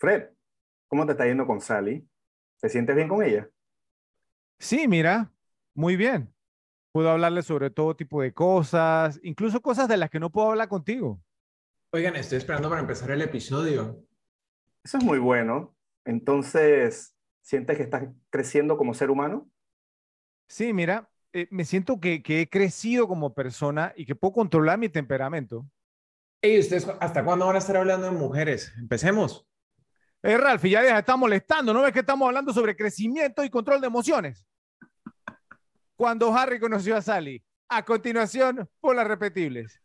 Fred, ¿cómo te está yendo con Sally? ¿Te sientes bien con ella? Sí, mira, muy bien. Puedo hablarle sobre todo tipo de cosas, incluso cosas de las que no puedo hablar contigo. Oigan, estoy esperando para empezar el episodio. Eso es muy bueno. Entonces, ¿sientes que estás creciendo como ser humano? Sí, mira, eh, me siento que, que he crecido como persona y que puedo controlar mi temperamento. Ey, ¿ustedes hasta cuándo van a estar hablando de mujeres? Empecemos. Eh, Ralph, ya deja de estar molestando. ¿No ves que estamos hablando sobre crecimiento y control de emociones? Cuando Harry conoció a Sally. A continuación, por las repetibles.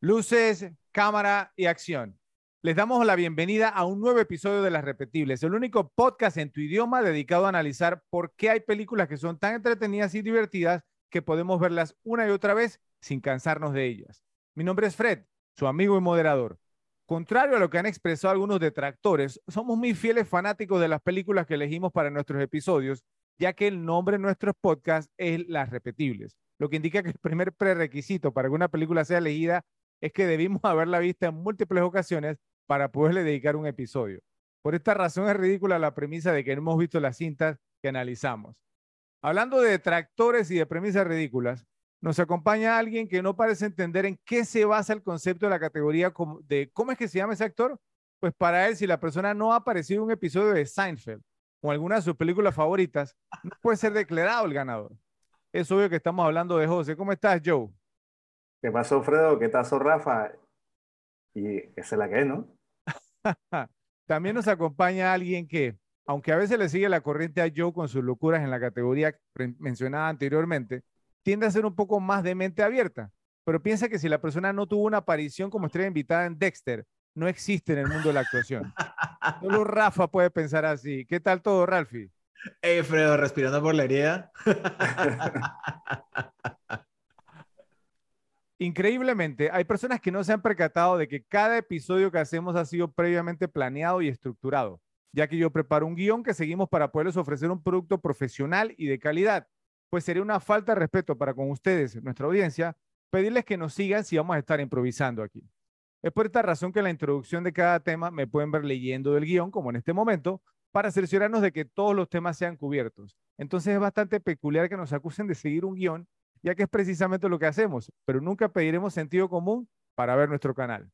Luces, cámara y acción. Les damos la bienvenida a un nuevo episodio de Las Repetibles, el único podcast en tu idioma dedicado a analizar por qué hay películas que son tan entretenidas y divertidas que podemos verlas una y otra vez sin cansarnos de ellas. Mi nombre es Fred, su amigo y moderador. Contrario a lo que han expresado algunos detractores, somos muy fieles fanáticos de las películas que elegimos para nuestros episodios, ya que el nombre de nuestros podcasts es Las Repetibles, lo que indica que el primer prerequisito para que una película sea elegida es que debimos haberla visto en múltiples ocasiones para poderle dedicar un episodio. Por esta razón es ridícula la premisa de que no hemos visto las cintas que analizamos. Hablando de detractores y de premisas ridículas, nos acompaña alguien que no parece entender en qué se basa el concepto de la categoría de cómo es que se llama ese actor. Pues para él, si la persona no ha aparecido en un episodio de Seinfeld o alguna de sus películas favoritas, no puede ser declarado el ganador. Es obvio que estamos hablando de José. ¿Cómo estás, Joe? ¿Qué pasó, Fredo? ¿Qué pasó, Rafa? Y esa es la que es, ¿no? También nos acompaña alguien que, aunque a veces le sigue la corriente a Joe con sus locuras en la categoría mencionada anteriormente, tiende a ser un poco más de mente abierta, pero piensa que si la persona no tuvo una aparición como estrella invitada en Dexter, no existe en el mundo de la actuación. Solo Rafa puede pensar así. ¿Qué tal todo, Ralphie? Hey, Fredo, respirando por la herida. Increíblemente, hay personas que no se han percatado de que cada episodio que hacemos ha sido previamente planeado y estructurado, ya que yo preparo un guion que seguimos para poderles ofrecer un producto profesional y de calidad, pues sería una falta de respeto para con ustedes, nuestra audiencia, pedirles que nos sigan si vamos a estar improvisando aquí. Es por esta razón que la introducción de cada tema me pueden ver leyendo del guion, como en este momento, para cerciorarnos de que todos los temas sean cubiertos. Entonces es bastante peculiar que nos acusen de seguir un guion ya que es precisamente lo que hacemos, pero nunca pediremos sentido común para ver nuestro canal.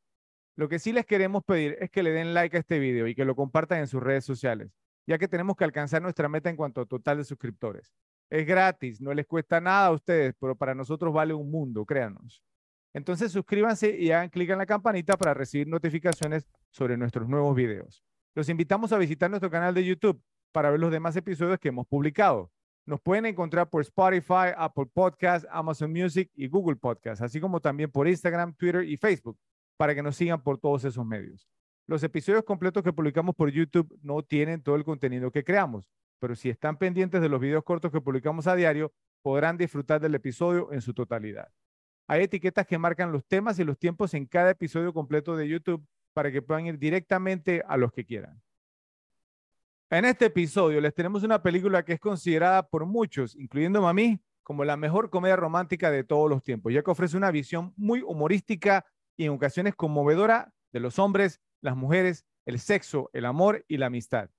Lo que sí les queremos pedir es que le den like a este video y que lo compartan en sus redes sociales, ya que tenemos que alcanzar nuestra meta en cuanto a total de suscriptores. Es gratis, no les cuesta nada a ustedes, pero para nosotros vale un mundo, créanos. Entonces suscríbanse y hagan clic en la campanita para recibir notificaciones sobre nuestros nuevos videos. Los invitamos a visitar nuestro canal de YouTube para ver los demás episodios que hemos publicado. Nos pueden encontrar por Spotify, Apple Podcasts, Amazon Music y Google Podcasts, así como también por Instagram, Twitter y Facebook, para que nos sigan por todos esos medios. Los episodios completos que publicamos por YouTube no tienen todo el contenido que creamos, pero si están pendientes de los videos cortos que publicamos a diario, podrán disfrutar del episodio en su totalidad. Hay etiquetas que marcan los temas y los tiempos en cada episodio completo de YouTube para que puedan ir directamente a los que quieran. En este episodio les tenemos una película que es considerada por muchos, incluyendo a mí, como la mejor comedia romántica de todos los tiempos, ya que ofrece una visión muy humorística y en ocasiones conmovedora de los hombres, las mujeres, el sexo, el amor y la amistad.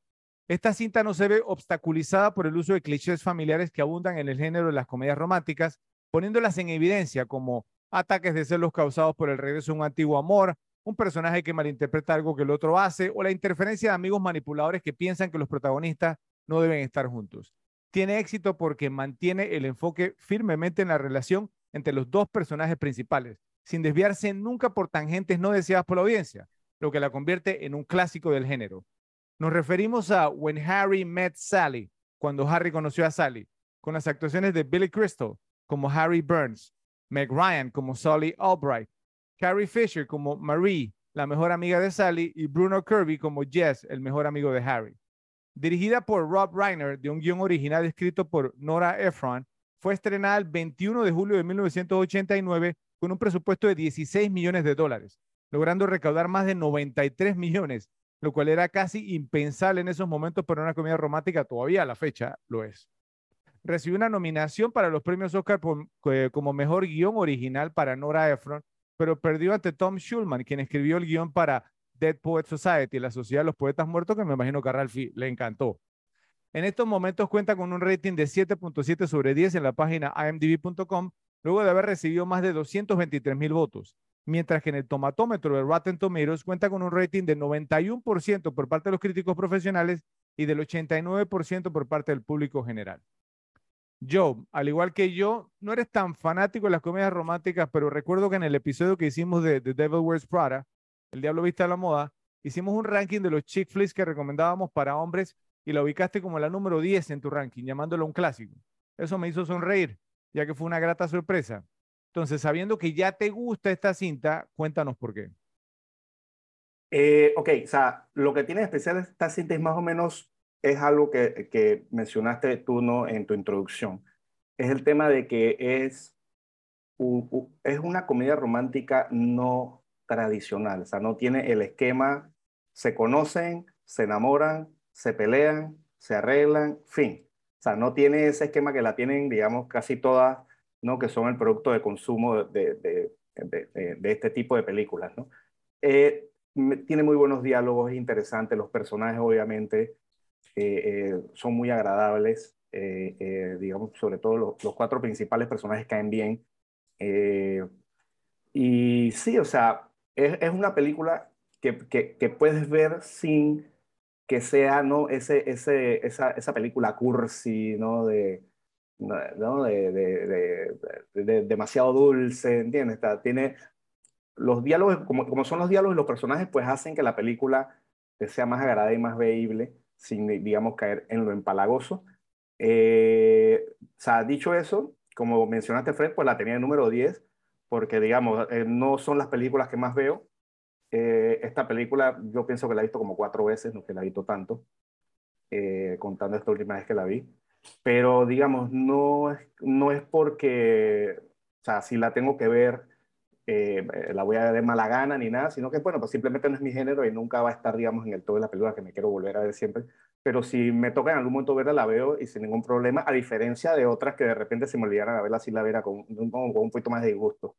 Esta cinta no se ve obstaculizada por el uso de clichés familiares que abundan en el género de las comedias románticas, poniéndolas en evidencia como ataques de celos causados por el regreso de un antiguo amor, un personaje que malinterpreta algo que el otro hace o la interferencia de amigos manipuladores que piensan que los protagonistas no deben estar juntos. Tiene éxito porque mantiene el enfoque firmemente en la relación entre los dos personajes principales, sin desviarse nunca por tangentes no deseadas por la audiencia, lo que la convierte en un clásico del género. Nos referimos a When Harry Met Sally, cuando Harry conoció a Sally, con las actuaciones de Billy Crystal como Harry Burns, Meg Ryan como Sally Albright, Carrie Fisher como Marie, la mejor amiga de Sally, y Bruno Kirby como Jess, el mejor amigo de Harry. Dirigida por Rob Reiner, de un guion original escrito por Nora Ephron, fue estrenada el 21 de julio de 1989 con un presupuesto de 16 millones de dólares, logrando recaudar más de 93 millones, lo cual era casi impensable en esos momentos para una comedia romántica, todavía a la fecha lo es. recibió una nominación para los premios Oscar eh, como mejor guion original para Nora Ephron, pero perdió ante Tom Schulman, quien escribió el guion para Dead Poet Society, la Sociedad de los Poetas Muertos, que me imagino que a Ralphie le encantó. En estos momentos cuenta con un rating de 7.7 sobre 10 en la página imdb.com, luego de haber recibido más de 223 mil votos, mientras que en el tomatómetro de Rotten Tomatoes cuenta con un rating de 91% por parte de los críticos profesionales y del 89% por parte del público general. Joe, al igual que yo, no eres tan fanático de las comedias románticas, pero recuerdo que en el episodio que hicimos de The Devil Wears Prada, El Diablo Vista a la Moda, hicimos un ranking de los chick flicks que recomendábamos para hombres y la ubicaste como la número 10 en tu ranking, llamándolo un clásico. Eso me hizo sonreír, ya que fue una grata sorpresa. Entonces, sabiendo que ya te gusta esta cinta, cuéntanos por qué. Eh, ok, o sea, lo que tiene especial esta cinta es más o menos, es algo que, que mencionaste tú ¿no? en tu introducción. Es el tema de que es, es una comedia romántica no tradicional, o sea, no tiene el esquema, se conocen, se enamoran, se pelean, se arreglan, fin. O sea, no tiene ese esquema que la tienen, digamos, casi todas, ¿no? Que son el producto de consumo de, de, de, este tipo de películas, ¿no? Eh, tiene muy buenos diálogos, es interesante, los personajes obviamente eh, eh, son muy agradables, digamos, sobre todo los, cuatro principales personajes caen bien. y sí, o sea, es, es una película que, que puedes ver sin que sea ¿no? ese, ese, esa, esa película cursi, ¿no? De, ¿no? De, de, de, demasiado dulce, ¿entiendes? Está, tiene los diálogos, como, como son los diálogos y los personajes, pues hacen que la película sea más agradable y más veíble, sin, digamos, caer en lo empalagoso. Eh, o sea, dicho eso, como mencionaste, Fred, pues la tenía en número 10, porque, digamos, eh, no son las películas que más veo, eh, esta película yo pienso que la he visto como cuatro veces, no que la he visto tanto, eh, contando esta última vez que la vi. Pero digamos, no es, no es porque, o sea, si la tengo que ver, eh, la voy a ver de mala gana ni nada, sino que, bueno, pues simplemente no es mi género y nunca va a estar, digamos, en el todo de la película que me quiero volver a ver siempre. Pero si me toca en algún momento verla, la veo y sin ningún problema, a diferencia de otras que de repente se me olvidaran a verla, si la viera con, con, con un poquito más de disgusto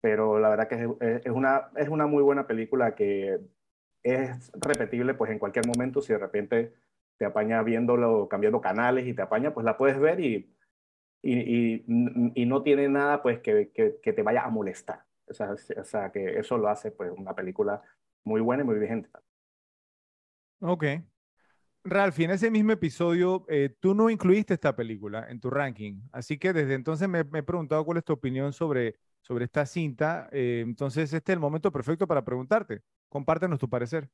pero la verdad que es, es, una, es una muy buena película que es repetible pues en cualquier momento, si de repente te apaña viéndolo, cambiando canales y te apaña, pues la puedes ver y, y, y, no tiene nada pues que, que, que, te vaya a molestar. O sea, o sea, que eso lo hace pues una película muy buena y muy vigente. Ok. Ralph, en ese mismo episodio, eh, tú no incluiste esta película en tu ranking, así que desde entonces me, me he preguntado cuál es tu opinión sobre sobre esta cinta. Eh, entonces, este es el momento perfecto para preguntarte. Compártenos tu parecer.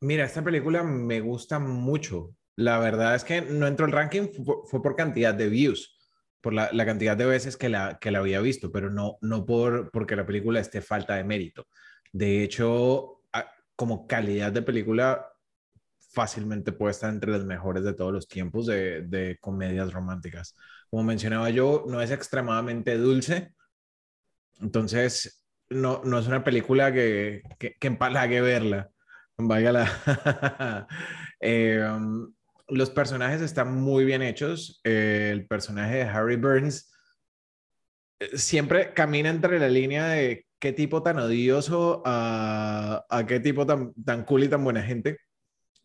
Mira, esta película me gusta mucho. La verdad es que no entró el ranking, fue, por cantidad de views, por la, cantidad de veces que la, que la había visto, pero no, no por porque la película esté falta de mérito. De hecho, como calidad de película, fácilmente puede estar entre las mejores de todos los tiempos de comedias románticas. Como mencionaba yo, no es extremadamente dulce, entonces, no, no es una película que, que, que empalague verla. Vaya la... eh, um, los personajes están muy bien hechos. Eh, el personaje de Harry Burns eh, siempre camina entre la línea de qué tipo tan odioso a, a qué tipo tan, tan cool y tan buena gente.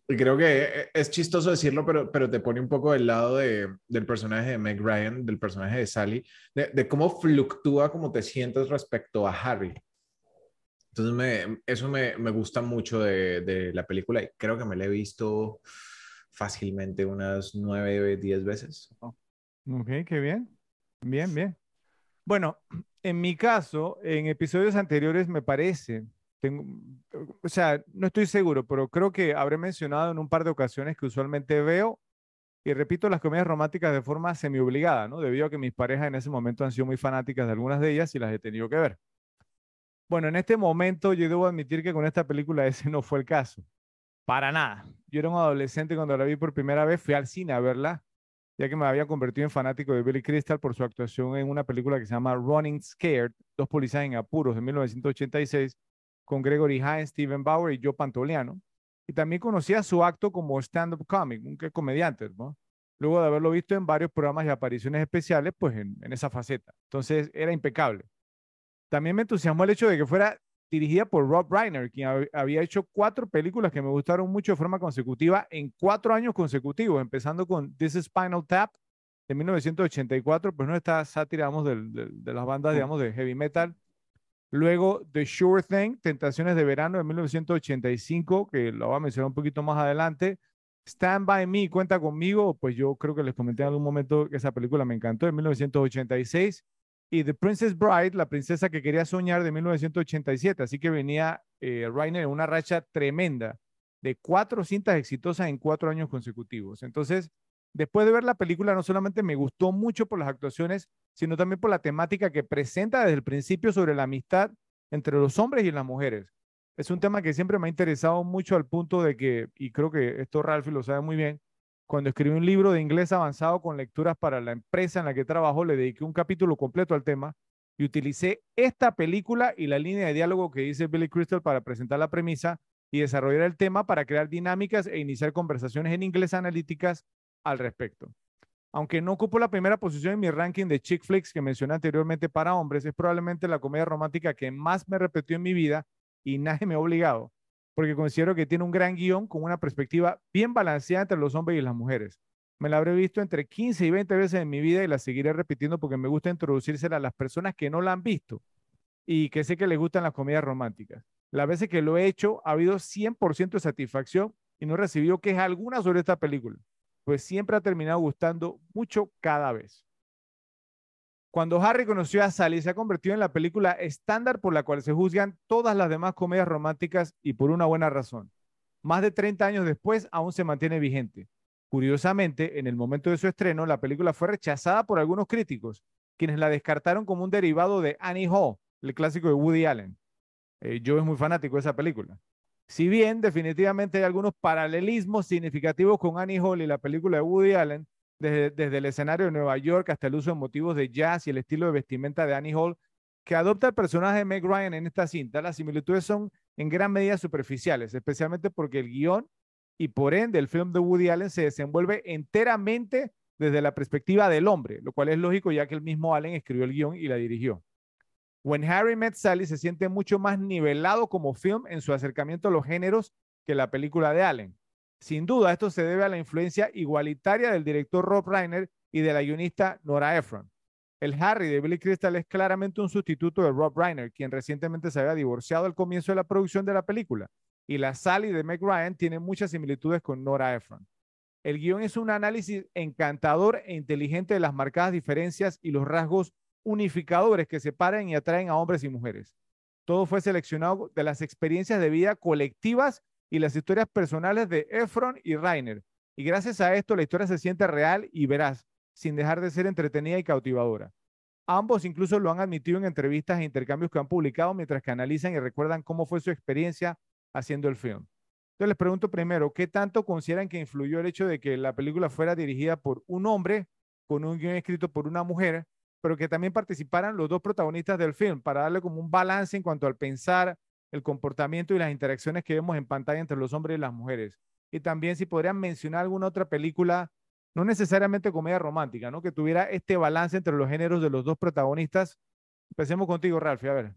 Y creo que eh, es chistoso decirlo, pero, pero te pone un poco del lado de, del personaje de Meg Ryan, del personaje de Sally, de, de cómo fluctúa, cómo te sientes respecto a Harry. Entonces, me, eso me, me, gusta mucho de, de, la película y creo que me la he visto fácilmente unas nueve, diez veces. Ok, qué bien. Bien, bien. Bueno, en mi caso, en episodios anteriores me parece tengo, o sea, no estoy seguro, pero creo que habré mencionado en un par de ocasiones que usualmente veo y repito las comedias románticas de forma semi-obligada, ¿no? Debido a que mis parejas en ese momento han sido muy fanáticas de algunas de ellas y las he tenido que ver. Bueno, en este momento yo debo admitir que con esta película ese no fue el caso. Para nada. Yo era un adolescente cuando la vi por primera vez, fui al cine a verla, ya que me había convertido en fanático de Billy Crystal por su actuación en una película que se llama Running Scared, Dos policías en apuros de 1986, con Gregory Hines, Steven Bauer y Joe Pantoliano. Y también conocía su acto como stand-up comic, un comediante, ¿no? luego de haberlo visto en varios programas y apariciones especiales, pues en, en esa faceta. Entonces era impecable. También me entusiasmó el hecho de que fuera dirigida por Rob Reiner, quien había hecho cuatro películas que me gustaron mucho de forma consecutiva en cuatro años consecutivos, empezando con This is Spinal Tap de 1984, pues no está sátira, de, de, las bandas, digamos, de heavy metal. Luego The Sure Thing, Tentaciones de Verano de 1985, que lo voy a mencionar un poquito más adelante. Stand By Me, Cuenta conmigo, pues yo creo que les comenté en algún momento que esa película me encantó, de 1986 y The Princess Bride, la princesa que quería soñar de 1987. Así que venía eh, Rainer en una racha tremenda de cuatro cintas exitosas en cuatro años consecutivos. Entonces, después de ver la película, no solamente me gustó mucho por las actuaciones, sino también por la temática que presenta desde el principio sobre la amistad entre los hombres y las mujeres. Es un tema que siempre me ha interesado mucho al punto de que, y creo que esto Ralphie lo sabe muy bien, cuando escribí un libro de inglés avanzado con lecturas para la empresa en la que trabajo, le dediqué un capítulo completo al tema y utilicé esta película y la línea de diálogo que dice Billy Crystal para presentar la premisa y desarrollar el tema para crear dinámicas e iniciar conversaciones en inglés analíticas al respecto. Aunque no ocupo la primera posición en mi ranking de chick flicks que mencioné anteriormente para hombres, es probablemente la comedia romántica que más me repetió en mi vida y nadie me ha obligado porque considero que tiene un gran guion con una perspectiva bien balanceada entre los hombres y las mujeres. Me la habré visto entre 15 y 20 veces en mi vida y la seguiré repitiendo porque me gusta introducírsela a las personas que no la han visto y que sé que les gustan las comedias románticas. Las veces que lo he hecho ha habido 100% de satisfacción y no he recibido queja alguna sobre esta película, pues siempre ha terminado gustando mucho cada vez. Cuando Harry conoció a Sally, se ha convertido en la película estándar por la cual se juzgan todas las demás comedias románticas y por una buena razón. Más de 30 años después, aún se mantiene vigente. Curiosamente, en el momento de su estreno, la película fue rechazada por algunos críticos, quienes la descartaron como un derivado de Annie Hall, el clásico de Woody Allen. Eh, yo es muy fanático de esa película. Si bien definitivamente hay algunos paralelismos significativos con Annie Hall y la película de Woody Allen, desde, el escenario de Nueva York hasta el uso de motivos de jazz y el estilo de vestimenta de Annie Hall, que adopta el personaje de Meg Ryan en esta cinta, las similitudes son en gran medida superficiales, especialmente porque el guion y por ende el film de Woody Allen se desenvuelve enteramente desde la perspectiva del hombre, lo cual es lógico ya que el mismo Allen escribió el guion y la dirigió. When Harry Met Sally se siente mucho más nivelado como film en su acercamiento a los géneros que la película de Allen. Sin duda, esto se debe a la influencia igualitaria del director Rob Reiner y de la guionista Nora Ephron. El Harry de Billy Crystal es claramente un sustituto de Rob Reiner, quien recientemente se había divorciado al comienzo de la producción de la película. Y la Sally de Meg Ryan tiene muchas similitudes con Nora Ephron. El guion es un análisis encantador e inteligente de las marcadas diferencias y los rasgos unificadores que separan y atraen a hombres y mujeres. Todo fue seleccionado de las experiencias de vida colectivas y las historias personales de Efron y Rainer. Y gracias a esto la historia se siente real y veraz, sin dejar de ser entretenida y cautivadora. Ambos incluso lo han admitido en entrevistas e intercambios que han publicado mientras analizan y recuerdan cómo fue su experiencia haciendo el film. Entonces les pregunto primero, ¿qué tanto consideran que influyó el hecho de que la película fuera dirigida por un hombre con un guion escrito por una mujer, pero que también participaran los dos protagonistas del film para darle como un balance en cuanto al pensar, el comportamiento y las interacciones que vemos en pantalla entre los hombres y las mujeres. Y también si podrían mencionar alguna otra película, no necesariamente comedia romántica, ¿no? Que tuviera este balance entre los géneros de los dos protagonistas. Empecemos contigo, Ralph, a ver.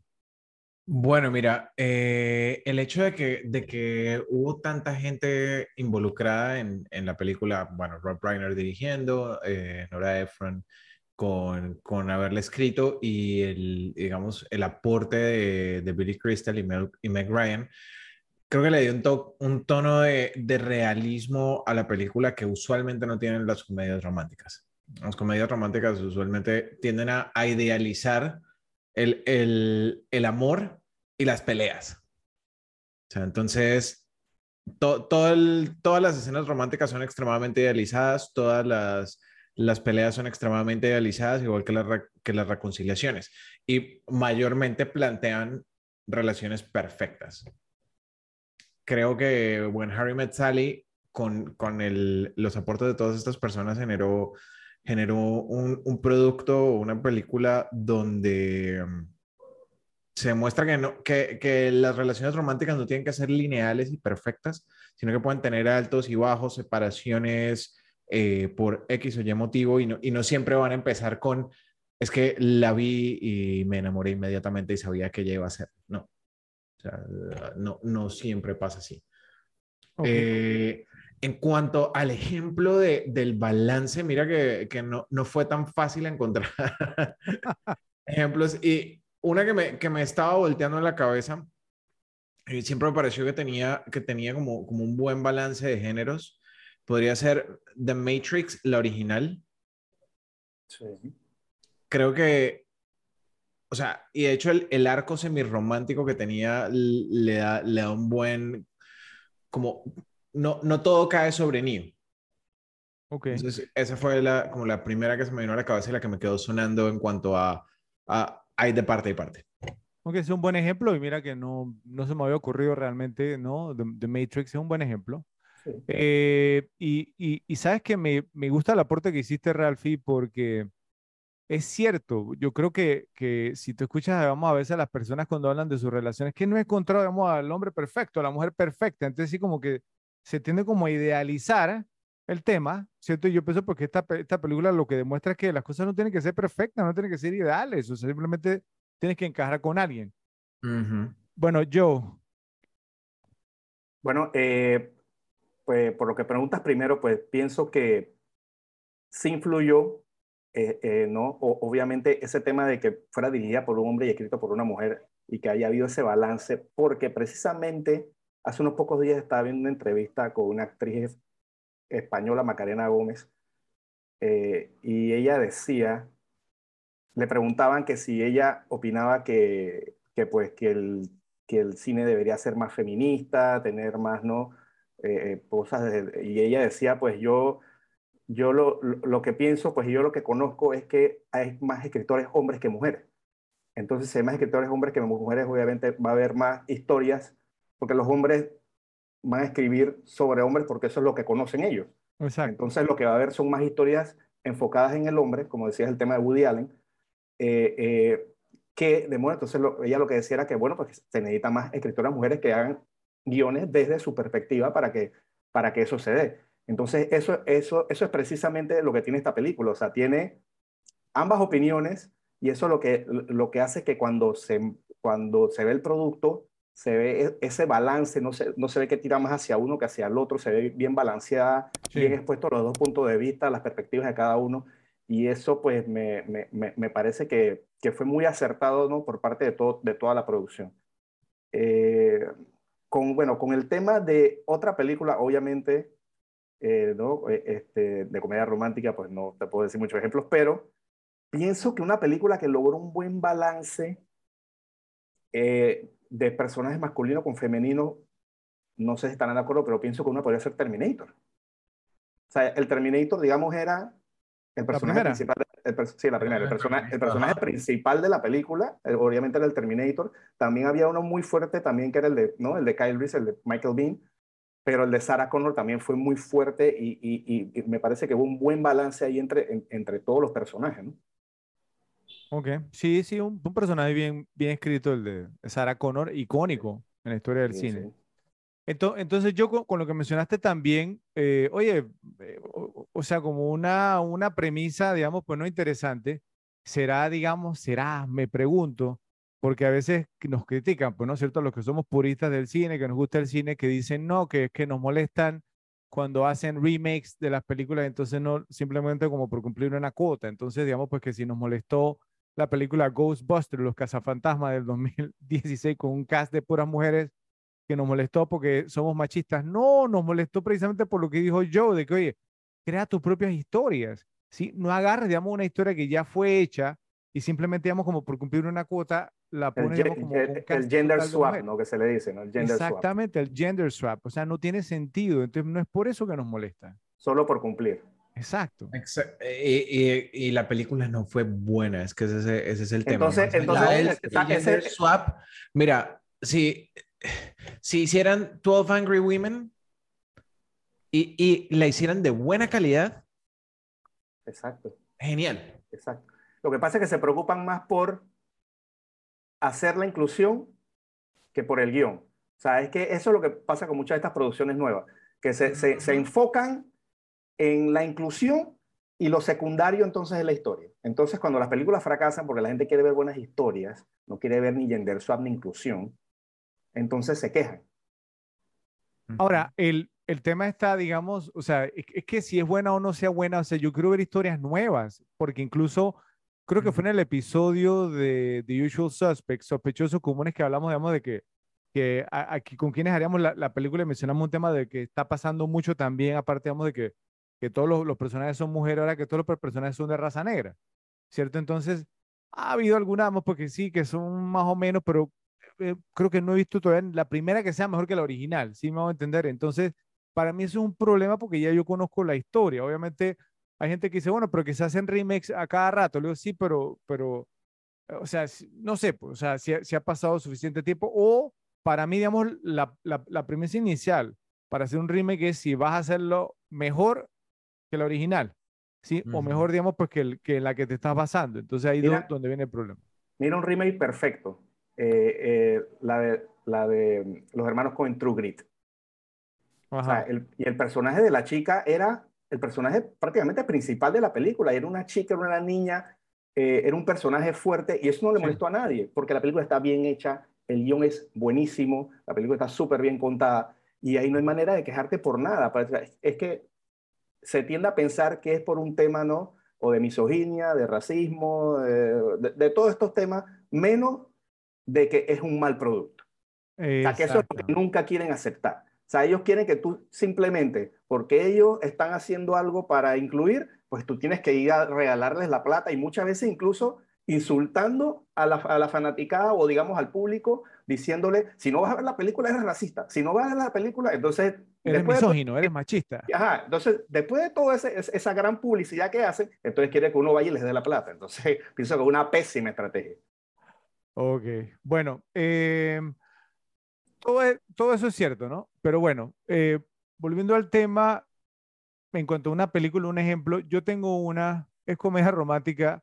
Bueno, mira, eh, el hecho de que, de que hubo tanta gente involucrada en, en la película, bueno, Rob Reiner dirigiendo, eh, Nora Ephron con, con haberle escrito y el, digamos, el aporte de, de Billy Crystal y Meg, y Meg, Ryan, creo que le dio un, to, un tono de, de, realismo a la película que usualmente no tienen las comedias románticas. Las comedias románticas usualmente tienden a, idealizar el, el, el, amor y las peleas. Entonces, to, todo el, todas las escenas románticas son extremadamente idealizadas, todas las las peleas son extremadamente idealizadas, igual que, las reconciliaciones, y mayormente plantean relaciones perfectas. Creo que When Harry Met Sally, con, con el, los aportes de todas estas personas, generó, generó un, un producto, una película donde um, se muestra que, no, que, que las relaciones románticas no tienen que ser lineales y perfectas, sino que pueden tener altos y bajos, separaciones, eh, por X o Y motivo y no, y no siempre van a empezar con, es que la vi y me enamoré inmediatamente y sabía que ella iba a ser. No, o sea, no, no siempre pasa así. Eh, en cuanto al ejemplo de, del balance, mira que, que no, no, fue tan fácil encontrar ejemplos. Y una que me, que me estaba volteando en la cabeza, y siempre me pareció que tenía, que tenía como, como un buen balance de géneros, podría ser The Matrix, la original. Sí. Creo que, o sea, y de hecho el, el arco semirromántico que tenía le da, le da un buen, como no, no todo cae sobre Neo. Ok. Entonces, esa fue la, como la primera que se me vino a la cabeza y la que me quedó sonando en cuanto a, a hay de parte y parte. Ok, es un buen ejemplo y mira que no, no se me había ocurrido realmente, ¿no? The, Matrix es un buen ejemplo. Eh, y, y, y, sabes que me, me, gusta el aporte que hiciste, Ralphie, porque es cierto, yo creo que, que si tú escuchas, vamos a veces a las personas cuando hablan de sus relaciones, que no he encontrado, digamos, al hombre perfecto, a la mujer perfecta, entonces sí como que se tiende como a idealizar el tema, ¿cierto? Y yo pienso porque esta, esta película lo que demuestra es que las cosas no tienen que ser perfectas, no tienen que ser ideales, o sea, simplemente tienes que encajar con alguien. Bueno, yo. Bueno, eh, pues por lo que preguntas primero, pues pienso que sí influyó, eh, eh, ¿no? obviamente ese tema de que fuera dirigida por un hombre y escrito por una mujer y que haya habido ese balance, porque precisamente Hace unos pocos días estaba viendo una entrevista con una actriz española, Macarena Gómez, eh, y ella decía, le preguntaban que si ella opinaba que, que pues, que el, que el cine debería ser más feminista, tener más, ¿no? Eh, eh, cosas, y ella decía, pues yo, yo lo, lo, que pienso, pues yo lo que conozco es que hay más escritores hombres que mujeres. Entonces, si hay más escritores hombres que mujeres, obviamente va a haber más historias porque los hombres van a escribir sobre hombres porque eso es lo que conocen ellos. Exacto. Entonces lo que va a haber son más historias enfocadas en el hombre, como decías el tema de Woody Allen, eh, eh, que de modo, entonces ella lo que decía era que, bueno, pues se necesitan más escritoras mujeres que hagan guiones desde su perspectiva para que, para que eso se dé. Entonces eso, eso, eso es precisamente lo que tiene esta película, o sea, tiene ambas opiniones y eso lo que, lo que hace que cuando se, cuando se ve el producto se ve e, ese balance, no se, no se ve que tira más hacia uno que hacia el otro, se ve bien balanceada, bien expuesto los dos puntos de vista, las perspectivas de cada uno, y eso pues me, me, me parece que, que, fue muy acertado ¿no? por parte de, todo, de toda la producción. Eh, con, bueno, con el tema de otra película, obviamente, eh, ¿no? E, este, de comedia romántica, pues no te puedo decir muchos ejemplos, pero pienso que una película que logró un buen balance, eh, de personajes masculinos con femenino, no sé si están de acuerdo, pero pienso que uno podría ser Terminator. O sea, el Terminator, digamos, era el personaje principal. El, sí, la primera. El, personaje, el personaje principal de la película, eh, obviamente era el Terminator. También había uno muy fuerte, también que era el de, ¿no? el de Kyle Reese, el de Michael Bean. Pero el de Sarah Connor también fue muy fuerte y, y, y, me parece que hubo un buen balance ahí entre, entre todos los personajes. ¿no? Ok, sí, sí, un, personaje bien, bien escrito, el de Sarah Connor, icónico en la historia del cine. Entonces, yo con, lo que mencionaste también, eh, oye, eh, o, sea, como una, una premisa, digamos, pues no interesante, será, digamos, será, me pregunto, porque a veces nos critican, pues no es cierto, los que somos puristas del cine, que nos gusta el cine, que dicen no, que es que nos molestan cuando hacen remakes de las películas, entonces no, simplemente como por cumplir una cuota, entonces digamos pues que si nos molestó la película Ghostbusters, Los Cazafantasmas del 2016, con un cast de puras mujeres que nos molestó porque somos machistas. No, nos molestó precisamente por lo que dijo Joe, de que, oye, crea tus propias historias. ¿sí? No agarres, digamos, una historia que ya fue hecha y simplemente, digamos, como por cumplir una cuota, la pones como el, el gender swap, ¿no? Que se le dice, ¿no? El gender Exactamente, el gender swap. O sea, no tiene sentido. Entonces, no es por eso que nos molesta. Solo por cumplir. Exacto. Y, la película no fue buena, es que ese, ese es el tema. Entonces, entonces ese, swap, mira, si, si hicieran 12 Angry Women y, y la hicieran de buena calidad. Exacto. Genial. Exacto. Lo que pasa es que se preocupan más por hacer la inclusión que por el guion. O sea, es que eso es lo que pasa con muchas de estas producciones nuevas, que se, se, se enfocan en la inclusión y lo secundario entonces es la historia. Entonces cuando las películas fracasan porque la gente quiere ver buenas historias, no quiere ver ni gender swap ni inclusión, entonces se quejan. Ahora, el, el tema está, digamos, o sea, es, es, que si es buena o no sea buena, o sea, yo quiero ver historias nuevas, porque incluso creo que fue en el episodio de The Usual Suspects, sospechosos comunes, que hablamos, digamos, de que, que aquí con quienes haríamos la, la, película mencionamos un tema de que está pasando mucho también, aparte, digamos, de que, que todos los, los personajes son mujeres, ahora que todos los personajes son de raza negra, ¿cierto? Entonces, ha habido algunas, porque sí, que son más o menos, pero eh, creo que no he visto todavía la primera que sea mejor que la original, ¿sí me voy a entender? Entonces, para mí eso es un problema porque ya yo conozco la historia. Obviamente, hay gente que dice, bueno, pero que se hacen remakes a cada rato. Le digo, sí, pero, pero, o sea, no sé, pues, o sea, si, si ha pasado suficiente tiempo. O para mí, digamos, la, la, la, premisa inicial para hacer un remake es si vas a hacerlo mejor que la original, ¿sí? Uh -huh. O mejor, digamos, pues que, que la que te estás basando. Entonces ahí es donde viene el problema. Mira un remake perfecto. Eh, eh, la, de, la de los hermanos Coen True Grit. O sea, el, y el personaje de la chica era el personaje prácticamente principal de la película. Era una chica, era una niña, eh, era un personaje fuerte y eso no le molestó sí. a nadie porque la película está bien hecha, el guion es buenísimo, la película está súper bien contada y ahí no hay manera de quejarte por nada. Es que se tiende a pensar que es por un tema, ¿no? O de misoginia, de racismo, de, de, de todos estos temas, menos de que es un mal producto. O sea, que eso es lo que nunca quieren aceptar. O sea, ellos quieren que tú simplemente, porque ellos están haciendo algo para incluir, pues tú tienes que ir a regalarles la plata y muchas veces incluso insultando a la, a la fanaticada o digamos al público, diciéndole, si no vas a ver la película eres racista, si no vas a ver la película, entonces... Eres misógino, eres machista. Ajá, entonces después de toda esa gran publicidad que hacen, entonces quiere que uno vaya y les dé la plata. Entonces pienso que es una pésima estrategia. Ok, bueno, eh, todo, es, todo, eso es cierto, ¿no? Pero bueno, eh, volviendo al tema, en cuanto a una película, un ejemplo, yo tengo una, es comedia romántica,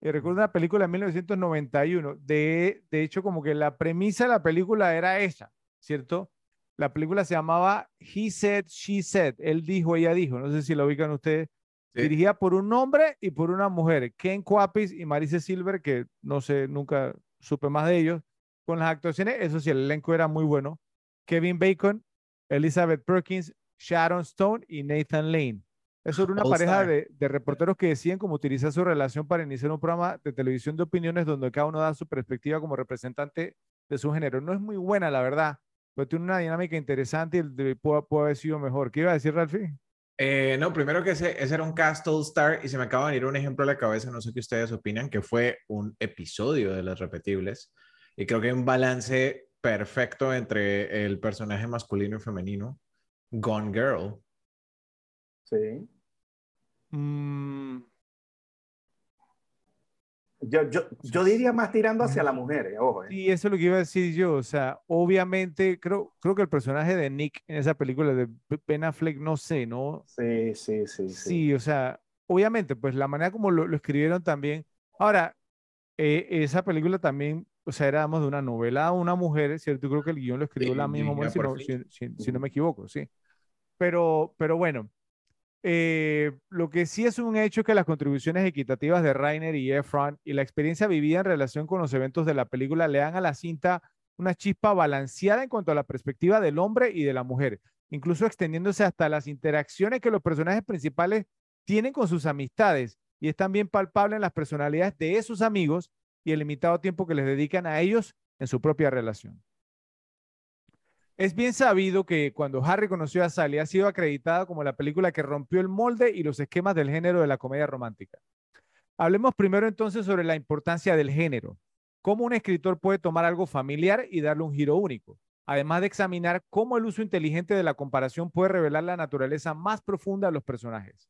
y recuerdo una película de 1991, de, de hecho como que la premisa de la película era esa, ¿cierto? La película se llamaba He Said, She Said, él dijo, ella dijo, no sé si la ubican ustedes, sí. dirigida por un hombre y por una mujer, Ken Cuapis y Marise Silver, que no sé, nunca supe más de ellos. Con las actuaciones, eso sí, el elenco era muy bueno. Kevin Bacon, Elizabeth Perkins, Sharon Stone y Nathan Lane. Eso era una All pareja de, de, reporteros que deciden cómo utilizar su relación para iniciar un programa de televisión de opiniones donde cada uno da su perspectiva como representante de su género. No es muy buena, la verdad, pero tiene una dinámica interesante y puede, puede haber sido mejor. ¿Qué iba a decir, Ralphie? Eh, no, primero que ese, ese, era un cast All Star y se me acaba de venir un ejemplo a la cabeza, no sé qué ustedes opinan, que fue un episodio de Las Repetibles y creo que hay un balance perfecto entre el personaje masculino y femenino, Gone Girl. Sí. Mm. Yo, yo, yo, diría más tirando hacia la mujer, eh, ojo. Eh. Sí, eso es lo que iba a decir yo. O sea, obviamente, creo, creo que el personaje de Nick en esa película de Ben Affleck, no sé, ¿no? Sí, sí, sí. Sí, sí o sea, obviamente, pues la manera como lo, lo escribieron también. Ahora, eh, esa película también, o sea, éramos de una novela a una mujer, ¿cierto? Creo que el guion lo escribió sí, la misma mujer, si no, si, si, si no me equivoco, sí. Pero, pero bueno, eh, lo que sí es un hecho es que las contribuciones equitativas de Rainer y Efron y la experiencia vivida en relación con los eventos de la película le dan a la cinta una chispa balanceada en cuanto a la perspectiva del hombre y de la mujer, incluso extendiéndose hasta las interacciones que los personajes principales tienen con sus amistades y es también palpable en las personalidades de esos amigos y el limitado tiempo que les dedican a ellos en su propia relación. Es bien sabido que cuando Harry conoció a Sally ha sido acreditada como la película que rompió el molde y los esquemas del género de la comedia romántica. Hablemos primero entonces sobre la importancia del género. Cómo un escritor puede tomar algo familiar y darle un giro único, además de examinar cómo el uso inteligente de la comparación puede revelar la naturaleza más profunda de los personajes.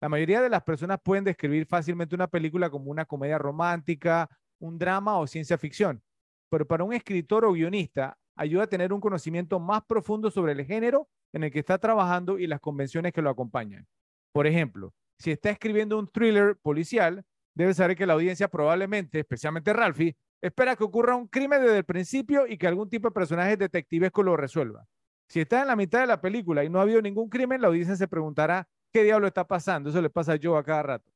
La mayoría de las personas pueden describir fácilmente una película como una comedia romántica, un drama o ciencia ficción, pero para un escritor o guionista ayuda a tener un conocimiento más profundo sobre el género en el que está trabajando y las convenciones que lo acompañan. Por ejemplo, si está escribiendo un thriller policial, debe saber que la audiencia probablemente, especialmente Ralphie, espera que ocurra un crimen desde el principio y que algún tipo de personaje detectivesco lo resuelva. Si está en la mitad de la película y no ha habido ningún crimen, la audiencia se preguntará, ¿qué ¿qué diablo está pasando? Eso le pasa a Joe a cada rato.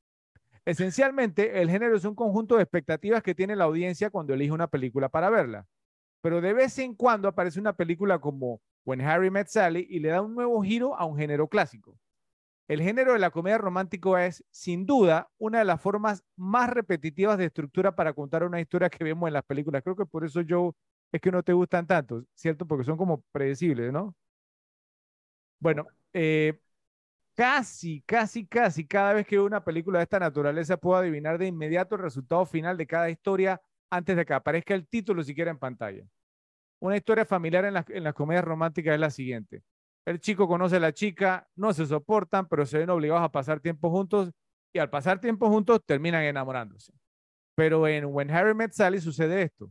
Esencialmente, el género es un conjunto de expectativas que tiene la audiencia cuando elige una película para verla. Pero de vez en cuando aparece una película como When Harry Met Sally y le da un nuevo giro a un género clásico. El género de la comedia romántica es, sin duda, una de las formas más repetitivas de estructura para contar una historia que vemos en las películas. Creo que por eso yo es que no te gustan tanto, ¿cierto? Porque son como predecibles, ¿no? Bueno, eh, casi, casi, casi cada vez que veo una película de esta naturaleza puedo adivinar de inmediato el resultado final de cada historia antes de que aparezca el título siquiera en pantalla. Una historia familiar en, en las comedias románticas es la siguiente. El chico conoce a la chica, no se soportan, pero se ven obligados a pasar tiempo juntos y al pasar tiempo juntos terminan enamorándose. Pero en When Harry Met Sally sucede esto.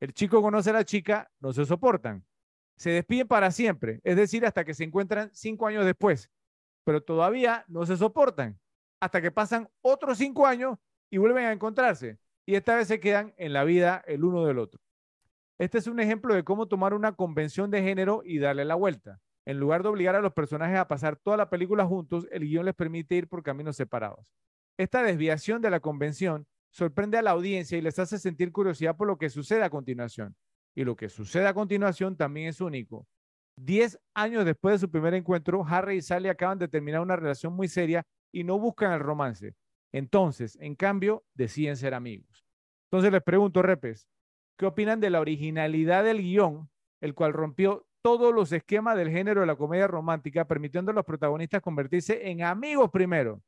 El chico conoce a la chica, no se soportan. Se despiden para siempre, es decir, hasta que se encuentran cinco años después, pero todavía no se soportan, hasta que pasan otros cinco años y vuelven a encontrarse. Y esta vez se quedan en la vida el uno del otro. Este es un ejemplo de cómo tomar una convención de género y darle la vuelta. En lugar de obligar a los personajes a pasar toda la película juntos, el guion les permite ir por caminos separados. Esta desviación de la convención sorprende a la audiencia y les hace sentir curiosidad por lo que sucede a continuación. Y lo que sucede a continuación también es único. Diez años después de su primer encuentro, Harry y Sally acaban de terminar una relación muy seria y no buscan el romance. Entonces, en cambio, deciden ser amigos. Entonces les pregunto, Repes, ¿qué opinan de la originalidad del guion, el cual rompió todos los esquemas del género de la comedia romántica, permitiendo a los protagonistas convertirse en amigos primero.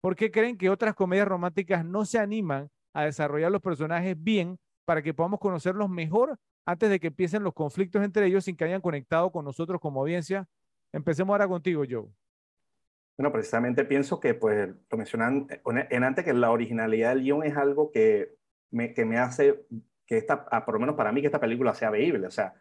¿Por qué creen que otras comedias románticas no se animan a desarrollar los personajes bien para que podamos conocerlos mejor antes de que empiecen los conflictos entre ellos sin que hayan conectado con nosotros como audiencia? Empecemos ahora contigo, Joe. Bueno, precisamente pienso que, pues, lo mencionan en antes que la originalidad del guion es algo que me, que me hace que esta, ah, por lo menos para mí, que esta película sea veíble. O sea,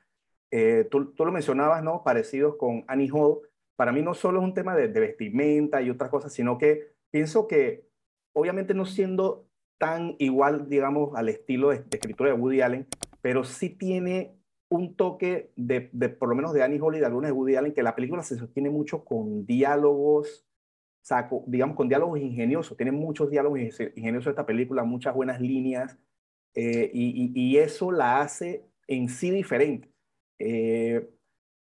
eh, tú, tú, lo mencionabas, ¿no? Parecidos con Annie Hall. Para mí no solo es un tema de, vestimenta y otras cosas, sino que pienso que, obviamente no siendo tan igual, digamos, al estilo de, escritura de Woody Allen, pero sí tiene un toque de, de, por lo menos de Annie Hall y de algunas de Woody Allen, que la película se sostiene mucho con diálogos, o sea, digamos, con diálogos ingeniosos. Tiene muchos diálogos ingeniosos esta película, muchas buenas líneas, eh, y, y, eso la hace en sí diferente. Eh,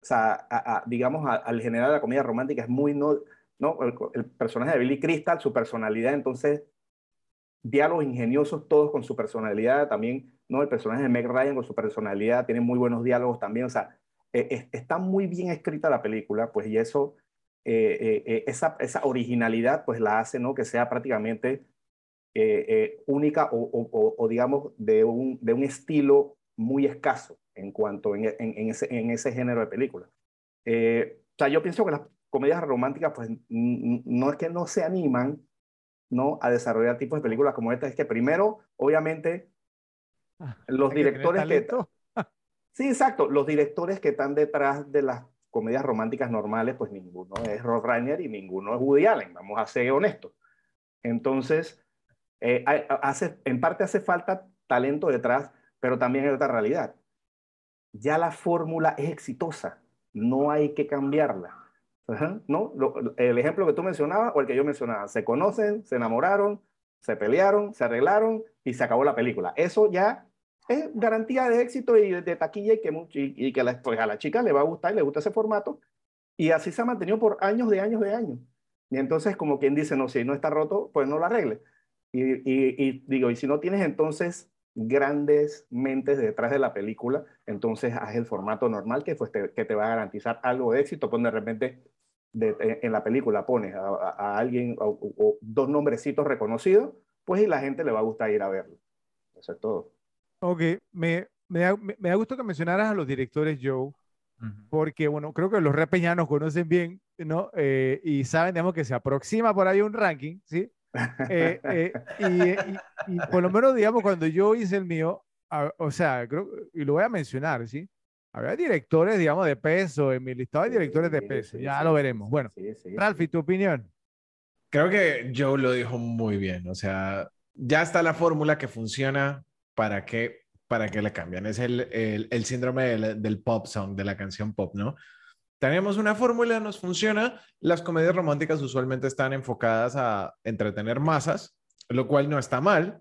o sea, digamos, al general de la comedia romántica es muy, no, no el, personaje de Billy Crystal, su personalidad, entonces, diálogos ingeniosos todos con su personalidad, también, ¿no? El personaje de Meg Ryan con su personalidad, tiene muy buenos diálogos también, o sea, e, está muy bien escrita la película, pues, y eso, esa, esa originalidad, pues, la hace, ¿no? Que sea prácticamente única o, o, o, digamos, de un, de un estilo muy escaso en cuanto en, en, ese, en ese, género de películas. Eh, o sea, yo pienso que las comedias románticas, pues no es que no se animan ¿no? a desarrollar tipos de películas como esta, es que primero, obviamente, ah, los directores que... sí, exacto, los directores que están detrás de las comedias románticas normales, pues ninguno es Rob Reiner y ninguno es Woody Allen, vamos a ser honestos. Entonces, eh, hace, en parte hace falta talento detrás, pero también hay otra realidad ya la fórmula es exitosa, no hay que cambiarla. ¿no? el ejemplo que tú mencionabas o el que yo mencionaba, se conocen, se enamoraron, se pelearon, se arreglaron y se acabó la película. Eso ya es garantía de éxito y de, taquilla y que, y, que la, pues a la chica le va a gustar y le gusta ese formato. Y así se ha mantenido por años de años de años. Y entonces, como quien dice, no, si no está roto, pues no lo arregle. Y, y digo, y si no tienes entonces grandes mentes detrás de la película, entonces haz el formato normal que, pues, te, que te va a garantizar algo de éxito. Cuando de repente en la película pones a, alguien o, dos nombrecitos reconocidos, pues y la gente le va a gustar ir a verlo. Eso es todo. Ok, me, me, da, me, gusto que mencionaras a los directores, Joe, porque, bueno, creo que los repeñanos conocen bien, ¿no? Eh, y saben, digamos, que se aproxima por ahí un ranking, ¿sí? Eh, eh, y, por lo menos, digamos, cuando yo hice el mío, o sea, creo, y lo voy a mencionar, ¿sí? Había directores, digamos, de peso, en mi listado de directores de peso, ya lo veremos. Bueno, Ralphie, ¿tu opinión? Creo que Joe lo dijo muy bien, o sea, ya está la fórmula que funciona para que, para que le cambien. Es el, el, el síndrome del, del, pop song, de la canción pop, ¿no? tenemos una fórmula, nos funciona. Las comedias románticas usualmente están enfocadas a entretener masas, lo cual no está mal,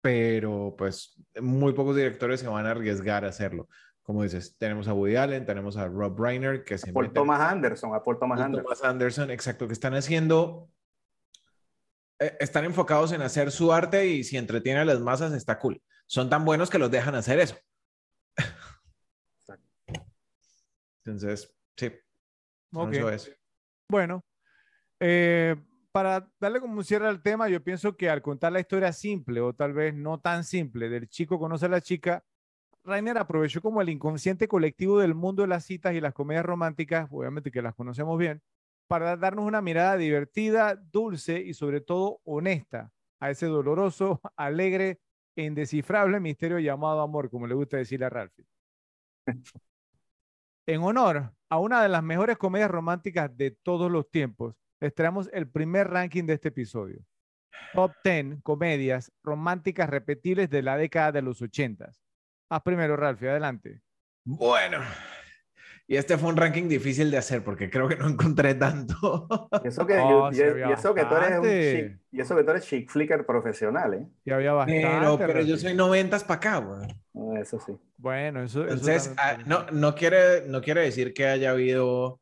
pero pues muy pocos directores se van a arriesgar a hacerlo. Como dices, tenemos a Woody Allen, tenemos a Rob Reiner, que se Por Thomas Anderson, a Paul Thomas Anderson. Thomas Anderson, exacto, que están haciendo, están enfocados en hacer su arte y si entretiene a las masas está cool. Son tan buenos que los dejan hacer eso. Entonces, sí. Eso es. Bueno, eh, para darle como un cierre al tema, yo pienso que al contar la historia simple o tal vez no tan simple del chico conoce a la chica, Rainer aprovechó como el inconsciente colectivo del mundo de las citas y las comedias románticas, obviamente que las conocemos bien, para darnos una mirada divertida, dulce y sobre todo honesta a ese doloroso, alegre e indescifrable misterio llamado amor, como le gusta decirle a Ralphie. En honor a una de las mejores comedias románticas de todos los tiempos, les traemos el primer ranking de este episodio. Top 10 comedias románticas repetibles de la década de los 80. Haz primero, Ralphie, adelante. Bueno, y este fue un ranking difícil de hacer porque creo que no encontré tanto. Y eso que, Oh, y- eso que tú eres un chic, y eso que tú eres chick flicker profesional, ¿eh? Y había bastante. Pero, pero yo soy noventas para acá, güey. Ah, Eso sí. Bueno, eso, eso Entonces, también- ah, no, no, quiere, no quiere decir que haya habido,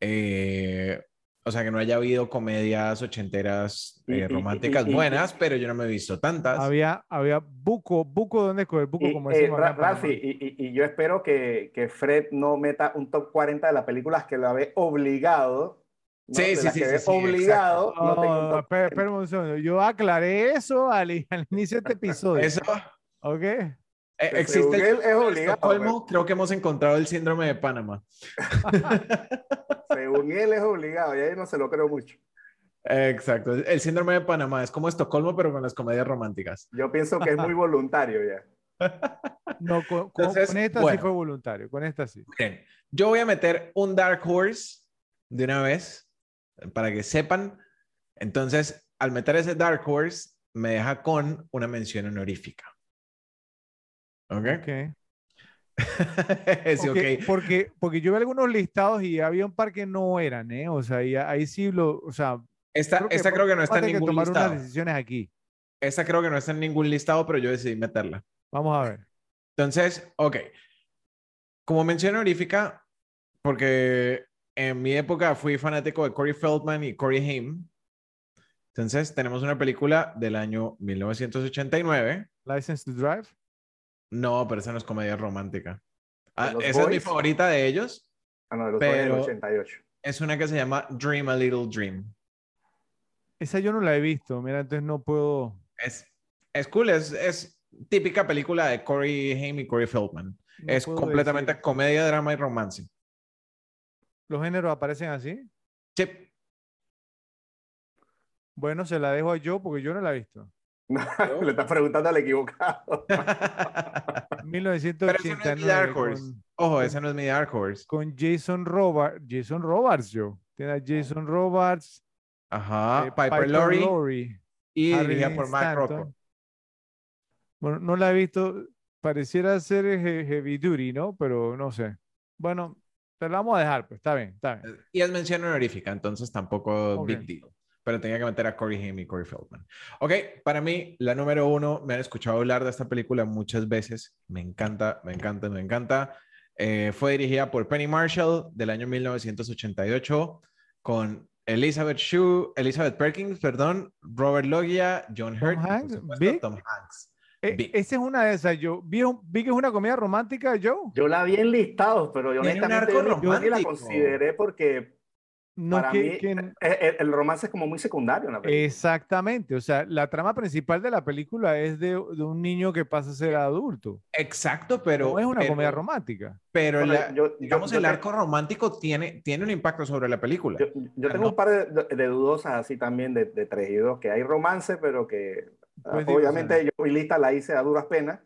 eh, o sea, que no haya habido comedias ochenteras eh, románticas buenas, pero yo no me he visto tantas. Había, había buco, buco, ¿dónde escoger buco? Y, Como eh, Ra-. Rafi, y, y- y yo espero que, que Fred no meta un top 40 de las películas que lo ve obligado. ¿no? Sí, De sí, las sí, que sí, ve sí, obligado. no espera, espera un segundo. Yo aclaré eso al, al inicio de este episodio. Eso, ¿Ok? Eh, Que existe el es obligado, Estocolmo, creo que hemos encontrado el síndrome de Panamá. Según él es obligado, y ahí no se lo creo mucho. Exacto, el síndrome de Panamá es como Estocolmo, pero con las comedias románticas. Yo pienso que es muy voluntario ya. No, con, Entonces, con esta sí bueno. fue voluntario. Con esta sí. Miren, yo voy a meter un Dark Horse de una vez para que sepan. Entonces, al meter ese Dark Horse, me deja con una mención honorífica. ¿Ok? Ok. sí, Ok, ok. Porque, porque yo vi algunos listados y había un par que no eran, ¿eh? O sea, y ahí sí lo. O sea, Esta, creo que esta creo que no está en tener que ningún tomar listado. unas decisiones aquí. Esta creo que no está en ningún listado, pero yo decidí meterla. Vamos a ver. Entonces, ok. Como mención honorífica, porque en mi época fui fanático de Corey Feldman y Corey Haim. Entonces, tenemos una película del año 1989. License to Drive. No, pero esa no es comedia romántica. Ah, ¿De los esa es mi favorita de ellos. Ah, no, de los Pero- del 88. Es una que se llama Dream a Little Dream. Esa yo no la he visto. Mira, entonces no puedo. Es, es cool, es, es típica película de Corey Haim y Corey Feldman. no es completamente decir. comedia, drama y romance. ¿Los géneros aparecen así? Sí. Bueno, se la dejo a yo porque yo no la he visto. Le estás preguntando al equivocado. Pero ese no es mi 1989 Dark Horse. con, Ojo, ese no es mi Dark Horse. con Jason Robards. Jason Robards, yo. Tiene a Jason Robards, Ajá, eh, Piper, Laurie Laurie, y dirigida por Matt. Rocco. Bueno, no la he visto. Pareciera ser he- heavy duty, ¿no? Pero no sé. Bueno, te la vamos a dejar, pues está bien, está bien. Y es mención honorífica, entonces tampoco Ok. big deal. Pero tenía que meter a Corey Haim y Corey Feldman. Ok, para mí, la número uno, me han escuchado hablar de esta película muchas veces. Me encanta, me encanta, me encanta. Eh, fue dirigida por Penny Marshall del año 1988 con Elizabeth Shue, Elizabeth Perkins, perdón, Robert Loggia, John Hurt, por Hanks, supuesto. Tom Hanks. Eh, esa es una de esas. Yo vi, vi que es una comedia romántica, yo. Yo la vi en listados, pero yo honestamente yo ni- yo ni la consideré porque No para que, mí que- eh, eh, el romance es como muy secundario en la película. Exactamente. O sea, la trama principal de la película es de, de un niño que pasa a ser adulto. Exacto, pero. no es una pero- comedia romántica. Pero Bueno, la- yo- yo- digamos, yo el te- arco romántico tiene, tiene un impacto sobre la película. Yo, yo Ah, tengo no. un par de, de- de dudosas así también de, de 3 y 2, que hay romance, pero que ah, Pues digo, obviamente yo mi lista la hice a duras penas,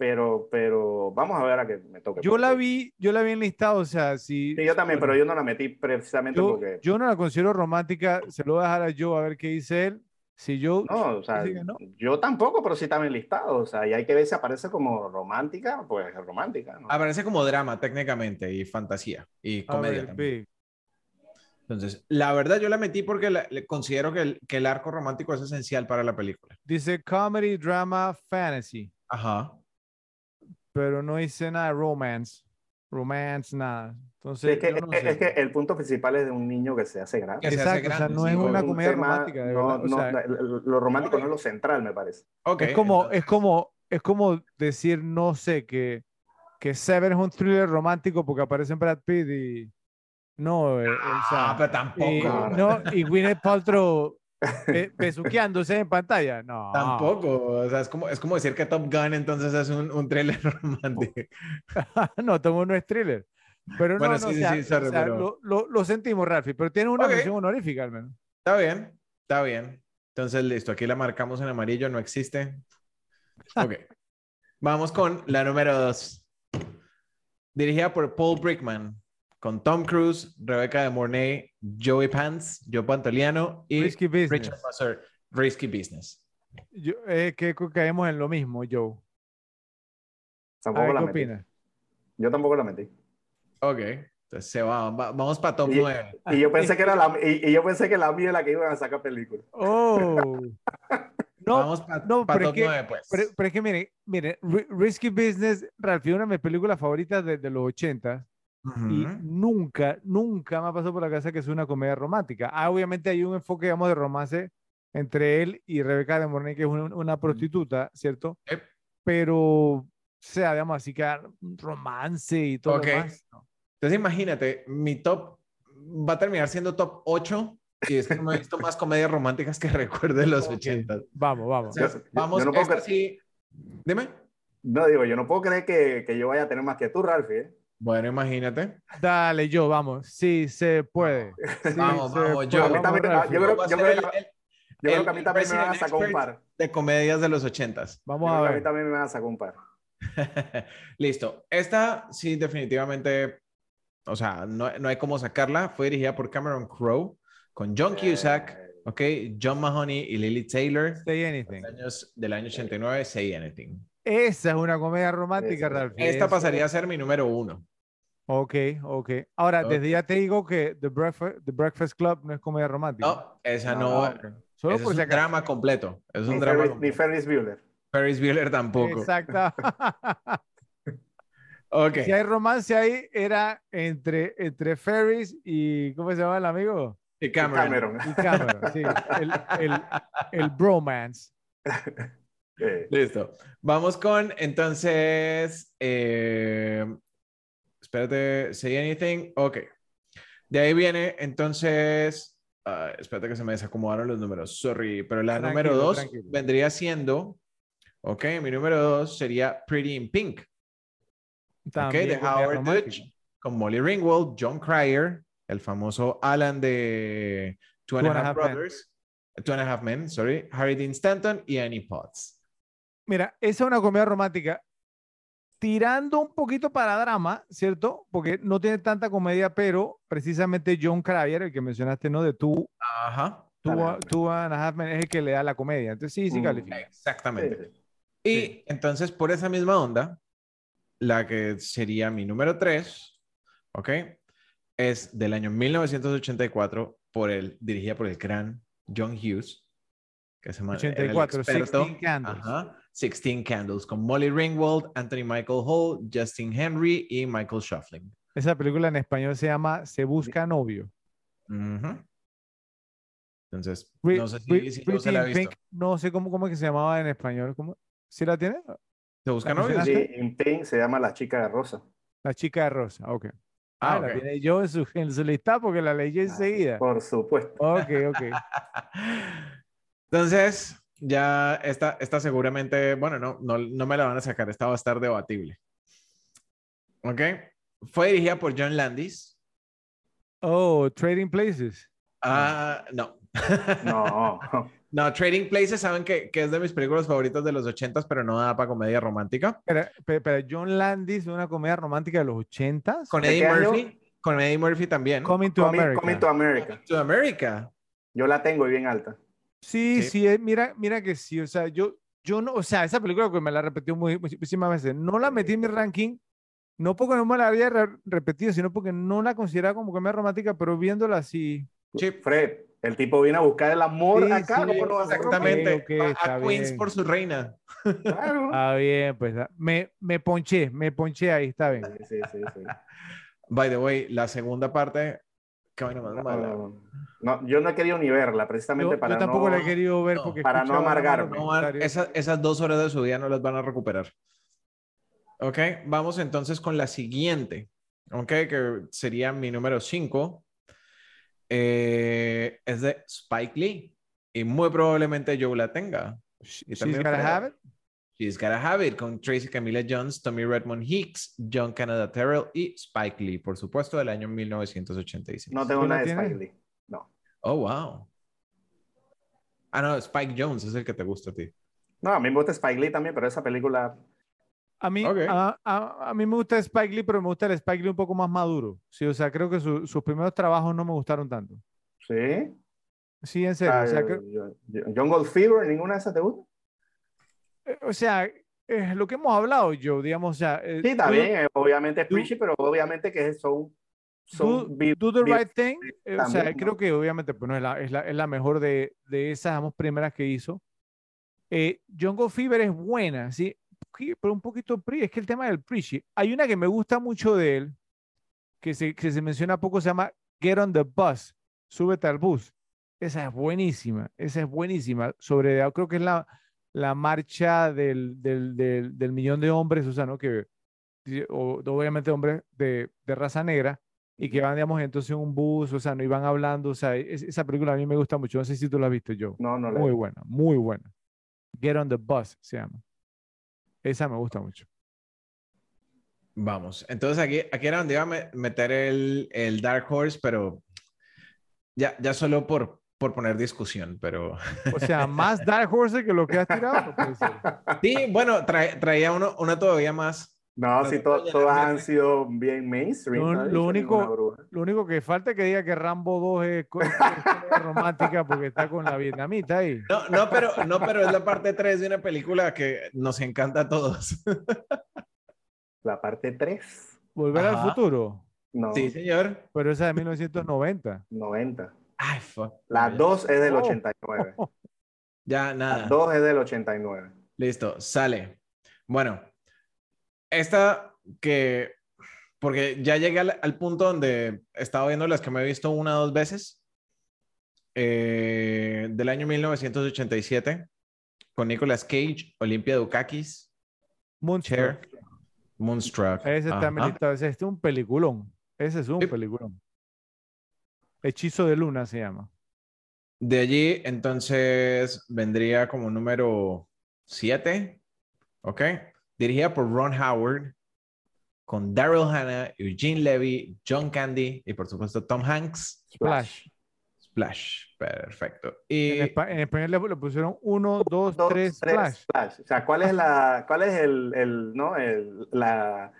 pero, pero vamos a ver a que me toque. Yo la vi, yo la vi enlistada, o sea, si. Sí, yo también, bueno, pero yo no la metí precisamente yo, porque... yo no la considero romántica, se lo voy a dejar a Joe a ver qué dice él. Si yo, No, o sea, no. yo tampoco, pero sí está en listado. O sea, y hay que ver si aparece como romántica, pues es romántica. ¿no? Aparece como drama técnicamente y fantasía y comedia ver, también. Big. Entonces, la verdad yo la metí porque la- le- considero que el, que el arco romántico es esencial para la película. Dice comedy, drama, fantasy, Ajá. Pero no dice nada de romance. Romance, nada. Sí, Entonces, es, que, yo no es, sé. es que el punto principal es de un niño que se hace grande. Que se hace Exacto, o sea, grande, no sí, es una Un comedia tema- romántica, de no, verdad. O no, sea, lo, romántico no es lo central, me parece. Ok. es como, es como, es como decir, no sé, que, que Seven es un thriller romántico porque aparece Brad Pitt y no, eh, o sea, Ah, pero tampoco. y, no, no, y Gwyneth Paltrow besuqueándose en pantalla, no. Tampoco, o sea, es como, es como decir que Top Gun entonces es un, un trailer romántico. no, Tomo no es thriller. Pero Bueno, no, sí, no, o sí, sea, sí, sorry, o sea, pero- lo, lo- lo sentimos, Ralphie, pero tiene una Ok. mención honorífica al menos. Está bien, está bien. Entonces, listo, aquí la marcamos en amarillo, no existe. Ok. Vamos con la número dos. Dirigida por Paul Brickman, con Tom Cruise, Rebecca de Mornay, Joey Pants, Joe Pantoliano y Risky Business. Richard Masur, Risky Business. Yo, eh, que caemos en lo mismo, Joe. Tampoco ver, la ¿qué metí. opinas? Yo tampoco la metí. Ok, entonces se va, va- vamos para top Y- 9. Y yo pensé que era la, y, y yo pensé que la mía es la que iban a sacar película. Oh. No, vamos para no, pero es top que- 9, pues. pero, pero es que mire, mire, Ri- Risky Business, Ralphie, una de mis películas favoritas de, de los 80 y nunca, nunca me ha pasado por la cabeza que es una comedia romántica. Ah, obviamente hay un enfoque, digamos, de romance entre él y Rebeca de Mornay, que es una, una prostituta, ¿cierto? Yep. Pero, o sea, digamos, así que romance y todo lo demás. ¿no? Entonces imagínate, mi top va a terminar siendo top 8 y es que no he visto más comedias románticas que recuerde los Ok. 80. Vamos, vamos. Yo- vamos, yo no puedo esta cre- sí. Dime. No, digo, yo no puedo creer que, que yo vaya a tener más que tú, Ralphie. ¿eh? Bueno, imagínate. Dale, yo, vamos. Sí, se puede. Sí, Vamos, se vamos, puede. yo. Yo creo- yo el- que- el- Yo creo El que a mí también me van a sacar un par. de comedias de los 80s. Yo Vamos creo a que a mí ver. también me van a sacar un par. Listo. Esta sí, definitivamente. O sea, no, no hay cómo sacarla. Fue dirigida por Cameron Crowe con John Cusack, Eh, ok, John Mahoney y Lily Taylor. Say anything. Años, del año 89, Say Anything. Esa es una comedia romántica, Ralphie. Esta Eso. pasaría a ser mi número uno. Ok, ok. Ahora, desde ya te digo que The Breakfast, The Breakfast Club no es comedia romántica. No, esa no. Ah. Solo ese por es un drama completo. Es un Ni, drama. Ferris, ni. Ferris Bueller. Ferris Bueller tampoco. Exacto. Ok. si hay romance ahí, era entre, entre Ferris y. ¿Cómo se llama el amigo? Y Cameron. Cameron. Y Cameron. sí. El, el, el bromance. Listo. Vamos con entonces. eh, espérate, say anything. Ok. De ahí viene entonces. ah, espérate que se me desacomodaron los números. Sorry. Pero la Tranquilo, número dos tranquilo. vendría siendo. Ok, mi número dos sería Pretty in Pink. Ok, También de comedia Howard. Dutch. Con Molly Ringwald, John Cryer, el famoso Alan de Two and, a Half. Brothers. Two and a Half Men, sorry. Harry Dean Stanton y Annie Potts. Mira, esa es una comedia romántica tirando un poquito para drama, ¿cierto? Porque no tiene tanta comedia, pero precisamente John Cryer, el que mencionaste, ¿no? De Two, Ajá. Half Men, es el que le da la comedia. Entonces sí, sí Mm. califica. Exactamente. sí. Y Sí. entonces, por esa misma onda, la que sería mi número 3, ¿ok? Es del año 1984, por el, dirigida por el gran John Hughes, que se llama 84, 16 Candles. Ajá, 16 Candles, con Molly Ringwald, Anthony Michael Hall, Justin Henry y Michael Shuffling. Esa película en español se llama Se Busca Novio. Entonces, no sé si, no se la ha visto. Pink, no sé cómo, cómo es que se llamaba en español. ¿Cómo? ¿Sí la tiene? ¿Se busca mencionaste? Sí, in Pink se llama La Chica de Rosa. La chica de rosa. Ok. Ah, Ah, la tiene yo en su, en su lista porque la leí enseguida. Por supuesto. Ok, ok. Entonces, ya esta, esta seguramente, bueno, no, no, no me la van a sacar, esta va a estar debatible. ¿Ok? Fue dirigida por John Landis. Oh, Trading Places. Ah, no. No. No, Trading Places, saben que, que es de mis películas favoritas de los ochentas, pero no da para comedia romántica. Pero, pero, pero John Landis, una comedia romántica de los ochentas. Con ¿De Eddie qué año? Murphy. Con Eddie Murphy también. Coming to Coming, America. Coming to America. To America. Yo la tengo y bien alta. Sí, Sí. sí, eh, mira, mira que sí, o sea, yo, yo no, o sea, esa película que me la repetió muy, muchísimas veces, no la metí en mi ranking, no porque no me la había re- repetido, sino porque no la consideraba como comedia romántica, pero viéndola así, Sí. Fred, el tipo viene a buscar el amor Sí, acá, sí, ¿cómo no Exactamente. Ok, ok, A- a, Queens bien. por su reina. Claro. ah, bien, pues, ah, me, me ponché, me ponché ahí, está bien. Sí, sí, sí, sí. By the way, la segunda parte, qué vaina más mala. no, no, yo no he querido ni verla, precisamente Yo, para yo tampoco no... la he querido ver porque para no amargarme. No van- comentarios. esa- esas dos horas de su vida no las van a recuperar. Ok, vamos entonces con la siguiente. Ok, que sería mi número 5. es de Spike Lee. Y muy probablemente yo la tenga. Y She's también. Have It. She's Gotta Have It con Tracy Camilla Jones, Tommy Redmond Hicks, John Canada Terrell y Spike Lee, por supuesto, del año 1986. No tengo ¿Tú la nada de? Spike Lee. No. Oh, wow. Ah, no, Spike Jones es el que te gusta a ti. No, a mí me gusta Spike Lee también, pero esa película... A mí, a, a- a mí me gusta Spike Lee, pero me gusta el Spike Lee un poco más maduro. Sí, o sea, creo que su- sus primeros trabajos no me gustaron tanto. Sí. Sí, en serio. Ah, o sea, John Goldfever, ¿ninguna de esas te gusta? Eh, o sea, eh, lo que hemos hablado, yo, digamos, o sea, eh, Sí, do- eh, obviamente es preachy, pero obviamente que son... Do, son vi- do the right thing. eh, o sea, también, ¿no? creo que obviamente pues, no es, la, es, la, es la mejor de, de esas digamos, primeras que hizo. Eh, John Fever es buena, sí, pero un poquito pre, es que el tema del preachy. Hay una que me gusta mucho de él, que se, que se menciona poco, se llama Get on the Bus, súbete al bus. Esa es buenísima, esa es buenísima. Sobre, creo que es la, la marcha del, del, del, del millón de hombres, o sea, ¿no? Que, o, obviamente hombres de, de raza negra, y que van, digamos, entonces en un bus, o sea, no iban hablando, o sea, es- esa película a mí me gusta mucho, no sé si tú la has visto yo. No, no la Muy buena, muy buena. Get on the Bus se llama. Esa me gusta mucho. Vamos, entonces aquí, aquí era donde iba a me- meter el, el Dark Horse, pero ya, ya solo por, por poner discusión, pero O sea, más Dark Horse que lo que has tirado. sí, bueno, trae- traía uno, una todavía más. No, sí, to- todas han sido bien mainstream. Lo- no único-. Lo único que falta es que diga que Rambo 2 es, romántica porque está con la vietnamita ahí. No, no, pero, no, pero es la parte 3 de una película que nos encanta a todos. La parte 3. Volver al futuro. No, Sí, señor. Pero esa de 1990. 90. Ay, fuck. La Ya. 2 es del Oh. 89. Ya, La nada. 2 es del 89. Listo, sale. Bueno, esta que, porque ya llegué al, al punto donde he estado viendo las que me he visto una o dos veces, eh, del año 1987, con Nicolas Cage, Olimpia Dukakis, Moonstruck. Moonstruck. Ese militado. Ese es un peliculón. Ese es un Sí. peliculón. Hechizo de Luna se llama. De allí, entonces, vendría como número 7, ¿ok? Dirigida por Ron Howard, con Daryl Hannah, Eugene Levy, John Candy y, por supuesto, Tom Hanks. Splash. Splash, perfecto. En, Y en español le, le pusieron 1, 2, Dos, 3, tres, Splash. Splash. O sea, ¿cuál es la, cuál es el, el no, el, la,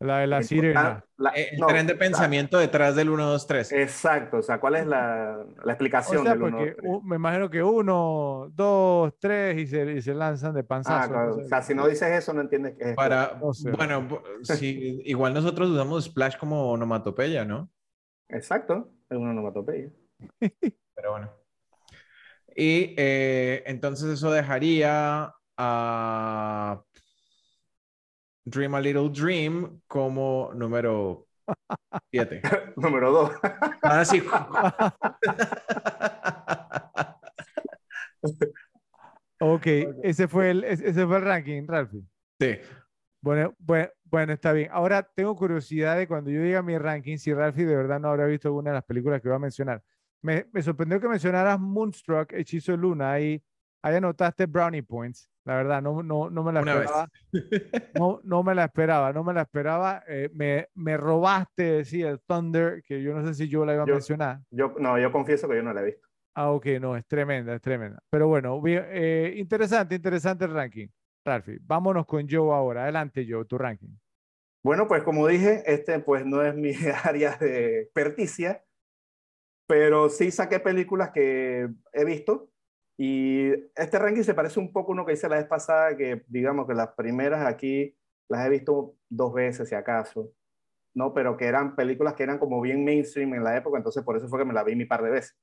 La de la el- sirena. la- eh, el no, tren de la- pensamiento detrás del 1, 2, 3. Exacto, o sea, ¿cuál es la, la O explicación sea, del uno, porque dos, tres? u- me imagino que 1, 2, 3 y se, y se lanzan de Ah, panzazo. claro, no sé. o sea, si no dices eso, no entiendes qué es. Para, No sé. bueno, sí, igual nosotros usamos Splash como onomatopeya, ¿no? Exacto, es una onomatopeya. Pero bueno. Y eh, entonces eso dejaría a Dream a Little Dream como número 7. Número dos. Ahora sí. Ok, ese fue el, ese fue el ranking, Ralphie. Sí. Bueno, bueno, bueno, está bien. Ahora tengo curiosidad de cuando yo diga mi ranking, si Ralphie de verdad no habrá visto alguna de las películas que voy a mencionar. Me, me sorprendió que mencionaras Moonstruck, Hechizo de Luna, ahí, ahí anotaste Brownie Points. La verdad, no, no, no me la Una esperaba. No, no me la esperaba, no me la esperaba. Eh, me, me robaste, sí, el Thunder, que yo no sé si yo la iba a Yo- mencionar. Yo, no, yo confieso que yo no la he visto. Ah, ok, no, es tremenda, es tremenda. Pero bueno, bien, eh, interesante, interesante el ranking. Ralphie, vámonos con Joe ahora. Adelante, Joe, tu ranking. Bueno, pues como dije, este pues no es mi área de experticia, pero sí saqué películas que he visto Y este ranking se parece un poco a uno que hice la vez pasada, que digamos que las primeras aquí las he visto dos veces, si acaso, ¿no? Pero que eran películas que eran como bien mainstream en la época, entonces por eso fue que me la vi mi par de veces.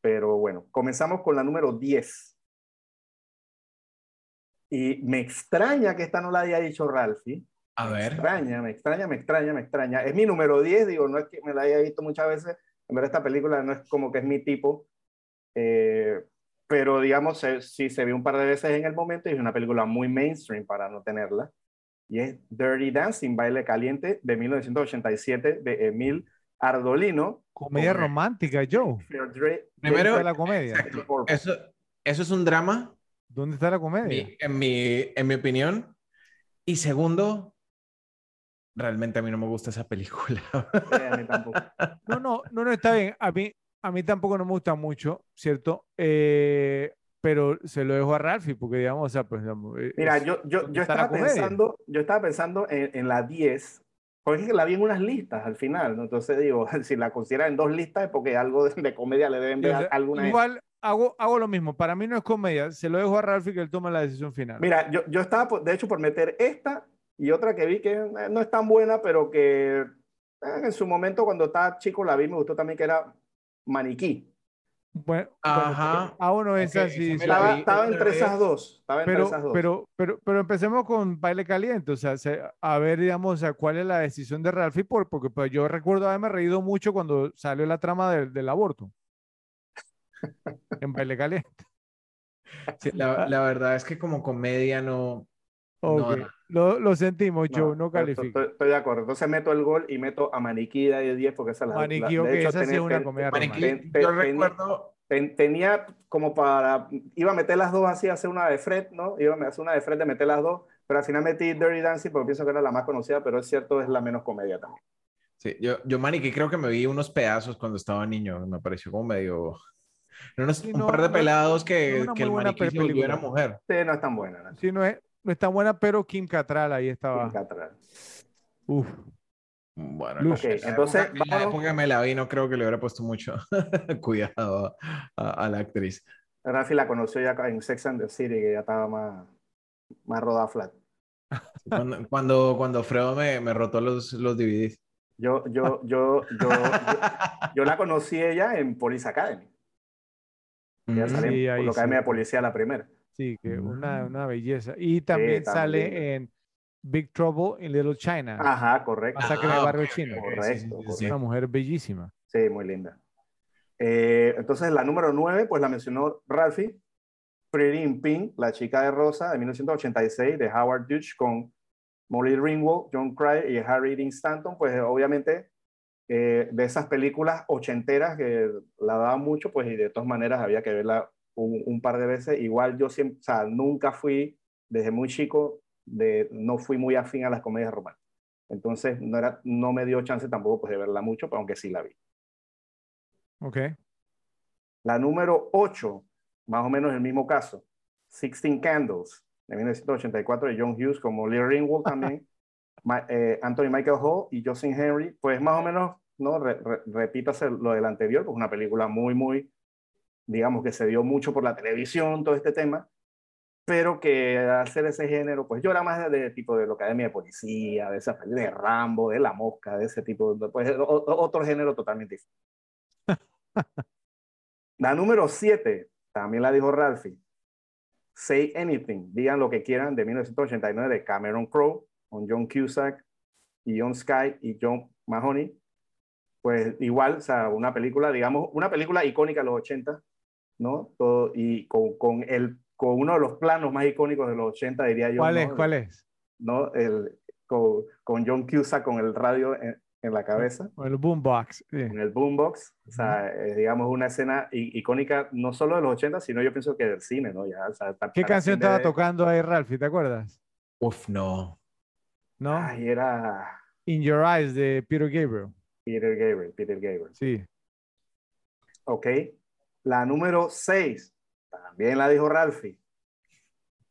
Pero bueno, comenzamos con la número 10. Y me extraña que esta no la haya dicho Ralphie. A Me ver. extraña, me extraña, me extraña, me extraña. Es mi número 10, digo, no es que me la haya visto muchas veces. En verdad, esta película no es como que es mi tipo. Eh, pero digamos, se- sí se vio un par de veces en el momento y es una película muy mainstream para no tenerla. Y es Dirty Dancing, Baile Caliente, de 1987, de Emil Ardolino. Comedia Hombre. romántica, Joe. Dre- ¿Dónde Primero- la comedia? Exacto. Eso, eso es un drama, ¿Dónde está la comedia? mi- en mi, en mi opinión. Y segundo, realmente a mí no me gusta esa película. Eh, a mí tampoco. No, no, no, no está bien. A mí, a mí tampoco no me gusta mucho, ¿cierto? Eh, pero se lo dejo a Ralphie porque, digamos, o sea, pues, digamos, eh, Mira, es- yo, yo, ¿dónde yo estaba pensando, yo estaba pensando en, en la 10, porque es que la vi en unas listas al final, ¿no? Entonces digo, si la consideran en dos listas es porque algo de, de comedia le deben o ver sea, alguna. igual hago, hago lo mismo. Para mí no es comedia. Se lo dejo a Ralphie que él tome la decisión final. Mira, yo, yo estaba, por- de hecho, por meter esta y otra que vi que eh, no es tan buena, pero que en su momento cuando estaba chico la vi, me gustó también que era Maniquí. Bueno, Ajá. a uno esa sí. esa Estaba, vi estaba entre esas dos, estaba entre Pero, esas dos. pero, pero, pero empecemos con baile caliente, o sea, se- a ver, digamos, o sea, cuál es la decisión de Ralphie, por, porque pues, yo recuerdo haberme reído mucho cuando salió la trama del, del aborto en baile caliente. Sí, la, la verdad es que como comedia no... Ok, no, Lo, lo sentimos, Joe, no califica. Estoy, estoy de acuerdo. Entonces meto el gol y meto a Maniquí de 10 porque esa la Maniquí, la- de hecho, esa sí es una ten- comedia Maniquí. Ten- ten- yo ten- recuerdo... ten- tenía como para, iba a meter las dos así, hacer una de Fred, ¿no? Iba a hacer una de Fred de meter las dos, pero al final metí Dirty Dancing porque pienso que era la más conocida, pero es cierto, es la menos comedia también. Sí, yo, yo Maniquí creo que me vi unos pedazos cuando estaba niño, me pareció como medio... Unos, Sí, un no, par de no- pelados no que, es una que el maniquí se volviera película. mujer. Sí, no es tan buena, ¿no? Sí, no es, no es tan buena, pero Kim Cattrall ahí estaba. Sin Catral. Uf, Bueno, Luz. en entonces, época- en la época que me la vi no creo que le hubiera puesto mucho cuidado a, a- a la actriz. Rafi la conoció ya en Sex and the City, que ya estaba más, más rodada flat. Cuando, cuando, cuando Fredo me, me rotó los, los DVDs. Yo, yo, yo, yo, yo, yo la conocí ella en Police Academy. Ella Mm. sale Sí, en la Academia sí. de Policía la primera. Sí, que una, Mm. una belleza. Y también muy linda. sale en Big Trouble in Little China. Ajá, correcto. Masacre en Ah, el barrio chino. Correcto, sí, sí, sí, Es sí. una mujer bellísima. Sí, muy linda. Eh, entonces, la número 9, pues la mencionó Ralphie. Pretty in Pink, La chica de rosa, de 1986, de Howard Hughes, con Molly Ringwald, John Cryer y Harry Dean Stanton. Pues obviamente, eh, de esas películas ochenteras que la daban mucho, pues y de todas maneras había que verla un, un par de veces. Igual yo siempre, o sea, nunca fui, desde muy chico, de, no fui muy afín a las comedias románticas. Entonces, no, era, no me dio chance tampoco pues, de verla mucho, pero aunque sí la vi. Ok. La número 8, más o menos el mismo caso, Sixteen Candles, de 1984, de John Hughes, como Lee Ringwald también, Ma- eh, Anthony Michael Hall y Justin Henry, pues más o menos, ¿no? Re- re- repítase lo del anterior, pues una película muy, muy, digamos que se dio mucho por la televisión, todo este tema, pero que al ser ese género, pues yo era más de, de tipo de la Academia de Policía, de esa de Rambo, de La Mosca, de ese tipo, de- pues o- o- otro género totalmente diferente. La número 7, también la dijo Ralphie. Say Anything, digan lo que quieran, de 1989 de Cameron Crowe, con John Cusack y John Sky y John Mahoney. Pues igual, o sea, una película, digamos, una película icónica de los 80, ¿no? Todo, y con, con, el, con uno de los planos más icónicos de los 80, diría yo. ¿Cuál ¿no? es? ¿Cuál es? ¿no? El, con, con John Cusack con el radio en, en la cabeza O el Boombox. sí. en el boombox, o sea, es, digamos una escena icónica no solo de los 80, sino yo pienso que del cine, ¿no? Ya, o sea, ta- ¿Qué canción estaba de- tocando ahí, Ralphie? ¿Te acuerdas? Uf, no. ¿No? Ay, era In Your Eyes de Peter Gabriel. Peter Gabriel, Peter Gabriel. Sí. Ok. La número 6, también la dijo Ralphie.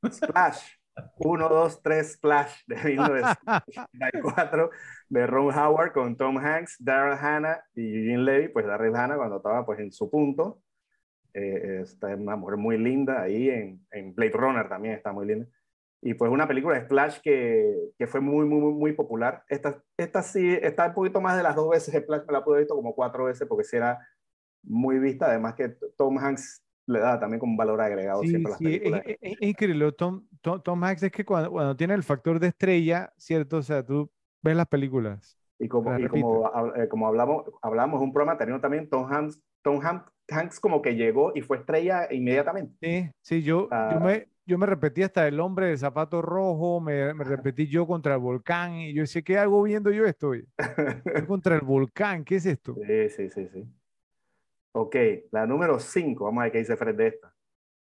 Splash. 1, 2, 3, Splash de 1984 de Ron Howard con Tom Hanks, Daryl Hannah y Eugene Levy, pues Daryl Hannah cuando estaba pues en su punto. Eh, está una mujer muy linda ahí en, en, Blade Runner también está muy linda. Y pues una película de Splash que, que fue muy, muy, muy popular. Esta, esta sí está un poquito más de las dos veces. Splash me la pude visto como cuatro veces porque sí era muy vista. Además que Tom Hanks le da también como un valor agregado sí, siempre a las sí, películas. Es, es- es increíble. Tom, Tom, Tom Hanks es que cuando, cuando tiene el factor de estrella, ¿cierto? O sea, tú ves las películas. Y como, y como, eh, como hablamos, hablamos un programa anterior también, Tom Hanks, Tom Han- Hanks como que llegó y fue estrella inmediatamente. Sí, sí, yo, yo, Ah. me, yo me repetí hasta el hombre del zapato rojo, me, me repetí yo contra el volcán y yo decía, ¿qué hago viendo yo esto? Yo contra el volcán, ¿qué es esto? Sí, sí, sí, sí. Ok, la número 5, vamos a ver qué dice Fred de esta.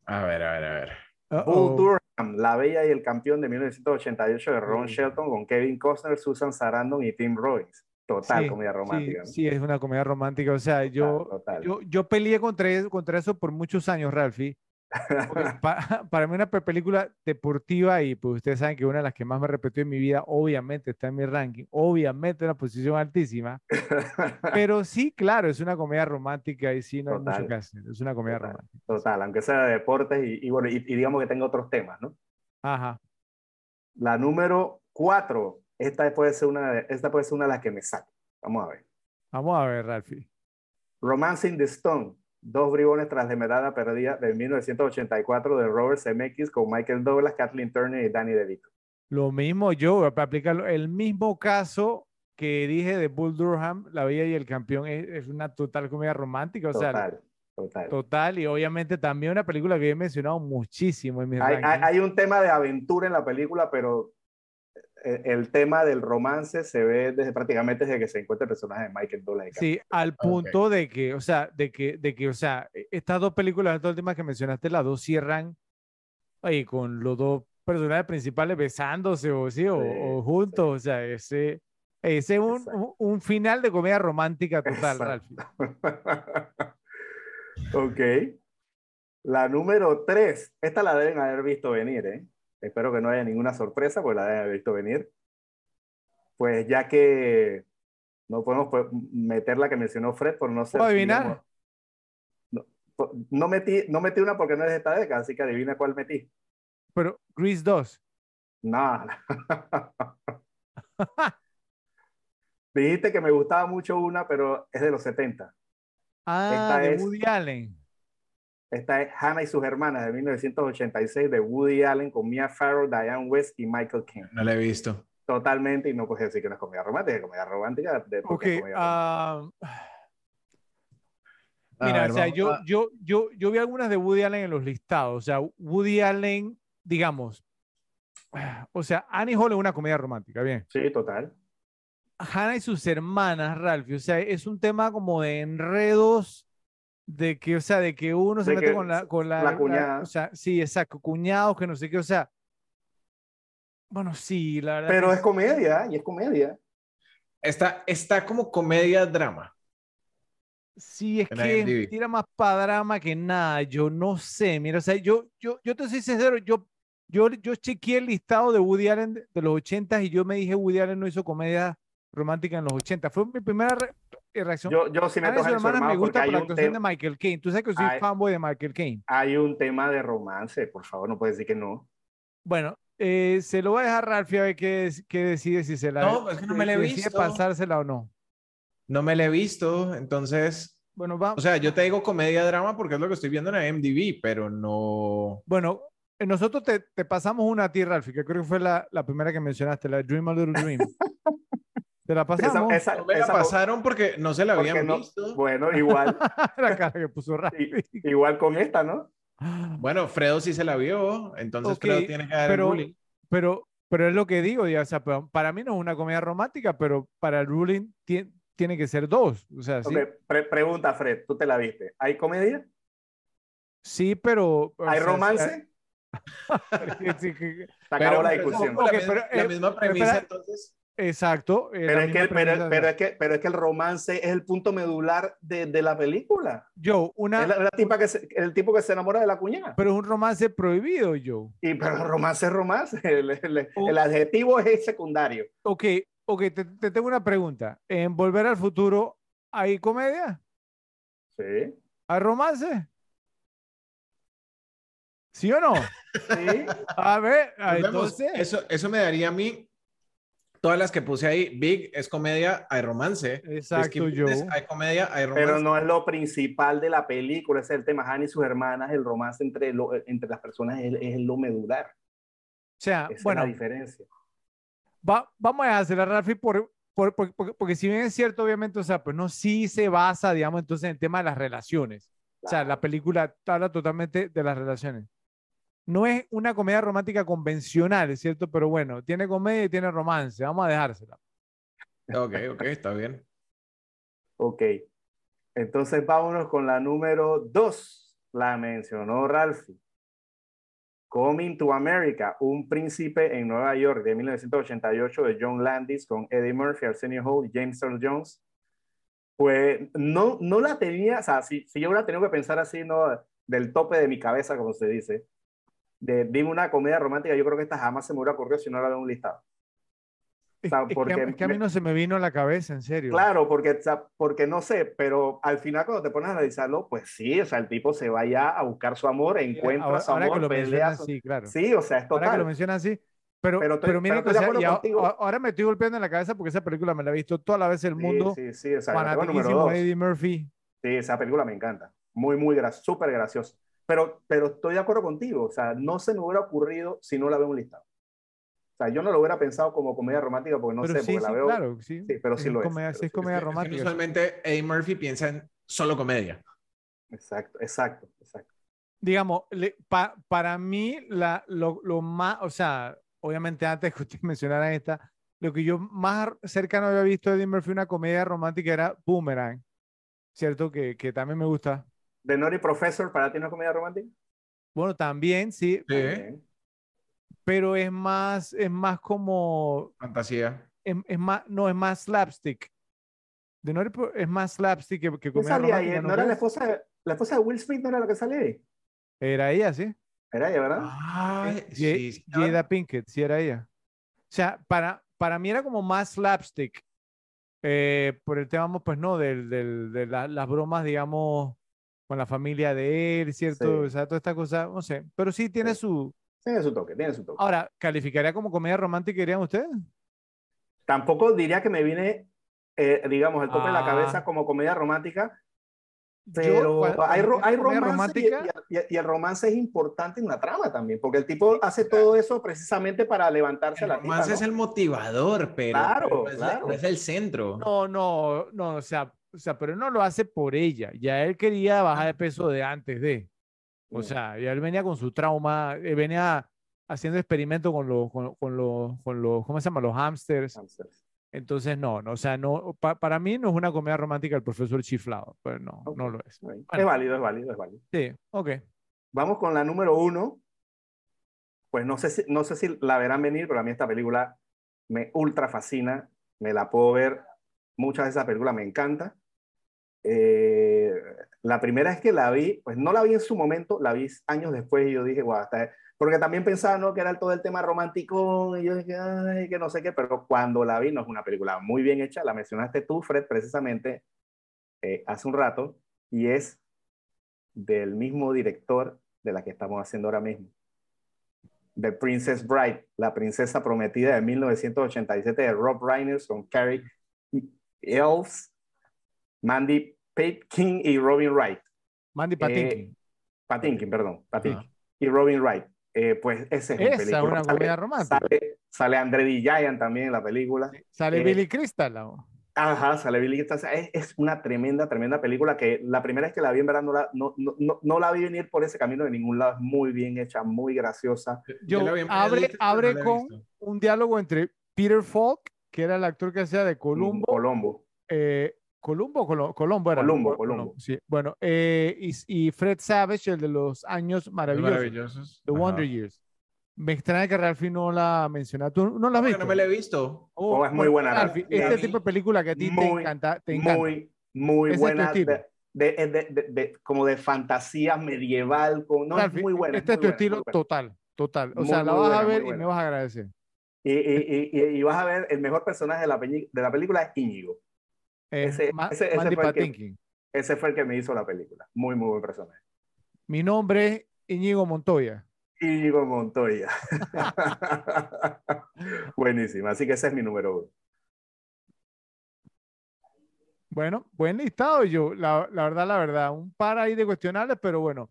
A ver, a ver, a ver. Bull Durham, La Bella y el Campeón de 1988 de Ron. Shelton con Kevin Costner, Susan Sarandon y Tim Robbins. Total Sí, comedia sí, romántica. ¿no? Sí, es una comedia romántica. O sea, yo, total. yo, yo peleé contra eso, contra eso por muchos años, Ralphie. pa- para mí una pe- película deportiva y pues ustedes saben que una de las que más me repetió en mi vida, obviamente está en mi ranking, obviamente una posición altísima, pero sí, claro, es una comedia romántica y sí, no hay mucho que hacer, es una comedia Total. romántica. Total, aunque sea de deportes y, y bueno, y, y digamos que tenga otros temas, ¿no? Ajá. La número 4, esta puede ser una de, esta puede ser una de las que me saque. Vamos a ver. Vamos a ver, Ralphie. Romancing the Stone, dos bribones tras la medalla perdida de 1984 de Robert Zemeckis con Michael Douglas, Kathleen Turner y Danny DeVito. Lo mismo yo, para aplicarlo, el mismo caso que dije de Bull Durham, La Bella y el Campeón, es, es una total comedia romántica, o sea, Total, total. total, y obviamente también una película que he mencionado muchísimo en mis Hay, hay- hay un tema de aventura en la película, pero el tema del romance se ve desde prácticamente desde que se encuentra el personaje de Michael Douglas. Sí, al punto de que, o sea, de que, de que, o sea, e- estas dos películas, estas últimas que mencionaste, las dos cierran ahí con los dos personajes principales besándose o sí, o, Sí, o juntos, o sea, ese, ese es un, un, un final de comedia romántica total. Ralphie. ok. La número 3. Esta la deben haber visto venir, ¿eh? Espero que no haya ninguna sorpresa, porque la haber visto venir. Pues ya que no podemos pues, meter la que mencionó Fred por no ser. ¿Puedo adivinar? no, no metí, no metí una porque no es de esta década, así que adivina cuál metí. Pero Grease 2. No. Dijiste que me gustaba mucho una, pero es de los 70. Ah, Esta de es- Woody Allen. Esta es Hannah y sus hermanas de 1986 de Woody Allen con Mia Farrow, Diane West y Michael King. No la he visto. Totalmente, y no puedes decir que no es comedia romántica, es comedia romántica. De, Ok, comedia romántica. ah, Mira, ver, o sea, yo, a- yo, yo, yo vi algunas de Woody Allen en los listados. O sea, Woody Allen, digamos, o sea, Annie Hall es una comedia romántica, bien. Sí, total. Hannah y sus hermanas, Ralphie, o sea, es un tema como de enredos, de que, o sea, de que uno se De mete con la, con la, la la- cuñada. o sea, sí, exacto, cuñados, que no sé qué, o sea, bueno, sí, la verdad. Pero que es comedia, y es comedia. Está, está como comedia drama. Sí, es en que tira más para drama que nada. Yo no sé, mira, o sea, yo, yo, yo te soy sincero, yo, yo, yo chequeé el listado de Woody Allen de, de los 80 y yo me dije Woody Allen no hizo comedia romántica en los 80. Fue mi primera reacción. Yo, yo sí Ana meto y sus a sus hermanas me gusta por la un, actuación de tema, Michael Caine. Tú sabes que soy Hay- fanboy de Michael Caine. hay un tema de romance, por favor, no puedes decir que no. Bueno, eh, se lo voy a dejar a Ralphie a ver qué, qué decide si se la No, es que no me la he visto. pasársela o no. No me la he visto, entonces, Bueno, va, o sea, yo te digo comedia drama porque es lo que estoy viendo en IMDb, pero no. Bueno, eh, nosotros te, te pasamos una a ti, Ralphie, que creo que fue la, la primera que mencionaste, la Dream a Little Dream. ¿Te la Esa, pasamos? esa- No me la esa- pasaron porque no se la habían no- visto. Bueno, igual, la cara que puso Ralphie. igual con esta, ¿no? Bueno, Fredo sí se la vio, entonces Ok, Fredo tiene que dar pero- el ruling. Pero, pero es lo que digo, ya, o sea, pa- para mí no es una comedia romántica, pero para el ruling tie- tiene que ser dos. O sea, sí, Ok, pre- pregunta, Fred, ¿tú te la viste? ¿Hay comedia? sí pero... ¿Hay sea, romance? sí, Se acabó la pero- discusión. la Ok, misma- pero, la eh, misma premisa, espera. entonces. Exacto. eh, Pero es, que, pero, es que, pero es que el romance es el punto medular de, de la película. Joe, una, Es la, la tipa que se- el tipo que se enamora de la cuñada. pero es un romance prohibido, Joe. Y, pero el romance es romance. El, el- Oh. el adjetivo es secundario. Ok, ok, te, te tengo una pregunta. ¿En Volver al Futuro hay comedia? Sí. ¿Hay romance? ¿Sí o no? Sí. A ver, entonces. Eso, eso me daría a mí. Todas las que puse ahí, Big es comedia, hay romance. Exacto. Business, Hay comedia, hay romance. Pero no es lo principal de la película, es el tema. Hannah y sus hermanas, el romance entre, lo- entre las personas es, es lo medular. O sea, Esa bueno, es la diferencia. va- vamos a hacer a Rafi por, por- por- porque, porque si bien es cierto, obviamente, o sea, pues no, sí se basa, digamos, entonces en el tema de las relaciones. O sea, la Claro. película habla totalmente de las relaciones. No es una comedia romántica convencional, ¿es cierto? Pero bueno, tiene comedia y tiene romance. Vamos a dejársela. Ok, ok, está bien. Ok. Entonces vámonos con la número dos. La mencionó Ralphie. Coming to America, un príncipe en Nueva York de 1988 de John Landis con Eddie Murphy, Arsenio Hall y James Earl Jones. Pues no, no la tenía, o sea, si, si yo hubiera tenido que pensar así, ¿no? Del tope de mi cabeza, como se dice, de dime una comedia romántica, yo creo que esta jamás se me hubiera ocurrido si no la veo en un listado. Es, sea, es que, porque es que a mí no se me vino a la cabeza, en serio. Claro, porque, o sea, porque no sé, pero al final cuando te pones a analizarlo, pues sí, o sea, el tipo se va ya a buscar su amor, Sí, encuentra ahora, su ahora que amor, lo pelea. su- sí, claro. Sí, o sea, es Ahora que lo total. mencionas así. Pero, Pero pero, estoy- pero estoy de que, o sea, ahora me estoy golpeando en la cabeza porque esa película me la he visto todas las veces del Sí, mundo. Sí, sí, o sea, la número dos. de Eddie Murphy. Sí, esa película me encanta. Muy, muy súper graciosa. Pero, pero estoy de acuerdo contigo, o sea, no se me hubiera ocurrido si no la veo en un listado. O sea, yo no lo hubiera pensado como comedia romántica porque no pero sé, sí, porque la sí, veo. claro, sí. Sí, pero sí lo es, comedia, pero sí es sí. comedia Es es que romántica. sí. usualmente Eddie Murphy piensa en solo comedia. Exacto, exacto, exacto. digamos, le- pa- para mí, la, lo, lo más, o sea, obviamente antes que ustedes mencionaran esta, lo que yo más cercano había visto de Eddie Murphy, una comedia romántica, era Boomerang, ¿cierto? Que, que también me gusta. The Naughty Professor, ¿para ti no es comedia romántica? Bueno, también, sí, Sí, También. pero es más, es más como, fantasía. es, es más, no, es más slapstick. De no es más slapstick que, que ¿Quién comedia salía ahí? romántica, ¿No ¿no era la esposa, de- la esposa de Will Smith, no era la que salía ahí? Era ella, sí. Era ella, ¿verdad? Ja- sí, sí, Jada Pinkett, sí era ella. O sea, para, para mí era como más slapstick. eh, por el tema, pues no, del, del- de la- las bromas, digamos, con la familia de él, ¿cierto? Sí. O sea, toda esta cosa, no sé. Pero sí tiene Sí. su. Tiene su toque, tiene su toque. Ahora, ¿calificaría como comedia romántica, dirían ustedes? Tampoco diría que me viene, eh, digamos, el tope de la Ah. cabeza como comedia romántica, Yo, pero cuando- hay, hay romance y, romántica, y- y el romance es importante en la trama también, porque el tipo hace todo eso precisamente para levantarse El la tipa, romance ¿no? es el motivador, pero, Claro, pero no, es, claro. no es el centro. No, no, no, o sea, o sea, pero no lo hace por ella. Ya él quería bajar de peso de antes de. O sea, ya él venía con su trauma, eh, venía haciendo experimentos con los, con, con los, con los, ¿cómo se llama? Los hamsters. Entonces, no, no, o sea, no, pa- para mí no es una comedia romántica el profesor chiflado, pero no, Ok. no lo es. Es Bueno. válido, es válido, es válido. Sí, ok. Vamos con la número uno. Pues no sé si, no sé si la verán venir, pero a mí esta película me ultra fascina. Me la puedo ver. Muchas de esas películas me encanta. Eh, la primera vez que la vi, pues no la vi en su momento, la vi años después y yo dije, guau, porque también pensaba, ¿no? Que era todo el tema romántico y yo dije, ay, que no sé qué, pero cuando la vi, no es una película muy bien hecha, la mencionaste tú, Fred, precisamente eh, hace un rato, y es del mismo director de la que estamos haciendo ahora mismo. The Princess Bride, la princesa prometida de 1987 de Rob Reiner con Carrie Elves, Mandy Patinkin y Robin Wright. Mandy Patinkin. Patinkin, perdón, Patinkin. Y Robin Wright. Eh, pues ese es Esa es película. una Sale- comedia romántica. Sale, sale André D. Giant también en la película. Sale eh, Billy Crystal. ¿no? Ajá, sale Billy. Crystal. Es, es una tremenda, tremenda película que la primera vez que la vi en verdad no la, no, no, no, no la vi venir por ese camino de ningún lado. Es muy bien hecha, muy graciosa. Yo, la vi en abre, abre no la he con visto. un diálogo entre Peter Falk, que era el actor que hacía de Columbo, Colombo. eh, Columbo, o Colo- Colombo era. Columbo, ¿no? Columbo. Sí, bueno, eh, y, y Fred Savage, el de los años maravillosos, Maravillosos. The Ajá. Wonder Years. Me extraña que Ralphie no la menciona. ¿Tú no la has visto? no me la he visto. Oh, es muy buena, Ralphie, Ralphie. este tipo de película que a ti te muy, encanta, te encanta. Muy, muy es tu buena. estilo. De, de- de- de- de- como de fantasía medieval. Con, no, Ralphie, es muy buena. Este es tu buena, estilo total, total. O Muy, sea, la vas buena, a ver y buena. me vas a agradecer. Y, y, y, y vas a ver, el mejor personaje de la, peli- de la película es Íñigo. Eh, Ese- Ma- ese- ese Mandy fue el que- Patinkin. Ese fue el que me hizo la película. Muy, muy buen personaje. Mi nombre Íñigo Montoya. Íñigo Montoya. Buenísimo. Así que ese es mi número uno. Bueno, buen listado, yo. La, la verdad, la verdad. Un par ahí de cuestionables, pero bueno.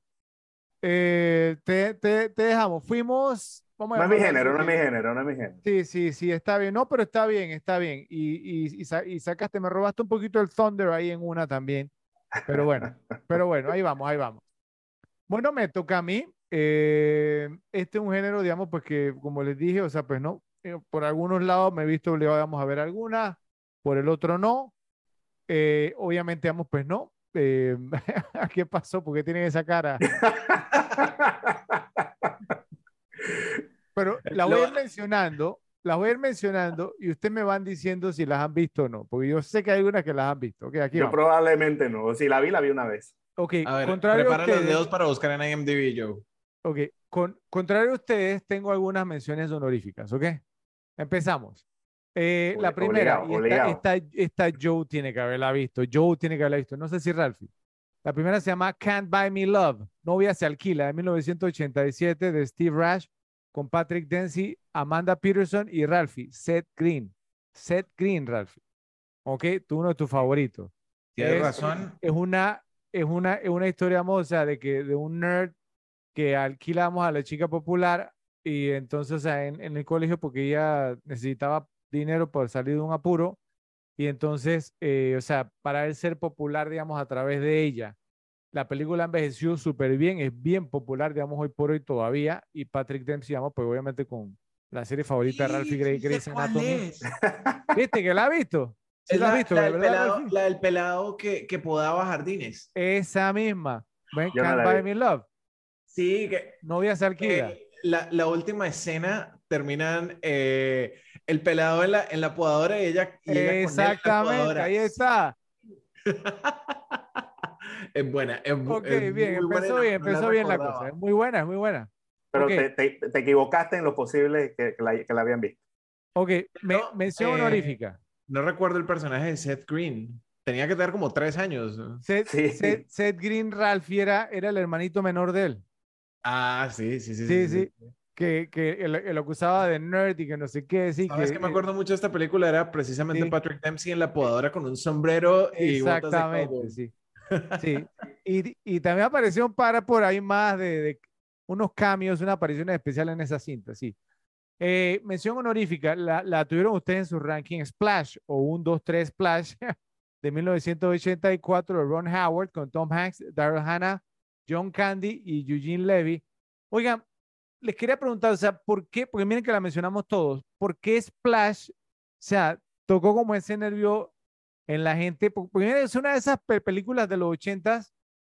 Eh, te, te, te dejamos. Fuimos. Vamos No es mi género, no es mi género, no es mi género. Sí, sí, sí, está bien. No, pero está bien, está bien. Y, y, y, sa- y sacaste, me robaste un poquito el Thunder ahí en una también. Pero bueno, pero bueno, ahí vamos, ahí vamos. Bueno, me toca a mí. Eh, este es un género, digamos, pues que, como les dije, o sea, pues no, eh, por algunos lados me he visto obligado, digamos, a ver algunas, por el otro no. Eh, obviamente, digamos, pues no. Eh, ¿qué pasó? ¿Por qué tienen esa cara? Pero las voy a ir mencionando, las voy a ir mencionando y ustedes me van diciendo si las han visto o no, porque yo sé que hay algunas que las han visto. Ok, aquí Yo vamos. probablemente no. Si la vi, la vi una vez. Ok, A ver, contrario a los dedos para buscar en IMDb, Joe. ok, con, contrario a ustedes, tengo algunas menciones honoríficas, ¿ok? Empezamos. Eh, la primera, obligado, y obligado. esta, esta, esta Joe tiene que haberla visto, Joe tiene que haberla visto, no sé si Ralphie. La primera se llama Can't Buy Me Love, Novia se alquila, de 1987, de Steve Rash, con Patrick Dempsey, Amanda Peterson y Ralphie, Seth Green. Seth Green, Ralphie. Ok, tú uno de tus favoritos. Tienes Es- razón. Es una, es una, es una historia, sea, de que de un nerd que alquilamos a la chica popular y entonces, o sea, en, en el colegio porque ella necesitaba dinero para salir de un apuro y entonces, eh, o sea, para él ser popular, digamos, a través de ella. La película envejeció súper bien, es bien popular, digamos, hoy por hoy todavía y Patrick Dempsey, digamos, pues obviamente con la serie favorita de Ralphie Gray, Grey's Anatomy. ¿Viste que la has visto? Sí Es la la, visto, la ¿verdad, del pelado, Ralphie? la del pelado que, que podaba jardines. Esa misma. Yo no Can't la Buy. Me Love. Sí, que Novia se alquila. eh, la, la última escena terminan eh, el pelado en la, en la podadora y ella, y ella con él en la Exactamente, podadora. ahí está. Es buena. Es, Ok, es bien, muy buena y empezó no- bien, la empezó bien cosa. Es muy buena, es muy buena. Pero Ok. te, te- te equivocaste en lo posible que, que la, que la habían visto. Ok, me- No, mención eh, honorífica. No recuerdo el personaje de Seth Green. Tenía que tener como tres años. Seth, Sí. Seth- Seth Green Ralphie era, era el hermanito menor de él. Ah, sí, sí, sí. Sí, sí. Que, que él, él lo acusaba de nerd y que no sé qué. Sí, ¿Sabes que, que me acuerdo mucho de esta película? Era precisamente Sí. Patrick Dempsey en la podadora con un sombrero y botas de Exactamente, sí. Sí. Y, y también apareció un par por ahí más de, de unos cambios, unas apariciones especiales en esa cinta, sí. Eh, mención honorífica, la, la tuvieron ustedes en su ranking Splash o un 2-3 Splash de 1984 de Ron Howard con Tom Hanks, Daryl Hannah, John Candy y Eugene Levy. Oigan, les quería preguntar, o sea, ¿por qué? Porque miren que la mencionamos todos, ¿por qué Splash, o sea, tocó como ese nervio en la gente? Por- Porque es una de esas pe- películas de los ochentas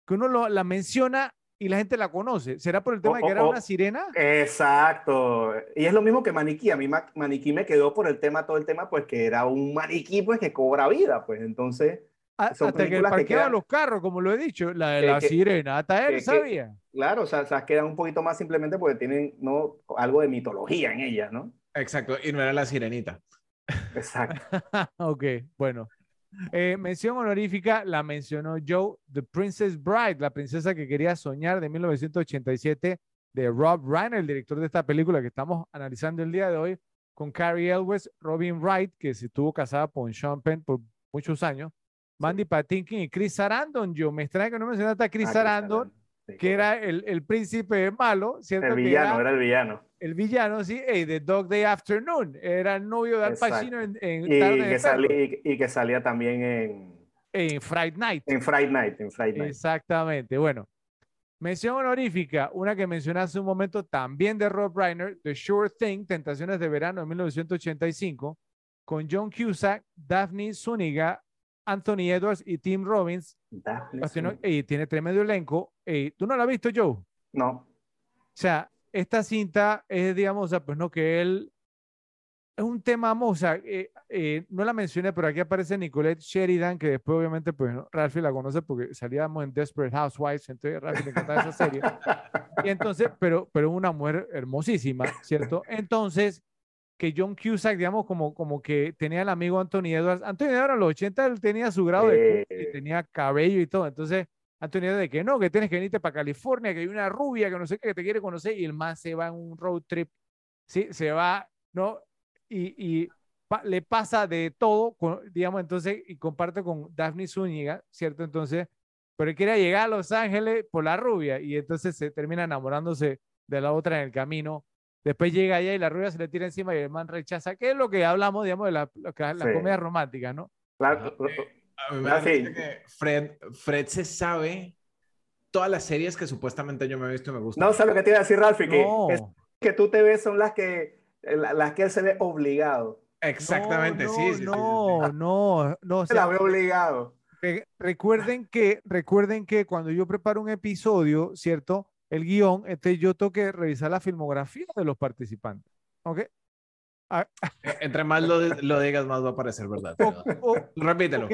que uno lo- la menciona y la gente la conoce. ¿Será por el tema de que era una sirena? Exacto. Y es lo mismo que Maniquí. A mí Ma- Maniquí me quedó por el tema, todo el tema, pues que era un maniquí, pues que cobra vida, pues entonces, A- son hasta que de quedan- los carros, como lo he dicho, la de la que- sirena, hasta él que- que- sabía. claro, o sea, o sea, quedan un poquito más simplemente porque tienen ¿no? algo de mitología en ellas, ¿no? Exacto, y no era la sirenita. Exacto. ok, bueno. Eh, mención honorífica la mencionó Joe, The Princess Bride, la princesa que quería soñar de 1987 de Rob Reiner, el director de esta película que estamos analizando el día de hoy, con Carrie Elwes, Robin Wright, que se estuvo casada con Sean Penn por muchos años, Mandy Patinkin y Chris Sarandon. Yo me extraña que no mencionaste a Chris Ah, Sarandon, sí, que era el, el príncipe malo, ¿cierto? el villano, era era el villano. el villano, sí, hey, de Dog Day Afternoon, era el novio de Al. Pacino en, en Y Tarde que, salía, y, y que salía también en, en Friday Night. en Friday Night, en Friday Night. Exactamente. Bueno, mención honorífica, una que mencioné hace un momento también de Rob Reiner, The Sure Thing, Tentaciones de Verano de 1985, con John Cusack, Daphne Zuniga, Anthony Edwards y Tim Robbins. Ey, tiene tremendo elenco. Ey, ¿Tú no la has visto, Joe? O No, sea, esta cinta es, digamos, o sea, pues no, que él es un tema, o sea, eh, eh, no la mencioné, pero aquí aparece Nicolette Sheridan, que después obviamente, pues, ¿no? Ralphie la conoce porque salíamos en Desperate Housewives, entonces Ralphie le encantaba esa serie. Y entonces, pero, pero una mujer hermosísima, ¿cierto? Entonces, que John Cusack, digamos, como, como que tenía el amigo Anthony Edwards. Anthony Edwards en los 80 él tenía su grado de Eh. tenía cabello y todo. Entonces, Antonio de que no, que tienes que venirte para California, que hay una rubia que no sé qué, que te quiere conocer, y el más se va en un road trip, ¿sí? Se va, ¿no? Y, y le pasa de todo, digamos, entonces, y comparte con Daphne Zúñiga, ¿cierto? Entonces, pero él quiere llegar a Los Ángeles por la rubia, y entonces se termina enamorándose de la otra en el camino. Después llega allá y la rubia se le tira encima y el man rechaza, que es lo que hablamos, digamos, de la, la, comedia romántica, ¿no? Claro. A mí me parece que Fred, Fred se sabe todas las series que supuestamente yo me he visto y me gustan. No, sé lo que te iba a decir, Ralphie, que, que tú te ves son las que, las que él se ve obligado. Exactamente, sí, sí, No, no, no. Se la ve obligado. recuerden que, recuerden que cuando yo preparo un episodio, ¿cierto? El guion, este, yo tengo que revisar la filmografía de los participantes. ¿Ok? Ah, e, entre más lo, lo, digas, más va a parecer verdad. Repítelo.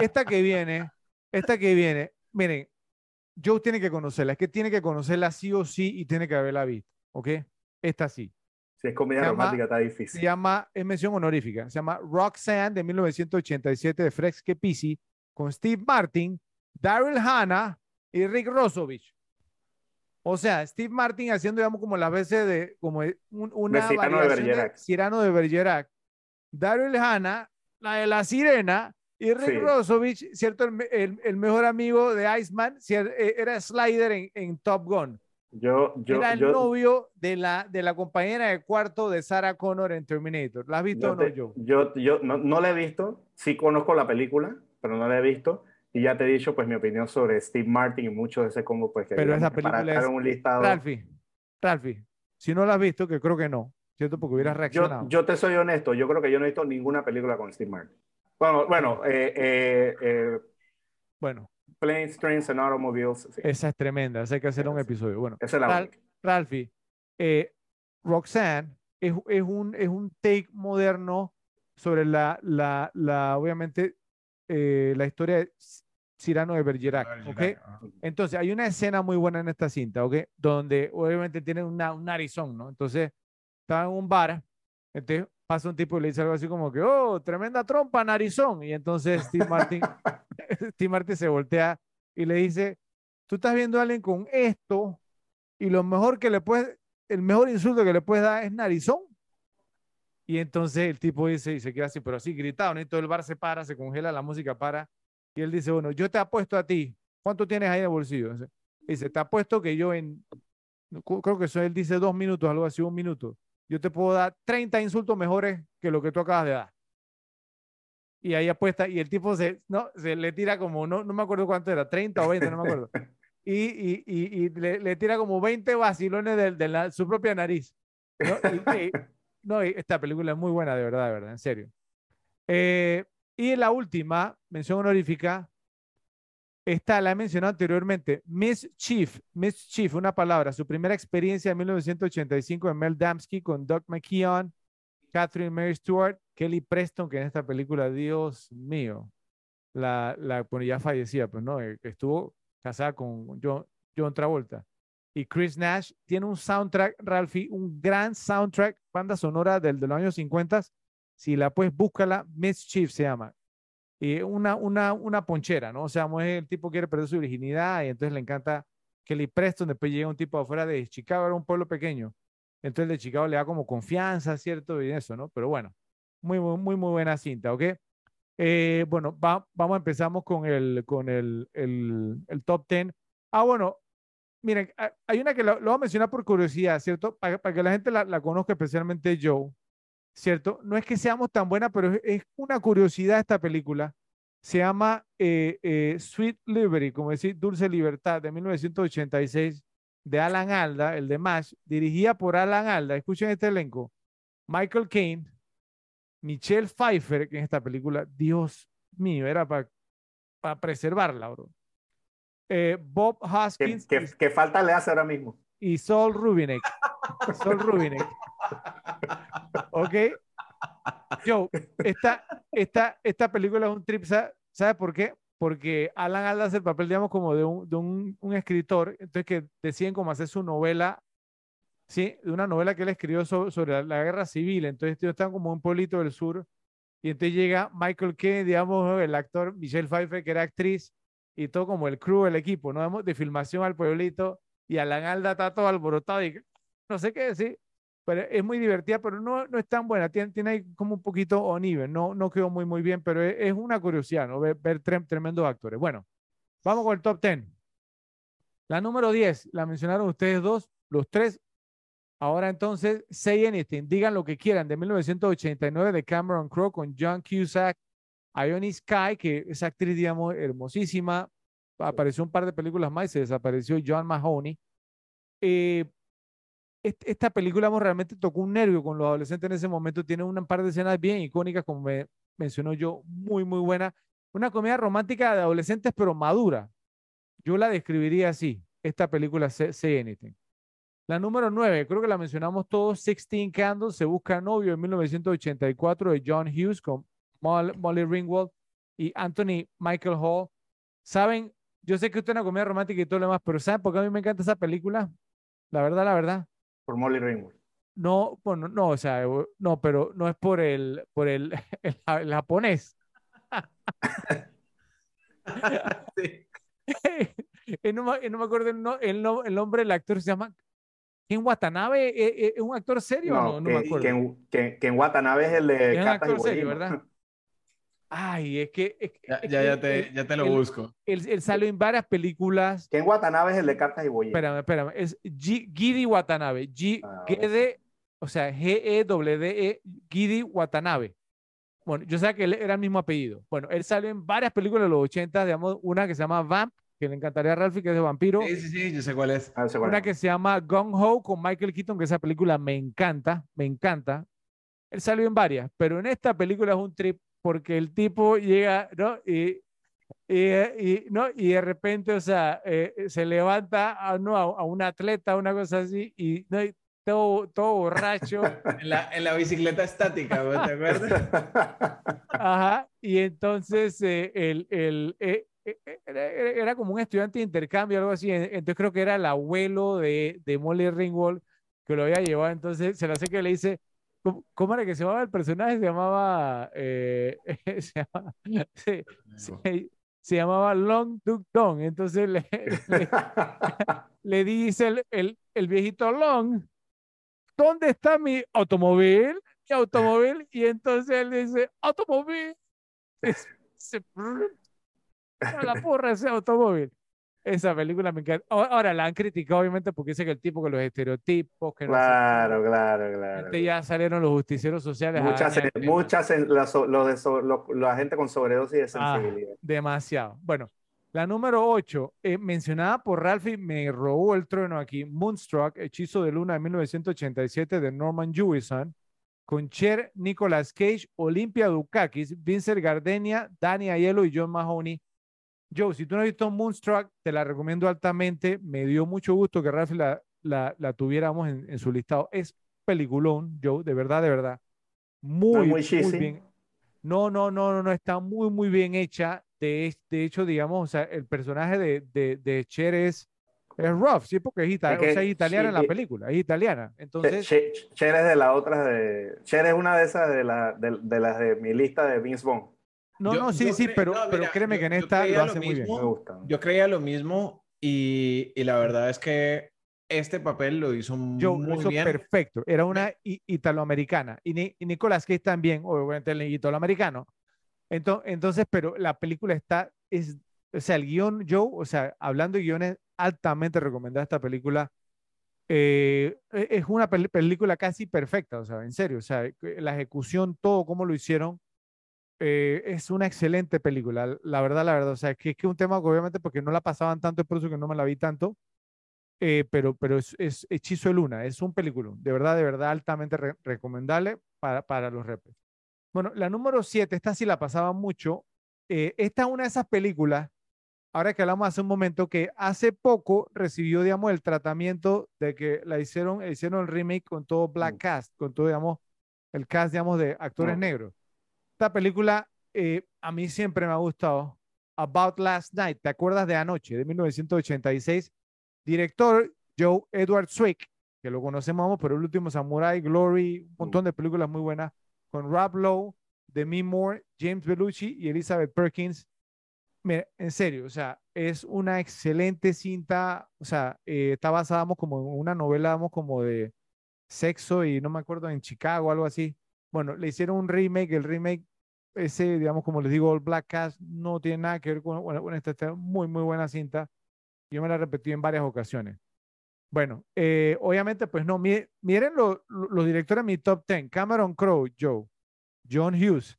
esta que viene, esta que viene, miren, Joe tiene que conocerla, es que tiene que conocerla sí o sí y tiene que haberla visto, ¿ok? Esta sí. Si es comedia romántica, está difícil. Se llama, es mención honorífica, se llama Roxanne de 1987 de Frex Kepisi con Steve Martin, Daryl Hannah y Rick Rosovich. O sea, Steve Martin haciendo, digamos, como las veces de, como un, una de variación de, Cirano de Bergerac. Daryl Hannah, la de la sirena, y Rick Rosovich, ¿cierto? El, el, mejor amigo de Iceman, eh, era Slider en, en Top Gun. Yo, yo, era el novio de la, de la compañera de cuarto de Sarah Connor en Terminator. ¿La has visto o no, yo? Yo, yo no, no la he visto. Sí conozco la película, pero no la he visto. Y ya te he dicho, pues, mi opinión sobre Steve Martin y mucho de ese combo, pues, que Pero esa película es... un listado. Ralphie, Ralphie, si no la has visto, que creo que no, ¿cierto? Porque hubieras reaccionado. Yo, yo, te soy honesto, yo creo que yo no he visto ninguna película con Steve Martin. Bueno, bueno, eh, eh, eh, bueno. Planes, Trains and Automobiles. Esa es tremenda, esa hay que hacer un episodio. Bueno, esa es la Ralphie, Roxanne es, es, un, es un take moderno sobre la, la, la obviamente, eh, la historia de Cyrano de Bergerac, ¿ok? Entonces, hay una escena muy buena en esta cinta, ¿ok? Donde obviamente tiene una, un narizón, ¿no? Entonces, estaba en un bar, entonces pasa un tipo y le dice algo así como que, oh, tremenda trompa, narizón. Y entonces Steve Martin, Steve Martin se voltea y le dice, tú estás viendo a alguien con esto y lo mejor que le puedes, el mejor insulto que le puedes dar es narizón. Y entonces el tipo dice, y se queda así, pero así gritado, ¿no? Y todo el bar se para, se congela, la música para. Y él dice, bueno, yo te apuesto a ti. ¿Cuánto tienes ahí en el bolsillo? Dice, te apuesto que yo en, creo que eso él dice dos minutos, algo así, un minuto. Yo te puedo dar 30 insultos mejores que lo que tú acabas de dar. Y ahí apuesta, y el tipo se, no, se le tira como, no, no me acuerdo cuánto era, 30 o 20, no me acuerdo. Y, y, y, y le, le, tira como 20 vacilones de, de la, su propia nariz. ¿no? No, esta película es muy buena, de verdad, de verdad, en serio. Eh, y la última, mención honorífica, esta la he mencionado anteriormente, Miss Chief, Miss Chief, una palabra, su primera experiencia en 1985 en Mel Damsky con Doug McKeon, Catherine Mary Stewart, Kelly Preston, que en esta película, Dios mío, la, la ya fallecía, pues no, eh, estuvo casada con John, John Travolta y Chris Nash. Tiene un soundtrack, Ralphie, un gran soundtrack, banda sonora del de los años 50. Si la puedes, búscala. Mischief se llama. Y una, una, una ponchera, ¿no? O sea, el tipo quiere perder su virginidad y entonces le encanta Kelly Preston. Después llega un tipo afuera de Chicago, era un pueblo pequeño. Entonces de Chicago le da como confianza, ¿cierto? Y eso, ¿no? Pero bueno, muy, muy, muy, muy buena cinta, ¿ok? Eh, bueno, vamos, empezamos con el, con el, el, el top 10. Ah, bueno, miren, hay una que lo, voy a mencionar por curiosidad, ¿cierto? Para, que la gente la, conozca, especialmente Joe, ¿cierto? No es que seamos tan buena, pero es, una curiosidad esta película. Se llama eh, eh, Sweet Liberty, como decir, Dulce Libertad, de 1986, de Alan Alda, el de MASH, dirigida por Alan Alda. Escuchen este elenco. Michael Caine, Michelle Pfeiffer, que en esta película, Dios mío, era para preservarla, bro. Eh, Bob Hoskins. ¿Qué, falta le hace ahora mismo? Y Sol Rubinek. Sol Rubinek. ¿Ok? Joe, esta, esta, esta película es un trip, ¿sabes por qué? Porque Alan Alda hace el papel, digamos, como de un, de un, un escritor, entonces que deciden como hacer su novela, ¿sí? De una novela que él escribió sobre, la, guerra civil, entonces ellos están como un pueblito del sur, y entonces llega Michael Kennedy, digamos, el actor Michelle Pfeiffer, que era actriz, y todo como el crew, el equipo, ¿no? Vemos de filmación al pueblito y Alan Alda está todo alborotado y no sé qué decir, pero es muy divertida, pero no, no es tan buena, tiene, tiene ahí como un poquito uneven, no, no quedó muy, muy bien, pero es, es una curiosidad, ¿no? Ver, ver trem- tremendos actores. Bueno, vamos con el top 10. La número 10, la mencionaron ustedes dos, los tres. Ahora entonces, Say Anything, digan lo que quieran, de 1989 de Cameron Crowe con John Cusack, Ione Sky, que es actriz, digamos, hermosísima, apareció un par de películas más y se desapareció John Mahoney. Eh, est- esta película amor, realmente tocó un nervio con los adolescentes en ese momento, tiene un par de escenas bien icónicas, como me mencionó yo, muy, muy buena. Una comedia romántica de adolescentes, pero madura. Yo la describiría así, esta película Say, Anything. La número 9, creo que la mencionamos todos, 16 Candles, Se Busca Novio, en 1984, de John Hughes con Molly Ringwald y Anthony Michael Hall. ¿Saben? Yo sé que usted es una comedia romántica y todo lo demás, pero ¿saben por qué a mí me encanta esa película? La verdad, la verdad. Por Molly Ringwald. No, bueno, no, o sea, no, pero no es por el, por el, el, ja- el japonés. Sí. No, me, no me acuerdo el, no- el, no- el nombre del actor, se llama Ken Watanabe. eh, eh, ¿Es un actor serio o No, no? No me acuerdo. que, en, que- que en Watanabe es el de Es un actor serio. ¿verdad? Ay, es que, es, Ya, es ya, que ya te, ya te lo busco. él- él salió en varias películas. Que en Watanabe es el de Cartas y Bohemia. Espérame, espérame. Es G- Gidi Watanabe. G, Ah, Gede, o sea, G-E-W-D-E, Gidi Watanabe. Bueno, yo sé que él era el mismo apellido. Bueno, él salió en varias películas de los 80, digamos, una que se llama Vamp, que le encantaría a Ralphie, que es de vampiro. Sí, sí, sí, yo sé cuál es. Ah, ese bueno. Una que se llama Gong Ho con Michael Keaton, que esa película me encanta, me encanta. Él salió en varias, pero en esta película es un trip porque el tipo llega, ¿no? Y, y, y, ¿no? y de repente, o sea, eh, se levanta a, ¿no? a, a un atleta, una cosa así, y, ¿no? y todo, todo borracho. En la, en la bicicleta estática, ¿no? ¿te acuerdas? Ajá, y entonces eh, el, el, eh, eh, eh, era, como un estudiante de intercambio, algo así. en- Entonces creo que era el abuelo de, de Molly Ringwald que lo había llevado. Entonces se lo hace que le dice, ¿cómo, cómo era que se llamaba el personaje? Se llamaba, eh, se, llama- se- se- se llamaba Long Duk Dong. Entonces le, le, le dice el, el, el viejito Long, ¿dónde está mi automóvil? Mi automóvil. Y entonces él dice, automóvil. Se- a la porra ese automóvil. Esa película me encanta. Ahora la han criticado, obviamente, porque dice que el tipo que los estereotipos, que Claro, claro, claro. Este ya salieron los justicieros sociales. Muchas, muchas, la, lo de so- lo- la gente con sobredosis de Ah, sensibilidad. demasiado. Bueno, la número 8, mencionada por Ralphie, me robó el trueno aquí. Moonstruck, Hechizo de Luna de 1987 de Norman Jewison, con Cher, Nicolas Cage, Olympia Dukakis, Vincent Gardenia, Danny Aiello y John Mahoney. Joe, si tú no has visto Moonstruck, te la recomiendo altamente. Me dio mucho gusto que Ralphie la, la, la tuviéramos en, en su listado. Es peliculón, Joe, de verdad, de verdad. Muy, muy bien. No, no, no, no, no, está muy, muy bien hecha. De, de hecho, digamos, o sea, el personaje de, de, de Cher es, es rough, sí, porque es, ita- Es que o sea, es italiana sí, en la película, es italiana. Entonces, Che- Cher es de las otras de. Cher es una de esas de, la, de, de las de mi lista de Vince Vaughn. No, Yo- no, sí, yo sí, pero, no, pero mira, créeme yo- que en yo esta lo lo hace muy bien. mismo. Me gusta. Yo creía lo mismo y, y la verdad es que este papel lo hizo lo muy hizo bien. perfecto. Era una italoamericana. Y, Ni- y Nicolas Cage también, obviamente el italoamericano. Entonces, entonces, pero la película está, es, o sea, el guion, Joe, o sea, hablando de guiones, altamente recomendada esta película. Eh, e- es una pel- película casi perfecta, o sea, en serio, o sea, la ejecución, todo como lo hicieron, eh, es una excelente película, la verdad, la verdad, o sea, que es que un tema obviamente porque no la pasaban tanto, es por eso que no me la vi tanto, eh, pero, pero es, es Hechizo de Luna, es un película, de verdad, de verdad, altamente re- recomendable para, para los repes. Bueno, la número 7, esta sí la pasaba mucho. eh, esta es una de esas películas, ahora que hablamos hace un momento, que hace poco recibió, digamos, el tratamiento de que la hicieron, hicieron el remake con todo Black. Cast, con todo, digamos, el cast, digamos, de actores negros. Esta película eh, a mí siempre me ha gustado. About Last Night, ¿te acuerdas de Anoche, de 1986? Director Joe Edward Swick, que lo conocemos, pero el último Samurai, Glory, un montón de películas muy buenas, con Rob Lowe, Demi Moore, James Belushi y Elizabeth Perkins. Mira, en serio, o sea, es una excelente cinta, o sea, eh, está basada como en una novela vamos, como de sexo y no me acuerdo, en Chicago, algo así. Bueno, le hicieron un remake, el remake, ese, digamos, como les digo, el Black Cast no tiene nada que ver con, bueno, esta, esta muy, muy buena cinta. Yo me la repetí en varias ocasiones. Bueno, eh, obviamente, pues no, mi- miren lo- lo- los directores de mi top 10. Cameron Crowe, Joe. John Hughes.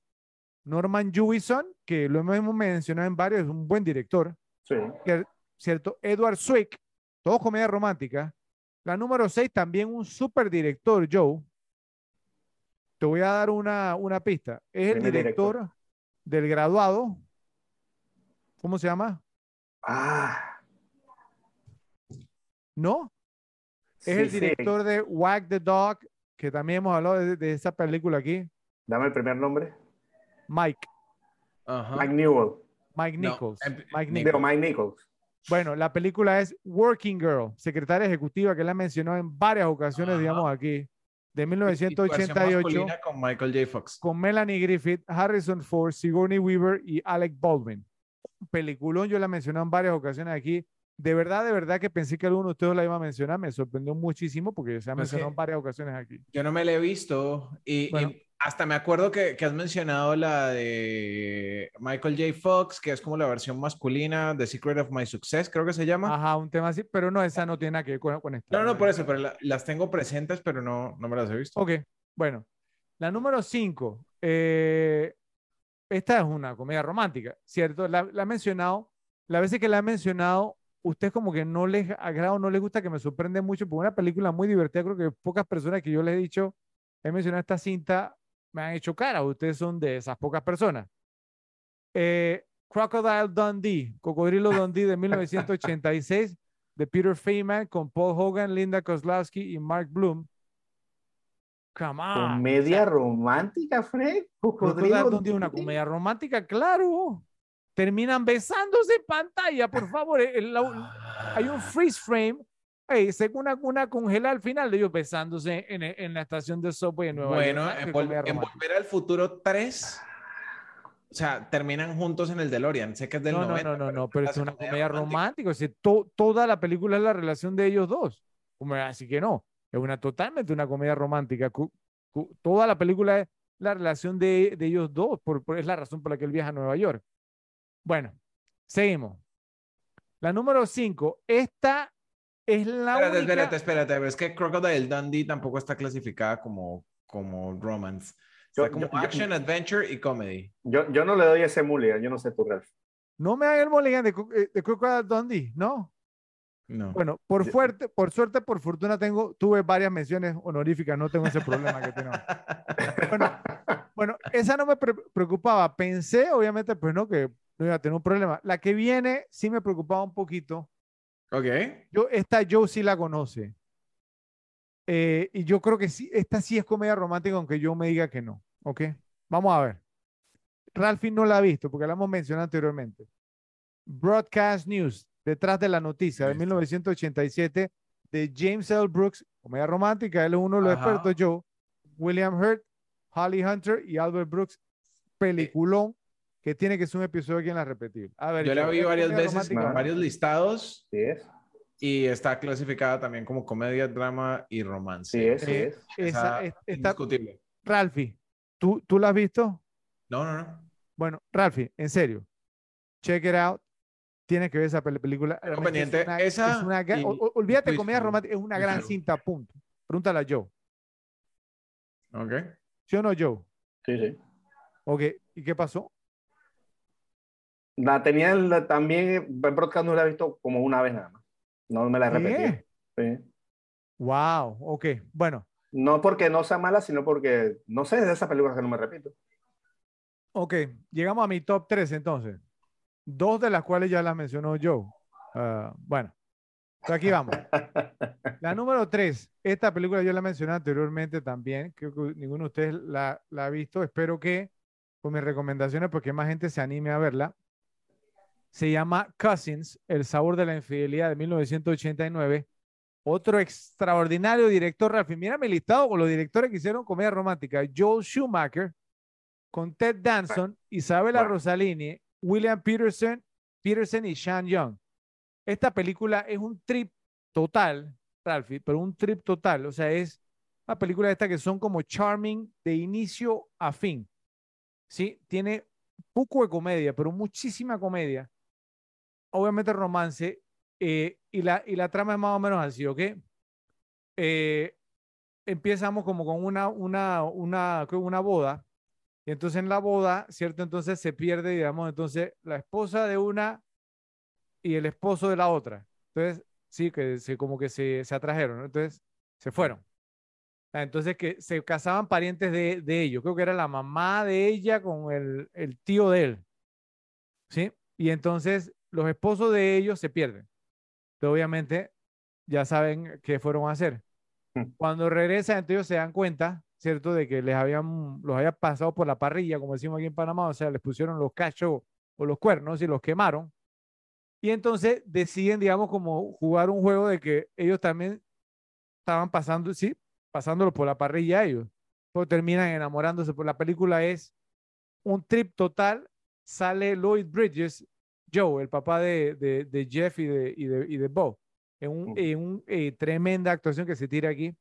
Norman Jewison, que lo hemos mencionado en varios, es un buen director. Sí. cier- ¿Cierto? Edward Swick, todo comedia romántica. La número 6, también un super director, Joe. Te voy a dar una, una pista. Es el director, director. del graduado. ¿Cómo se llama? Ah. ¿No? Es sí, el sí. director de Wag the Dog, que también hemos hablado de, de esa película aquí. Dame el primer nombre. Mike, Ajá. Mike Newell. Mike Nichols. em- Mike Nichols. Mike Nichols. Bueno, la película es Working Girl, secretaria ejecutiva, que la mencionó en varias ocasiones, digamos aquí, de Y- y tu versión 1988, masculina con Michael J. Fox. con Melanie Griffith, Harrison Ford, Sigourney Weaver y Alec Baldwin. Peliculón, yo la mencioné en varias ocasiones aquí. De verdad, de verdad que pensé que alguno de ustedes la iba a mencionar. Me sorprendió muchísimo porque se ha Pues mencionado en varias ocasiones aquí. Yo no me la he visto y, y Bueno. Hasta me acuerdo que, que has mencionado la de Michael J. Fox, que es como la versión masculina de Secret of My Success, creo que se llama. Ajá, un tema así, pero no, esa no tiene nada que ver con, con esta. No, no, por eso, pero la- las tengo presentes, pero no, no me las he visto. Ok, bueno. La número 5. esta es una comedia romántica, ¿cierto? La, la he mencionado. Las veces que la he mencionado, usted como que no les agrada o no les gusta, que me sorprende mucho, porque una película muy divertida. Creo que pocas personas que yo les he dicho, he mencionado esta cinta, me han hecho cara. Ustedes son de esas pocas personas. Eh, Crocodile Dundee, Cocodrilo Dundee de 1986, de Peter Feynman, con Paul Hogan, Linda Kozlowski y Mark Bloom. Come on. Comedia romántica, Fred. Cocodrilo Dundee, una comedia romántica, claro. Terminan besándose en pantalla, por favor. el- la- hay un freeze frame. Hey, se una, una congela al final de ellos besándose en, en la estación de subway en Nueva Bueno, York. comedia en. Volver al Futuro 3, o sea, terminan juntos en el DeLorean. Sé que es del No, no, 90. no, no, no, pero es hace una comedia romántica. romántica. O sea, to- toda la película es la relación de ellos dos. Así que no, es una totalmente una comedia romántica. Cu- cu- toda la película es la relación de, de ellos dos, por, por- es la razón por la que él viaja a Nueva York. Bueno, seguimos. La número 5, esta es la Espérate, única... espérate, espérate. Es que Crocodile Dundee tampoco está clasificada como, como romance. Está Yo- como yo- yo- action, adventure y comedy. Yo, yo no le doy ese mulligan, yo no sé tú, Ralph. No me hagan el mulligan de, eh, de Crocodile Dundee, ¿no? No. Bueno, por, Yo- fuerte, por suerte, por fortuna, tengo, tuve varias menciones honoríficas, no tengo ese problema que tenemos. Bueno, bueno, esa no me pre- preocupaba. Pensé, obviamente, pues no, que no iba a tener un problema. La que viene sí me preocupaba un poquito. Ok. Yo, esta Joe sí la conoce. Eh, y yo creo que sí, esta sí es comedia romántica, aunque yo me diga que no. ¿Ok? Vamos a ver. Ralphie no la ha visto porque la hemos mencionado anteriormente. Broadcast News, detrás de la noticia de Listo. 1987 de James L. Brooks, comedia romántica. Él es uno de los Ajá. expertos, Joe. William Hurt, Holly Hunter y Albert Brooks. Peliculón que tiene que ser un episodio aquí en la repetir. A ver, Yo la vi ¿es varias veces romántica? en varios listados Sí es, y está clasificada también como comedia, drama y romance. sí es, sí Eh, es. Esa, Esa, es- está, indiscutible. Ralphie, ¿tú, ¿tú la has visto? No, no, no. Bueno, Ralphie, en serio, check it out. Tienes que ver esa pel- película. Realmente es una- esa es una y o- olvídate, Twist comedia romántica, es una Twist gran cinta, punto. Pregúntale a Joe. Ok. ¿Sí o no, Joe? Sí, sí. Ok, ¿y qué pasó? La tenía también, el broadcast no la he visto como una vez nada más. No me la he repetido. ¿Qué? Sí. Wow, ok. Bueno, No porque no sea mala, sino porque, no sé, es de esas películas que no me repito. ok. Llegamos a mi top 3 entonces. Dos de las cuales ya las mencionó Joe. Ah, bueno, pues aquí vamos. La número 3, esta película yo la mencioné anteriormente también, creo que ninguno de ustedes la, la ha visto, espero que con mis recomendaciones, porque más gente se anime a verla. Se llama Cousins, El sabor de la infidelidad de 1989. Otro extraordinario director, Rafi. Mira mi listado con los directores que hicieron comedia romántica. Joel Schumacher, con Ted Danson, Isabella. Rossellini, William Peterson Peterson y Sean Young. Esta película es un trip total, Ralphie, pero un trip total. O sea, es una película esta que son como charming de inicio a fin. ¿Sí? Tiene poco de comedia, pero muchísima comedia. Obviamente romance. eh, y, la, y la trama es más o menos así, ¿ok? Eh, empezamos como con una, una, una, una boda. Y entonces en la boda, ¿cierto? Entonces se pierde, digamos, entonces la esposa de una y el esposo de la otra. Entonces, sí, que se, como que se, se atrajeron, ¿no? Entonces se fueron. Ah, Entonces que se casaban parientes de, de ellos. Creo que era la mamá de ella con el, el tío de él. ¿Sí? Y entonces los esposos de ellos se pierden. Entonces, obviamente, ya saben qué fueron a hacer. Mm. Cuando regresan, entonces ellos se dan cuenta, ¿cierto? De que les habían, los había pasado por la parrilla, como decimos aquí en Panamá, o sea, les pusieron los cachos o los cuernos y los quemaron. Y entonces deciden, digamos, como jugar un juego de que ellos también estaban pasando, sí, pasándolo por la parrilla ellos. Pero terminan enamorándose. Por la película es un trip total. Sale Lloyd Bridges, Joe, el papá de, de, de Jeff y de, y de, y de Bo. En un, en un, eh, tremenda actuación que se tira aquí.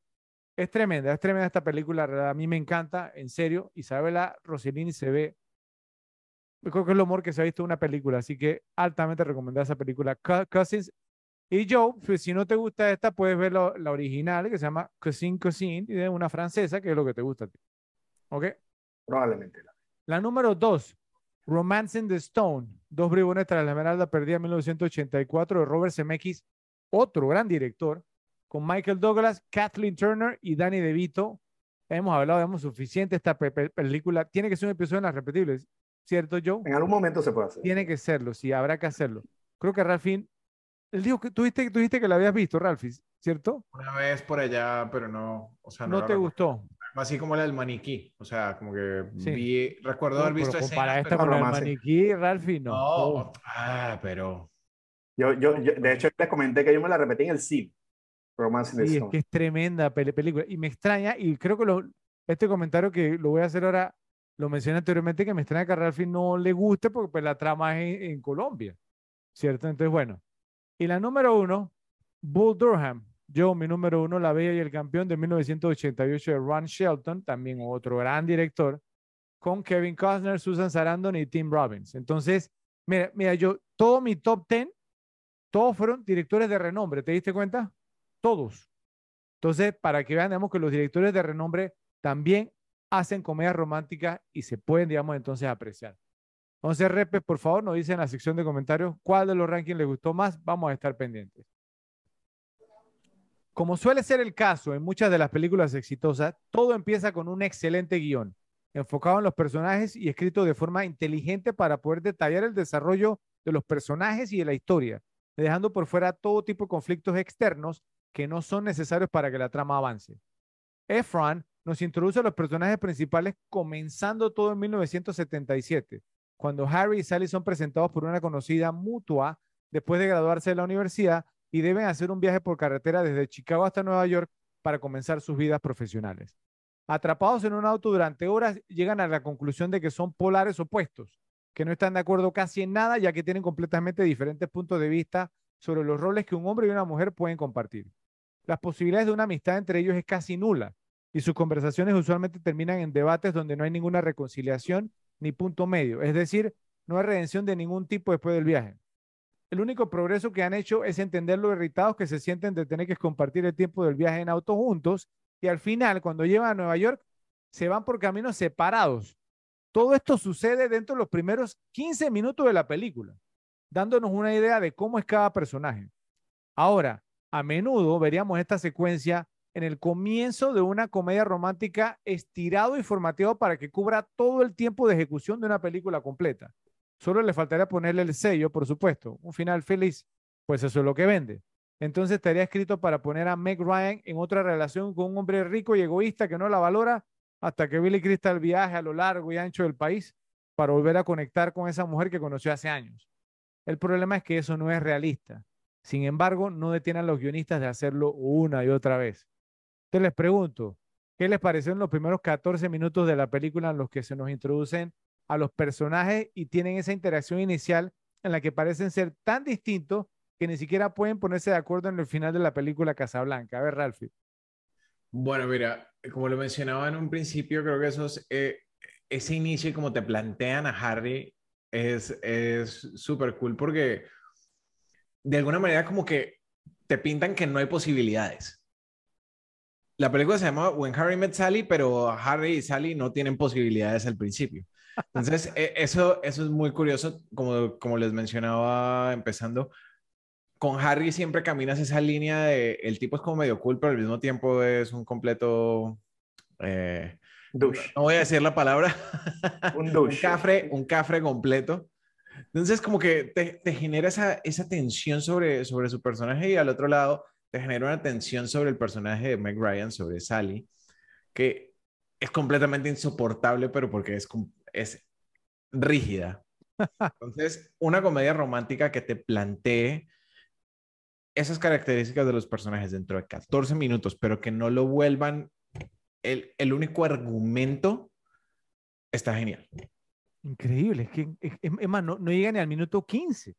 Es tremenda, es tremenda esta película. A mí me encanta, en serio. Isabela Rossellini se ve. Yo creo que es lo mejor que se ha visto en una película, así que altamente recomendada esa película. Cou- Cousins. Y Joe, pues, si no te gusta esta, puedes ver la original que se llama Cousin Cousin, y es una francesa, que es lo que te gusta a ti. ¿Ok? Probablemente. La número dos, Romancing the Stone, Dos bribones tras la esmeralda perdida en 1984 de Robert Zemeckis, otro gran director, con Michael Douglas, Kathleen Turner y Danny DeVito. Hemos hablado, hemos suficiente esta pe- pe- película. Tiene que ser un episodio en las repetibles, ¿cierto, Joe? En algún momento se puede hacer. Tiene que serlo, sí, habrá que hacerlo. Creo que Ralphine, él dijo que tuviste, tuviste que la habías visto, Ralphie, ¿cierto? Una vez por allá, pero no, o sea, no, te recuerdo. gustó. Así como la del maniquí, o sea, como que Sí. vi, recuerdo No, haber pero visto compara escenas, esta pero con del romance. maniquí, Ralphie, no. no, Oh. ah, pero Yo, yo, yo- de hecho, les comenté que yo me la repetí en el cine. Romance Sí, es que es tremenda pele- película. Y me extraña, y creo que lo- este comentario que lo voy a hacer ahora, lo mencioné anteriormente, que me extraña que a Ralphie no le guste porque pues, la trama es en, en Colombia, ¿cierto? Entonces, bueno. Y la número uno, Bull Durham. Yo, mi número uno, La Bella y el Campeón de 1988 de Ron Shelton, también otro gran director, con Kevin Costner, Susan Sarandon y Tim Robbins. Entonces, mira, mira, yo, todo mi top 10, todos fueron directores de renombre, ¿te diste cuenta? Todos. Entonces, para que vean, digamos, que los directores de renombre también hacen comedias románticas y se pueden, digamos, entonces apreciar. Entonces, Repes, por favor, nos dice en la sección de comentarios cuál de los rankings les gustó más. Vamos a estar pendientes. Como suele ser el caso en muchas de las películas exitosas, todo empieza con un excelente guion, enfocado en los personajes y escrito de forma inteligente para poder detallar el desarrollo de los personajes y de la historia, dejando por fuera todo tipo de conflictos externos que no son necesarios para que la trama avance. Efron nos introduce a los personajes principales comenzando todo en 1977, cuando Harry y Sally son presentados por una conocida mutua después de graduarse de la universidad y deben hacer un viaje por carretera desde Chicago hasta Nueva York para comenzar sus vidas profesionales. Atrapados en un auto durante horas, llegan a la conclusión de que son polares opuestos, que no están de acuerdo casi en nada, ya que tienen completamente diferentes puntos de vista sobre los roles que un hombre y una mujer pueden compartir. Las posibilidades de una amistad entre ellos es casi nula, y sus conversaciones usualmente terminan en debates donde no hay ninguna reconciliación ni punto medio, es decir, no hay redención de ningún tipo después del viaje. El único progreso que han hecho es entender lo irritados que se sienten de tener que compartir el tiempo del viaje en auto juntos y al final, cuando llegan a Nueva York, se van por caminos separados. Todo esto sucede dentro de los primeros 15 minutos de la película, dándonos una idea de cómo es cada personaje. Ahora, a menudo veríamos esta secuencia en el comienzo de una comedia romántica estirado y formateado para que cubra todo el tiempo de ejecución de una película completa. Solo le faltaría ponerle el sello, por supuesto, un final feliz, pues eso es lo que vende. Entonces estaría escrito para poner a Meg Ryan en otra relación con un hombre rico y egoísta que no la valora hasta que Billy Crystal viaje a lo largo y ancho del país para volver a conectar con esa mujer que conoció hace años. El problema es que eso no es realista. Sin embargo, no detienen a los guionistas de hacerlo una y otra vez. Entonces les pregunto, ¿qué les pareció en los primeros 14 minutos de la película en los que se nos introducen a los personajes y tienen esa interacción inicial en la que parecen ser tan distintos que ni siquiera pueden ponerse de acuerdo en el final de la película Casablanca. A ver, Ralphie. Bueno, mira, como lo mencionaba en un principio, creo que esos, eh, ese inicio y como te plantean a Harry es súper cool porque de alguna manera como que te pintan que no hay posibilidades. La película se llama When Harry Met Sally, pero Harry y Sally no tienen posibilidades al principio. Entonces, e, eso, eso es muy curioso, como, como les mencionaba empezando. Con Harry siempre caminas esa línea de el tipo es como medio cool, pero al mismo tiempo es un completo. Eh, no voy a decir la palabra. Un douche. un cafre, un cafre completo. Entonces, como que te, te, genera esa, esa tensión sobre, sobre su personaje y al otro lado te genera una tensión sobre el personaje de Meg Ryan, sobre Sally, que es completamente insoportable, pero porque es, es rígida. Entonces, una comedia romántica que te plantee esas características de los personajes dentro de 14 minutos, pero que no lo vuelvan el, el único argumento, está genial. Increíble, es que es, más, no, no, llega ni al minuto 15.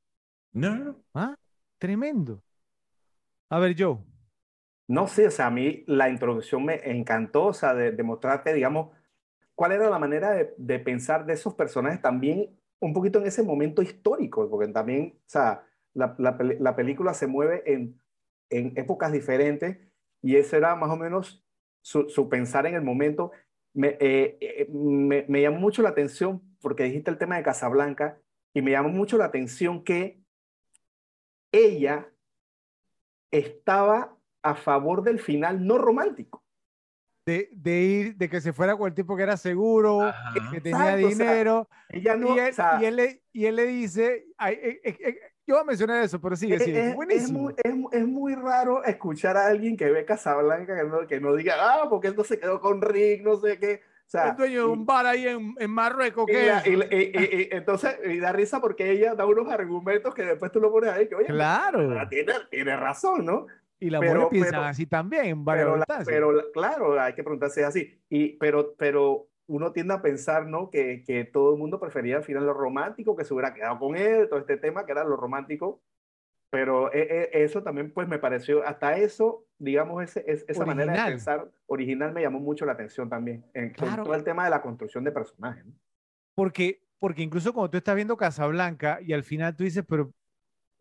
No, no, no. ¿Ah? Tremendo. A ver, Joe. No sé, o sea, a mí la introducción me encantó, o sea, de, mostrarte, digamos, cuál era la manera de, pensar de esos personajes también un poquito en ese momento histórico, porque también, o sea, la, la, película se mueve en, en, épocas diferentes y ese era más o menos su, su pensar en el momento. Me, eh, eh, me, me llamó mucho la atención porque dijiste el tema de Casablanca y me llamó mucho la atención que ella estaba a favor del final no romántico. De, de, ir, de que se fuera con el tipo que era seguro, que tenía dinero. ella no, y, él, y, él le, y, él, le, dice, eh, eh, eh, yo voy a mencionar eso, pero sigue, sigue. Es, buenísimo. Es muy, es, muy, raro escuchar a alguien que ve Casablanca que no, que no diga, ah, porque esto se quedó con Rick, no sé qué. O sea, el dueño de un bar ahí en, en Marruecos. ¿qué y, entonces, y da risa porque ella da unos argumentos que después tú lo pones ahí, que oye, claro. tiene, tiene razón, ¿no? Y la pero, piensan así también en varias pero, pero, claro, hay que preguntarse así. Y, pero, pero uno tiende a pensar, ¿no? Que, que todo el mundo prefería al final lo romántico, que se hubiera quedado con él, todo este tema que era lo romántico. Pero e, e, eso también, pues, me pareció, hasta eso, digamos, ese, esa manera de pensar original me llamó mucho la atención también, en todo el tema de la construcción de personajes. Porque, porque incluso cuando tú estás viendo Casablanca y al final tú dices, pero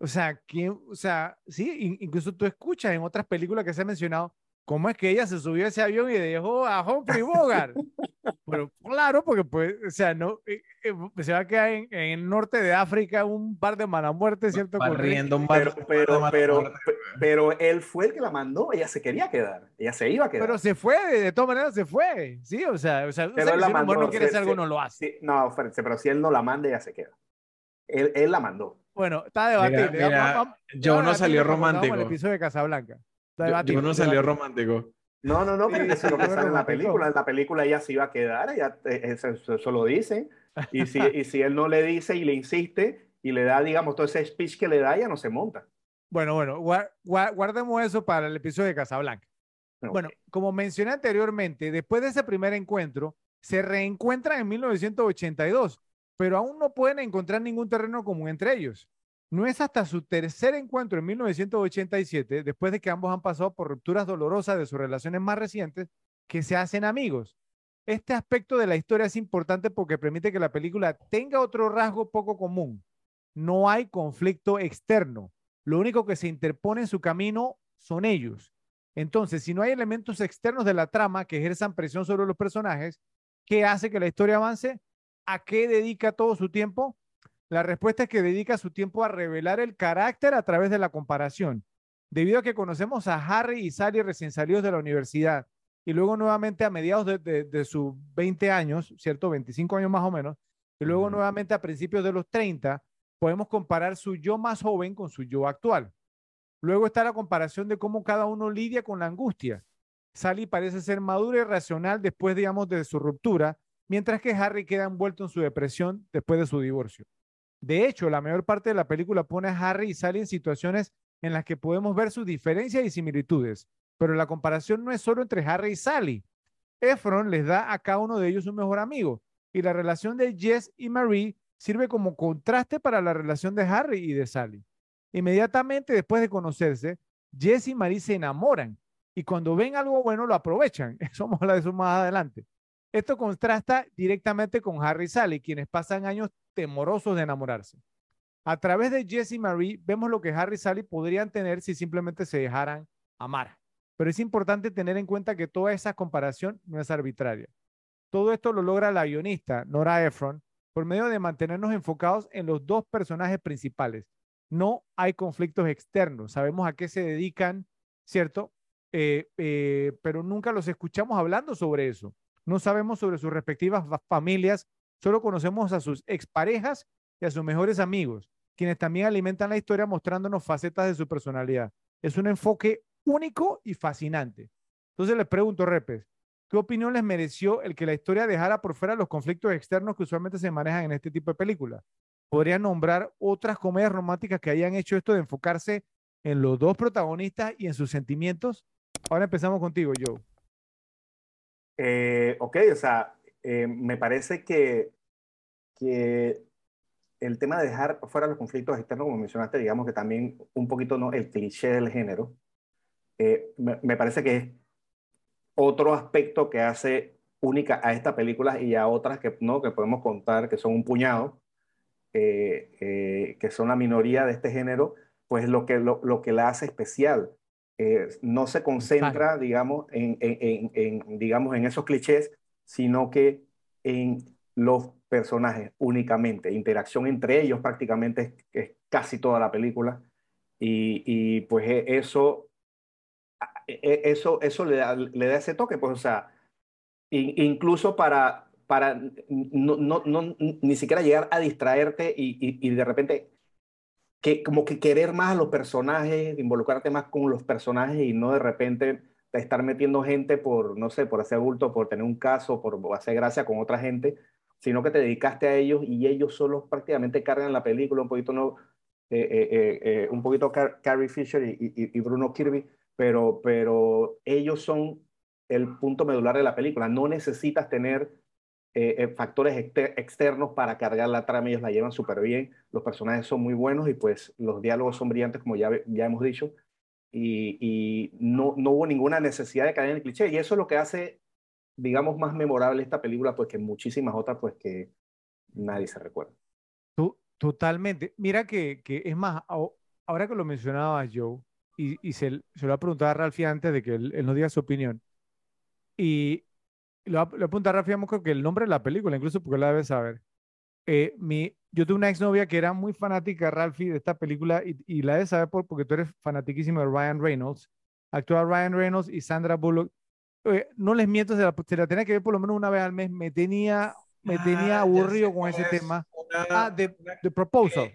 o sea, ¿quién, o sea, sí, incluso tú escuchas en otras películas que se ha mencionado cómo es que ella se subió a ese avión y dejó a Humphrey Bogart. Pero claro, porque pues, o sea, no, eh, eh, se va a quedar en, el norte de África un par de mala muerte, ¿cierto? Corriendo un pero, pero, pero, pero, él fue el que la mandó, ella se quería quedar, ella se iba a quedar. Pero se fue, de todas maneras se fue, sí, o sea, o sea, pero o sea, si mandó, no quiere hacer algo, no lo hace. no, pero si él no la manda, ella se queda. Él, él la mandó. Bueno, está debatible. yo no salió romántico. El episodio de Casablanca. Yo, no salió romántico. No, no, no, pero eso es lo que sale en la película. En la película ella se iba a quedar, ella, eh, eso, lo dice. Y si, y si él no le dice y le insiste y le da, digamos, todo ese speech que le da, ella no se monta. Bueno, bueno, guardemos eso para el episodio de Casablanca. Bueno, como mencioné anteriormente, después de ese primer encuentro, se reencuentran en 1982 pero aún no pueden encontrar ningún terreno común entre ellos. No es hasta su tercer encuentro en 1987, después de que ambos han pasado por rupturas dolorosas de sus relaciones más recientes, que se hacen amigos. Este aspecto de la historia es importante porque permite que la película tenga otro rasgo poco común. No hay conflicto externo. Lo único que se interpone en su camino son ellos. Entonces, si no hay elementos externos de la trama que ejerzan presión sobre los personajes, ¿qué hace que la historia avance? ¿A qué dedica todo su tiempo? La respuesta es que dedica su tiempo a revelar el carácter a través de la comparación. Debido a que conocemos a Harry y Sally recién salidos de la universidad y luego nuevamente a mediados de, sus 20 años, ¿cierto? 25 años más o menos, y luego nuevamente a principios de los 30, podemos comparar su yo más joven con su yo actual. Luego está la comparación de cómo cada uno lidia con la angustia. Sally parece ser madura y racional después, digamos, de su ruptura, mientras que Harry queda envuelto en su depresión después de su divorcio. De hecho, la mayor parte de la película pone a Harry y Sally en situaciones en las que podemos ver sus diferencias y similitudes, pero la comparación no es solo entre Harry y Sally. Efron les da a cada uno de ellos un mejor amigo, y la relación de Jess y Marie sirve como contraste para la relación de Harry y de Sally. Inmediatamente después de conocerse, Jess y Marie se enamoran y cuando ven algo bueno lo aprovechan. Eso vamos a hablar eso más adelante. Esto contrasta directamente con Harry y Sally, quienes pasan años temorosos de enamorarse. A través de Jess y Marie vemos lo que Harry y Sally podrían tener si simplemente se dejaran amar. Pero es importante tener en cuenta que toda esa comparación no es arbitraria. Todo esto lo logra la guionista Nora Ephron por medio de mantenernos enfocados en los dos personajes principales. No hay conflictos externos, sabemos a qué se dedican, ¿cierto? Eh, eh, pero nunca los escuchamos hablando sobre eso. No sabemos sobre sus respectivas familias, solo conocemos a sus exparejas y a sus mejores amigos, quienes también alimentan la historia mostrándonos facetas de su personalidad. Es un enfoque único y fascinante. Entonces les pregunto, Repes, ¿qué opinión les mereció el que la historia dejara por fuera los conflictos externos que usualmente se manejan en este tipo de películas? ¿Podrían nombrar otras comedias románticas que hayan hecho esto de enfocarse en los dos protagonistas y en sus sentimientos? Ahora empezamos contigo, Joe. Eh, ok, o sea, eh, me parece que, que el tema de dejar fuera los conflictos externos, como mencionaste, digamos que también un poquito no el cliché del género, eh, me, parece que es otro aspecto que hace única a esta película y a otras que, ¿no? que podemos contar que son un puñado, que son la minoría de este género, pues lo que, lo, lo que la hace especial. Eh, no se concentra, digamos, en, digamos, en esos clichés, sino que en los personajes únicamente. Interacción entre ellos prácticamente es, casi toda la película. Y, pues e, eso, e, e, eso, eso le, da, le da ese toque, pues, o sea, incluso para, para no, no, no, ni siquiera llegar a distraerte y, y de repente que como que querer más a los personajes, involucrarte más con los personajes y no de repente estar metiendo gente por, no sé, por hacer bulto, por tener un caso, por hacer gracia con otra gente, sino que te dedicaste a ellos y ellos solo prácticamente cargan la película, un poquito, no, eh, eh, eh, un poquito Carrie Fisher y, y, Bruno Kirby, pero, pero ellos son el punto medular de la película. No necesitas tener eh, eh, factores externos para cargar la trama, ellos la llevan súper bien, los personajes son muy buenos y pues los diálogos son brillantes, como ya, ya hemos dicho, y, y no, no, hubo ninguna necesidad de caer en el cliché, y eso es lo que hace, digamos, más memorable esta película, pues que muchísimas otras, pues que nadie se recuerda. Totalmente. Mira que, que es más, ahora que lo mencionaba Joe, y, y se, se, lo ha preguntado a Ralphie antes de que él, él nos diga su opinión, y lo, lo apunta Rafa, creo que el nombre de la película, incluso porque la debes saber. Eh, mi, yo tuve una exnovia que era muy fanática, Ralphie, de esta película y, y la debes saber por, porque tú eres fanatiquísimo de Ryan Reynolds. Actúa Ryan Reynolds y Sandra Bullock. no les miento, se la, se la, tenía que ver por lo menos una vez al mes. Me tenía, me tenía ah, aburrido con ese tema. ah, de, de Proposal.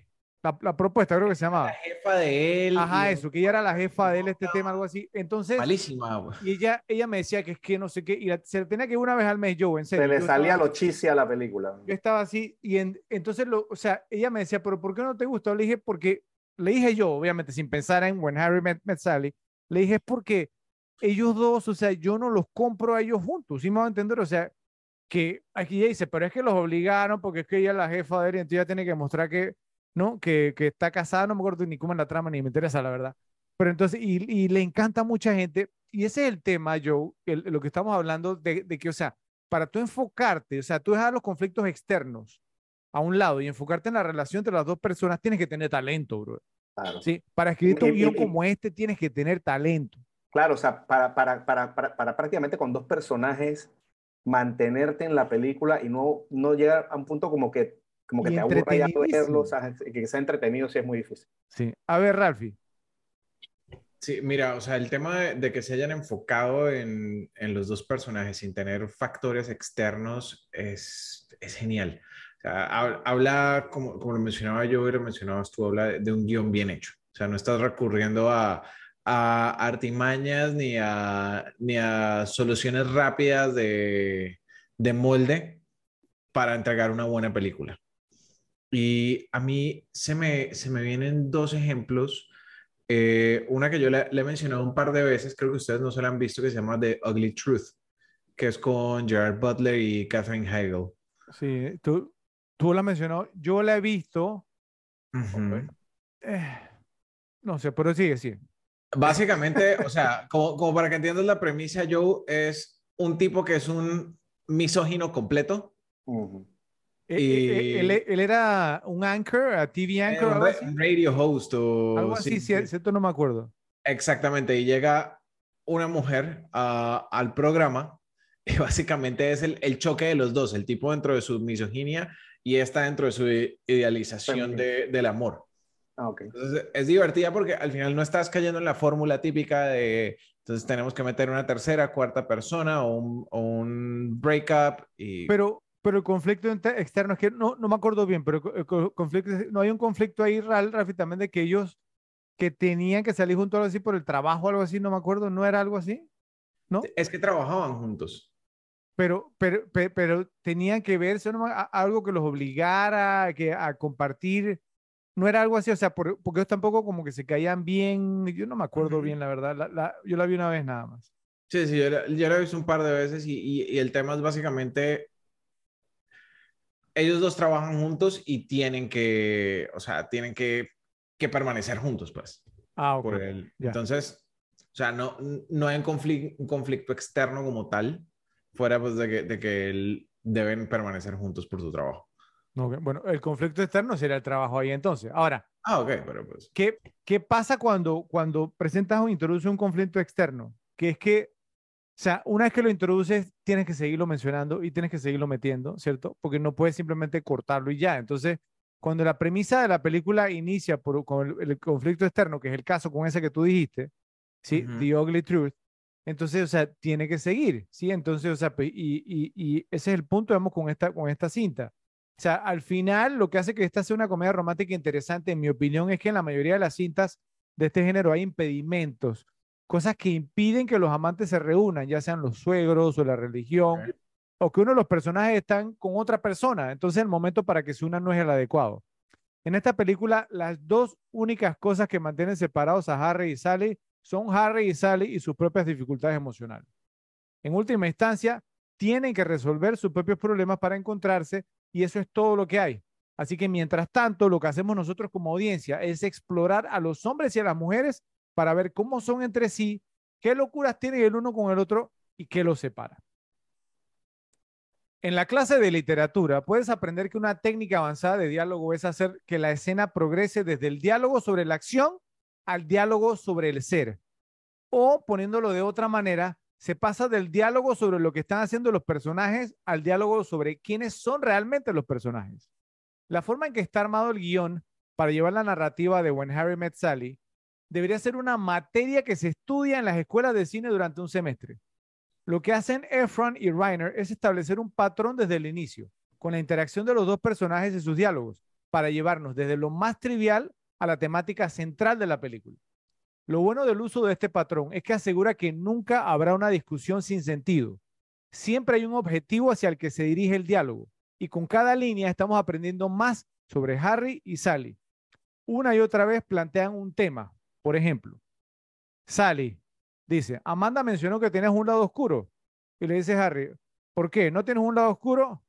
La, propuesta, creo que se llamaba. La jefa de él. Ajá, eso, que ella era la jefa de él, este tema, algo así. Entonces. Malísima, Y ella, ella me decía que es que no sé qué, y se tenía que ir una vez al mes yo, en serio. Se le salía lo chisi a la película. Yo estaba así, y entonces, lo, o sea, ella me decía, pero ¿por qué no te gustó? Le dije, porque, le dije yo, obviamente, sin pensar en When Harry Met, Sally, le dije, es porque ellos dos, o sea, yo no los compro a ellos juntos, ¿sí me va a entender? O sea, que aquí ella dice, pero es que los obligaron porque es que ella es la jefa de él y entonces ella tiene que mostrar que ¿no? Que, que está casada, no me acuerdo ni cómo es la trama, ni me interesa, la verdad. Pero entonces, y, y le encanta a mucha gente, y ese es el tema, Joe, lo que estamos hablando de, de, que, o sea, para tú enfocarte, o sea, tú dejar los conflictos externos a un lado y enfocarte en la relación entre las dos personas, tienes que tener talento, bro. Claro. ¿Sí? Para escribir un guion como este, tienes que tener talento. Claro, o sea, para, para, para, para, para prácticamente con dos personajes mantenerte en la película y no, no llegar a un punto como que como que te aburra ya verlo, o sea, que sea entretenido sí es muy difícil. Sí. A ver, Ralfi. Sí, mira, o sea, el tema de, que se hayan enfocado en, en, los dos personajes sin tener factores externos es, es genial. O sea, habla, como, como lo mencionaba yo y lo mencionabas tú, habla de, un guion bien hecho. O sea, no estás recurriendo a, a artimañas ni a, ni a soluciones rápidas de, de molde para entregar una buena película. Y a mí se me, se me vienen dos ejemplos. Eh, una que yo le, he mencionado un par de veces, creo que ustedes no se la han visto, que se llama The Ugly Truth, que es con Gerard Butler y Catherine Heigl. Sí, tú, Tú la mencionó, yo la he visto. Eh, no sé, pero sigue, sigue. Básicamente, o sea, como, como para que entiendas la premisa, Joe es un tipo que es un misógino completo. Eh, eh, Y- él, él era un anchor, a TV eh, anchor, un ra- radio host o... Algo así, sí, cier- sí. cierto, no me acuerdo. Exactamente, y llega una mujer a- al programa y básicamente es el, el choque de los dos, el tipo dentro de su misoginia y esta dentro de su idealización de- del amor. Ah, ok. Entonces es divertida porque al final no estás cayendo en la fórmula típica de, entonces tenemos que meter una tercera, cuarta persona o un, o un breakup y... Pero, pero el conflicto externo, es que no, no me acuerdo bien, pero el co- conflicto, no hay un conflicto ahí, Rafi, también de que ellos que tenían que salir juntos algo así por el trabajo, algo así, no me acuerdo, ¿no era algo así? ¿No? Es que trabajaban juntos. Pero, pero, pe- pero, tenían que verse, ¿no? A- algo que los obligara que, a compartir, no era algo así, o sea, por- porque ellos tampoco como que se caían bien, yo no me acuerdo Ujú. bien, la verdad, la- la- yo la vi una vez nada más. Sí, sí, yo la, yo la visto un par de veces y, y- y el tema es básicamente, ellos dos trabajan juntos y tienen que, o sea, tienen que, que permanecer juntos, pues. Ah, ok. por el, entonces, o sea, no, no hay un conflicto, un conflicto externo como tal, fuera pues de que, de que el- deben permanecer juntos por su trabajo. Ok, Bueno, el conflicto externo sería el trabajo ahí entonces. Ahora, Ah, ok, pero pues... ¿Qué, qué pasa cuando, cuando presentas o introduces un conflicto externo? Que es que, o sea, una vez que lo introduces, tienes que seguirlo mencionando y tienes que seguirlo metiendo, ¿cierto? Porque no puedes simplemente cortarlo y ya. Entonces, cuando la premisa de la película inicia por, con el, el conflicto externo, que es el caso con ese que tú dijiste, ¿sí? Ujú. The Ugly Truth. Entonces, o sea, tiene que seguir, ¿sí? Entonces, o sea, y, y, y ese es el punto, digamos, con esta, con esta cinta. O sea, al final lo que hace que esta sea una comedia romántica interesante, en mi opinión, es que en la mayoría de las cintas de este género hay impedimentos, cosas que impiden que los amantes se reúnan, ya sean los suegros o la religión, o que uno de los personajes están con otra persona. Entonces el momento para que se unan no es el adecuado. En esta película, las dos únicas cosas que mantienen separados a Harry y Sally son Harry y Sally y sus propias dificultades emocionales. En última instancia, tienen que resolver sus propios problemas para encontrarse y eso es todo lo que hay. Así que mientras tanto, lo que hacemos nosotros como audiencia es explorar a los hombres y a las mujeres para ver cómo son entre sí, qué locuras tienen el uno con el otro y qué los separa. En la clase de literatura puedes aprender que una técnica avanzada de diálogo es hacer que la escena progrese desde el diálogo sobre la acción al diálogo sobre el ser. O poniéndolo de otra manera, se pasa del diálogo sobre lo que están haciendo los personajes al diálogo sobre quiénes son realmente los personajes. La forma en que está armado el guion para llevar la narrativa de When Harry Met Sally debería ser una materia que se estudia en las escuelas de cine durante un semestre. Lo que hacen Efron y Reiner es establecer un patrón desde el inicio, con la interacción de los dos personajes y sus diálogos, para llevarnos desde lo más trivial a la temática central de la película. Lo bueno del uso de este patrón es que asegura que nunca habrá una discusión sin sentido. Siempre hay un objetivo hacia el que se dirige el diálogo, y con cada línea estamos aprendiendo más sobre Harry y Sally. Una y otra vez plantean un tema. Por ejemplo, Sally dice, Amanda mencionó que tienes un lado oscuro. Y le dice Harry, ¿por qué? ¿No tienes un lado oscuro?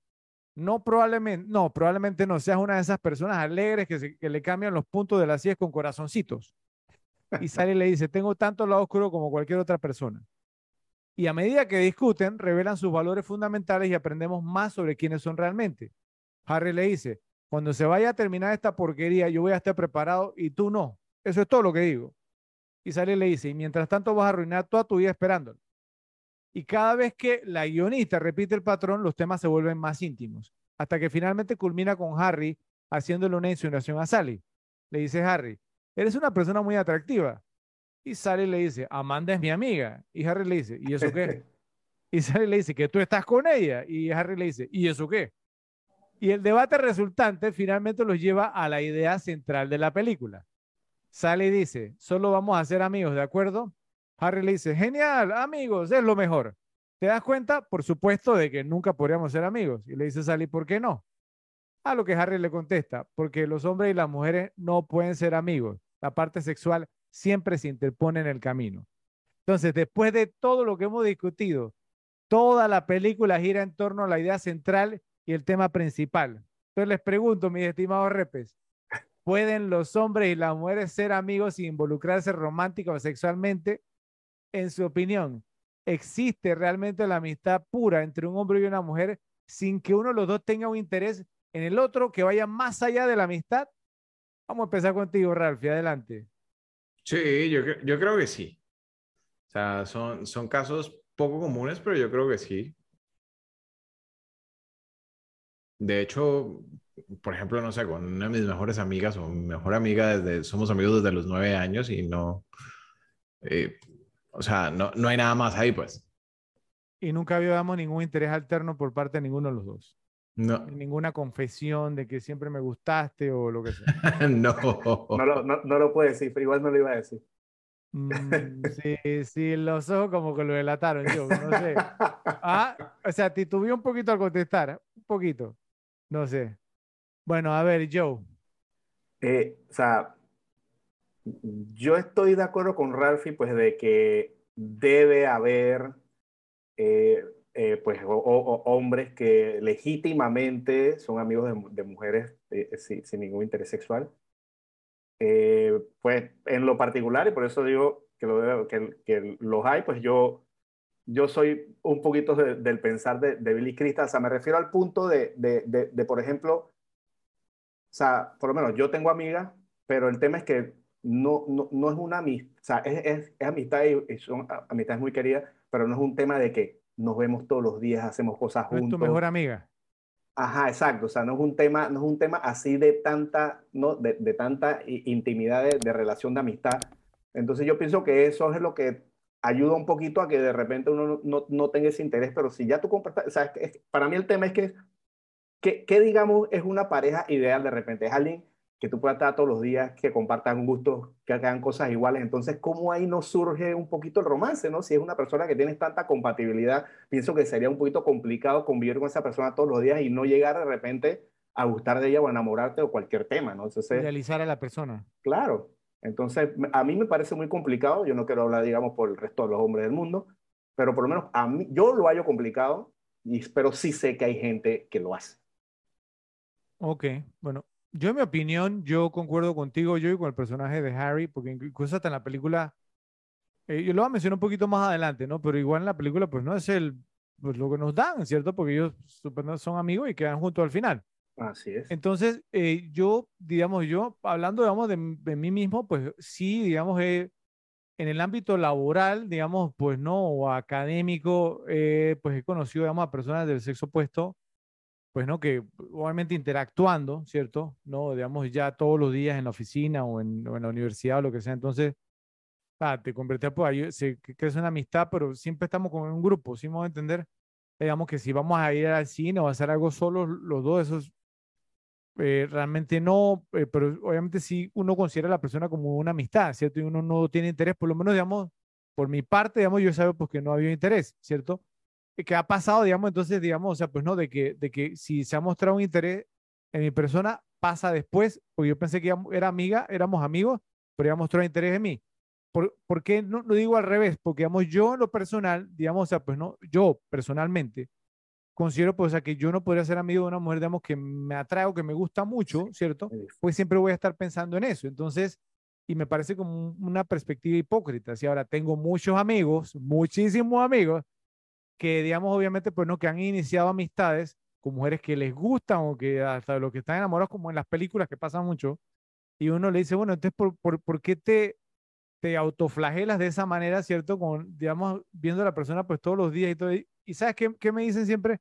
No, probablemente, no, probablemente no seas una de esas personas alegres que, se- que le cambian los puntos de las sillas con corazoncitos. Y Sally le dice, tengo tanto lado oscuro como cualquier otra persona. Y a medida que discuten, revelan sus valores fundamentales y aprendemos más sobre quiénes son realmente. Harry le dice, cuando se vaya a terminar esta porquería, yo voy a estar preparado y tú no. Eso es todo lo que digo. Y Sally le dice, y mientras tanto vas a arruinar toda tu vida esperándolo. Y cada vez que la guionista repite el patrón, los temas se vuelven más íntimos, hasta que finalmente culmina con Harry haciéndole una insinuación a Sally. Le dice Harry, eres una persona muy atractiva. Y Sally le dice, Amanda es mi amiga. Y Harry le dice, ¿y eso qué? Y Sally le dice, que tú estás con ella. Y Harry le dice, ¿y eso qué? Y el debate resultante finalmente los lleva a la idea central de la película. Sally dice, solo vamos a ser amigos, ¿de acuerdo? Harry le dice, genial, amigos, es lo mejor. ¿Te das cuenta? Por supuesto de que nunca podríamos ser amigos. Y le dice Sally, ¿por qué no? A lo que Harry le contesta, porque los hombres y las mujeres no pueden ser amigos. La parte sexual siempre se interpone en el camino. Entonces, después de todo lo que hemos discutido, toda la película gira en torno a la idea central y el tema principal. Entonces les pregunto, mis estimados repes, ¿pueden los hombres y las mujeres ser amigos sin involucrarse romántica o sexualmente? En su opinión, ¿existe realmente la amistad pura entre un hombre y una mujer sin que uno de los dos tenga un interés en el otro que vaya más allá de la amistad? Vamos a empezar contigo, Ralph, adelante. Sí, yo, creo que sí. O sea, son casos poco comunes, pero yo creo que sí. De hecho, por ejemplo, no sé, con una de mis mejores amigas o mi mejor amiga desde, somos amigos desde los nueve años y no, eh, o sea, no, no hay nada más ahí, pues. Y nunca habíamos ningún interés alterno por parte de ninguno de los dos. No. Ninguna confesión de que siempre me gustaste o lo que sea. no. No lo, no, no lo puede decir, pero igual no lo iba a decir. Mm, sí, sí, los ojos como que lo delataron, yo, no sé. Ah, o sea, titubeé un poquito al contestar, un poquito. No sé. Bueno, a ver, Joe. Eh, o sea, yo estoy de acuerdo con Ralphie, pues de que debe haber, eh, eh, pues, o, o, hombres que legítimamente son amigos de, de mujeres sin, sin, ningún interés sexual. pues, en lo particular, y por eso digo que, lo, que, que los hay, pues yo yo soy un poquito de, del pensar de, de Billy Crystal, o sea, me refiero al punto de, de, por ejemplo, sea, por lo menos yo tengo amigas, pero el tema es que no, no, no es una amistad, o sea, es, es, es amistad y, son amistades muy queridas, pero no es un tema de que nos vemos todos los días, hacemos cosas juntos. ¿Es tu mejor amiga? Ajá, exacto, o sea, no es un tema, no es un tema así de tanta, ¿no? de, de tanta intimidad de, de relación de amistad. Entonces yo pienso que eso es lo que ayuda un poquito a que de repente uno no, no tenga ese interés, pero si ya tú compartas, o sea, es para mí el tema es que, que, que, digamos, es una pareja ideal de repente, es alguien que tú puedas estar todos los días, que compartan gustos, que hagan cosas iguales, entonces, ¿cómo ahí no surge un poquito el romance, no? Si es una persona que tienes tanta compatibilidad, pienso que sería un poquito complicado convivir con esa persona todos los días y no llegar de repente a gustar de ella o enamorarte o cualquier tema, ¿no? Entonces, Idealizar a la persona. Claro, entonces, a mí me parece muy complicado, yo no quiero hablar, digamos, por el resto de los hombres del mundo, pero por lo menos a mí, yo lo hallo complicado, y, pero sí sé que hay gente que lo hace. Ok, bueno, yo en mi opinión, yo concuerdo contigo, yo y con el personaje de Harry, porque incluso hasta en la película, eh, yo lo voy a mencionar un poquito más adelante, ¿no? Pero igual en la película, pues no es el, pues lo que nos dan, ¿cierto? Porque ellos son amigos y quedan juntos al final. Así es. Entonces, eh, yo, digamos, yo, hablando, digamos, de, de mí mismo, pues sí, digamos, eh, en el ámbito laboral, digamos, pues no, o académico, eh, pues he conocido, digamos, a personas del sexo opuesto, pues no, que obviamente interactuando, ¿cierto? No, digamos, ya todos los días en la oficina o en, o en la universidad o lo que sea. Entonces, ah, te convertí, pues se crece una amistad, pero siempre estamos con un grupo, ¿sí me voy a entender? Digamos que si vamos a ir al cine o a hacer algo solos, los dos, esos eh, realmente no, eh, pero obviamente sí uno considera a la persona como una amistad, ¿cierto? Y uno no tiene interés, por lo menos, digamos, por mi parte, digamos, yo sabía pues que no había interés, ¿cierto? ¿Qué ha pasado, digamos, entonces, digamos, o sea, pues no, de que, de que si se ha mostrado un interés en mi persona, pasa después, porque yo pensé que era amiga, éramos amigos, pero ya mostró interés en mí. ¿Por, ¿por qué no, no digo al revés? Porque, digamos, yo en lo personal, digamos, o sea, pues no, yo personalmente, considero pues, o sea, que yo no podría ser amigo de una mujer, digamos, que me atrae o que me gusta mucho, ¿cierto? Pues siempre voy a estar pensando en eso. Entonces, y me parece como una perspectiva hipócrita. Si ahora tengo muchos amigos, muchísimos amigos, que digamos, obviamente, pues no, que han iniciado amistades con mujeres que les gustan o que hasta los que están enamorados, como en las películas que pasan mucho, y uno le dice, bueno, entonces, ¿por, por, por qué te, te autoflagelas de esa manera, ¿cierto? Con, digamos, viendo a la persona pues todos los días y todo. ¿Y sabes qué, qué me dicen siempre?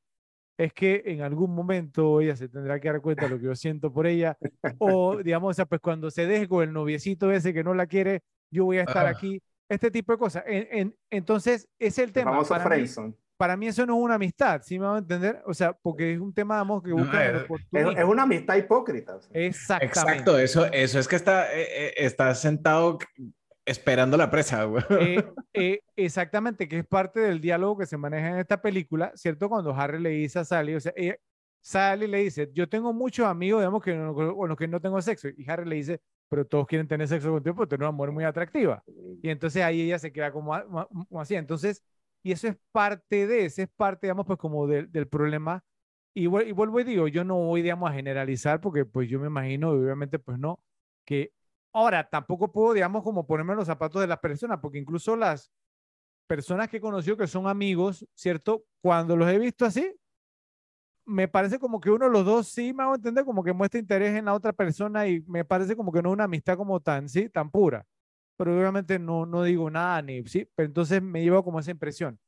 Es que en algún momento ella se tendrá que dar cuenta de lo que yo siento por ella. O, digamos, o sea, pues cuando se deje con el noviecito ese que no la quiere, yo voy a estar aquí. Este tipo de cosas. En, en, entonces, es el tema. Para, mí, para mí eso no es una amistad, ¿sí me van a entender? O sea, porque es un tema, digamos, que busca... No, es, es, una amistad hipócrita. O sea. Exactamente. Exacto, eso, eso es que está, eh, está sentado esperando la presa, güey. Eh, eh, exactamente, que es parte del diálogo que se maneja en esta película, ¿cierto? Cuando Harry le dice a Sally, o sea, ella, Sally le dice, yo tengo muchos amigos, digamos, que no, con los que no tengo sexo, y Harry le dice, pero todos quieren tener sexo contigo porque tú eres una mujer muy atractiva. Y entonces ahí ella se queda como, como así. Entonces, y eso es parte de, ese es parte, digamos, pues como de, del problema y, y vuelvo y digo, yo no voy, digamos, a generalizar porque pues yo me imagino, obviamente pues no, que ahora tampoco puedo, digamos, como ponerme en los zapatos de las personas, porque incluso las personas que he conocido que son amigos, ¿cierto? Cuando los he visto así, me parece como que uno de los dos sí me hago entender como que muestra interés en la otra persona y me parece como que no es una amistad como tan, sí, tan pura. Pero obviamente no, no digo nada ni, sí, pero entonces me llevo como esa impresión.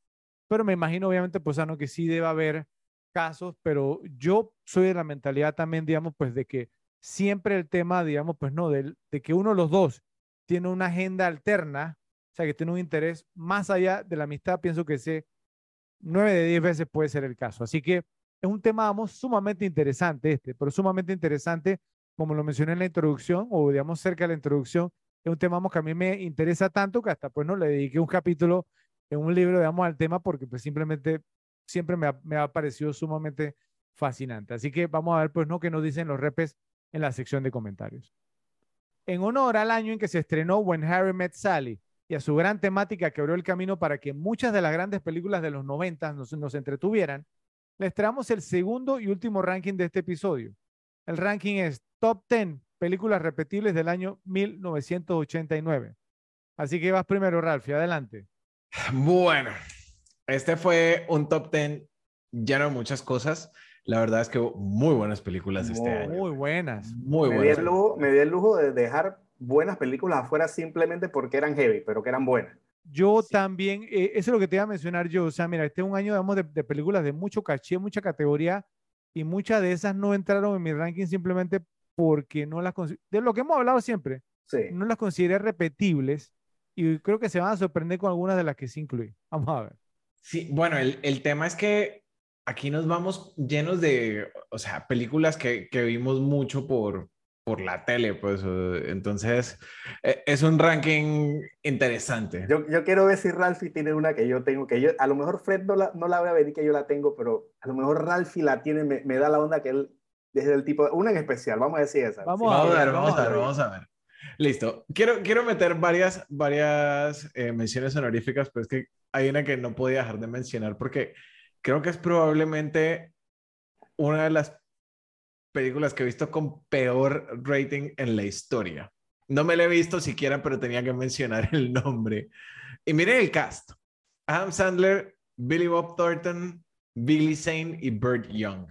Pero me imagino obviamente, pues, Ano, que sí debe haber casos, pero yo soy de la mentalidad también, digamos, pues, de que siempre el tema, digamos, pues, no, del- de, que uno de los dos tiene una agenda alterna, o sea, que tiene un interés más allá de la amistad, pienso que ese nueve de diez veces puede ser el caso. Así que es un tema, vamos, sumamente interesante este, pero sumamente interesante, como lo mencioné en la introducción, o digamos cerca de la introducción, es un tema, que a mí me interesa tanto que hasta, pues, no, le dediqué un capítulo en un libro, digamos, al tema, porque pues simplemente siempre me ha, me ha parecido sumamente fascinante. Así que vamos a ver, pues, ¿no? qué nos dicen los repes en la sección de comentarios. En honor al año en que se estrenó When Harry Met Sally y a su gran temática que abrió el camino para que muchas de las grandes películas de los 90 nos, nos entretuvieran, les traemos el segundo y último ranking de este episodio. El ranking es Top 10 películas repetibles del año 1989. Así que vas primero, Ralphie, adelante. Bueno, este fue un top 10 lleno de muchas cosas. La verdad es que hubo muy buenas películas este Muy año. Muy buenas. Muy me, di buenas. el lujo, me di el lujo de dejar buenas películas afuera simplemente porque eran heavy, pero que eran buenas. Yo también, eh, eso es lo que te iba a mencionar yo. O sea, mira, este es un año, digamos, de, de películas de mucho caché, mucha categoría, y muchas de esas no entraron en mi ranking simplemente porque no las de lo que hemos hablado siempre, Sí. no las consideré repetibles, y creo que se van a sorprender con algunas de las que sí incluí. Vamos a ver. Sí, bueno, el, el tema es que aquí nos vamos llenos de, o sea, películas que, que vimos mucho por, por la tele, pues, entonces eh, es un ranking interesante. Yo, yo quiero ver si Ralphie tiene una que yo tengo, que yo, a lo mejor Fred no la, no la voy a venir que yo la tengo, pero a lo mejor Ralphie la tiene, me, me da la onda que él, desde el tipo, una en especial, vamos a decir esa. Vamos Sí, a Vamos a ver, ver, vamos a ver, ver. vamos a ver. Listo. Quiero, quiero meter varias, varias eh, menciones honoríficas, pero es que hay una que no podía dejar de mencionar porque creo que es probablemente una de las películas que he visto con peor rating en la historia. No me la he visto siquiera, pero tenía que mencionar el nombre. Y miren el cast. Adam Sandler, Billy Bob Thornton, Billy Zane y Burt Young.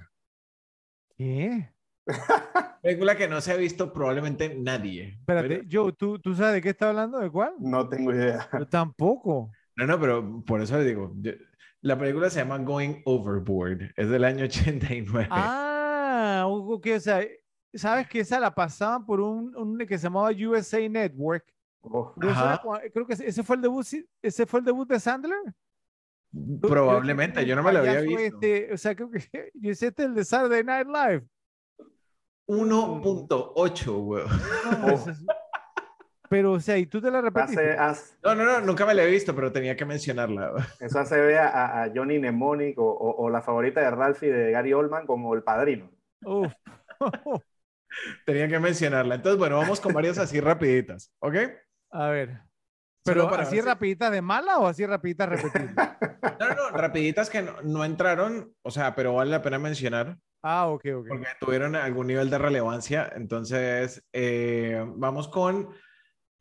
¿Qué? Película que no se ha visto probablemente nadie. Espérate, Joe, ¿tú, ¿tú sabes de qué está hablando? ¿De cuál? No tengo idea. Yo tampoco. No, no, pero por eso le digo, yo- la película se llama Going Overboard, es del año 89. Ah, ok, o sea, sabes que esa la pasaban por un, un que se llamaba USA Network. Oh, Pero creo que ese fue el debut, ese fue el debut de Sandler. Probablemente, yo no me lo había visto. este, o sea, creo que yo hice este el de Saturday Night Live. 1.8, weón. No, ese es- Pero, o sea, y tú te la hace, repetiste. hace- No, no, no, nunca me la he visto, pero tenía que mencionarla. eso hace ver a, a Johnny Mnemonic o, o- o la favorita de Ralphie de Gary Oldman como el padrino. Uf. Tenía que mencionarla. Entonces, bueno, vamos con varias así rapiditas, ¿ok? A ver. Pero para así rapiditas de mala o así rapiditas repetidas. No, no, no, rapiditas que no, no entraron, o sea, pero vale la pena mencionar Ah, ok, ok. porque tuvieron algún nivel de relevancia. Entonces, eh, vamos con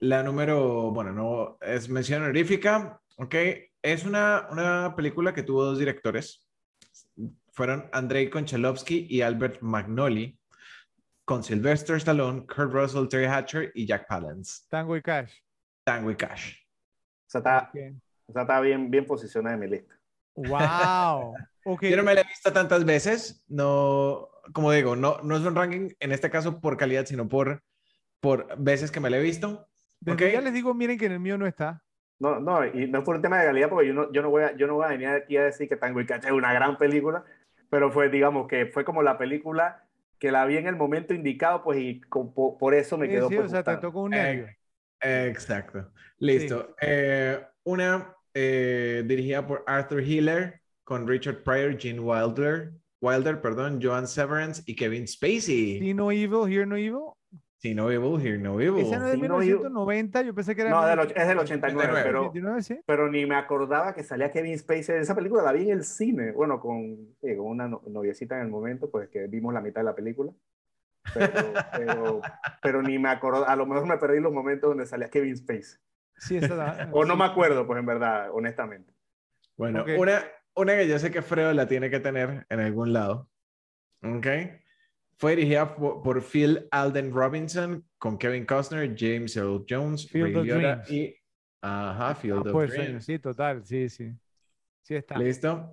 la número, bueno, no es mención honorífica, ¿ok? Es una, una película que tuvo dos directores. Fueron Andrei Konchalovsky y Albert Magnoli, con Sylvester Stallone, Kurt Russell, Terry Hatcher y Jack Palance. Tango y Cash. Tango y Cash. O sea, está, Ok. o sea, está bien, bien posicionada en mi lista. Wow. Ok. Yo no me la he visto tantas veces, no, como digo, no, no es un ranking en este caso por calidad, sino por, por veces que me la he visto. Desde ok. ya les digo, miren que en el mío no está. No, no, y no es por un tema de calidad, porque yo no, yo no, voy, a, yo no voy a venir aquí a decir que Tango y Cash es una gran película, pero fue, digamos, que fue como la película que la vi en el momento indicado, pues, y con- por, por eso me Sí, quedó sí, pues, o sea, te tocó un Eh, nervio. Exacto. Listo. Eh, una eh, dirigida por Arthur Hiller con Richard Pryor, Gene Wilder, Wilder, perdón, Joan Severance y Kevin Spacey. See no evil, hear no evil. Sí, no Evil, Here No Evil. Ese no es de Sí, no, yo- 1990, yo pensé que era... No, de del es del 89, 89. pero, 1989, sí. pero ni me acordaba que salía Kevin Spacey. Esa película la vi en el cine, bueno, con, sí, con una no- noviecita en el momento, pues que vimos la mitad de la película. Pero, pero, pero ni me acuerdo, a lo mejor me perdí los momentos donde salía Kevin Spacey. Sí, esa O no sí. me acuerdo, pues en verdad, honestamente. Bueno, Ok. una, una que yo sé que Fredo la tiene que tener en algún lado. ¿Ok? Fue dirigida por, por Phil Alden Robinson con Kevin Costner, James Earl Jones, Field Ray of Dreams. y... Ajá, Field Ah, of pues, Dreams. sí, total, sí, sí. Sí está. ¿Listo?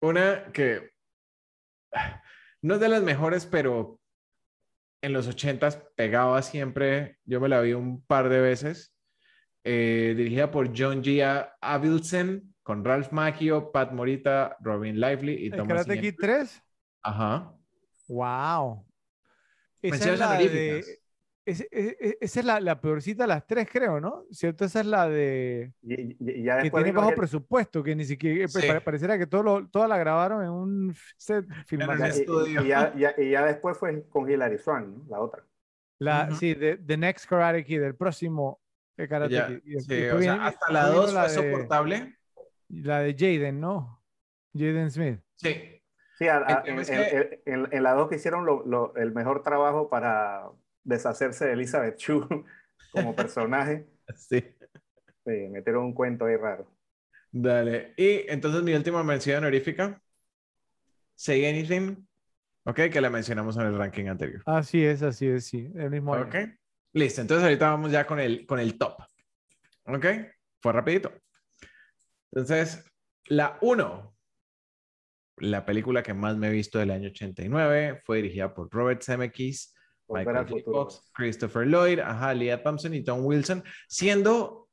Una que no es de las mejores, pero en los ochentas pegaba siempre. Yo me la vi un par de veces. Eh, dirigida por John G. Avildsen, con Ralph Macchio, Pat Morita, Robin Lively y ¿El Thomas Karate. Kid 3? Ajá. Wow. Esa es la de... es- es- es- esa es la, la peorcita de las tres, creo, ¿no? ¿Cierto? Esa es la de... Y, y- y ya Que tiene bajo el- presupuesto, que ni siquiera... Sí. pare- Pareciera que todo lo- toda la grabaron en un set En filmado. y- estudio. y, ya, ya- y ya después fue con Hilary Swank, ¿no? la otra. La. Sí, de The Next Karate Kid, el próximo eh, Karate Ya, Kid. Y sí, sea, hasta la después vino 2 la fue de- soportable. La de Jaden, ¿no? Jaden Smith. Sí. Sí, a- a- El en, la dos que hicieron lo- lo- el mejor trabajo para deshacerse de Elizabeth Chu como personaje. Sí. Sí, metieron un cuento ahí raro. Dale. Y entonces mi última mención honorífica. Say Anything. Ok, que la mencionamos en el ranking anterior. Así es, así es, sí. El mismo año. Ok. Listo. Entonces ahorita vamos ya con el, con el top. Ok. Fue rapidito. Entonces, la 1. La película que más me he visto del año 89 fue dirigida por Robert Zemeckis, Michael al J. futuro. Fox, Christopher Lloyd, ajá, Leah Thompson y Tom Wilson, siendo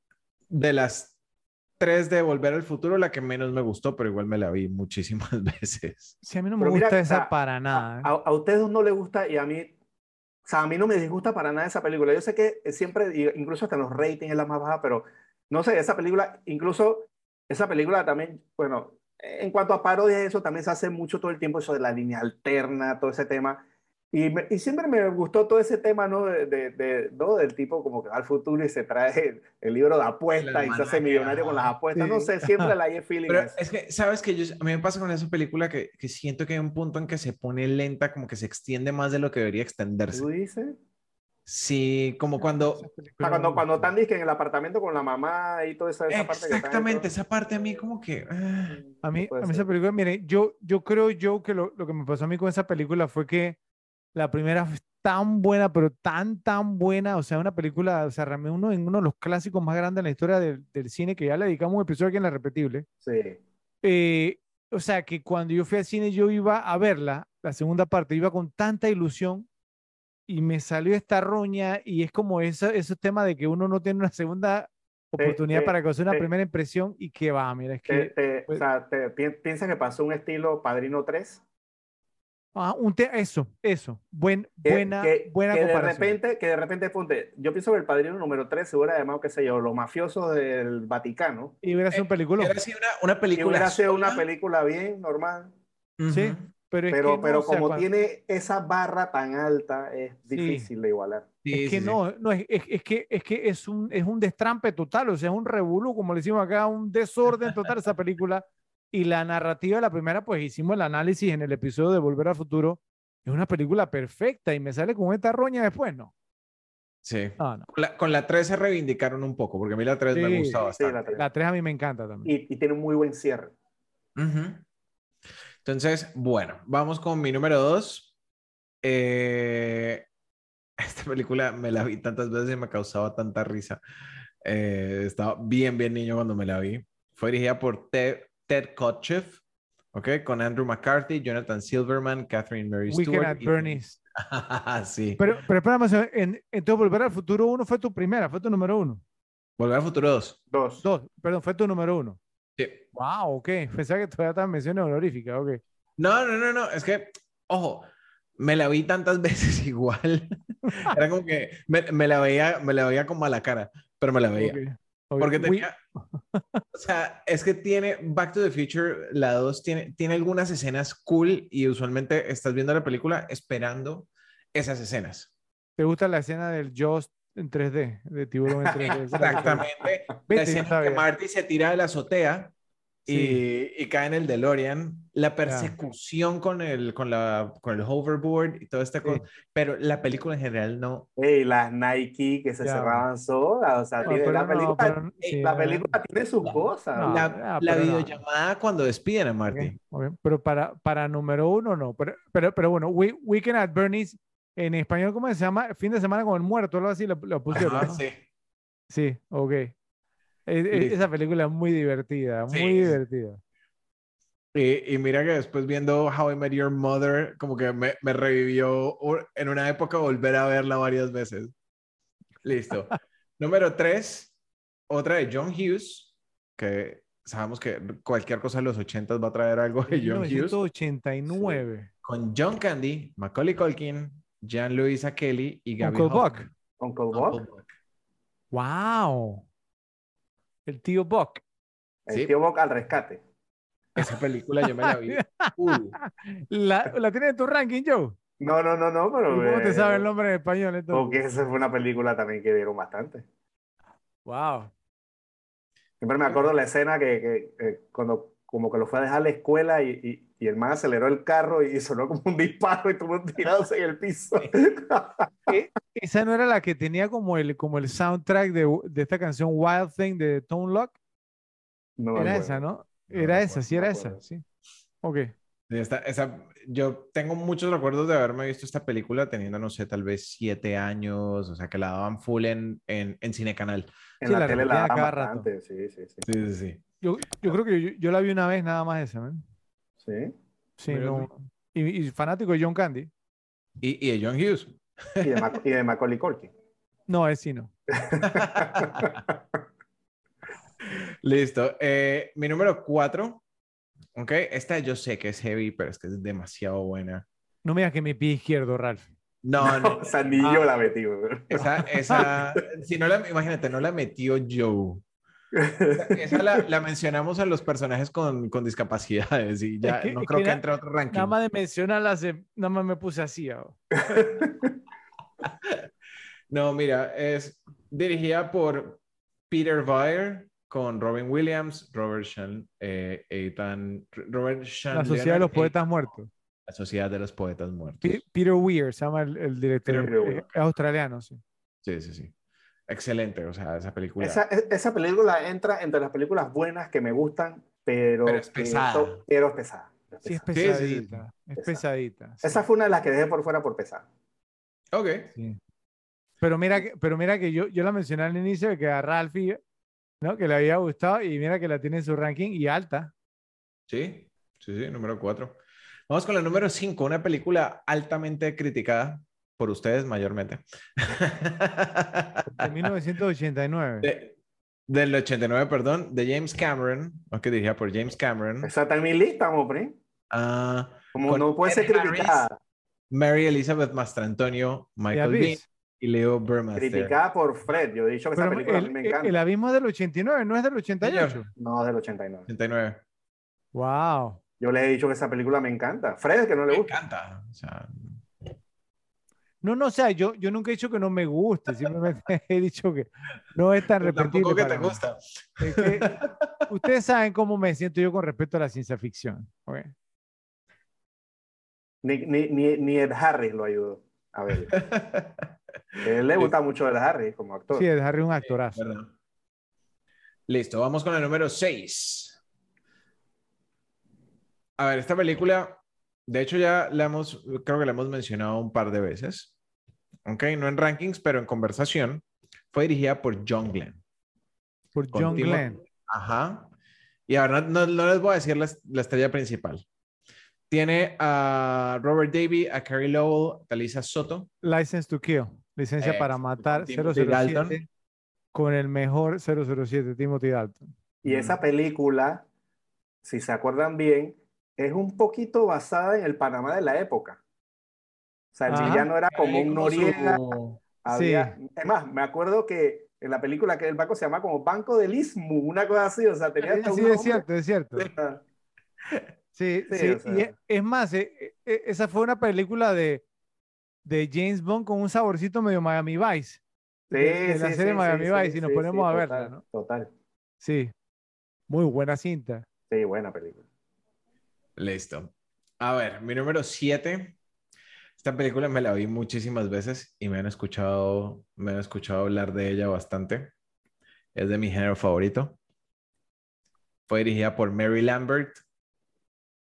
de las tres de Volver al Futuro la que menos me gustó, pero igual me la vi muchísimas veces. Sí, a mí no me Pero gusta esa para nada. ¿eh? A, a ustedes no les gusta y a mí, o sea, a mí no me disgusta para nada esa película. Yo sé que siempre, incluso hasta en los ratings es la más baja, pero no sé, esa película, incluso esa película también, bueno, en cuanto a parodias, eso también se hace mucho todo el tiempo, eso de la línea alterna, todo ese tema. Y, me- y siempre me gustó todo ese tema, ¿no? De, de- de- ¿no? Del tipo como que va al futuro y se trae el, el libro de apuestas y se hace millonario con las apuestas. No Sí. sé, siempre la hay feeling. Pero es que, ¿sabes que A mí me pasa con esa película que, que siento que hay un punto en que se pone lenta, como que se extiende más de lo que debería extenderse. ¿Tú dices? Sí, como cuando... No cuando, me cuando están dizque, en el apartamento con la mamá y toda esa, esa parte que Exactamente, todo. esa parte a mí como que... ah, A mí, a mí esa película, mire, yo, yo creo yo que lo, lo que me pasó a mí con esa película fue que la primera fue tan buena, pero tan, tan buena, o sea, una película, o sea, realmente uno uno de los clásicos más grandes en la historia del, del cine, que ya le dedicamos un episodio aquí en La Repetible. Sí. Eh, o sea, que cuando yo fui al cine yo iba a verla, la segunda parte, iba con tanta ilusión y me salió esta roña y es como eso, esos temas de que uno no tiene una segunda oportunidad te- para causar una te- primera impresión y que va, mira, es que pues- o sea, te, pi- piensa que pasó un estilo Padrino 3. Ah, un te- eso, eso, buen, Que, buena, que- buena que de comparación. repente, que de repente, ponte, yo pienso que el Padrino número 3 se hubiera llamado, qué sé yo, Los mafiosos del Vaticano. y hubiera sido un película, Hubiera sido una, una Y película hubiera sido una película bien, normal. sí, Ujú. pero es Pero, que no, pero o sea, como tiene esa barra tan alta, es Sí. difícil de igualar. Sí, es que sí, sí. no, no es, es, es que es que es un es un destrampe total, o sea, es un revolú, como le decimos acá, un desorden total esa película. Y la narrativa de la primera, pues hicimos el análisis en el episodio de Volver al Futuro. Es una película perfecta y me sale con esta roña después, no. Sí. No, no. Con la, con la 3 se reivindicaron un poco, porque a mí la 3 me Sí, gusta Sí, bastante. la tres. La 3 a mí me encanta también. Y, y tiene un muy buen cierre. Ujú. Entonces, bueno, vamos con mi número 2. esta película me la vi tantas veces y me causaba tanta risa. Eh, estaba bien, bien niño cuando me la vi. Fue dirigida por Ted, Ted Kotcheff, ¿ok? Con Andrew McCarthy, Jonathan Silverman, Catherine Mary Weekend Stewart. at y- Bernie's. sí. Pero, pero espérame, en, entonces Volver al Futuro 1 fue tu primera, fue tu número uno. Volver al futuro 2. Dos. Dos, perdón, fue tu número uno. Sí. Wow, ok. Pensaba que todavía estaban menciones honoríficas, ok. No, no, no, no. Es que, ojo, me la vi tantas veces igual. Era como que me, me la veía, me la veía con mala cara, pero me la veía. Ok, ok. Porque tenía, o sea, es que tiene Back to the Future, la 2 tiene, tiene algunas escenas cool y usualmente estás viendo la película esperando esas escenas. ¿Te gusta la escena del Jaws en 3D, de tiburón en 3D? Exactamente. La escena que. Marty se tira de la azotea Sí. y cae en el DeLorean. La persecución con el, con, la, con el hoverboard y toda esta Sí. cosa. Pero la película en general no. Ey, las Nike que se Ya. cerraban solas, o sea, No, tiene- pero la, no, película, pero- ey, sí, la eh, película tiene sus cosas. no, ¿no? La, ah, la videollamada cuando despiden a Marty. ok. Pero para, para número uno, no. Pero, pero, pero bueno, We- Weekend at Bernie's, en español, ¿cómo se llama? Fin de semana con el muerto, algo así lo, lo pusieron. Sí. Sí, ok. E- e- Listo. esa película es muy divertida, muy sí. divertida. Y, y mira que después viendo How I Met Your Mother, como que me, me revivió en una época volver a verla varias veces. Listo. Número tres, otra de John Hughes, que sabemos que cualquier cosa de los ochentas va a traer algo de John Hughes. 1989. Con John Candy, Macaulay Culkin, Jean-Louis Kelly y Gabby Uncle Buck. Uncle Buck. ¡Wow! El tío Buck. el Sí. tío Bob al rescate. Esa película yo me la vi. full. ¿La, la tienes en tu ranking, Joe? No, no, no, no, ¿Y pero. ¿Cómo te eh, sabe el nombre en español? entonces? Porque esa fue una película también que dieron bastante. ¡Wow! Siempre me acuerdo la escena que, que, eh, cuando como que lo fue a dejar a la escuela y, y, y el man aceleró el carro y sonó como un disparo y tuvo tirados en el piso. Esa no era la que tenía como el, como el soundtrack de, de esta canción Wild Thing de Tone Lock. No Era acuerdo. esa, ¿no? No Era me esa, acuerdo, sí no era esa, sí. Ok. Esta- esa, yo tengo muchos recuerdos de haberme visto esta película teniendo, no sé, tal vez siete años, o sea, que la daban full en, en, en Cine Canal. En Sí, la, la tele la daban bastante, sí, sí, sí. Sí, sí, sí. Yo, yo creo que yo, yo la vi una vez nada más esa, ¿man? Sí. Sí, no. Y, y fanático de John Candy. Y, y de John Hughes. Y de, Mac- y de Macaulay Culkin. No, es sí, no. Listo. Eh, mi número cuatro. Ok, esta yo sé que es heavy, pero es que es demasiado buena. No me digas que mi pie izquierdo, Ralph. No, no. O sea, ni yo la metí. Esa, esa, si no la, imagínate, no la metió Joe. Esa la, la mencionamos a los personajes con, con discapacidades y ya Es que- no creo que que, entre a otro ranking. Nada más de mencionarla, se- nada más me puse así. ah. No, mira, es dirigida por Peter Weir con Robin Williams, Robert Sean, eh, Ethan, Robert Sean La Sociedad de los Poetas Muertos. La Sociedad de los Poetas Muertos. Pe- Peter Weir se llama el, el director. Peter eh, Weir. Es australiano, sí. Sí, sí, sí. Excelente, o sea, esa película. Esa, e- esa película entra entre las películas buenas que me gustan, pero, Pero es pesada. pero es pesada. es Sí, es pesada. Sí, sí, sí. pesadita. Es pesadita. sí, Esa fue una de las que dejé por fuera por pesada. Ok. sí. Pero mira que, pero mira que yo, yo la mencioné al inicio de que a Ralphie, ¿no? Que le había gustado y mira que la tiene en su ranking y alta. Sí, sí, sí, número cuatro. Vamos con la número cinco, una película altamente criticada por ustedes mayormente. De 1989. De- del 89, perdón, de James Cameron, aunque diría por James Cameron. Está en mi lista, hombre. Ah, Como no puede ser Ed criticada. Mary Elizabeth Mastrantonio, Michael Bean y Leo Burmaster. Criticada por Fred. Yo he dicho que esa película a el, mí me el- encanta. el abismo es del 89, no es del 88. No, es del 89. 89. Wow. Yo le he dicho que esa película me encanta. Fred, que no le Me gusta. encanta. O sea, No, no, o sea, yo, yo nunca he dicho que no me guste, simplemente he dicho que no es tan repetible. tampoco que te mí. gusta. Es que ustedes saben cómo me siento yo con respecto a la ciencia ficción. Ni, ni, ni, ni Ed Harris lo ayudó. A ver. A él le gusta mucho Ed Harris como actor. Sí, es Harry un actorazo. Listo, vamos con el número 6. A ver, esta película, de hecho ya la hemos, creo que la hemos mencionado un par de veces. Ok, no en rankings, pero en conversación. Fue dirigida por John Glenn. Por John Timo- Glenn. Ajá. Y ahora no, no- no les voy a decir la, la estrella principal. Tiene a Robert Davey, a Carrie Lowell, a Lisa Soto. License to Kill. Licencia Eh, para matar Timothy Dalton. 007 con el mejor 007, Timothy Dalton. Y esa película, si se acuerdan bien, es un poquito basada en el Panamá de la época. O sea, el Ajá. villano era como un Noriega. su- había- Es más, me acuerdo que en la película que el banco se llama como Banco del Istmo, una cosa así. O sea, tenía hasta Sí, es cierto, es cierto. Ah, Sí, Sí, sí, o sea. y es más, eh, eh, esa fue una película de, de James Bond con un saborcito medio Miami Vice. Sí, de- de la sí, serie sí, Miami sí, Vice sí, y nos sí, ponemos sí, a verla, total, ¿no? Total. Sí. Muy buena cinta. Sí, buena película. Listo. A ver, mi número 7. Esta película me la vi muchísimas veces y me han escuchado, me han escuchado hablar de ella bastante. Es de mi género favorito. Fue dirigida por Mary Lambert,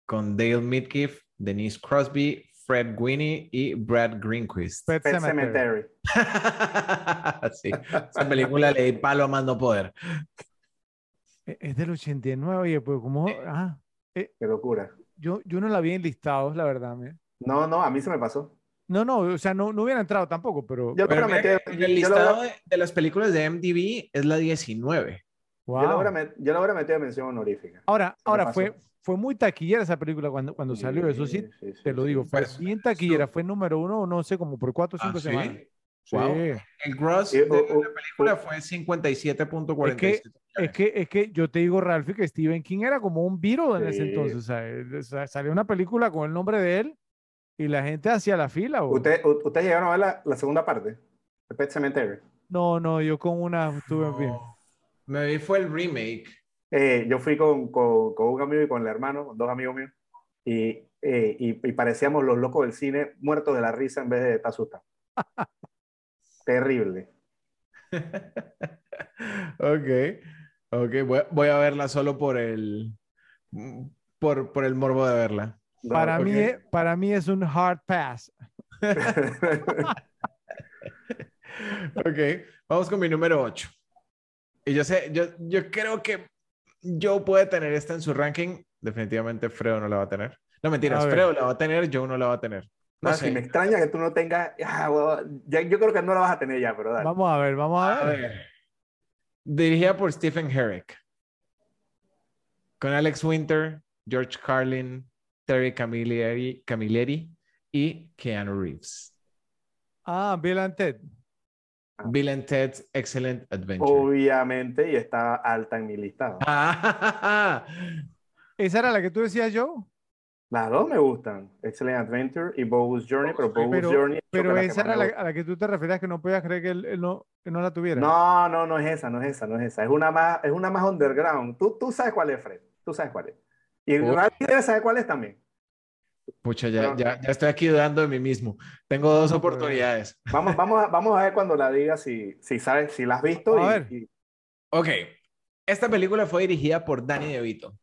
con Dale Midkiff, Denise Crosby, Fred Gwynne y Brad Greenquist. Pet. Cemetery. sí, esa película le di palo a mando poder. E- Es del 89, oye, pues como... Ah, Qué locura. yo, yo no la vi en listados, la verdad. mira. No, no, a mí se me pasó. No, no, o sea, no, no hubiera entrado tampoco, pero... Yo Pero mira meter, que en el yo listado logro- de, de las películas de MDB es la 19. yo wow. logro met- yo logro meter mención honorífica. Ahora, Se ahora fue, fue muy taquillera esa película cuando, cuando salió, eso sí, sí, sí, te lo sí. digo, fue Pues, bien taquillera, fue número uno, no sé, como por cuatro o ¿Ah, cinco sí? semanas. Wow. Sí. El gross de la película fue 57.47. Es que, es que yo te digo, Ralphie, que Stephen King era como un Beatle en ese Sí. entonces. Él- o sea, salió una película con el nombre de él y la gente hacía la fila. bo. ¿Usted, u- ¿Ustedes llegaron a ver la, la segunda parte? de Pet Cemetery. No, no, yo con una estuve bien. No. Me vi fue el remake. Eh, yo fui con, con, con un amigo y con el hermano, con dos amigos míos, y, eh, y, y parecíamos los locos del cine muertos de la risa en vez de estar asustados. Terrible. ok, ok, voy, voy a verla solo por el, por, por el morbo de verla. No, Para, mí, para mí es un hard pass. Ok, vamos con mi número 8. Y yo sé, yo, yo creo que Joe puede tener esta en su ranking. Definitivamente Fredo no la va a tener. No, mentiras. Fredo la va a tener, Joe no la va a tener. No sé. me extraña que tú no tengas. ah, ya- yo creo que no la vas a tener ya, pero dale. Vamos a ver, vamos a A ver. ver. Dirigida por Stephen Herrick. Con Alex Winter, George Carlin, Terry Camilleri, Camilleri y Keanu Reeves. Ah, Bill and Ted. Bill and Ted's Excellent Adventure. Obviamente, y está alta en mi listado. Ah, ¿Esa era la que tú decías, Joe? Las dos me gustan. Excellent Adventure y Bogus Journey, pero Bogus Pero, Journey. creo pero esa era la, a la que tú te referías que no podías creer que él, él no, que no la tuviera. No, no, no es esa, no es esa, no es esa. Es una más, es una más underground. Tú, tú sabes cuál es, Fred. Tú sabes cuál es. Y Oh. Debe saber cuál es también. Pucha, ya, Pero- ya, ya estoy aquí dudando de mí mismo. Tengo dos pero- oportunidades. Vamos, vamos, a, vamos a ver cuando la diga si, si sabes, si la has visto. A y- ver. y- Ok, esta película fue dirigida por Danny DeVito.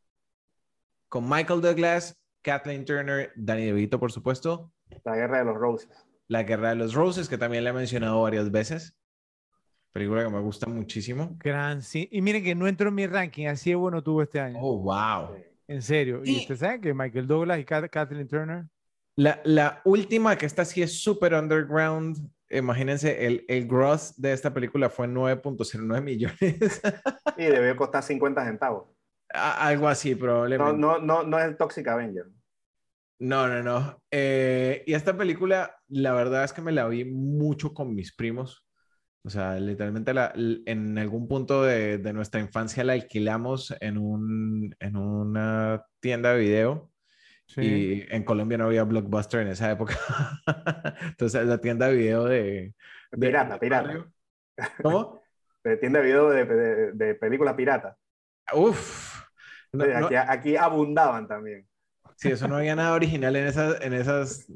Con Michael Douglas, Kathleen Turner, Danny DeVito, por supuesto. la Guerra de los Roses. La Guerra de los Roses, que también la he mencionado varias veces. Película que me gusta muchísimo. Gran sí. Y miren que no entró en mi ranking, así de bueno tuvo este año. Oh, wow. En serio. Y Y- ustedes saben que Michael Douglas y Kath- Kathleen Turner. La, la última, que esta sí es súper underground. Imagínense, el, el gross de esta película fue 9.09 millones. Y debió costar 50 centavos. A- Algo así, No, probablemente. no, no, no es el Toxic Avenger. No, no, no. Eh, y esta película, la verdad es que me la vi mucho con mis primos. O sea, literalmente la- en algún punto de, de nuestra infancia la alquilamos en, un, en una tienda de video. Sí. Y en Colombia no había Blockbuster en esa época. Entonces, la tienda de video de... de- Pirata, de pirata. ¿Cómo? De tienda de video de, películas piratas. Uf. No, no, aquí, aquí abundaban también. sí, eso no había nada original en esas, en esas...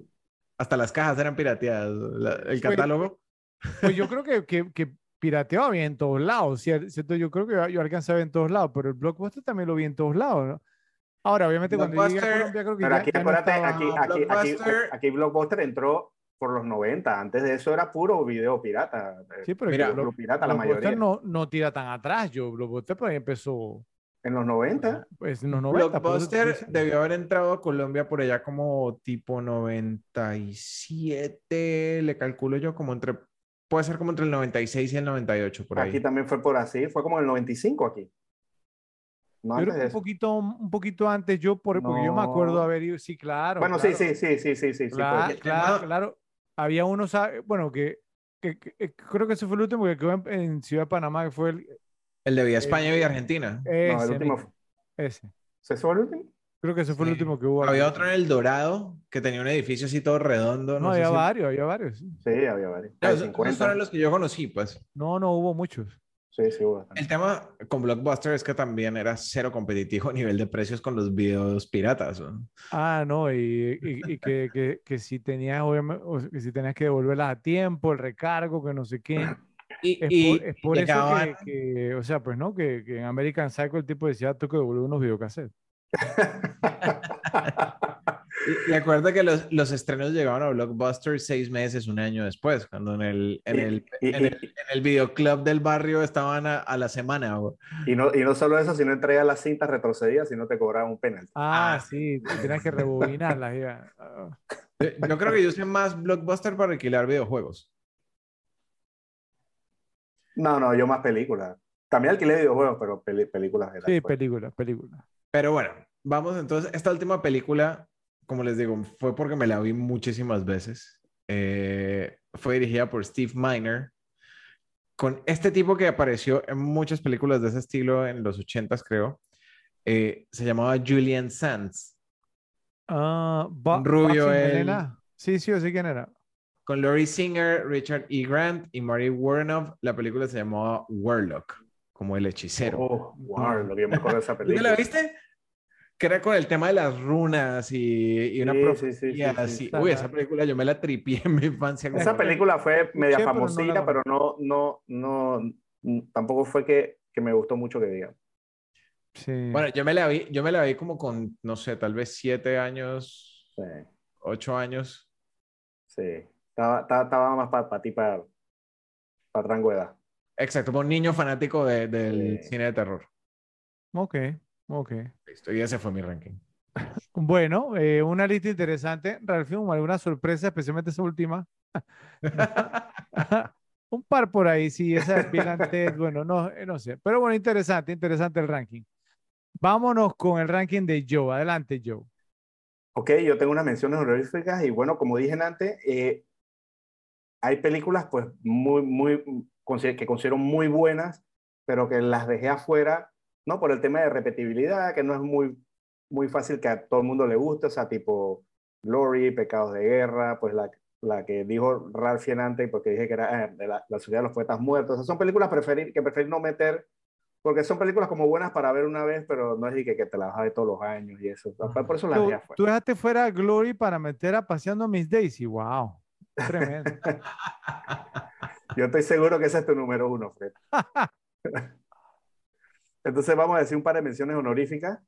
Hasta las cajas eran pirateadas. La- el catálogo. Pues yo creo que, que, que pirateaba bien en todos lados, cier- ¿cierto? Yo creo que yo, yo alcancé a ver en todos lados, pero el Blockbuster también lo vi en todos lados, ¿no? Ahora, obviamente, cuando llegué a Blockbuster- Colombia, creo que Pero ya, aquí, ya no acuérdate, estaba- aquí, aquí, aquí, Blockbuster- aquí Blockbuster entró por los 90. Antes de eso era puro video pirata. Sí, pero Mira, Block- pirata la Blockbuster mayoría. no, no tira tan atrás, yo. Blockbuster pues, empezó En los 90. pues, en los 90. por eso te estoy Blockbuster debió haber entrado a Colombia por allá como tipo 97, le calculo yo, como entre, puede ser como entre el 96 y el 98, por ahí. Aquí también fue por así. Fue como el 95 aquí. No Yo creo que un poquito, un poquito antes yo, por, porque yo me acuerdo No. haber ido, sí, claro. Bueno, claro, sí, sí, sí, sí, sí, sí. sí, Claro, pues. claro, claro. Había unos, ah, bueno, que, que- que- eh, creo que ese fue el último que quedó en, en Ciudad de Panamá, que fue el, El de Vía España y Vía Argentina. No, el ese último ese. ¿Ese fue el último? Creo que ese fue el Sí. último que hubo. Había aquí. otro en El Dorado que tenía un edificio así todo redondo. No, No, sé había si- varios, había varios. sí. Sí, había varios. No, Hay esos- esos 50. fueron los que yo conocí, pues. No, no hubo muchos. Sí, sí, hubo bastante. El tema con Blockbuster es que también era cero competitivo a nivel de precios con los videos piratas. ¿no? Ah, no, y, y- y que, que, que si tenías, que si tenías que devolverlas a tiempo, el recargo, que no sé qué. Y, Es y por, es por eso que, que, o sea, pues no, que, que en American Psycho el tipo decía, tú que devolver unos videocassettes. Y, y acuerda que los, los estrenos llegaban a Blockbuster seis meses, un año después, cuando en el, en el, y- en el, en el videoclub del barrio estaban a, a la semana. Y no, y no solo eso, si no entregas las cintas retrocedidas, sino te cobraban un penalti. Ah, Ah, sí, tenías que rebobinarlas. ya. Ah, Yo, yo creo que yo usé más Blockbuster para alquilar videojuegos. No, no, yo más películas. También alquilé videojuegos, pero películas Sí, película, película. Pero bueno, vamos entonces. Esta última película, como les digo, fue porque me la vi muchísimas veces. Eh, fue dirigida por Steve Miner, con este tipo que apareció en muchas películas de ese estilo en los 80s, creo. Eh, se llamaba Julian Sands, Ah, Un rubio, él. Sí, sí, yo sé quién era. con Laurie Singer, Richard E. Grant y Mary Warnoff. La película se llamaba Warlock, como el hechicero. Oh, wow, lo que yo me acuerdo de esa ¿Tú película. la viste? Que era con el tema de las runas y, y una Sí, sí, profecía sí, sí, así. sí. Uy, esa película yo me la tripié en mi infancia. Esa película fue media pero no la famosilla, pero no, no, no, tampoco fue que, que me gustó mucho que digan. Sí. Bueno, yo me la vi, yo me la vi como con, no sé, tal vez siete años, Sí, ocho años. sí. Estaba, estaba, estaba más para ti, para rango de edad. Exacto, como un niño fanático de- del Sí. cine de terror. Ok, ok. Listo, y ese fue mi ranking. Bueno, eh, una lista interesante. Ralfium, ¿alguna sorpresa, especialmente esa última? Un par por ahí, sí, esa es Ted, bueno, no, eh, no sé. Pero bueno, interesante, interesante el ranking. Vámonos con el ranking de Joe. Adelante, Joe. Ok, yo tengo unas menciones honoríficas y bueno, como dije antes, eh, hay películas pues muy, muy, que considero muy buenas, pero que las dejé afuera, ¿no? Por el tema de repetibilidad, que no es muy, muy fácil que a todo el mundo le guste, o sea, tipo Glory, Pecados de Guerra, pues la, la que dijo Ralph antes, porque dije que era eh, de la, la Ciudad de los Poetas Muertos, esas son películas preferir, que preferí no meter, porque son películas como buenas para ver una vez, pero no es de que, que te las vas todos los años y eso, por eso las dejé afuera. tú dejaste fuera a Glory para meter a Paseando Miss Daisy. Wow. Tremendo. Yo estoy seguro que ese es tu número uno, Fred. Entonces vamos a decir un par de menciones honoríficas.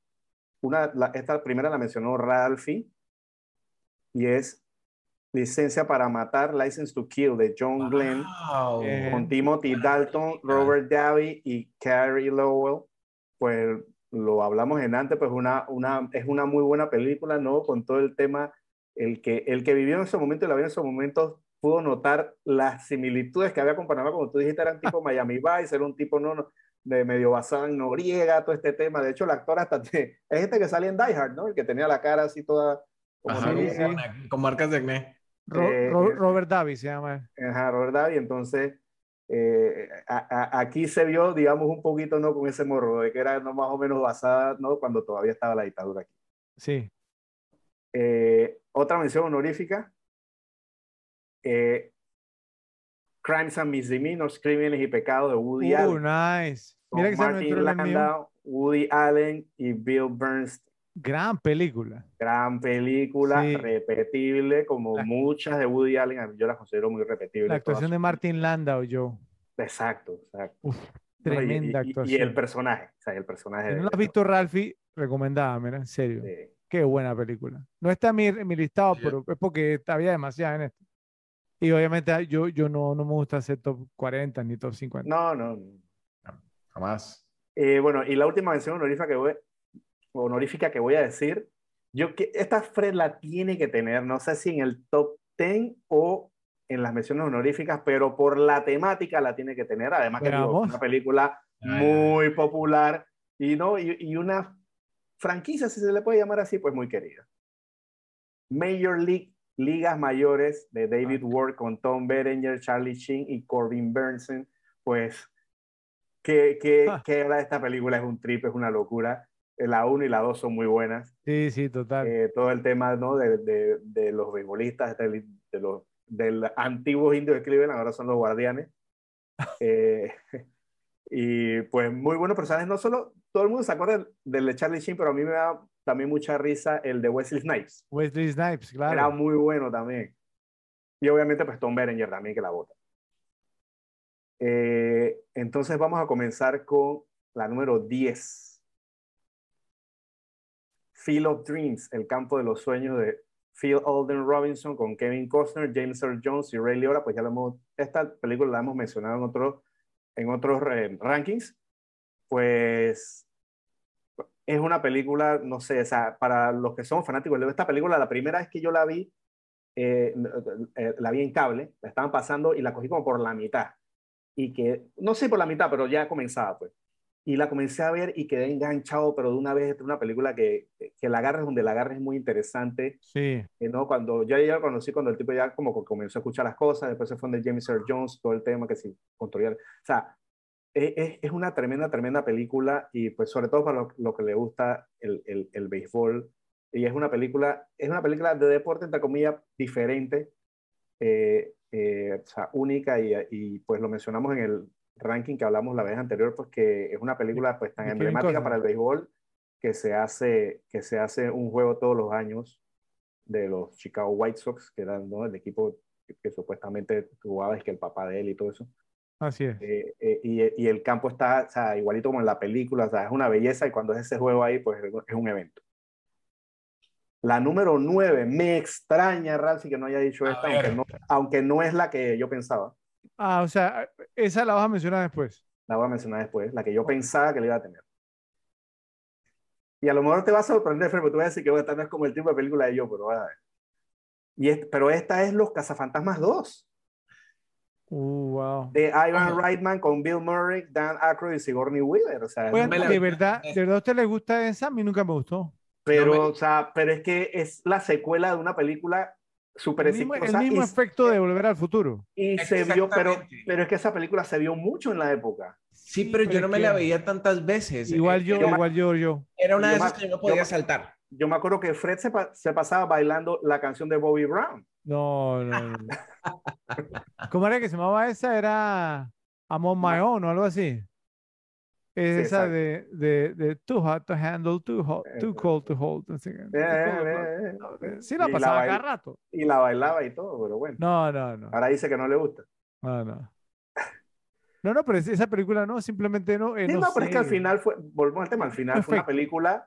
Una, la- esta primera la mencionó Ralphie y es Licencia para Matar, License to Kill de John Glenn Wow. Eh, con Timothy Dalton, Robert Davi y Carrie Lowell. Pues lo hablamos en antes, pues una, una, es una muy buena película, ¿no? Con todo el tema, el que, el que vivió en ese momento y la vio en esos momentos pudo notar las similitudes que había con Panamá, como tú dijiste, eran tipo Miami Vice, era un tipo no, no, de medio basado en Noriega, todo este tema. De hecho, el actor hasta te- es este que sale en Die Hard, ¿no? El que tenía la cara así toda como Ajá, Noriega. con, con marcas de acné. Ro- Eh, Ro- eh, Robert Davi se llama. Ajá, Robert Davi, entonces eh, a- a- aquí se vio, digamos, un poquito, ¿no? Con ese morro, de que era no, más o menos basada, ¿no? Cuando todavía estaba la dictadura aquí. Sí. Eh, otra mención honorífica, eh, Crimes and Misdemeanors, Crímenes y Pecados de Woody Uh, Allen. nice. Mira que se me Martin. Landau, Woody Allen y Bill Burns. Gran película. Gran película, Sí. repetible, como La- muchas de Woody Allen, yo las considero muy repetibles. La actuación de. Martin Landau, Joe. Exacto, exacto. Uf, No, y- tremenda y, y- actuación. Y el personaje, o sea, el personaje. Si no la has visto, Ralphie, recomendada, mira, en serio. de- Qué buena película. No está en mi, en mi listado, Sí. pero es porque había demasiada en esto. Y obviamente yo, yo no, no me gusta hacer top 40 ni top 50. No, no. Jamás. Eh, bueno, y la última mención honorífica que voy, honorífica que voy a decir, yo que esta Fred la tiene que tener, no sé si en el top 10 o en las menciones honoríficas, pero por la temática la tiene que tener. Además que digo, es una película Ay, muy popular y no y, y una franquicia, si se le puede llamar así, pues muy querida. Major League Ligas Mayores de David Ward con Tom Berenger, Charlie Sheen y Corbin Burnson, pues que, que, Ah. que era esta película es un trip, es una locura. la 1 y la 2 son muy buenas. Sí, sí, total. Eh, todo el tema ¿no? de, de, de los beisbolistas, de, de los del antiguos indios de Cleveland, ahora son los guardianes. Eh, y pues muy buenos personajes, no solo todo el mundo se acuerda del de Charlie Sheen, pero a mí me da también mucha risa el de Wesley Snipes. Wesley Snipes, claro. Era muy bueno también. Y obviamente pues Tom Berenger también que la vota. Eh, entonces vamos a comenzar con la número 10. Field of Dreams, el campo de los sueños de Phil Alden Robinson con Kevin Costner, James Earl Jones y Ray Liotta, pues ya lo hemos, esta película la hemos mencionado en, otro, en otros eh, rankings, pues es una película, no sé, o sea, para los que son fanáticos de esta película, la primera vez que yo la vi, eh, eh, la vi en cable, la estaban pasando y la cogí como por la mitad. Y que, no sé por la mitad, pero ya comenzaba, pues y la comencé a ver y quedé enganchado, pero de una vez es una película que, que la agarres donde la agarres es muy interesante. Sí. ¿no? Cuando yo ya conocí, cuando el tipo ya como comenzó a escuchar las cosas, después se fue de James Earl Jones, todo el tema que sí, construía. O sea, es, es, una tremenda, tremenda película y pues sobre todo para lo, que le gusta el, el, el, béisbol. Y es una película, es una película de deporte, entre comillas, diferente, eh, eh, o sea, única y, y pues lo mencionamos en el, ranking que hablamos la vez anterior, pues que es una película pues tan emblemática para el béisbol que se hace que se hace un juego todos los años de los Chicago White Sox, que eran ¿no? el equipo que, supuestamente jugaba es que el papá de él y todo eso. Así es. Eh, eh, y, y, el campo está o sea, igualito como en la película, o sea, es una belleza y cuando es ese juego ahí, pues es un evento. La número 9, me extraña, Ralphie, que no haya dicho esta, aunque no, aunque no es la que yo pensaba. Ah, o sea, esa la vas a mencionar después. La voy a mencionar después, la que yo pensaba que le iba a tener. Y a lo mejor te va a sorprender, pero tú vas a decir que esta no es como el tipo de película de yo, pero a ver. Y pero esta es Los Cazafantasmas 2. Uh, wow. De Ivan Reitman con Bill Murray, Dan Aykroyd y Sigourney Weaver. O sea, de verdad, ¿de verdad a usted le gusta esa? A mí nunca me gustó. Pero, o sea, pero es que es la secuela de una película súper exitosa. El mismo efecto de Volver al Futuro. Y se vio, pero, pero es que esa película se vio mucho en la época. Sí, pero, yo no me la veía tantas veces. Igual yo, igual yo, yo. Era una de esas que yo no podía saltar. Yo me acuerdo que Fred se, se, pasaba bailando la canción de Bobby Brown. No, no, no. ¿Cómo era que se llamaba esa? Era I'm on my own o algo así. Es esa de, de, de, too hot to handle, too, hot, too cold to hold. sí, la pasaba cada rato. Y la bailaba y todo, pero bueno. No, no, no. Ahora dice que no le gusta. No, no. No, no, pero esa película no, simplemente no. Eh, no, pero es que al final fue, volvemos al tema, al final fue una película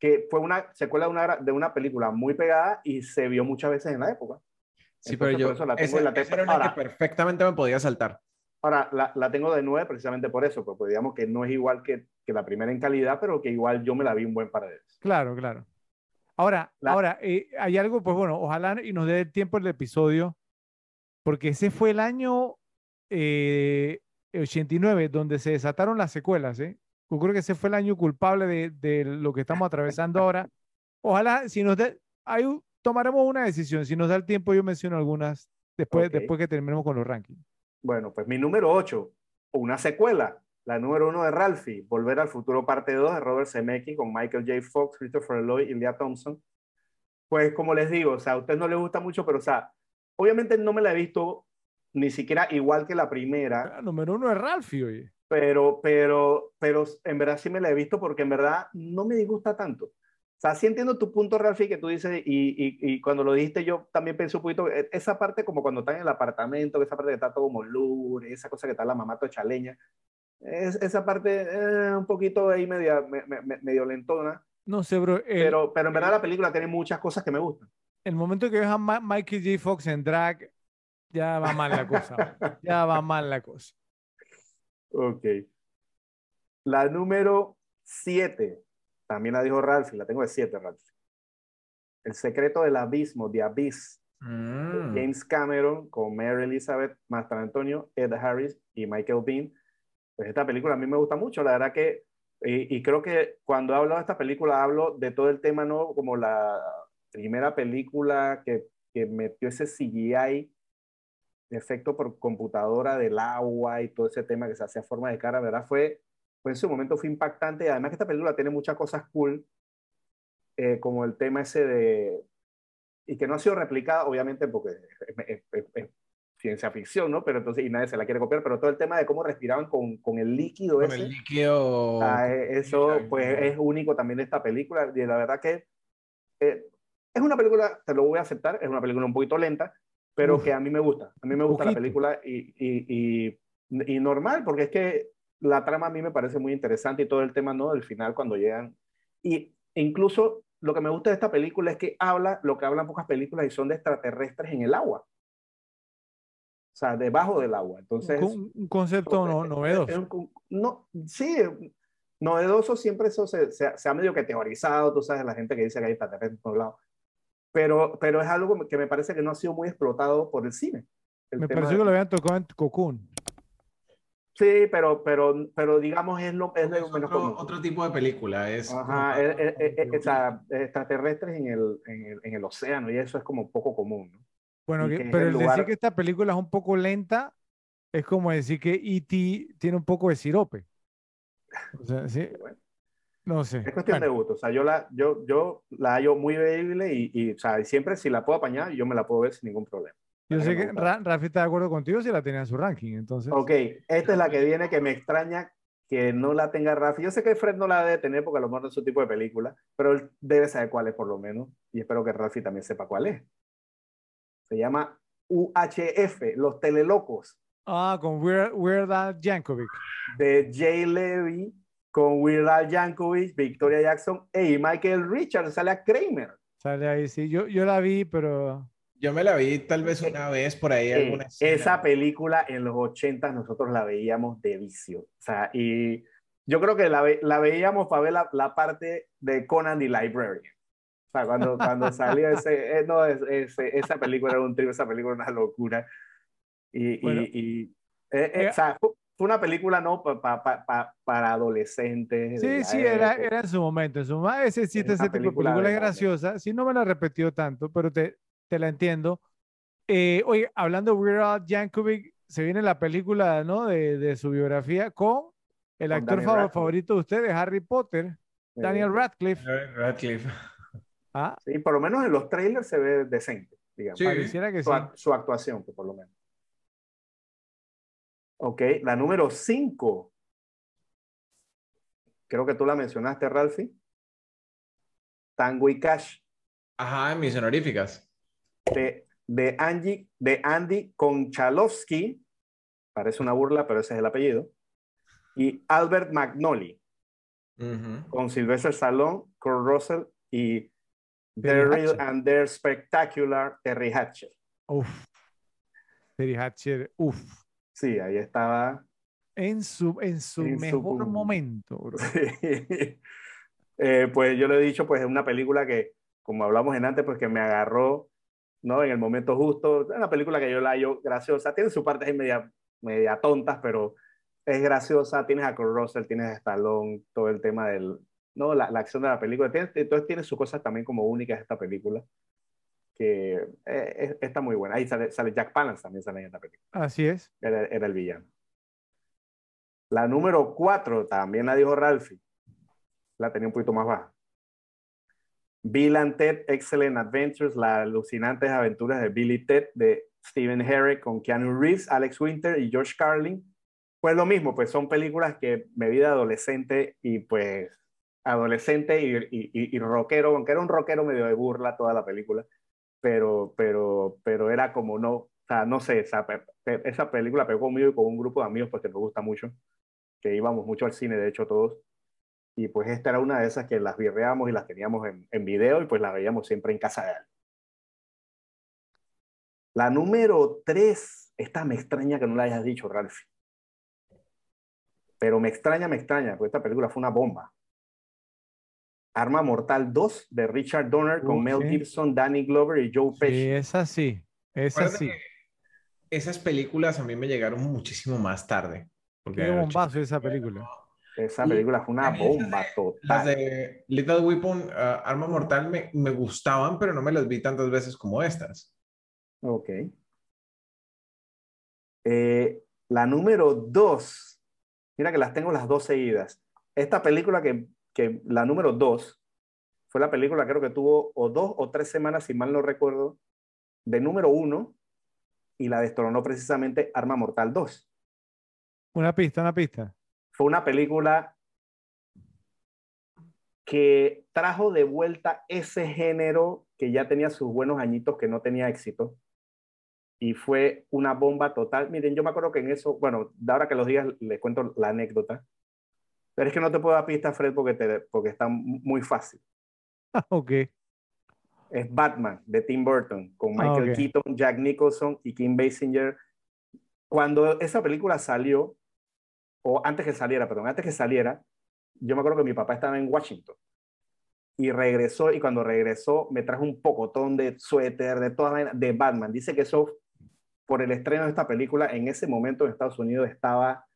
que fue una secuela de una, de una película muy pegada y se vio muchas veces en la época. Sí, pero yo, la tengo esa, la era una que perfectamente me podía saltar. Ahora, la, la, tengo de nueve precisamente por eso, porque digamos que no es igual que, que, la primera en calidad, pero que igual yo me la vi un buen par de veces. Claro, claro. Ahora, ahora eh, hay algo, pues bueno, ojalá y nos dé tiempo el episodio, porque ese fue el año eh, 89 donde se desataron las secuelas, ¿eh? Yo creo que ese fue el año culpable de, de lo que estamos atravesando ahora. Ojalá, si nos dé, hay, tomaremos una decisión. Si nos da el tiempo, yo menciono algunas después, después que terminemos con los rankings. Bueno, pues mi número 8, una secuela, la número 1 de Ralphie, Volver al Futuro parte 2 de Robert Zemeckis con Michael J. Fox, Christopher Lloyd y Leah Thompson. Pues como les digo, o sea, a usted no le gusta mucho, pero o sea, obviamente no me la he visto ni siquiera igual que la primera. La número 1 de Ralphie, oye. Pero, pero, pero en verdad sí me la he visto porque en verdad no me disgusta tanto sea, sí entiendo tu punto, Rafi, que tú dices, y, y, cuando lo dijiste yo también pensé un poquito, e, esa parte como cuando están en el apartamento, esa parte que está todo como lure, esa cosa que está la mamá chaleña, es, esa parte eh, un poquito ahí media, medio lentona. No sé, bro. pero, pero en verdad la película tiene muchas cosas que me gustan. El momento que ves a Mikey J. Fox en drag, ya va mal la cosa. ya va mal la cosa. Ok. La número 7 también la dijo Ralph, la tengo de siete, Ralph. El secreto del abismo, The Abyss. Mm. James Cameron con Mary Elizabeth, Master Antonio, Ed Harris y Michael Bean. Pues esta película a mí me gusta mucho, la verdad que, y, creo que cuando hablo de esta película hablo de todo el tema, ¿no? Como la primera película que, que metió ese CGI, efecto por computadora del agua y todo ese tema que se hacía forma de cara, ¿verdad? Fue pues en su momento fue impactante. Y además que esta película tiene muchas cosas cool, eh, como el tema ese de... Y que no ha sido replicada, obviamente, porque es, es- es- ciencia ficción, ¿no? Pero entonces, y nadie se la quiere copiar, pero todo el tema de cómo respiraban con, con el líquido Con ese. el líquido. Ah, eh, eso pues es único también de esta película y la verdad que eh, es una película, te lo voy a aceptar, es una película un poquito lenta, pero Uf, que a mí me gusta, a mí me gusta la poquito. película y, y, y, y normal, porque es que la trama a mí me parece muy interesante y todo el tema, ¿no? Del final cuando llegan y incluso lo que me gusta de esta película es que habla lo que hablan pocas películas y son de extraterrestres en el agua. O sea, debajo del agua. Entonces, un, concepto no- novedoso. no, sí, novedoso siempre eso se, se, se ha medio que teorizado, tú sabes, la gente que dice que hay extraterrestres por todos lados. Pero, pero es algo que me parece que no ha sido muy explotado por el cine. El Me pareció de- que lo habían tocado en Cocoon. Sí, pero, pero, pero digamos es lo, es lo Es menos otro, común. otro tipo de película. Es Ajá, como- es- es- es- es- o sea, extraterrestres en el, en, el, en el océano y eso es como poco común. ¿no? Bueno, que- que pero el decir que esta película es un poco lenta es como decir que E.T. tiene un poco de sirope. O sea, sí, Bueno. no sé. Es cuestión Bueno, de gusto. O sea, yo la, yo, yo la hallo muy bebible y, y, o sea, y siempre si la puedo apañar, yo me la puedo ver sin ningún problema. Yo sé que. Ra- Rafi está de acuerdo contigo si la tenía en su ranking, entonces. Ok, esta es la que viene que me extraña que no la tenga Rafi. Yo sé que Fred no la debe tener porque a lo mejor no es su tipo de película, pero él debe saber cuál es por lo menos y espero que Rafi también sepa cuál es. Se llama UHF, Los Telelocos, Ah, con Weird, Weird Al Yankovic. de Jay Levy con Weird Al Yankovic, Victoria Jackson y Michael Richards, sale a Kramer. Sale ahí, sí. Yo, yo la vi, pero Yo me la vi tal vez una vez por ahí. Eh, alguna esa película en los 80 nosotros la veíamos de vicio. O sea, y yo creo que la, la veíamos para ver la, la parte de Conan the Librarian. O sea, cuando, cuando salió ese, eh, no, es- ese- esa película era un trío, esa película era una locura. Y, y- Bueno. y, eh, eh, Eh, o sea, fue una película no Pa- pa- pa- pa- para adolescentes. sí, sí, era, era en su momento. En su momento, ese sí, Es ese tipo de película graciosa. Sí, no me la he repetido tanto, pero te, te la entiendo. Eh, oye, hablando de Weird Al Yankovic, se viene la película, ¿no? De, de su biografía con el Con actor Daniel fav- Radcliffe. favorito de ustedes, Harry Potter, Eh, Daniel Radcliffe. Radcliffe. Ah, Sí, por lo menos en los trailers se ve decente, digamos. Sí. pareciera que su, ac- su actuación, pues, por lo menos. Ok, la número 5. Creo que tú la mencionaste, Ralphie. Tango y Cash, Ajá, en mis honoríficas. De, de, Angie, de Andy Konchalovsky. Parece una burla, pero ese es el apellido. Y Albert Magnoli, con Sylvester Stallone, Kurt Russell y The Real and Their Spectacular Terry Hatcher. Uf. Terry Hatcher, uf. Sí, ahí estaba. En su, en su En mejor momento, bro. Eh, pues yo le he dicho, pues es una película que, como hablamos en antes, pues que me agarró, ¿no? En el momento justo. Es una película que yo la hallo graciosa. Tiene sus partes media, media tontas, pero es graciosa. Tienes a Kurt Russell, tienes a Stallone, todo el tema del, ¿no? La, la acción de la película. Tiene- entonces tiene sus cosas también como únicas esta película, que eh, es- está muy buena. Ahí sale, sale Jack Palance también sale en esta película. Así es. Era, era el villano. La número 4 también la dijo Ralphie. La tenía un poquito más baja. Bill and Ted Excellent Adventures, las alucinantes aventuras de Billy Ted de Stephen Herrick con Keanu Reeves, Alex Winter y George Carlin. Pues lo mismo, pues son películas que me vi de adolescente y pues adolescente y, y, y- rockero, aunque era un rockero medio de burla toda la película, pero, pero, pero era como no, o sea, no sé, esa, esa película pegó conmigo y con un grupo de amigos porque nos gusta mucho, que íbamos mucho al cine, de hecho todos, y pues esta era una de esas que las virreamos y las teníamos en, en video y pues la veíamos siempre en casa de alguien. La número 3, esta me extraña que no la hayas dicho, Ralphie. Pero me extraña, me extraña, porque esta película fue una bomba. Arma Mortal 2 de Richard Donner con Mel sí. Gibson, Danny Glover y Joe Pesci. Sí, es así. Es así. Esas películas a mí me llegaron muchísimo más tarde. Qué bombazo 80. esa película. Esa Y película fue una bomba Las total. de Little Weapon, ah, Arma Mortal, me, me gustaban, pero no me las vi tantas veces como estas. Ok. Eh, la número 2 Mira que las tengo las dos seguidas. Esta película que, que la número dos, fue la película creo que tuvo o dos o tres semanas, si mal no recuerdo, de número uno y la destronó precisamente Arma Mortal 2. Una pista, una pista. Fue una película que trajo de vuelta ese género que ya tenía sus buenos añitos, que no tenía éxito. Y fue una bomba total. Miren, yo me acuerdo que en eso, bueno, ahora que los digas les cuento la anécdota. Pero es que no te puedo dar pista, Fred, porque, te, porque está muy fácil. ok. Es Batman, de Tim Burton, con Ah, Michael. Keaton, Jack Nicholson y Kim Basinger. Cuando esa película salió, o antes que saliera, perdón, antes que saliera, yo me acuerdo que mi papá estaba en Washington y regresó y cuando regresó me trajo un pocotón de suéter, de toda vaina, de Batman. Dice que eso, por el estreno de esta película, en ese momento en Estados Unidos estaba,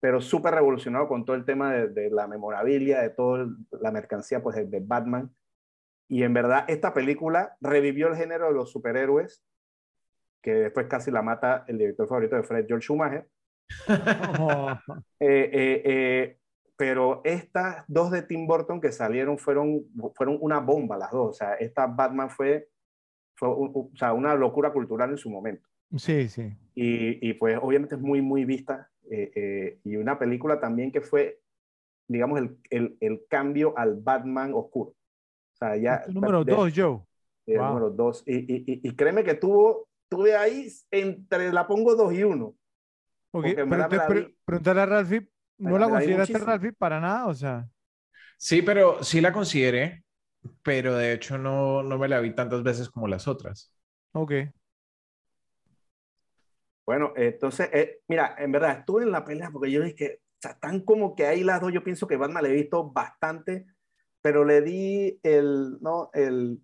pero súper revolucionado con todo el tema de, de la memorabilia, de toda la mercancía pues, de, de Batman. Y en verdad, esta película revivió el género de los superhéroes, que después casi la mata el director favorito de Fred, George Schumacher. Eh, eh, eh, pero estas dos de Tim Burton que salieron fueron, fueron una bomba las dos. O sea, esta Batman fue, fue un- o sea, una locura cultural en su momento. sí, sí. Y, y pues obviamente es muy, muy vista. eh, eh, y una película también que fue, digamos, el, el, el cambio al Batman oscuro. O sea, ya... Este número de- dos, Joe. el Wow. número dos. Y, y- y créeme que tuvo, tuve ahí entre, la pongo dos y uno. Ok, Porque en pero te la pre- preguntarle a Ralphie, ¿no la la consideraste. Ralphie para nada? O sea, Sí, pero sí la consideré, pero de hecho no, no me la vi tantas veces como las otras. ok. Bueno, entonces, eh, mira, en verdad, estuve en la pelea porque yo dije que, o sea, tan como que ahí las dos, yo pienso que Batman le he visto bastante, pero le di el, ¿no? El,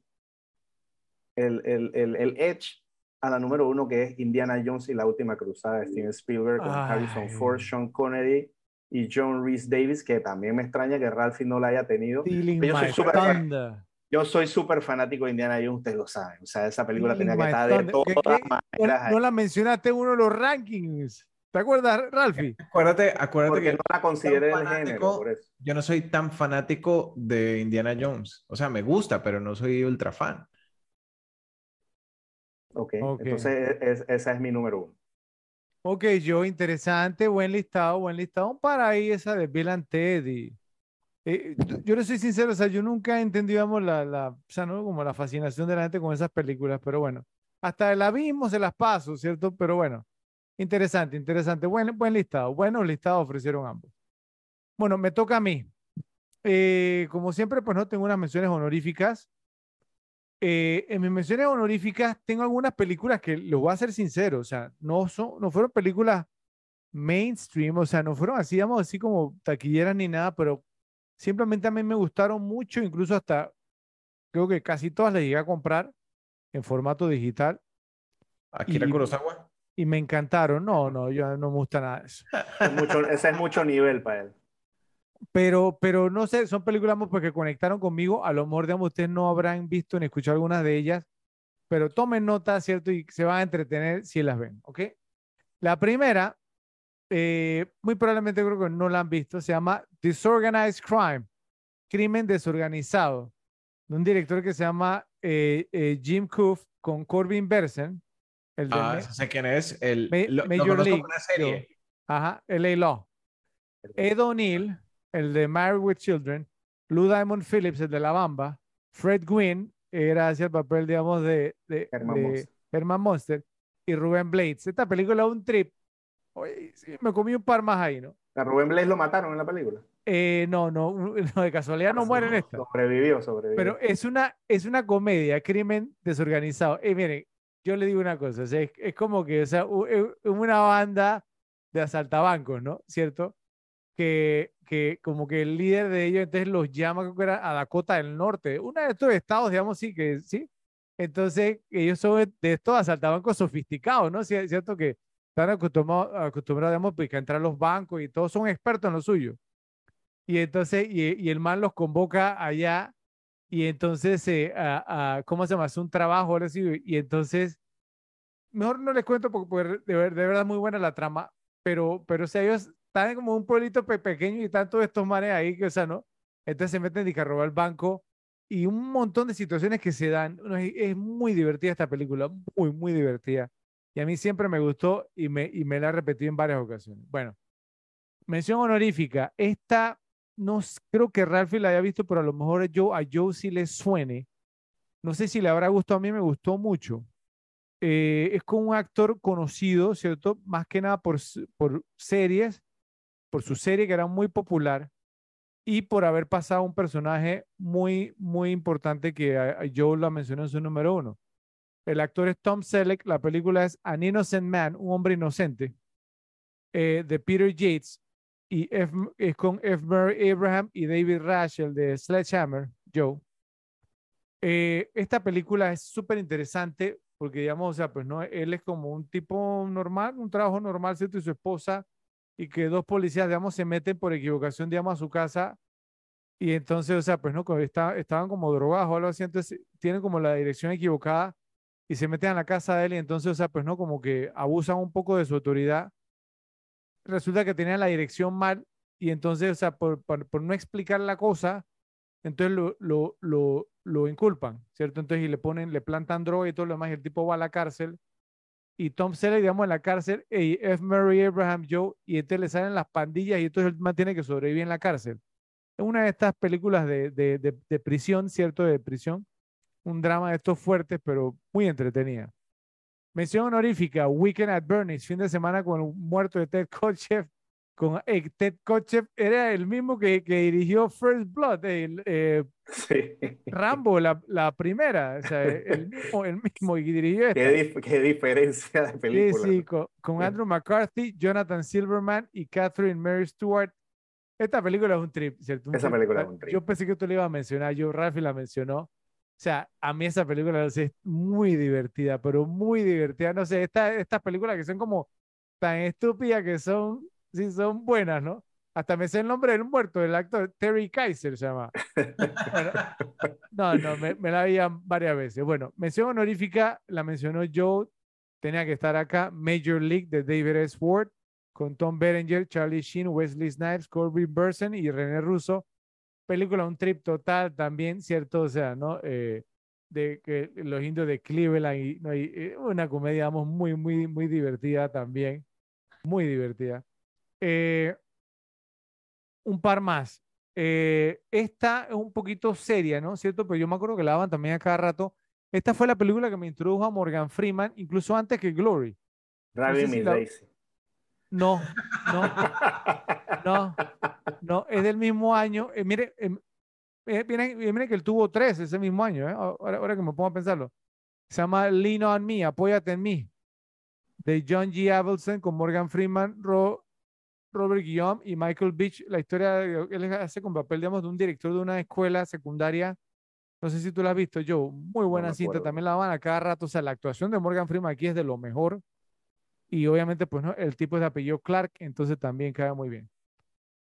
el, el, el, el edge a la número uno, que es Indiana Jones y la última cruzada de Steven Spielberg, con Ay. Harrison Ford, Sean Connery y John Rhys Davis, que también me extraña que Ralphie no la haya tenido. Yo soy thunder. Yo soy súper fanático de Indiana Jones, ustedes lo saben. O sea, esa película Stealing tenía que estar de thunder. ¿Qué- todas qué? maneras No, la mencionaste en uno de los rankings. ¿Te acuerdas, Ralphie? Acuérdate, acuérdate Porque que no la consideré el género, por eso. yo no soy tan fanático de Indiana Jones. O sea, me gusta, pero no soy ultra fan. Ok, Ok. entonces es- esa es mi número uno. Ok, Joe, interesante, buen listado, buen listado. Para ahí esa de Bill and Ted y- eh, yo- yo le soy sincero, o sea, yo nunca he entendido, digamos, la, la, o sea, ¿no? Como la fascinación de la gente con esas películas, pero bueno, hasta el abismo se las paso, ¿cierto? Pero bueno, interesante, interesante, buen, buen listado, buenos listados ofrecieron ambos. Bueno, me toca a mí. Eh, como siempre, pues no tengo unas menciones honoríficas. Eh, en mis menciones honoríficas tengo algunas películas que, les voy a ser sincero, o sea, no, son, no fueron películas mainstream, o sea, no fueron así, digamos, así como taquilleras ni nada, pero simplemente a mí me gustaron mucho, incluso hasta, creo que casi todas las llegué a comprar en formato digital Akira Kurosawa. y me encantaron. No, no, yo no me gusta nada de eso. Es mucho- ese es mucho nivel para él. Pero, pero no sé, son películas digamos, pues, que conectaron conmigo. A lo mejor, digamos, ustedes no habrán visto ni escuchado algunas de ellas, pero tomen nota, ¿cierto? Y se van a entretener si las ven, ¿ok? La primera, eh, muy probablemente creo que no la han visto, se llama Disorganized Crime, Crimen Desorganizado, de un director que se llama eh, eh, Jim Coof con Corbin Bersen, el de Ah, sé quién es. El, Ma- lo, lo Major conozco League, una serie. Ajá, LA Law. Ed O'Neill, el de Married with Children, Lou Diamond Phillips, el de La Bamba, Fred Gwynn, era hacia el papel, digamos, de, de, Herman de Monster. Herman Monster, y Rubén Blades. Esta película es un trip. Oye, sí, me comí un par más ahí, ¿no? A Rubén Blades lo mataron en la película. Eh, no, no, no, de casualidad no muere en esta. Sobrevivió, sobrevivió. Pero es una, es una comedia, crimen desorganizado. Y miren, yo le digo una cosa, o sea, es, es como que, o sea, es una banda de asaltabancos, ¿no? ¿Cierto? Que, que como que el líder de ellos entonces los llama, creo que era a Dakota del Norte, uno de estos estados, digamos, sí, que sí. Entonces, ellos son de- estos asaltabancos sofisticados, ¿no? Cier- ¿Cierto? Que están acostumbrados, acostumbrados digamos, a entrar a los bancos y todos son expertos en lo suyo. Y entonces, y, y el man los convoca allá y entonces, eh, a- a- ¿cómo se llama? Hace un trabajo, ahora sí, y entonces, mejor no les cuento porque, porque de, de verdad es muy buena la trama, pero, pero o sea, ellos están como un pueblito pequeño y están todos estos mares ahí, que, o sea, ¿no? Entonces se meten y a robar el banco y un montón de situaciones que se dan. es, muy divertida esta película, muy, muy divertida. Y a mí siempre me gustó y me, y me la he repetido en varias ocasiones. Bueno, mención honorífica. Esta, no creo que Ralphie la haya visto, pero a lo mejor a Joe sí le suene. No sé si le habrá gustado, a mí me gustó mucho. Eh, es con un actor conocido, ¿cierto? Más que nada por, por series, por su serie que era muy popular y por haber pasado un personaje muy, muy importante que Joe lo mencionó en su número uno. El actor es Tom Selleck, la película es An Innocent Man, un hombre inocente, eh, de Peter Yates, y es con F. Murray Abraham y David Rash, el de Sledgehammer, Joe. Eh, esta película es súper interesante porque, digamos, o sea, pues no, él es como un tipo normal, un trabajo normal, ¿cierto? Y su esposa y que dos policías, digamos, se meten por equivocación, digamos, a su casa y entonces, o sea, pues no, está, estaban como drogados o algo así, entonces tienen como la dirección equivocada y se meten a la casa de él y entonces, o sea, pues no, como que abusan un poco de su autoridad. Resulta que tenían la dirección mal y entonces, o sea, por, no explicar la cosa, entonces lo, lo, lo, lo inculpan, ¿cierto? Entonces y le ponen, le plantan droga y todo lo demás y el tipo va a la cárcel y Tom Selleck, digamos, en la cárcel, y F. Murray Abraham Joe, y entonces le salen las pandillas y entonces él mantiene que sobrevivir en la cárcel. Es una de estas películas de, de, de, prisión, ¿cierto? De prisión. Un drama de estos fuertes, pero muy entretenida. Mención honorífica, Weekend at Bernie's, fin de semana con el muerto de Ted Kotcheff. Con, eh, Ted Kotcheff era el mismo que, que dirigió First Blood, el, eh, Rambo, la, la, primera, o sea, el mismo, el mismo y dirigió esta. ¿Qué, qué diferencia de película. Sí, sí, con, con, Andrew McCarthy, Jonathan Silverman y Catherine Mary Stewart. Esta película es un trip, ¿cierto? esa película es un trip. Yo pensé que tú le ibas a mencionar, yo, Rafi la mencionó. O sea, a mí esa película es muy divertida, pero muy divertida. No sé, estas películas que son como tan estúpidas que son, sí, son buenas, ¿no? Hasta me sé el nombre del muerto, del actor Terry Kaiser se llama. no, no, me, la veían varias veces. Bueno, mención honorífica, la mencionó Joe, tenía que estar acá. Major League de David S. Ford, con Tom Berenger, Charlie Sheen, Wesley Snipes, Corbin Burson y René Russo. Película, un trip total también, ¿cierto? O sea, ¿no? Eh, de los indios de Cleveland y, ¿no? y, eh, una comedia, digamos, muy, muy, muy divertida también. Muy divertida. Eh, un par más. Eh, esta es un poquito seria, ¿no? ¿Cierto? Pero yo me acuerdo que la daban también a cada rato. Esta fue la película que me introdujo a Morgan Freeman, incluso antes que Glory. Ravi no, no, no, no, no, es del mismo año. Eh, mire, em, eh, miren, que él tuvo tres ese mismo año, ahora, ahora, que me pongo a pensarlo. Se llama Lean on Me, Apóyate en mí, de John G. Avildsen con Morgan Freeman, Ro, Robert Guillaume y Michael Beach, la historia, él hace con papel, digamos, de un director de una escuela secundaria. No sé si tú la has visto, yo. Muy buena cinta, también la van a cada rato. O sea, la actuación de Morgan Freeman aquí es de lo mejor. Y obviamente, pues, ¿no? El tipo es de apellido Clark, entonces también queda muy bien.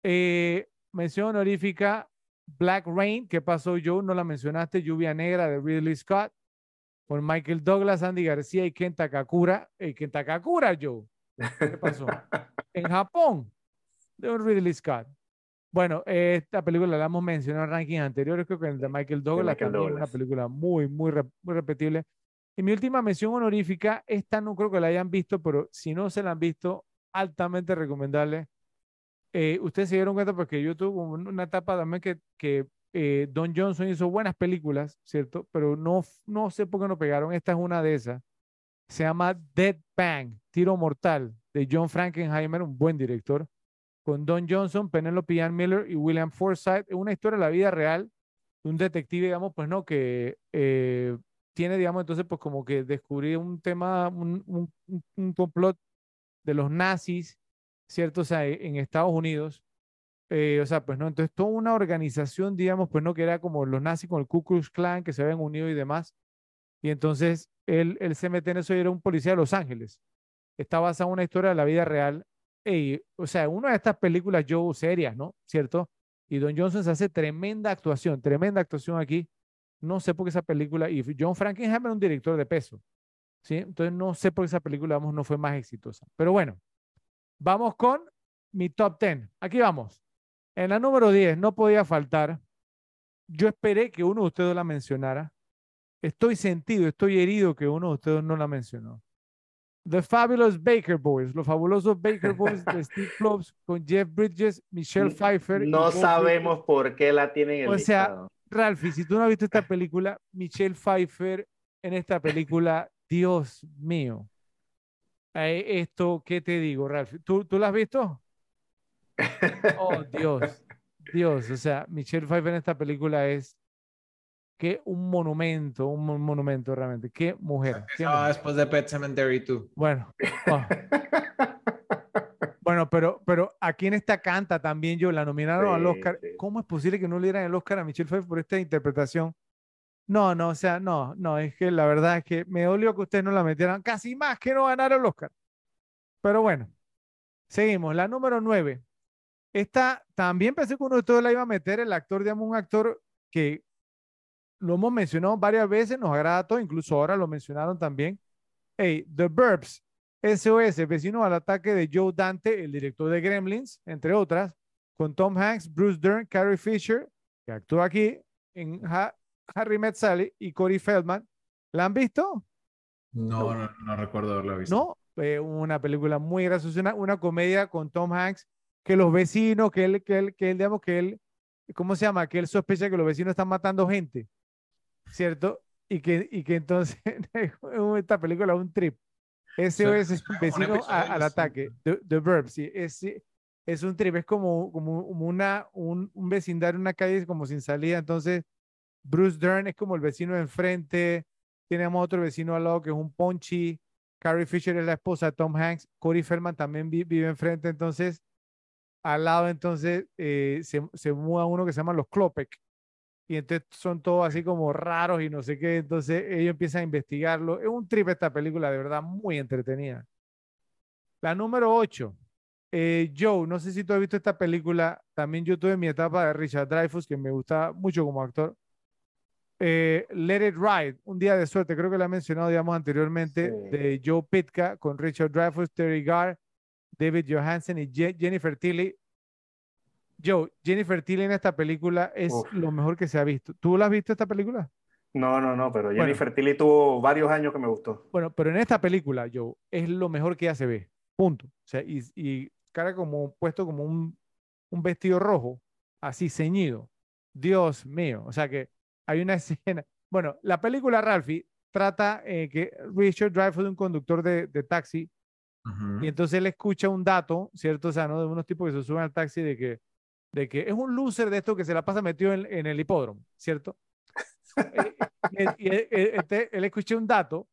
Eh, mención honorífica, Black Rain, ¿qué pasó, Joe? No la mencionaste, Lluvia Negra de Ridley Scott, con Michael Douglas, Andy García y Ken Takakura. Eh, Ken Takakura, Joe. ¿Qué pasó? en Japón de un Ridley Scott. Bueno, esta película la hemos mencionado en rankings anteriores, creo que el de Michael Douglas, también es una película muy, muy, muy repetible. Y mi última mención honorífica, esta no creo que la hayan visto, pero si no se la han visto, altamente recomendable. Eh, ustedes se dieron cuenta porque yo tuve una etapa también que, que eh, Don Johnson hizo buenas películas, ¿cierto? Pero no, no sé por qué no pegaron. Esta es una de esas. Se llama Dead Bang, Tiro Mortal, de John Frankenheimer, un buen director con Don Johnson, Penelope Ann Miller y William Forsythe. Una historia de la vida real un detective, digamos, pues no, que eh, tiene, digamos, entonces, pues como que descubrir un tema, un, un, complot de los nazis, ¿cierto? O sea, e, en Estados Unidos. Eh, o sea, pues no, entonces toda una organización, digamos, pues no, que era como los nazis con el Ku Klux Klan, que se habían unido y demás. Y entonces él, él se mete en eso y era un policía de Los Ángeles. Está basada en una historia de la vida real o sea, una de estas películas yo serias, ¿no? ¿Cierto? Y Don Johnson se hace tremenda actuación, tremenda actuación aquí. No sé por qué esa película, y John Frankenheimer es un director de peso, ¿sí? Entonces no sé por qué esa película, vamos, no fue más exitosa. Pero bueno, vamos con mi top 10. Aquí vamos. En la número 10 no podía faltar. Yo esperé que uno de ustedes la mencionara. Estoy sentido, estoy herido que uno de ustedes no la mencionó. The Fabulous Baker Boys, los fabulosos Baker Boys de Steve Jobs con Jeff Bridges, Michelle Pfeiffer. No sabemos por qué la tienen en el O sea, listado. Ralphie, si tú no has visto esta película, Michelle Pfeiffer en esta película, Dios mío. Eh, esto, ¿qué te digo, Ralphie? ¿Tú, ¿Tú la has visto? Oh, Dios, Dios. O sea, Michelle Pfeiffer en esta película es que un monumento, un mon- monumento realmente. Qué mujer. qué después de Pet Cemetery 2. Bueno, oh, bueno, pero, pero aquí en esta canta también yo la nominaron al Sí, Oscar. sí. ¿Cómo es posible que no le dieran el Oscar a Michelle Pfeiffer por esta interpretación? No, no, o sea, no, no, es que la verdad es que me dolió que ustedes no la metieran casi más que no ganar el Oscar. Pero bueno, seguimos. La número nueve. Esta también pensé que uno de ustedes la iba a meter, el actor, digamos, un actor que lo hemos mencionado varias veces, nos agrada a todos, incluso ahora lo mencionaron también. Hey, The Burbs, SOS, vecino al ataque de Joe Dante, el director de Gremlins, entre otras, con Tom Hanks, Bruce Dern, Carrie Fisher, que actúa aquí en Ha- Harry Met Sally, y Corey Feldman. ¿La han visto? No, no, no recuerdo haberlo visto. No, eh, una película muy graciosa, una, una comedia con Tom Hanks, que los vecinos, que él, que él, que él, digamos, que él, ¿cómo se llama? Que él sospecha que los vecinos están matando gente, ¿cierto? Y que, y que entonces esta película es un trip. SOS es vecino a- al ataque. The, The Verb, sí, es, es un trip, es como, como como una, un, un vecindario, una calle como sin salida. Entonces, Bruce Dern es como el vecino de enfrente. Tenemos otro vecino al lado que es un Ponchi. Carrie Fisher es la esposa de Tom Hanks. Corey Feldman también vi- vive enfrente. Entonces, al lado, entonces, eh, se, se muda uno que se llama los Klopek. Y entonces son todos así como raros y no sé qué. Entonces, ellos empiezan a investigarlo. Es un trip esta película, de verdad, muy entretenida. La número 8. Joe, no sé si tú has visto esta película. También yo tuve mi etapa de Richard Dreyfuss, que me gusta mucho como actor. Eh, Let It Ride, un día de suerte, creo que la he mencionado, digamos, anteriormente, Sí. de Joe Pitka con Richard Dreyfuss, Terry Garr, David Johansen y Je- Jennifer Tilly. Joe, Jennifer Tilly en esta película es Uf. lo mejor que se ha visto. ¿Tú la has visto esta película? No, no, no, pero Bueno. Jennifer Tilly tuvo varios años que me gustó. Bueno, pero en esta película, Joe, es lo mejor que ya se ve. Punto. O sea, y, y cara como puesto como un, un vestido rojo, así ceñido. Dios mío. O sea que hay una escena. Bueno, la película Ralphie trata eh, que Richard Dreyfuss un conductor de, de taxi Ujú. y entonces él escucha un dato, ¿cierto? O sea, ¿no? De unos tipos que se suben al taxi de que, de que es un loser de esto que se la pasa metido en, en el hipódromo, ¿cierto? Eh, y él, y él- este- él escuché un dato,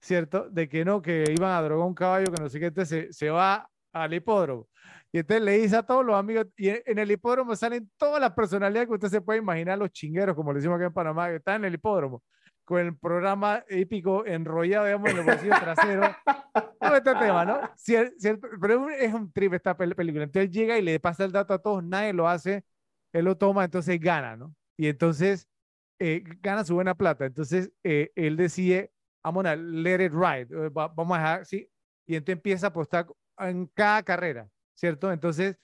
¿cierto? De que no, que iban a drogar un caballo, que no sé qué, entonces se, se va al hipódromo. Y entonces le dice a todos los amigos, y en, el hipódromo salen todas las personalidades que usted se puede imaginar, los chingueros, como le decimos aquí en Panamá, que están en el hipódromo, con el programa épico enrollado, digamos, en los bolsillos traseros. Todo este tema, ¿no? Cier- cierto, pero es un- es un trip esta pel- película. Entonces llega y le pasa el dato a todos, nadie lo hace, él lo toma, entonces gana, ¿no? Y entonces eh, gana su buena plata. Entonces eh, él decide, vamos a let it ride, eh, va- vamos a dejar, sí, y entonces empieza a apostar en cada carrera, ¿cierto? Entonces,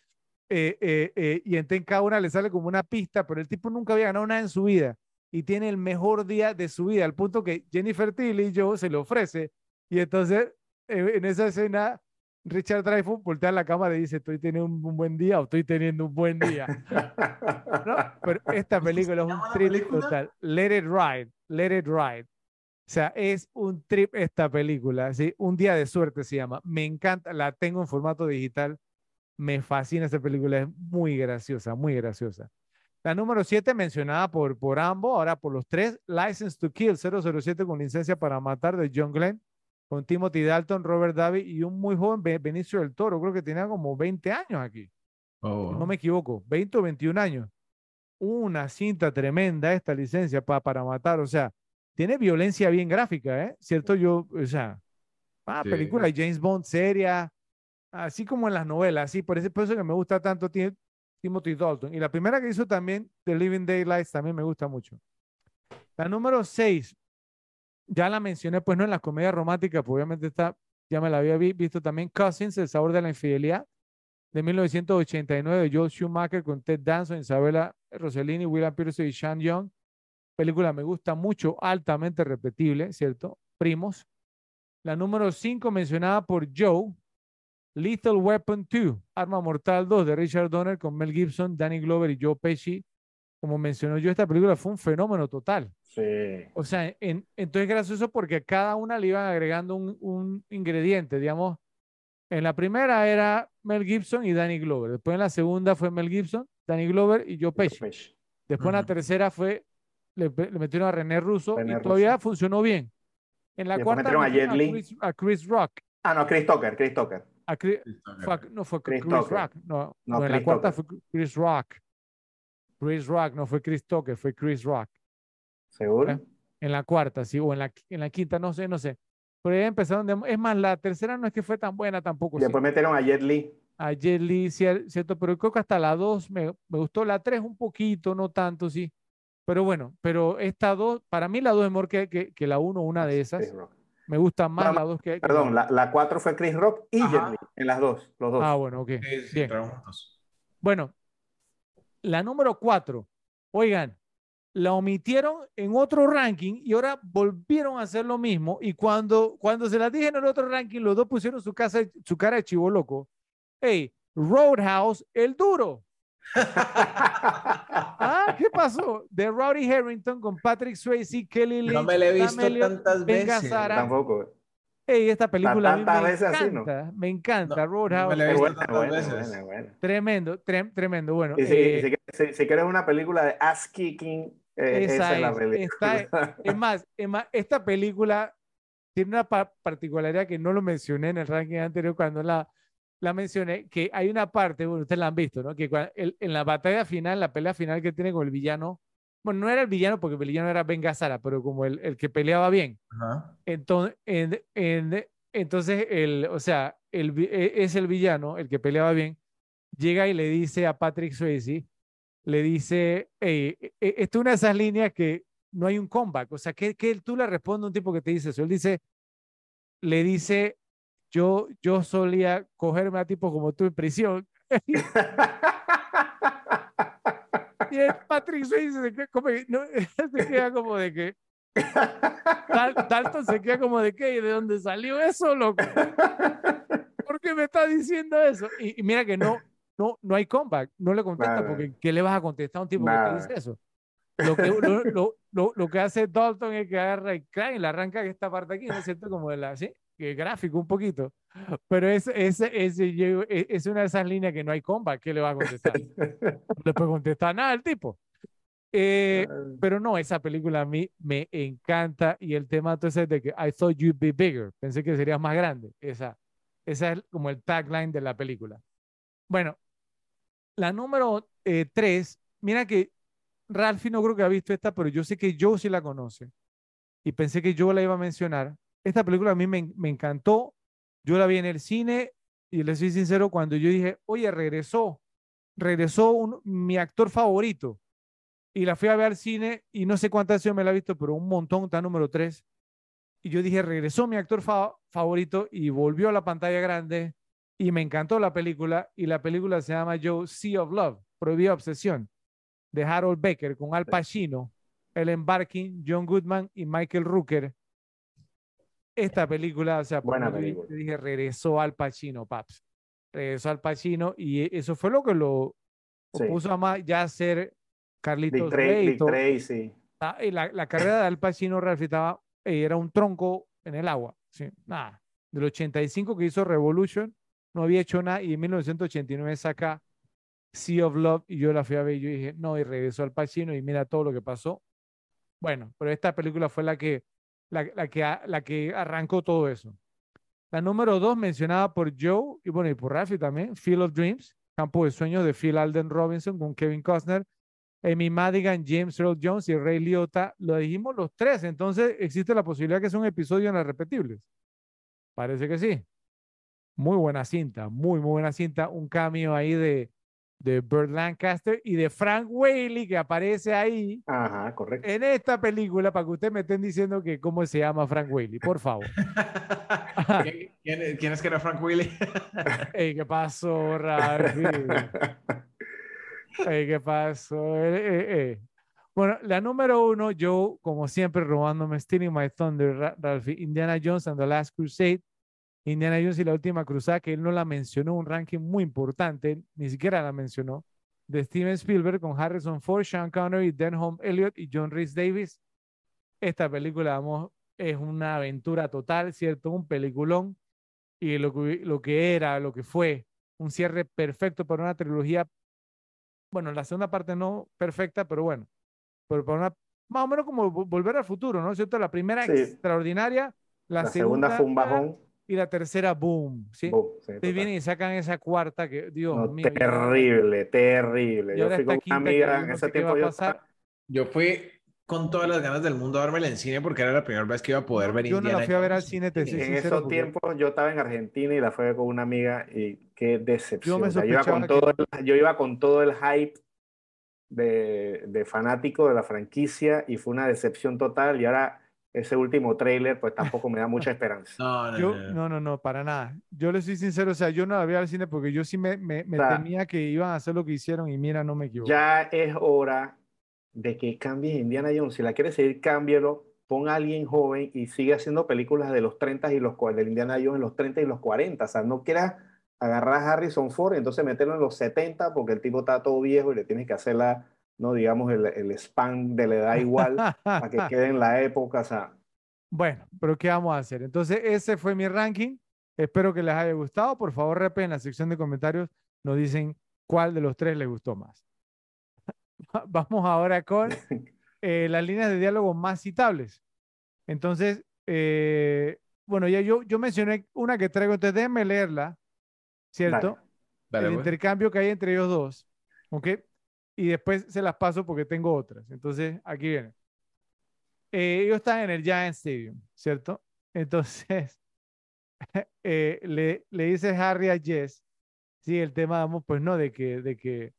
eh, eh, eh, y entonces en cada una le sale como una pista, pero el tipo nunca había ganado nada en su vida y tiene el mejor día de su vida, al punto que Jennifer Tilly yo se le ofrece y entonces eh, en esa escena Richard Dreyfuss voltea a la cámara y dice, estoy teniendo un, buen día o estoy teniendo un buen día. ¿no? Pero esta película es un película? total. Let it ride, let it ride. O sea, es un trip esta película, ¿sí? Un día de suerte se llama. Me encanta, la tengo en formato digital. Me fascina esta película, es muy graciosa, muy graciosa. La número 7 mencionada por, por ambos, ahora por los tres, License to Kill 007 con licencia para matar de John Glenn, con Timothy Dalton, Robert Davi y un muy joven Be- Benicio del Toro, creo que tenía como 20 años aquí Oh, no me equivoco, 20 o 21 años. Una cinta tremenda esta licencia pa- para matar, o sea, tiene violencia bien gráfica, ¿eh? ¿Cierto? Yo, o sea, ah, Sí. película de James Bond seria, así como en las novelas, así, por, ese, por eso que me gusta tanto Ti- Timothy Dalton. Y la primera que hizo también, The Living Daylights, también me gusta mucho. La número 6, ya la mencioné, pues no en las comedias románticas, pues obviamente está, ya me la había vi- visto también, Cousins, El sabor de la infidelidad de 1989 de Joel Schumacher con Ted Danson, Isabella Rossellini, William Pearson y Sean Young. Película me gusta mucho, altamente repetible, ¿cierto? Primos. La número 5 mencionada por Joe, Lethal Weapon 2, Arma Mortal 2 de Richard Donner con Mel Gibson, Danny Glover y Joe Pesci. Como mencionó yo, esta película fue un fenómeno total. Sí. O sea, en, entonces gracioso porque a cada una le iban agregando un, un ingrediente, digamos. En la primera era Mel Gibson y Danny Glover. Después en la segunda fue Mel Gibson, Danny Glover y Joe Pesci. Después en la tercera fue, le, le metieron a René Russo René y todavía funcionó bien. En la Y después cuarta metieron a Li. Chris, a Chris Rock. Ah, no, Chris Tucker, Chris Tucker. A Chris- fue no fue Chris Chris. Rock. No, No, no, en la Chris cuarta Tucker. fue Chris Rock. Chris Rock, no fue Chris Tucker, fue Chris Rock. ¿Seguro? ¿Eh? En la cuarta, sí, o en la, en la quinta, no sé, no sé. Pero ya empezaron, de- es más, la tercera no es que fue tan buena tampoco. Y sí. después metieron a Jet Li. A Jet Li, cier- cierto, pero creo que hasta la dos me, me gustó, la tres un poquito, no tanto, sí. Pero bueno, pero esta dos, para mí la dos es mejor que, que, que la uno, una de esas. Chris Rock. Me gusta más Bueno, la dos que, Perdón, la, la cuatro fue Chris Rock y Li. En las dos, los dos. Ah, bueno, ok. Sí, sí, Bien. Bueno, la número cuatro, oigan, la omitieron en otro ranking y ahora volvieron a hacer lo mismo. Y cuando, cuando se las dije en el otro ranking, los dos pusieron su, casa, su cara de chivo loco. Hey, Roadhouse, el duro. Ah, ¿qué pasó? De Rowdy Harrington con Patrick Swayze, Kelly Lee, No me la he visto tantas veces. Gazzara. Tampoco. Ey, esta película a mí tantas me veces así, ¿no? encanta, me encanta, No, Roadhouse. me la he visto buena, tantas buena, veces. buena. Tremendo, trem- tremendo. Bueno, Y si, eh, si, si- si quieres una película de ass kicking, eh, Esa esa es la película. está- es más, es más, esta película tiene una pa- particularidad que no lo mencioné en el ranking anterior cuando la, la mencioné, que hay una parte, bueno, ustedes la han visto, ¿no? Que el- en la batalla final, la pelea final que tiene con el villano, bueno, no era el villano porque el villano era Ben Gazzara, pero como el, el que peleaba bien. Ajá. Entonces, en- en- entonces el, o sea, el, e- es el villano, el que peleaba bien, llega y le dice a Patrick Swayze, le dice, hey, e- e- esta es una de esas líneas que no hay un comeback, o sea, que, que tú le respondes a un tipo que te dice eso, él dice, le dice, yo, yo solía cogerme a tipos como tú en prisión, y el Patrick Swayze se queda como, no, se queda como de que, Dal- Dalton se queda como de qué, ¿y de dónde salió eso, loco? ¿Por qué me está diciendo eso? Y, y mira que no, no, no hay comeback, no le contesta Nada. porque ¿qué le vas a contestar a un tipo que Nada. te dice eso? Lo que, lo, lo- lo- que hace Dalton es que agarra y y le arranca esta parte aquí, ¿no es cierto? Como de la, ¿sí? Que gráfico un poquito. Pero es, ese, ese, yo- es, es una de esas líneas que no hay comeback, ¿qué le va a contestar? No le puede contestar nada al tipo. Eh, pero no, esa película a mí me encanta y el tema entonces de que I thought you'd be bigger, pensé que serías más grande. Esa, esa es como el tagline de la película. Bueno, la número eh, tres, mira que Ralphie no creo que ha visto esta, pero yo sé que Joe sí la conoce y pensé que yo la iba a mencionar. Esta película a mí me, me encantó, yo la vi en el cine y le soy sincero, cuando yo dije, oye, regresó, regresó un- mi actor favorito y la fui a ver al cine y no sé cuántas veces me la he visto, pero un montón, está número 3. Y yo dije, regresó mi actor fa- favorito y volvió a la pantalla grande y me encantó la película y la película se llama Joe Sea of Love, Prohibida Obsesión, de Harold Becker con Al Pacino, Ellen Barkin, John Goodman y Michael Rooker. Esta película, o sea, Buena dije, regresó Al Pacino, paps. Regresó Al Pacino y eso fue lo que lo Sí. puso a más ya ser Dick, Carlitos Dick. Tracy. Ah, la, la carrera de Al Pacino estaba, eh, era un tronco en el agua. Sí, nada. Del 85 que hizo Revolution, no había hecho nada y en 1989 saca Sea of Love y yo la fui a ver y yo dije, no, y regresó Al Pacino y mira todo lo que pasó. Bueno, pero esta película fue la que, la, la que, la que arrancó todo eso. La número dos, mencionada por Joe y bueno, y por Ralphie también, Field of Dreams, Campo de Sueños de Phil Alden Robinson con Kevin Costner, Amy Madigan, James Earl Jones y Ray Liotta. Lo dijimos los tres, entonces existe la posibilidad que sea un episodio en las repetibles. Parece que sí. Muy buena cinta, muy, muy buena cinta. Un cameo ahí de, de Burt Lancaster y de Frank Whaley que aparece ahí Ajá, correcto. en esta película para que ustedes me estén diciendo que cómo se llama Frank Whaley, por favor. ¿Quién, quién, quién es que era Frank Willy? Ey, ¿qué pasó, Ralphie? Ey, ¿qué pasó? Eh, eh, eh. Bueno, la número uno, yo, como siempre, robándome Stealing My Thunder, Ra- Ralphie, Indiana Jones and the Last Crusade. Indiana Jones y la última cruzada, que él no la mencionó, un ranking muy importante, ni siquiera la mencionó, de Steven Spielberg con Harrison Ford, Sean Connery, Denholm Elliott y John Rhys Davis. Esta película, vamos, es una aventura total, ¿cierto? Un peliculón. Y lo que, lo que era, lo que fue, un cierre perfecto para una trilogía. Bueno, la segunda parte no perfecta, pero bueno. Pero para una, más o menos como vo- volver al futuro, ¿no? ¿Cierto? La primera Sí. extraordinaria, la, La segunda fue un bajón. Y la tercera, boom. ¿sí? Boom, sí, Entonces vienen y sacan esa cuarta que, Dios No, mío. ya- terrible, terrible. Yo fui con una que amiga yo en ese tiempo. a Yo Yo fui con todas las ganas del mundo a verme en cine porque era la primera vez que iba a poder ver Yo no la Indiana fui a ver al cine, te en sincero. esos tiempos yo estaba en Argentina y la fue con una amiga y qué decepción. me O sea, yo, iba con sospechaba todo el, yo iba con todo el hype de, de fanático de la franquicia y fue una decepción total y ahora ese último tráiler pues tampoco me da mucha esperanza. No, no, Yo, no, no. no, para nada. Yo le soy sincero, o sea, yo no la vi al cine porque yo sí me, me, me O sea, temía que iban a hacer lo que hicieron y mira, no me equivoco. Ya es hora de que cambies Indiana Jones. Si la quieres seguir, cámbialo. Pon a alguien joven y sigue haciendo películas de los 30 y los del Indiana Jones en los 30 y los 40. O sea, no quieras agarrar a Harrison Ford y entonces meterlo en los 70 porque el tipo está todo viejo y le tienes que hacer la, no digamos, el, el spam de la edad igual para que quede en la época. O sea, Bueno, pero ¿qué vamos a hacer? Entonces, ese fue mi ranking. Espero que les haya gustado. Por favor, repen en la sección de comentarios. Nos dicen cuál de los tres les gustó más. Vamos ahora con eh, las líneas de diálogo más citables. Entonces, eh, bueno, ya yo, yo mencioné una que traigo, entonces déjenme leerla, ¿cierto? Dale, el pues. intercambio que hay entre ellos dos, ¿ok? Y después se las paso porque tengo otras. Entonces, aquí viene. Eh, ellos están en el Giant Stadium, ¿cierto? Entonces, eh, le, le dice Harry a Jess, sí, el tema, pues no, de que, de que,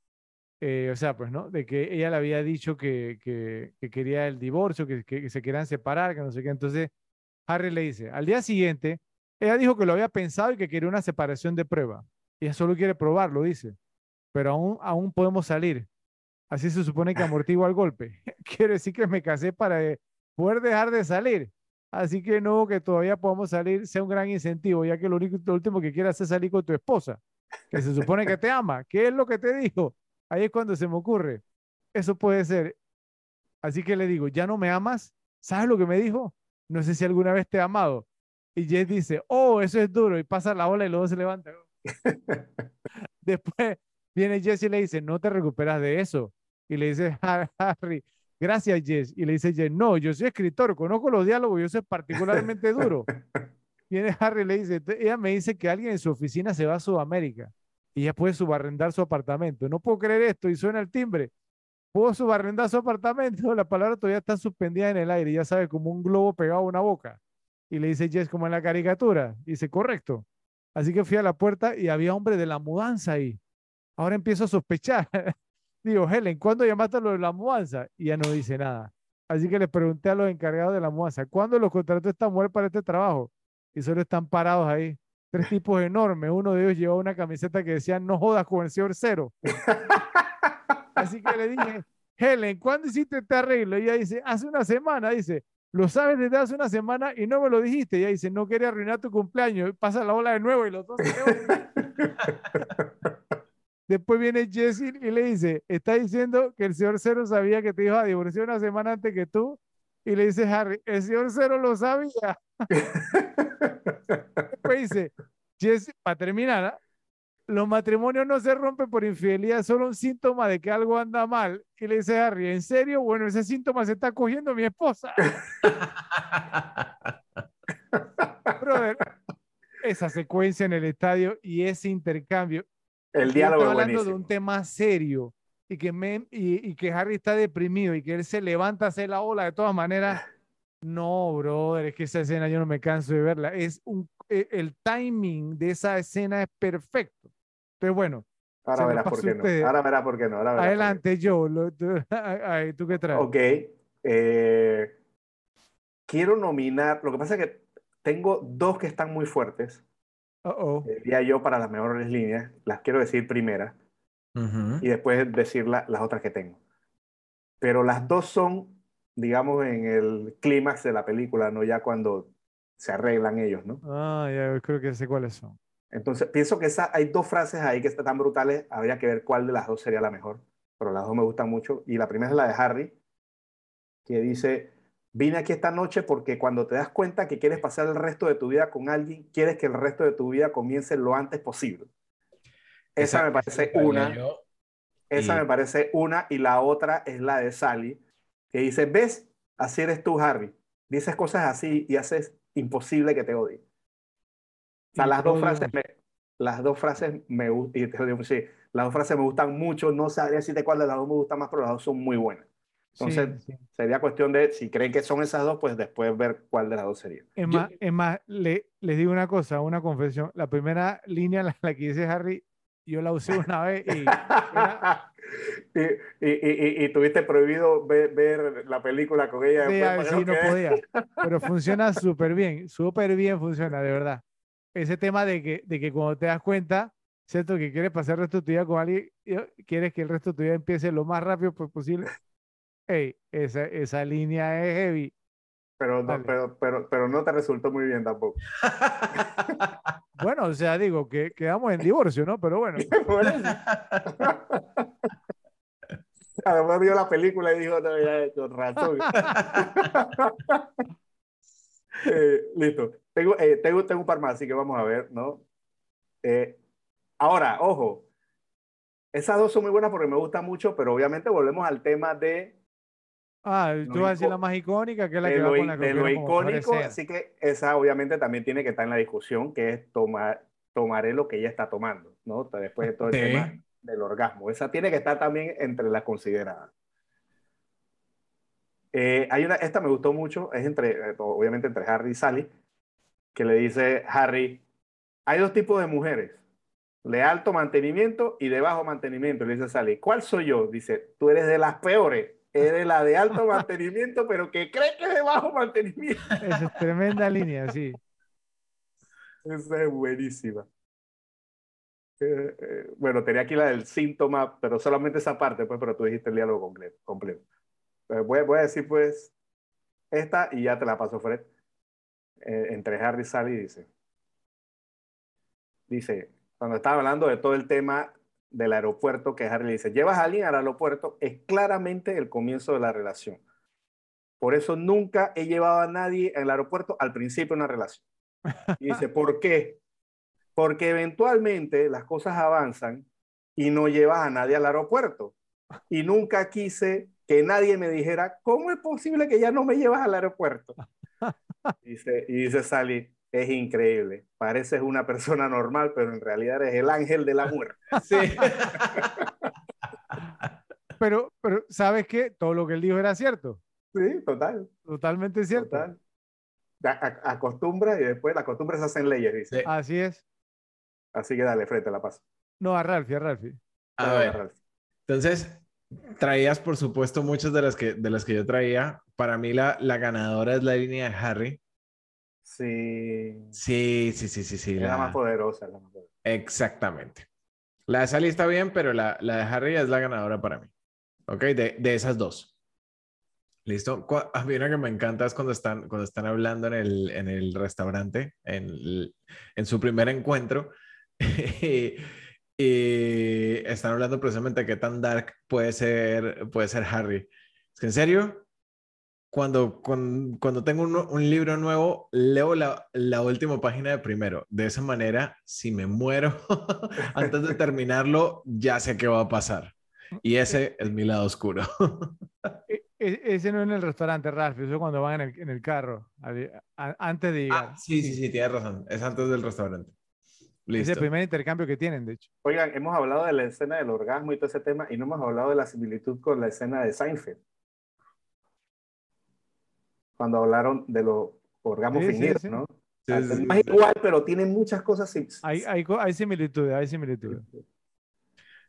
eh, o sea, pues no, de que ella le había dicho que, que, que quería el divorcio, que, que se querían separar, que no sé qué. Entonces, Harry le dice, al día siguiente, ella dijo que lo había pensado y que quería una separación de prueba. Ella solo quiere probarlo, dice. Pero aún, aún podemos salir. Así se supone que amortigua el golpe. Quiere decir que me casé para eh, poder dejar de salir. Así que no que todavía podamos salir sea un gran incentivo, ya que lo, único, lo último que quieres es salir con tu esposa, que se supone que te ama. ¿Qué es lo que te dijo? Ahí es cuando se me ocurre. Eso puede ser. Así que le digo, ¿ya no me amas? ¿Sabes lo que me dijo? No sé si alguna vez te he amado. Y Jess dice, oh, eso es duro. Y pasa la ola y luego se levanta. Después viene Jess y le dice, no te recuperas de eso. Y le dice Harry, gracias Jess. Y le dice Jess, no, yo soy escritor, conozco los diálogos y eso es particularmente duro. Viene Harry y le dice, "Te- ella me dice que alguien en su oficina se va a Sudamérica y ella puede subarrendar su apartamento. No puedo creer esto y suena el timbre. ¿Puedo subarrendar su apartamento? La palabra todavía está suspendida en el aire, ya sabes, como un globo pegado a una boca. Y le dice Jess, como en la caricatura. Y dice, correcto. Así que fui a la puerta y había hombre de la mudanza ahí. Ahora empiezo a sospechar. Digo, Helen, ¿cuándo llamaste a lo de la mudanza? Y ya no dice nada. Así que le pregunté a los encargados de la mudanza, ¿cuándo los contrató esta mujer para este trabajo? Y solo están parados ahí. Tres tipos enormes. Uno de ellos llevaba una camiseta que decía, no jodas con el señor cero. Así que le dije, Helen, ¿cuándo hiciste este arreglo? Y ella dice, hace una semana, dice, lo sabes desde hace una semana y no me lo dijiste. Y ella dice, no quería arruinar tu cumpleaños. Pasa la ola de nuevo y los dos se. Después viene Jesse y le dice, está diciendo que el señor Cero sabía que te iba a divorciar una semana antes que tú. Y le dice Harry, el señor Cero lo sabía. Después dice, Jesse, para terminar, ¿ah? los matrimonios no se rompen por infidelidad, solo un síntoma de que algo anda mal. Y le dice Harry, ¿en serio? Bueno, ese síntoma se está cogiendo mi esposa. Brother, esa secuencia en el estadio y ese intercambio. El diálogo estoy es hablando de un tema serio y que, me, y, y que Harry está deprimido y que él se levanta a hacer la ola de todas maneras. No, brother, es que esa escena yo no me canso de verla. Es un, eh, el timing de esa escena es perfecto. Pero bueno, Ahora verás por qué no. Ahora verás por qué no. Ahora adelante yo. Lo, tú, ay, ¿tú qué traes? Ok. eh, quiero nominar. Lo que pasa es que tengo dos que están muy fuertes. Uh -oh. Diría yo para las mejores líneas. Las quiero decir primera Uh -huh. y después decir la- las otras que tengo. Pero las dos son, digamos, en el clímax de la película, no ya cuando se arreglan ellos, ¿no? Ah, ya creo que sé cuáles son. Entonces, pienso que esa, hay dos frases ahí que están tan brutales, habría que ver cuál de las dos sería la mejor, pero las dos me gustan mucho. Y la primera es la de Harry, que dice, vine aquí esta noche porque cuando te das cuenta que quieres pasar el resto de tu vida con alguien, quieres que el resto de tu vida comience lo antes posible. Esa me parece una. yo- Esa me parece una y la otra es la de Sally, que dice, ves, así eres tú, Harry. Dices cosas así y haces imposible que te odie. O sea, las dos frases me, las dos frases me gu- y te lo digo, sí, las dos frases me gustan mucho, no sabría decirte cuál de las dos me gusta más, pero las dos son muy buenas. Sí, Entonces, sí. sería cuestión de, si creen que son esas dos, pues después ver cuál de las dos sería. Es Yo- más, es más, le, les digo una cosa, una confesión. La primera línea, la, la que dice Harry, yo la usé una vez y era- y, y, y, y- tuviste prohibido ver, ver la película con ella Sí, después sí, no podía. Pero funciona súper bien, súper bien funciona, de verdad. Ese tema de que, de que cuando te das cuenta, ¿cierto? Que quieres pasar el resto de tu vida con alguien, y quieres que el resto de tu vida empiece lo más rápido pues, posible. Ey, esa, esa línea es heavy. Pero no, pero, pero, pero no te resultó muy bien tampoco. Bueno, o sea, digo que quedamos en divorcio, ¿no? Pero bueno. Además vio la película y dijo, no, ya, con razón. Eh, listo. Tengo, eh, tengo, tengo un par más, así que vamos a ver, ¿no? Eh, ahora, ojo, esas dos son muy buenas porque me gustan mucho, pero obviamente volvemos al tema de, ah, tú vas a decir la más icónica, que es la de que lo, va con la de lo icónico, así que esa obviamente también tiene que estar en la discusión, que es tomar, tomaré lo que ella está tomando, ¿no? Después de todo el Sí. tema del orgasmo. Esa tiene que estar también entre las consideradas. Eh, hay una, esta me gustó mucho, es entre, eh, obviamente entre Harry y Sally, que le dice Harry, hay dos tipos de mujeres, de alto mantenimiento y de bajo mantenimiento. Le dice Sally, ¿cuál soy yo? Dice, tú eres de las peores, eres la de alto mantenimiento, pero que cree que es de bajo mantenimiento. Esa es tremenda línea, sí. Esa es buenísima. Eh, eh, bueno, tenía aquí la del síntoma, pero solamente esa parte, pues, pero tú dijiste el diálogo completo. completo. Eh, voy, voy a decir, pues, esta y ya te la paso, Fred. Eh, entre Harry y Sally dice. Dice, cuando estaba hablando de todo el tema del aeropuerto, que Harry le dice, llevas a alguien al aeropuerto, es claramente el comienzo de la relación. Por eso nunca he llevado a nadie al aeropuerto al principio de una relación. Y dice, ¿por qué? Porque eventualmente las cosas avanzan y no llevas a nadie al aeropuerto. Y nunca quise que nadie me dijera, ¿cómo es posible que ya no me llevas al aeropuerto? Dice, y dice Sally, es increíble. Pareces una persona normal, pero en realidad eres el ángel de la muerte. Sí. Pero, pero, ¿sabes qué? Todo lo que él dijo era cierto. Sí, total, Totalmente cierto. total. A- a- acostumbra y después las costumbres se hacen leyes, dice. Sí. Así es. Así que dale, frente, la paso. No, a Ralphie, a Ralphie. A ver, Ralph. entonces, traías, por supuesto, muchas de las que, de las que yo traía. Para mí, la, la ganadora es la línea de Harry. Sí, Sí, sí, sí, sí, sí. es la la- más poderosa. la más poderosa. Exactamente. La de Sally está bien, pero la, la de Harry es la ganadora para mí. ¿Ok? De, de esas dos. ¿Listo? A mí una que me encanta es cuando están, cuando están hablando en el, en el restaurante, en, el- en su primer encuentro, y, y están hablando precisamente de qué tan dark puede ser, puede ser Harry. Es que en serio, cuando, cuando, cuando tengo un, un libro nuevo, leo la, la última página de primero. De esa manera, si me muero antes de terminarlo, ya sé qué va a pasar. Y ese es mi lado oscuro. E- e- ese no es en el restaurante, Ralphie, eso es cuando van en el, en el carro, antes de llegar. Ah, sí, sí, sí, tienes razón. Es antes del restaurante. Es Listo. el primer intercambio que tienen, de hecho. Oigan, hemos hablado de la escena del orgasmo y todo ese tema, y no hemos hablado de la similitud con la escena de Seinfeld. Cuando hablaron de los orgasmos Sí, fingidos, sí. ¿no? Sí, sí, sí, no es igual, pero tiene muchas cosas. Hay, hay, hay similitudes, hay similitudes.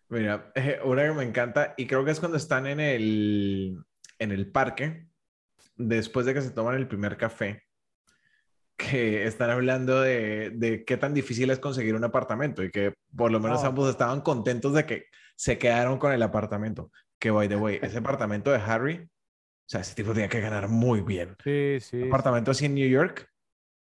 Mira, eh, una que me encanta, y creo que es cuando están en el, en el parque, después de que se toman el primer café, que están hablando de, de, qué tan difícil es conseguir un apartamento y que por lo menos Oh. ambos estaban contentos de que se quedaron con el apartamento. Que, by the way, ese apartamento de Harry, o sea, ese tipo tenía que ganar muy bien. Sí, sí. Apartamento así en New York,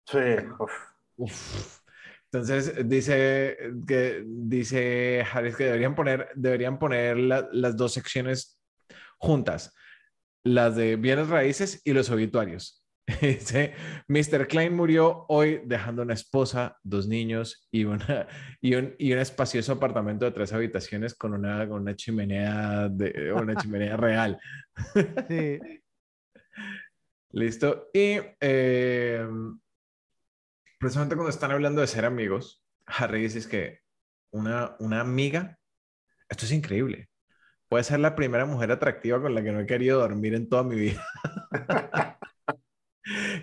Sí, uf. Uf. Entonces dice que dice Harris que deberían poner, deberían poner la- las dos secciones juntas, las de bienes raíces y los obituarios. Dice, Mr. Klein murió hoy dejando una esposa, dos niños y, una, y, un, y un espacioso apartamento de tres habitaciones con una, con una chimenea, de, una chimenea real. Sí. Listo. Y eh, precisamente cuando están hablando de ser amigos, Harry dice que una, una amiga, esto es increíble, puede ser la primera mujer atractiva con la que no he querido dormir en toda mi vida.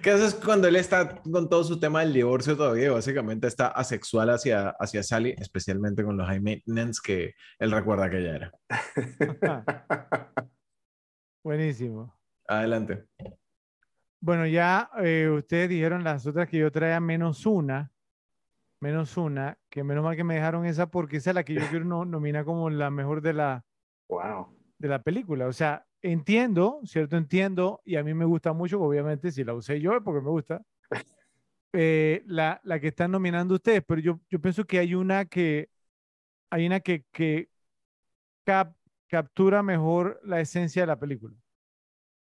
Que eso es cuando él está con todo su tema del divorcio todavía, básicamente está asexual hacia, hacia Sally, especialmente con los high maintenance que él recuerda que ella era. Buenísimo. Adelante. Bueno, ya eh, ustedes dijeron las otras que yo traía menos una, menos una, que menos mal que me dejaron esa porque esa es la que yo quiero no- nominar como la mejor de la, Wow. de la película. O sea, entiendo, ¿cierto? Entiendo, y a mí me gusta mucho, obviamente, si la usé yo es porque me gusta, eh, la, la que están nominando ustedes, pero yo, yo pienso que hay una que, hay una que, que cap- captura mejor la esencia de la película.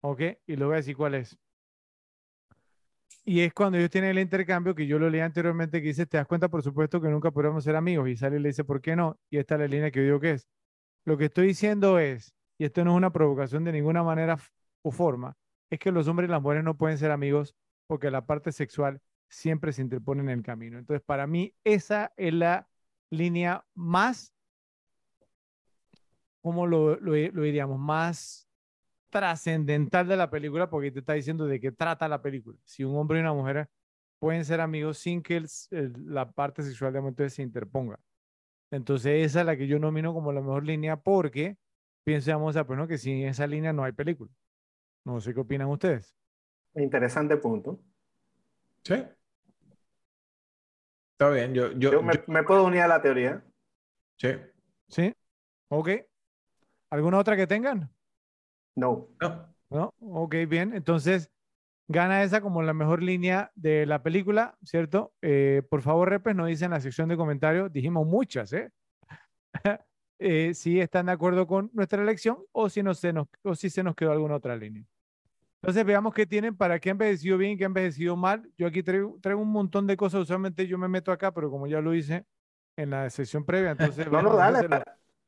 ¿Ok? Y le voy a decir cuál es. Y es cuando ellos tienen el intercambio que yo lo leí anteriormente que dice, te das cuenta, por supuesto, que nunca podremos ser amigos. Y sale y le dice, ¿por qué no? Y esta es la línea que yo digo que es. Lo que estoy diciendo es, y esto no es una provocación de ninguna manera o forma, es que los hombres y las mujeres no pueden ser amigos porque la parte sexual siempre se interpone en el camino. Entonces, para mí, esa es la línea más, ¿cómo lo, lo, diríamos? Más trascendental de la película porque te está diciendo de qué trata la película. Si un hombre y una mujer pueden ser amigos sin que la parte sexual de momento se interponga. Entonces esa es la que yo nomino como la mejor línea porque pensamos, pues no, que sin esa línea no hay película. No sé qué opinan ustedes. Interesante punto. Sí. Está bien, yo, yo, Yo me, yo- me puedo unir a la teoría. sí. ¿Sí? ¿Ok? ¿Alguna otra que tengan? No. No, ¿No? Ok, bien. Entonces, gana esa como la mejor línea de la película, ¿cierto? Eh, por favor, repes, nos dicen en la sección de comentarios, dijimos muchas, ¿eh? Eh, si están de acuerdo con nuestra elección o si, no se nos, o si se nos quedó alguna otra línea. Entonces, veamos qué tienen para qué ha envejecido bien y qué ha envejecido mal. Yo aquí traigo, traigo un montón de cosas, usualmente yo me meto acá, pero como ya lo hice en la sesión previa, entonces... No, no, dale.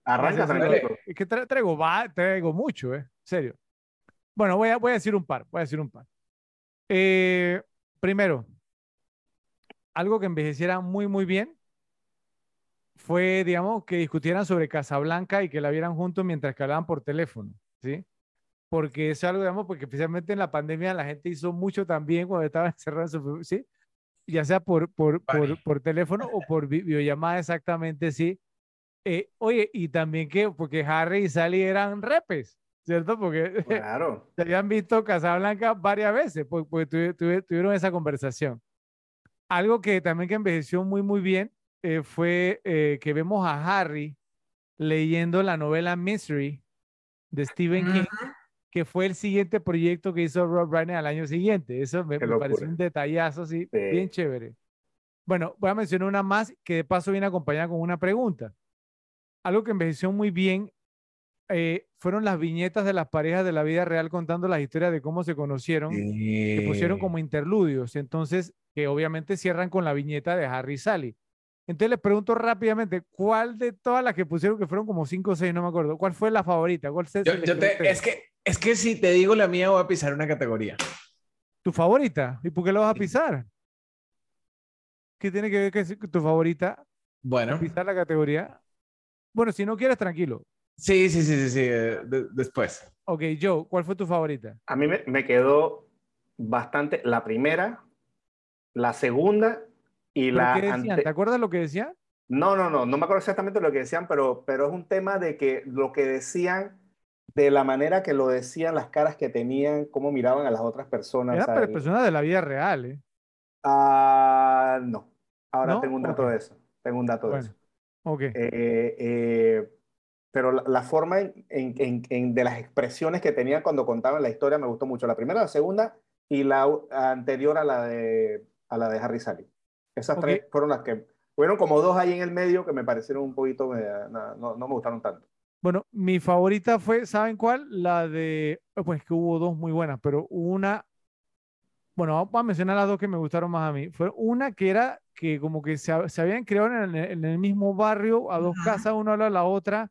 Arranca, hacerlo. Es que tra- traigo, va- traigo mucho, ¿eh? Serio. Bueno, voy a, voy a decir un par, voy a decir un par. Eh, primero, algo que envejeciera muy, muy bien fue, digamos, que discutieran sobre Casablanca y que la vieran juntos mientras que hablaban por teléfono, ¿sí? Porque es algo, digamos, porque especialmente en la pandemia la gente hizo mucho también cuando estaba encerrado en su, ¿sí? Ya sea por, por, por, Vale. por teléfono o por vi- videollamada exactamente, sí. Eh, oye, y también que, porque Harry y Sally eran repes, ¿cierto? Porque Claro. se habían visto Casablanca varias veces, pues, porque tuvi- tuvi- tuvieron esa conversación. Algo que también que envejeció muy, muy bien eh, fue eh, que vemos a Harry leyendo la novela Mystery de Stephen King, que fue el siguiente proyecto que hizo Rob Reiner al año siguiente. Eso me, me pareció un detallazo así, Sí. bien chévere. Bueno, voy a mencionar una más que de paso viene acompañada con una pregunta. Algo que envejeció muy bien eh, fueron las viñetas de las parejas de la vida real contando las historias de cómo se conocieron, que pusieron como interludios, entonces, que obviamente cierran con la viñeta de Harry y Sally. Entonces les pregunto rápidamente, ¿cuál de todas las que pusieron, que fueron como cinco o seis, no me acuerdo, cuál fue la favorita? ¿Cuál se, Yo, yo te, es que, es que si te digo la mía, voy a pisar una categoría. ¿Tu favorita? ¿Y por qué la vas a pisar? ¿Qué tiene que ver que es tu favorita? Bueno, Pisar la categoría. Bueno, si no quieres, tranquilo. sí, sí, sí, sí, sí, eh, de- después. Ok, Joe, ¿cuál fue tu favorita? A mí me, me quedó bastante la primera, la segunda y ¿Pero la qué decían? ante- ¿Te acuerdas lo que decía? No, no, no, no me acuerdo exactamente lo que decían, pero, pero es un tema de que lo que decían, de la manera que lo decían, las caras que tenían, cómo miraban a las otras personas. Eran personas de la vida real, ¿eh? Ah, no. Ahora ¿No? tengo un dato de eso. Tengo un dato de eso. ok. Eh, eh, pero la, la forma en, en- en- en- de las expresiones que tenía cuando contaban la historia me gustó mucho. La primera, la segunda y la anterior a la de, a la de Harry Sally. Esas tres fueron las que... Fueron como dos ahí en el medio que me parecieron un poquito... media- no, no- no me gustaron tanto. Bueno, mi favorita fue, ¿saben cuál? La de, eh, pues que hubo dos muy buenas, pero una, bueno, voy a mencionar las dos que me gustaron más a mí. Fue una que era que como que se, se habían creado en el, en el mismo barrio, a dos casas, una al lado de la otra,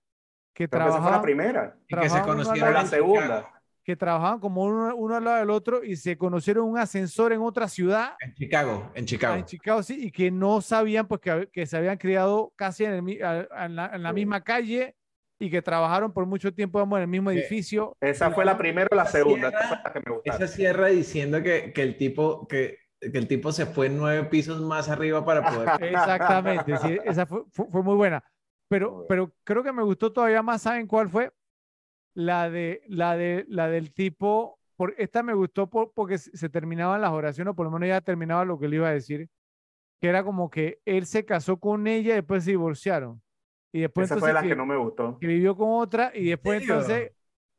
que que esa fue la primera. Y que se conocieron la en segunda. Que trabajaban como uno, uno al lado del otro y se conocieron en un ascensor en otra ciudad, En Chicago, en ah, Chicago. en Chicago, sí, y que no sabían pues que, que se habían criado casi en, el la, en la Sí. misma calle y que trabajaron por mucho tiempo digamos, en el mismo Sí. edificio. Esa fue la primera o la segunda. Esa fue la que me. Esa cierra diciendo que, que el tipo que, que el tipo se fue nueve pisos más arriba para poder. Exactamente, sí, esa fue, fue, fue muy buena. Pero, pero creo que me gustó todavía más, ¿saben cuál fue? La de, la de, la del tipo, por, esta me gustó por- porque se se terminaban las oraciones, o por lo menos ya terminaba lo que le iba a decir, que era como que él se casó con ella y después se divorciaron. Y después Esa fue la que, que no me gustó. que vivió con otra y después entonces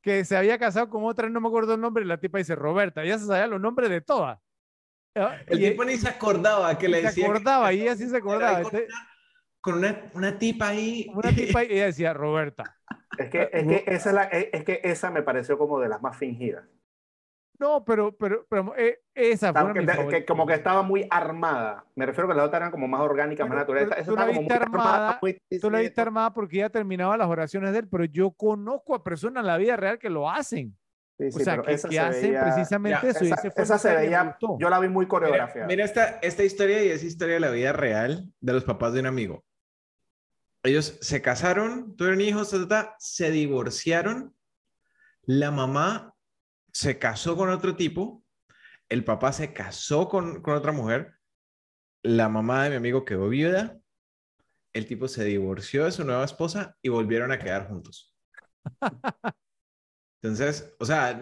que se había casado con otra, no me acuerdo el nombre, y la tipa dice Roberta, ya se sabía los nombres de todas. Ah, El y- tipo ni se acordaba que le se decía. que- acordaba, y ella sí se acordaba. Con, una, una, una tipa ahí. una tipa y ella decía Roberta. Es que, es que esa es la, es, es que esa me pareció como de las más fingidas. No, pero, pero, pero eh, esa fue Que, que como que estaba muy armada. Me refiero que las otras eran como más orgánicas, Pero- más naturales. pero Esa tú la viste muy armada, muy- Tú la viste armada porque ella terminaba las oraciones de él, pero yo conozco a personas en la vida real que lo hacen. sí, O sí, sea, pero que, que se hacen veía- precisamente Ya, eso. y Esa, ese fue esa se veía, yo la vi muy Mira, coreografiada. mira esta, esta historia y esa historia de la vida real de los papás de un amigo. Ellos se casaron, tuvieron hijos, ta, ta, ta, se divorciaron. La mamá se casó con otro tipo. El papá se casó con, con otra mujer. La mamá de mi amigo quedó viuda. El tipo se divorció de su nueva esposa y volvieron a quedar juntos. Entonces, o sea,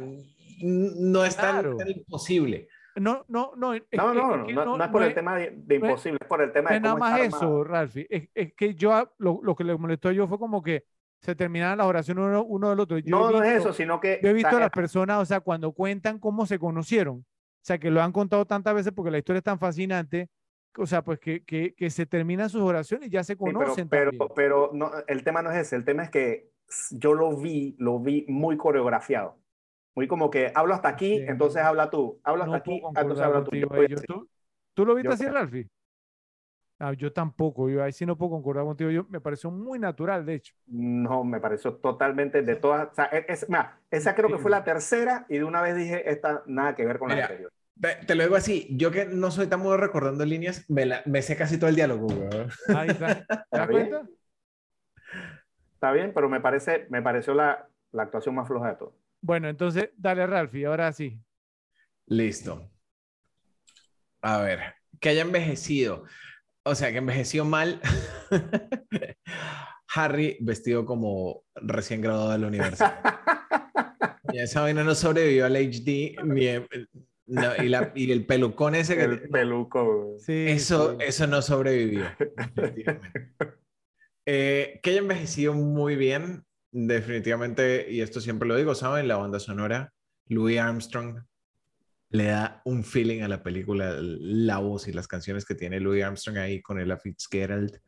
no es tan, Claro. tan imposible. No, no, no. es No, no, es no, que no, no es por el tema de, de no imposible, es por el tema no de es nada cómo más está eso, Ralphie. Es, es que yo, a- lo, lo que le molestó a yo fue como que se terminaban las oraciones uno, uno del otro. Yo No, no es visto- eso, sino que Yo he visto a las personas, o sea, cuando cuentan cómo se conocieron, o sea, que lo han contado tantas veces porque la historia es tan fascinante, o sea, pues que, que, que se terminan sus oraciones y ya se Sí, pero, conocen pero, pero no, el tema no es ese, el tema es que yo lo vi, lo vi muy coreografiado. Muy como que hablo hasta aquí, Sí. entonces habla tú. Hablo hasta No aquí, entonces habla tú. Yo. Yo-. ¿tú, tú lo viste Yo- así, Ralphie? Ah, yo tampoco, yo ahí sí no puedo concordar contigo. Yo, me pareció muy natural, de hecho. No, me pareció totalmente de todas. O sea, e- es, esa creo que fue la tercera y de una vez dije, esta nada que ver con la anterior. Te, lo digo así, yo que no soy tan bueno recordando líneas, me, la- me sé casi todo el diálogo. Ahí está. ¿Te das cuenta? Está bien, pero me parece, me pareció la, la actuación más floja de todo. Bueno, entonces, dale, Ralphie, ahora sí. Listo. A ver, que haya envejecido. O sea, que envejeció mal. Harry vestido como recién graduado de la universidad. Y esa vaina no sobrevivió al HD ni, no, y, la- y el pelucón ese que El peluco. Sí, Eso, sí. eso no sobrevivió. Eh, que haya envejecido muy bien, definitivamente, y esto siempre lo digo, ¿saben? La banda sonora, Louis Armstrong, le da un feeling a la película, la voz y las canciones que tiene Louis Armstrong ahí con Ella Fitzgerald.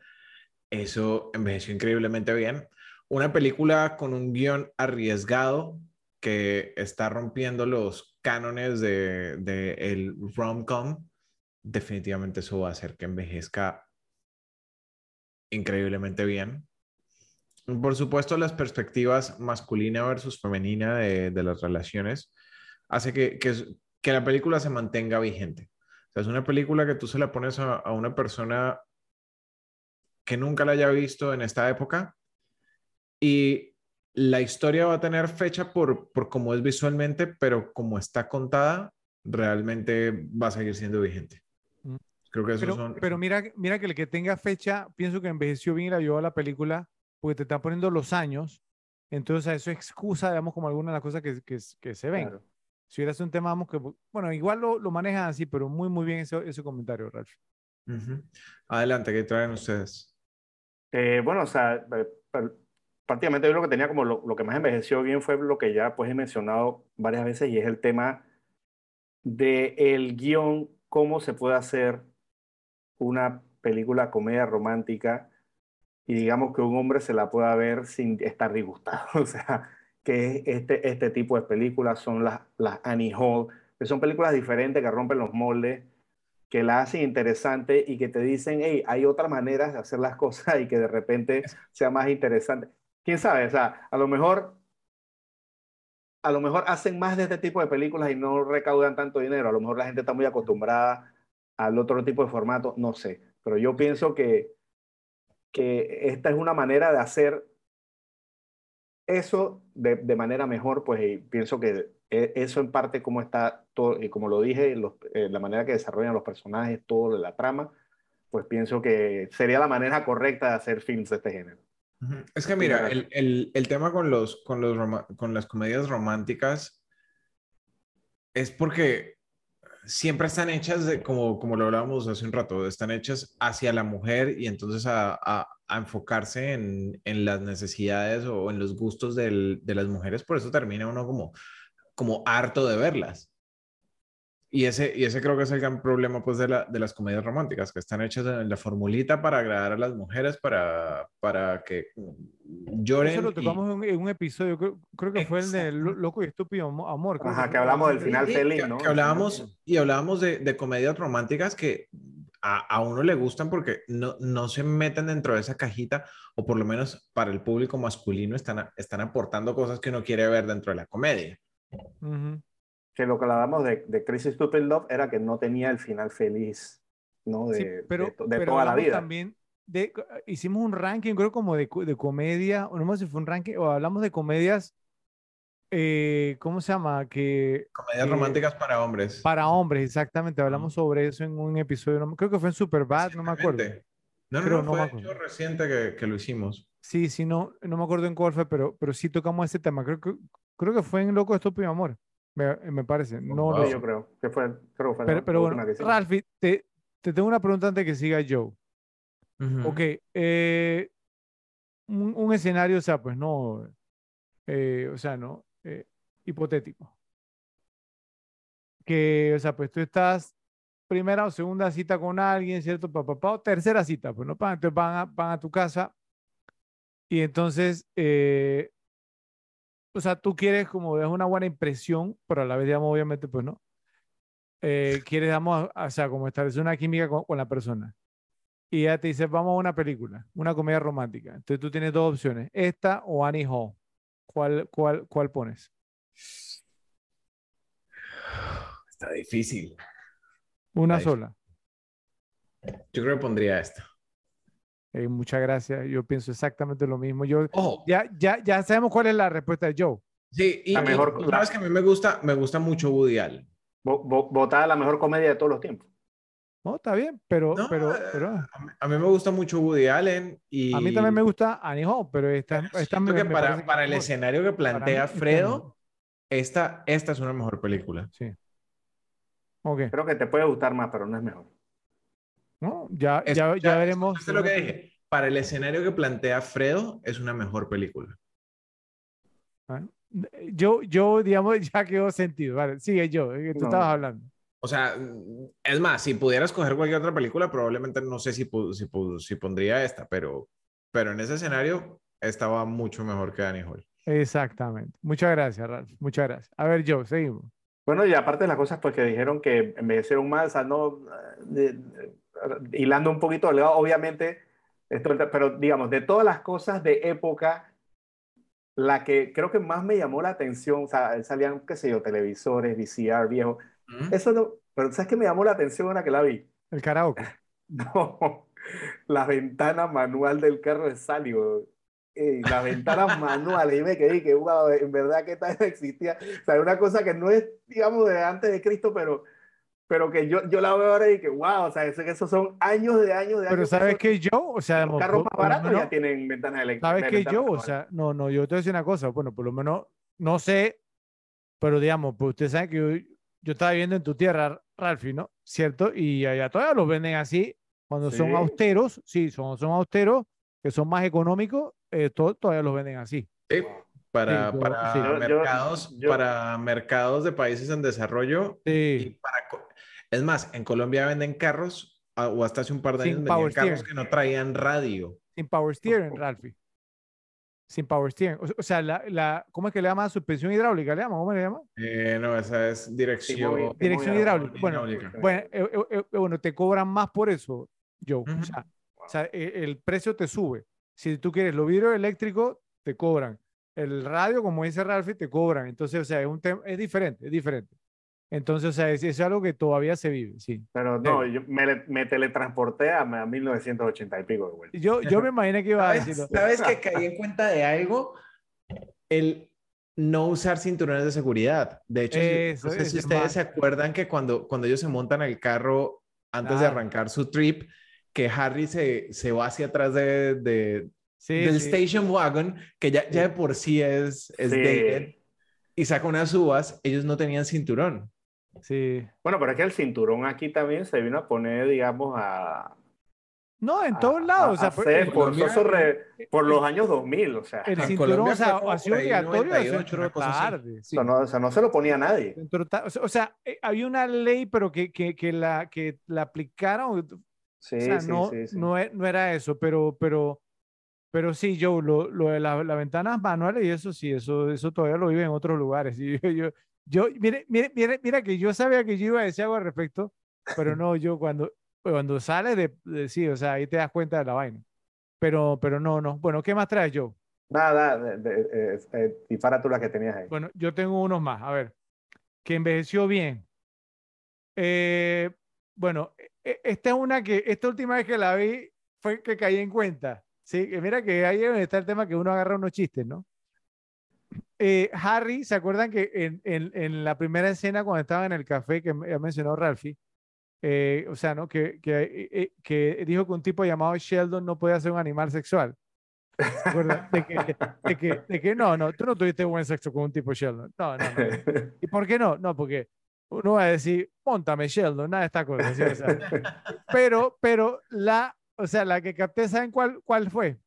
Eso envejeció increíblemente bien. Una película con un guion arriesgado que está rompiendo los cánones de, el rom-com definitivamente eso va a hacer que envejezca increíblemente bien. Por supuesto, las perspectivas masculina versus femenina de, de las relaciones hace que, que, que la película se mantenga vigente. O sea, es una película que tú se la pones a, a una persona que nunca la haya visto en esta época y la historia va a tener fecha por, por cómo es visualmente, pero como está contada, realmente va a seguir siendo vigente. Mm. Creo que esos Pero, son... pero mira, mira que el que tenga fecha, pienso que envejeció bien y la llevó a la película, porque te están poniendo los años. Entonces, eso excusa, digamos, como algunas de las cosas que, que, que se ven. Claro. Si hubiera sido un tema, vamos, que, bueno, igual lo, lo manejan así, pero muy, muy bien ese, ese comentario, Ralph. Adelante, ¿qué traen ustedes? Eh, bueno, o sea, eh, pr- prácticamente yo lo que tenía como lo, lo que más envejeció bien fue lo que ya pues he mencionado varias veces y es el tema de el guion, cómo se puede hacer una película comedia romántica y digamos que un hombre se la pueda ver sin estar disgustado. O sea, que este, este tipo de películas son las, las Annie Hall, que son películas diferentes que rompen los moldes, que la hacen interesante y que te dicen, hey, hay otras maneras de hacer las cosas y que de repente sea más interesante. ¿Quién sabe? O sea, a lo mejor a lo mejor hacen más de este tipo de películas y no recaudan tanto dinero. A lo mejor la gente está muy acostumbrada al otro tipo de formato, no sé. Pero yo pienso que, que esta es una manera de hacer eso de, de manera mejor, pues y pienso que e- eso en parte como está todo, y como lo dije, los- eh, la manera que desarrollan los personajes, todo de la trama, pues pienso que sería la manera correcta de hacer films de este género. Es que mira, el, el- el tema con los, con los con las comedias románticas es porque siempre están hechas de, como, como lo hablábamos hace un rato, están hechas hacia la mujer y entonces a, a- a enfocarse en, en las necesidades o en los gustos del- de las mujeres, por eso termina uno como, como harto de verlas. Y ese, y ese creo que es el gran problema pues, de, la- de las comedias románticas, que están hechas en la formulita para agradar a las mujeres, para, para que lloren. Eso lo y- tocamos en un, en un episodio, creo, creo que fue el de Lo- Exacto. Loco y Estúpido Amo- Amor. Ajá, que hablamos del final feliz, que, ¿no? que final hablábamos y hablábamos de, de comedias románticas que a, a uno le gustan porque no, no se meten dentro de esa cajita o por lo menos para el público masculino están, están aportando cosas que uno quiere ver dentro de la comedia. Ujú. Que lo que hablábamos de, de Crazy Stupid Love era que no tenía el final feliz, ¿no? De, Sí, de pero, to- de pero toda la vida. también de, hicimos un ranking, creo como de, de comedia, o no sé si fue un ranking, o hablamos de comedias, eh, ¿cómo se llama? Que Comedias Eh, románticas para hombres. para hombres, exactamente, hablamos sobre eso en un episodio, no- creo que fue en Superbad, no me acuerdo. No, no, Creo, no, no me fue acuerdo. reciente que, que lo hicimos. Sí, sí, no, no me acuerdo en cuál fue, pero, pero sí tocamos ese tema. Creo que, creo que fue en Loco Estúpido Amor, me, me parece. No wow. lo Sí, sé. yo creo que fue, creo que fue Pero, la pero bueno. Ralphie, te, te tengo una pregunta antes que siga Joe. Ujú. Ok, eh, un, un escenario, o sea, pues no, eh, o sea, no, eh, hipotético. Que, o sea, pues tú estás primera o segunda cita con alguien, ¿cierto? Papá, papá, o tercera cita, pues no, Pa- entonces van a, van a tu casa y entonces, eh, o sea, tú quieres como dejar una buena impresión, pero a la vez, digamos, obviamente, pues no. Eh, quieres, digamos, o sea, como establecer una química con, con la persona y ella te dice, vamos a una película, una comedia romántica. Entonces tú tienes dos opciones, esta o Annie Hall. ¿Cuál, cuál, cuál pones? Está difícil. Una Está sola. Yo creo que pondría esta. Eh, muchas gracias. Yo pienso exactamente lo mismo. Yo, Ojo, ya, ya, ya sabemos cuál es la respuesta de Joe. sí, y, La mejor- y la- sabes que a mí me gusta, me gusta mucho Woody Allen. Vo- vo- Votada la mejor comedia de todos los tiempos. No, está bien, pero, No, pero, eh, pero A mí, a mí me gusta mucho Woody Allen y a mí también me gusta Annie Hall, pero esta, esta me, que me para, que para el mejor. escenario que plantea Fredo, esta, esta es una mejor película. Sí. Ok. Creo que te puede gustar más, pero no es mejor. No, ya, Es- ya, ya veremos. ¿escuchaste lo que dije? Para el escenario que plantea Fredo, es una mejor película. Bueno, Yo, yo, digamos, ya quedó sentido. Vale, sigue yo, eh, tú No. estabas hablando. O sea, es más, si pudiera escoger cualquier otra película, probablemente no sé si, si, si pondría esta, pero, pero en ese escenario estaba mucho mejor que Annie Hall. Exactamente. Muchas gracias, Ralph. Muchas gracias. A ver, Joe, seguimos. Bueno, y aparte de las cosas pues, que dijeron que envejecieron mal, o sea, no, de- de- hilando un poquito, delgado, obviamente, esto, pero digamos, de todas las cosas de época, la que creo que más me llamó la atención, o sea, salían, qué sé yo, televisores, VCR, viejo, eso no, pero ¿sabes qué me llamó la atención ahora que la vi? El karaoke. No, la ventana manual del carro de Sally. Ey, las ventanas manuales, y me quedé que, wow, en verdad que tal existía. O sea, una cosa que no es, digamos, de antes de Cristo, pero, pero que yo, yo la veo ahora y que, wow, o sea, eso, que esos son años de años de Pero años. ¿sabes que qué, Joe? O sea, Los carros más baratos menos- ya tienen ventanas eléctricas. ¿Sabes qué, ventanas Joe? O sea, no, no, yo te voy a decir una cosa. Bueno, por lo menos, no sé pero digamos, pues usted sabe que yo, yo estaba viviendo en tu tierra, Ralphie, ¿no? ¿Cierto? Y allá todavía los venden así, cuando son austeros, sí, son, son austeros, que son más económicos, eh, to- todavía los venden así. Sí, para, Sí, yo- para sí. Yo- yo- mercados, yo- para mercados de países en desarrollo y para es más, en Colombia venden carros, ah, o hasta hace un par de Sin años vendían carros steering. que no traían radio. sin power steering, Ralphie. Sin power steering. O, o sea, la, la, ¿cómo es que le llama? Suspensión hidráulica, ¿le llama? ¿Cómo le llama? Eh, no, esa es dirección. Dirección hidráulica. Bueno, hidráulica. Bueno, eh, eh, eh, bueno, te cobran más por eso, Joe. O sea, o sea, eh, el precio te sube. Si tú quieres los vidrios eléctricos, te cobran. El radio, como dice Ralphie, te cobran. Entonces, o sea, es un tema, es diferente, es diferente. Entonces, o sea, es, es algo que todavía se vive, sí. Pero no, yo me, me teletransporté a, a 1980 y pico de vuelta. Yo, yo me imaginé que iba a ¿Sabes, decirlo. sabes que caí en cuenta de algo? El no usar cinturones de seguridad. De hecho, si- Eso, no sé si ustedes man. se acuerdan que cuando, cuando ellos se montan al carro antes de Claro. arrancar su trip, que Harry se, se va hacia atrás de, de- Sí, del sí. station wagon, que ya, ya de por sí es, es Sí. dated, y saca unas uvas, ellos no tenían cinturón. Sí. Bueno, pero es que el cinturón aquí también se vino a poner, digamos, a, No, en todos lados. O sea, por- por los años 2000, o sea, el cinturón, o sea, ha sido obligatorio, se 98, entró una cosa así. tarde. o sí. sea, no, o sea, no se lo ponía a nadie. O sea- O sea, eh, había una ley, pero que, que, que la, que la aplicaron. Sí, o sea, sí, no, sí, sí. No, e- no era eso, pero, pero, pero sí, Joe, lo, lo de la- las ventanas manuales y eso sí, eso, eso todavía lo vive en otros lugares. Y yo, yo, yo, mire, mire, mire, mira que yo sabía que yo iba a decir algo al respecto, pero no, yo cuando, cuando sales de, de- sí, o sea, ahí te das cuenta de la vaina. Pero, pero no, no. Bueno, ¿qué más traes, Joe? Nada, de, de- eh, eh, dispara tú la que tenías ahí. Bueno, yo tengo unos más. A ver, que envejeció bien. Eh, bueno, e- esta es una que, esta última vez que la vi fue que caí en cuenta. Sí, mira que ahí está el tema que uno agarra unos chistes, ¿no? Eh, Harry, ¿se acuerdan que en, en- en la primera escena cuando estaba en el café que ha mencionado Ralphie, eh, o sea, ¿no? Que, que, eh, eh, que dijo que un tipo llamado Sheldon no podía ser un animal sexual. ¿Se acuerdan? De que, de que, de que no, no, tú no tuviste buen sexo con un tipo Sheldon. No, no, no. ¿Y por qué no? No, porque uno va a decir, montame Sheldon, nada de esta cosa. ¿sí? O sea, pero, pero la, o sea, la que capté, ¿saben cuál, cuál fue?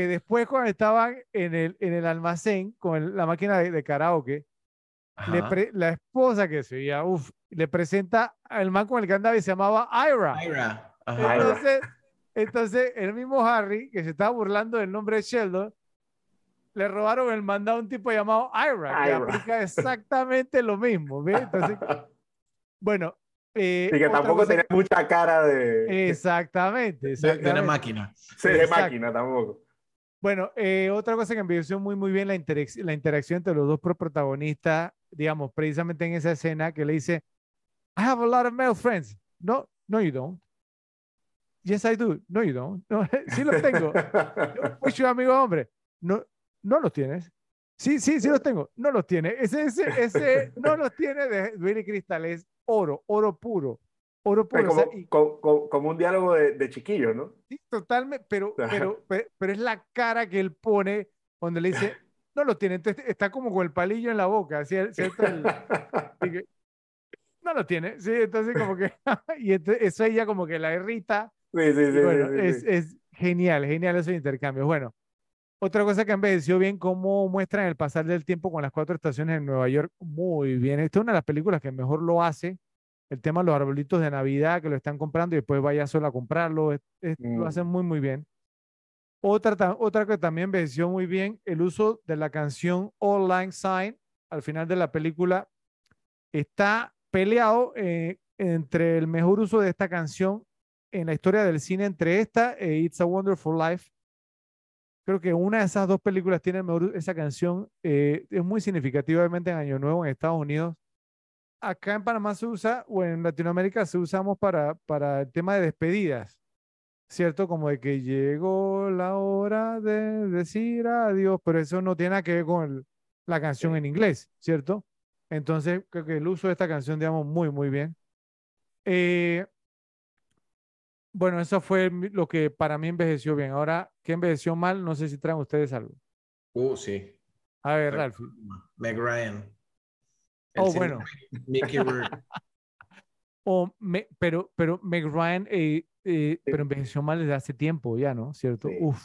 Que después cuando estaban en el, en el almacén con el- la máquina de, de karaoke, le pre- la esposa que se veía, uff, le presenta al man con el que andaba y se llamaba Ira. Ira. Ajá. Entonces, entonces, el mismo Harry, que se estaba burlando del nombre de Sheldon, le robaron el mandado a un tipo llamado Ira, que Ira. aplica exactamente lo mismo. Entonces, bueno. eh, Y que tampoco tenía mucha cara de, Exactamente, De, de exactamente. una máquina. sí, de exacto. máquina tampoco. Bueno, eh, otra cosa que envejeció muy, muy bien la, interec- la interacción entre los dos pro- protagonistas, digamos, precisamente en esa escena que le dice, I have a lot of male friends. No, no, you don't. Yes, I do. No, you don't. No, sí los tengo. Muchos amigos hombres. No, no los tienes. Sí, sí, sí los tengo. No los tiene. Ese, ese, ese no los tiene de Billy Crystal. Es oro, oro puro. Oro puro. o sea, como, y- co- co- como un diálogo de, de chiquillo, ¿no? Sí, totalmente, pero, pero, pe- pero, es la cara que él pone cuando le dice, no lo tiene, entonces está como con el palillo en la boca, ¿cier- ¿cierto? El- que, no lo tiene, sí, entonces como que, y ente- eso ella como que la irrita, Sí, sí, sí. bueno, es, es genial, genial esos intercambios. Bueno, otra cosa que envejeció bien, cómo muestran el pasar del tiempo con las cuatro estaciones en Nueva York, muy bien, esta es una de las películas que mejor lo hace, el tema de los arbolitos de Navidad que lo están comprando y después vaya solo a comprarlo, es- es- lo Mm. hacen muy, muy bien. Otra, otra que también envejeció muy bien, el uso de la canción All Lang Syne al final de la película está peleado eh, entre el mejor uso de esta canción en la historia del cine entre esta e It's a Wonderful Life. Creo que una de esas dos películas tiene el mejor, esa canción eh, es muy significativa, obviamente en Año Nuevo en Estados Unidos. Acá en Panamá se usa, o en Latinoamérica se usamos para, para el tema de despedidas, ¿cierto? Como de que llegó la hora de decir adiós, pero eso no tiene nada que ver con el- la canción en inglés, ¿cierto? Entonces, creo que el uso de esta canción, digamos, muy, muy bien. Eh, bueno, eso fue lo que para mí envejeció bien. Ahora, ¿qué envejeció mal? No sé si traen ustedes algo. Uh, sí. A ver, Ralphie. Meg Ryan. Oh, bueno. Mickey Rourke. O me- pero, pero Meg Ryan, eh, eh, Sí. pero envejeció mal desde hace tiempo ya, ¿no? ¿Cierto? Sí. Uf.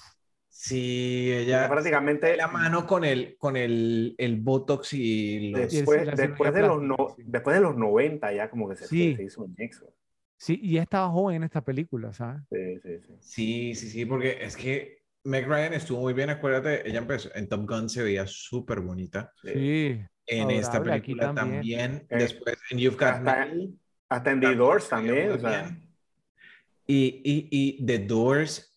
Sí, ella prácticamente de la mano con el, con el, el Botox y los... Después, después, de los no- después de los 90 ya como que se, Sí. se hizo un nexo. Sí, y ya estaba joven en esta película, ¿sabes? Sí, sí, sí. Sí, sí, sí, porque es que Meg Ryan estuvo muy bien, acuérdate, ella empezó, en Top Gun se veía súper bonita, Sí. Sí. En esta Adorable, película también. también, Eh, después en You've Got hasta- Mail, Hasta en The también Doors también, o sea. Y, y, y The Doors,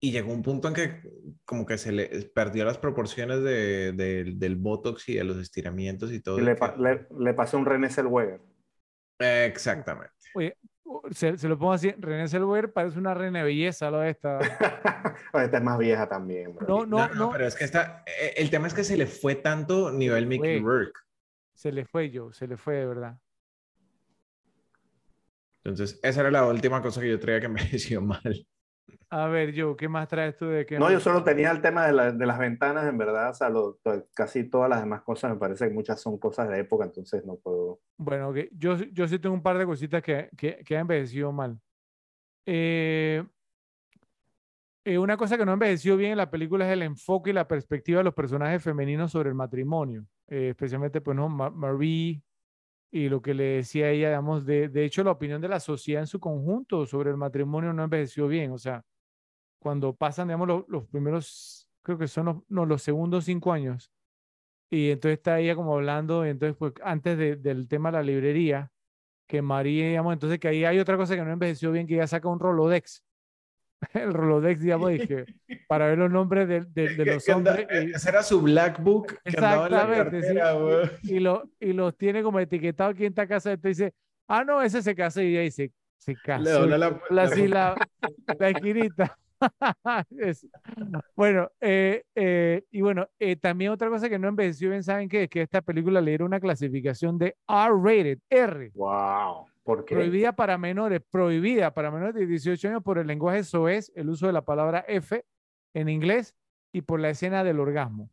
y llegó un punto en que como que se le perdió las proporciones de, de- del Botox y de los estiramientos y todo. y le, pa- le, le pasó un René Zellweger. Exactamente. Oye, se, se lo pongo así, René Zellweger parece una reina de belleza, lo de esta. Esta es más vieja también. bro. No, no, No, no, no, pero es que está, eh, el tema es que se le fue tanto nivel Mickey. Rourke. se le fue yo, se le fue de verdad. Entonces, esa era la última cosa que yo traía que me pareció mal. A ver, yo, ¿qué más traes tú de que No, yo solo tenía el tema de, la- de las ventanas, en verdad, o sea, lo- to- casi todas las demás cosas me parece que muchas son cosas de época, entonces no puedo. Bueno, ok, Yo, sí- yo sí tengo un par de cositas que, que, que han envejecido mal. Eh, eh, una cosa que no ha envejecido bien en la película es el enfoque y la perspectiva de los personajes femeninos sobre el matrimonio, eh, especialmente, pues, ¿no? Ma- Marie y lo que le decía ella, digamos, de, de hecho, la opinión de la sociedad en su conjunto sobre el matrimonio no envejeció bien, o sea, cuando pasan, digamos, los, los primeros, creo que son los, no, los segundos cinco años, y entonces está ella como hablando, entonces, pues, antes de- del tema de la librería, que María, digamos, entonces que ahí hay otra cosa que no envejeció bien, que ella saca un Rolodex. El Rolodex, digamos, dije, para ver los nombres de, de- de los hombres. y- Ese era su black book que andaba en la Exactamente, sí. cartera, y, lo, y los tiene como etiquetado aquí en esta casa. Entonces dice, ah, no, ese se casó y ella dice, se casó. La- así la, la esquinita. Es- Bueno, eh, eh, y bueno, eh, también otra cosa que no envejeció bien, ¿saben qué? Es que esta película le dieron una clasificación de R-rated, R, ¡Wow! Prohibida para menores, prohibida para menores de 18 años por el lenguaje soez, el uso de la palabra F en inglés y por la escena del orgasmo.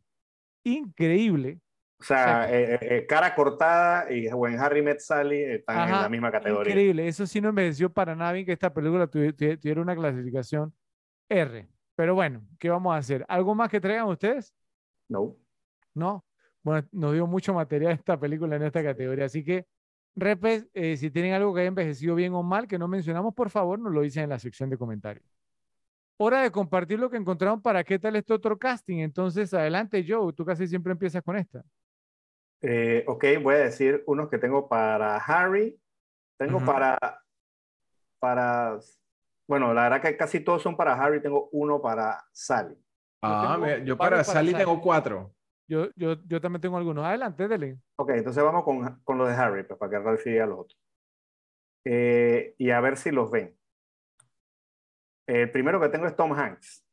Increíble. O sea, eh, eh, eh, cara cortada y When Harry Met Sally están en Ajá, la misma categoría. Increíble, eso sí no envejeció para nada bien que esta película tuvi- tuvi- tuviera una clasificación R. Pero bueno, ¿qué vamos a hacer? ¿Algo más que traigan ustedes? No. No. Bueno, nos dio mucho material esta película en esta categoría, así que, repes, eh, si tienen algo que haya envejecido bien o mal que no mencionamos, por favor, nos lo dicen en la sección de comentarios. Hora de compartir lo que encontraron para qué tal este otro casting. Entonces, adelante, Joe, tú casi siempre empiezas con esta. Eh, ok, voy a decir unos que tengo para Harry. Tengo para, para, bueno, la verdad que casi todos son para Harry. Tengo uno para Sally. Ah, tengo yo para para Sally Sally. tengo cuatro. Yo, yo, yo también tengo algunos. Adelante, dele. Ok, entonces vamos con, con los de Harry, pues para que Ralph diga los otros. Eh, y a ver si los ven. El primero que tengo es Tom Hanks.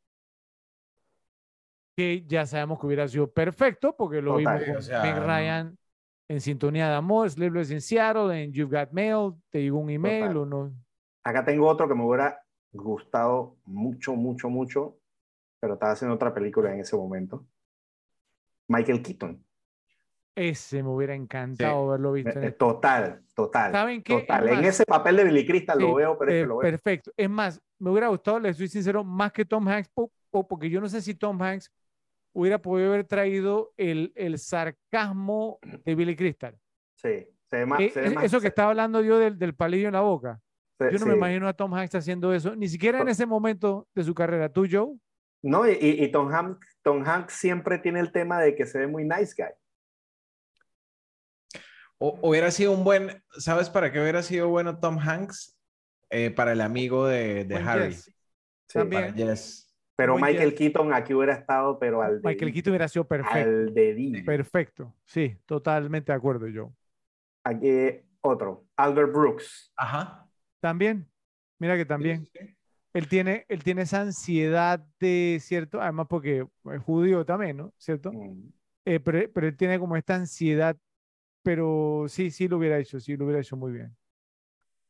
que ya sabemos que hubiera sido perfecto porque lo Total, vimos con o sea, Meg no. Ryan en Sintonía de Amor, Sleepless in Seattle, en You've Got Mail, te llegó un email Total. o no. Acá tengo otro que me hubiera gustado mucho, mucho, mucho, pero estaba haciendo otra película en ese momento. Michael Keaton. Ese me hubiera encantado haberlo visto en Eh, este- Total, total. ¿Saben qué? Total. Es En más, ese papel de Billy Crystal sí, lo veo, pero es eh, que lo veo. perfecto. Es más, me hubiera gustado, les soy sincero, más que Tom Hanks, po- po- porque yo no sé si Tom Hanks hubiera podido haber traído el, el sarcasmo de Billy Crystal. Sí, se ve más. Eh, se ve es- más- eso que estaba hablando yo del, del palillo en la boca. se- Yo no me sí. imagino a Tom Hanks haciendo eso, ni siquiera en ese momento de su carrera. ¿Tú, Joe? No, y Tom, Hanks, Tom Hanks siempre tiene el tema de que se ve muy nice guy. O, hubiera sido un buen, ¿sabes para qué hubiera sido bueno Tom Hanks? Eh, para el amigo de, de Harry. Jess. Sí, También. Pero Michael. Keaton aquí hubiera estado, pero al Michael dedillo, Keaton hubiera sido perfecto. Al. Perfecto. Sí, totalmente de acuerdo, Joe. Aquí otro, Albert Brooks. Ajá. También, mira que también. Sí, sí. Él tiene, él tiene esa ansiedad de, ¿cierto? Además porque es judío también, ¿no? ¿Cierto? Mm. Eh, pero, pero él tiene como esta ansiedad, pero sí, sí lo hubiera hecho, sí lo hubiera hecho muy bien.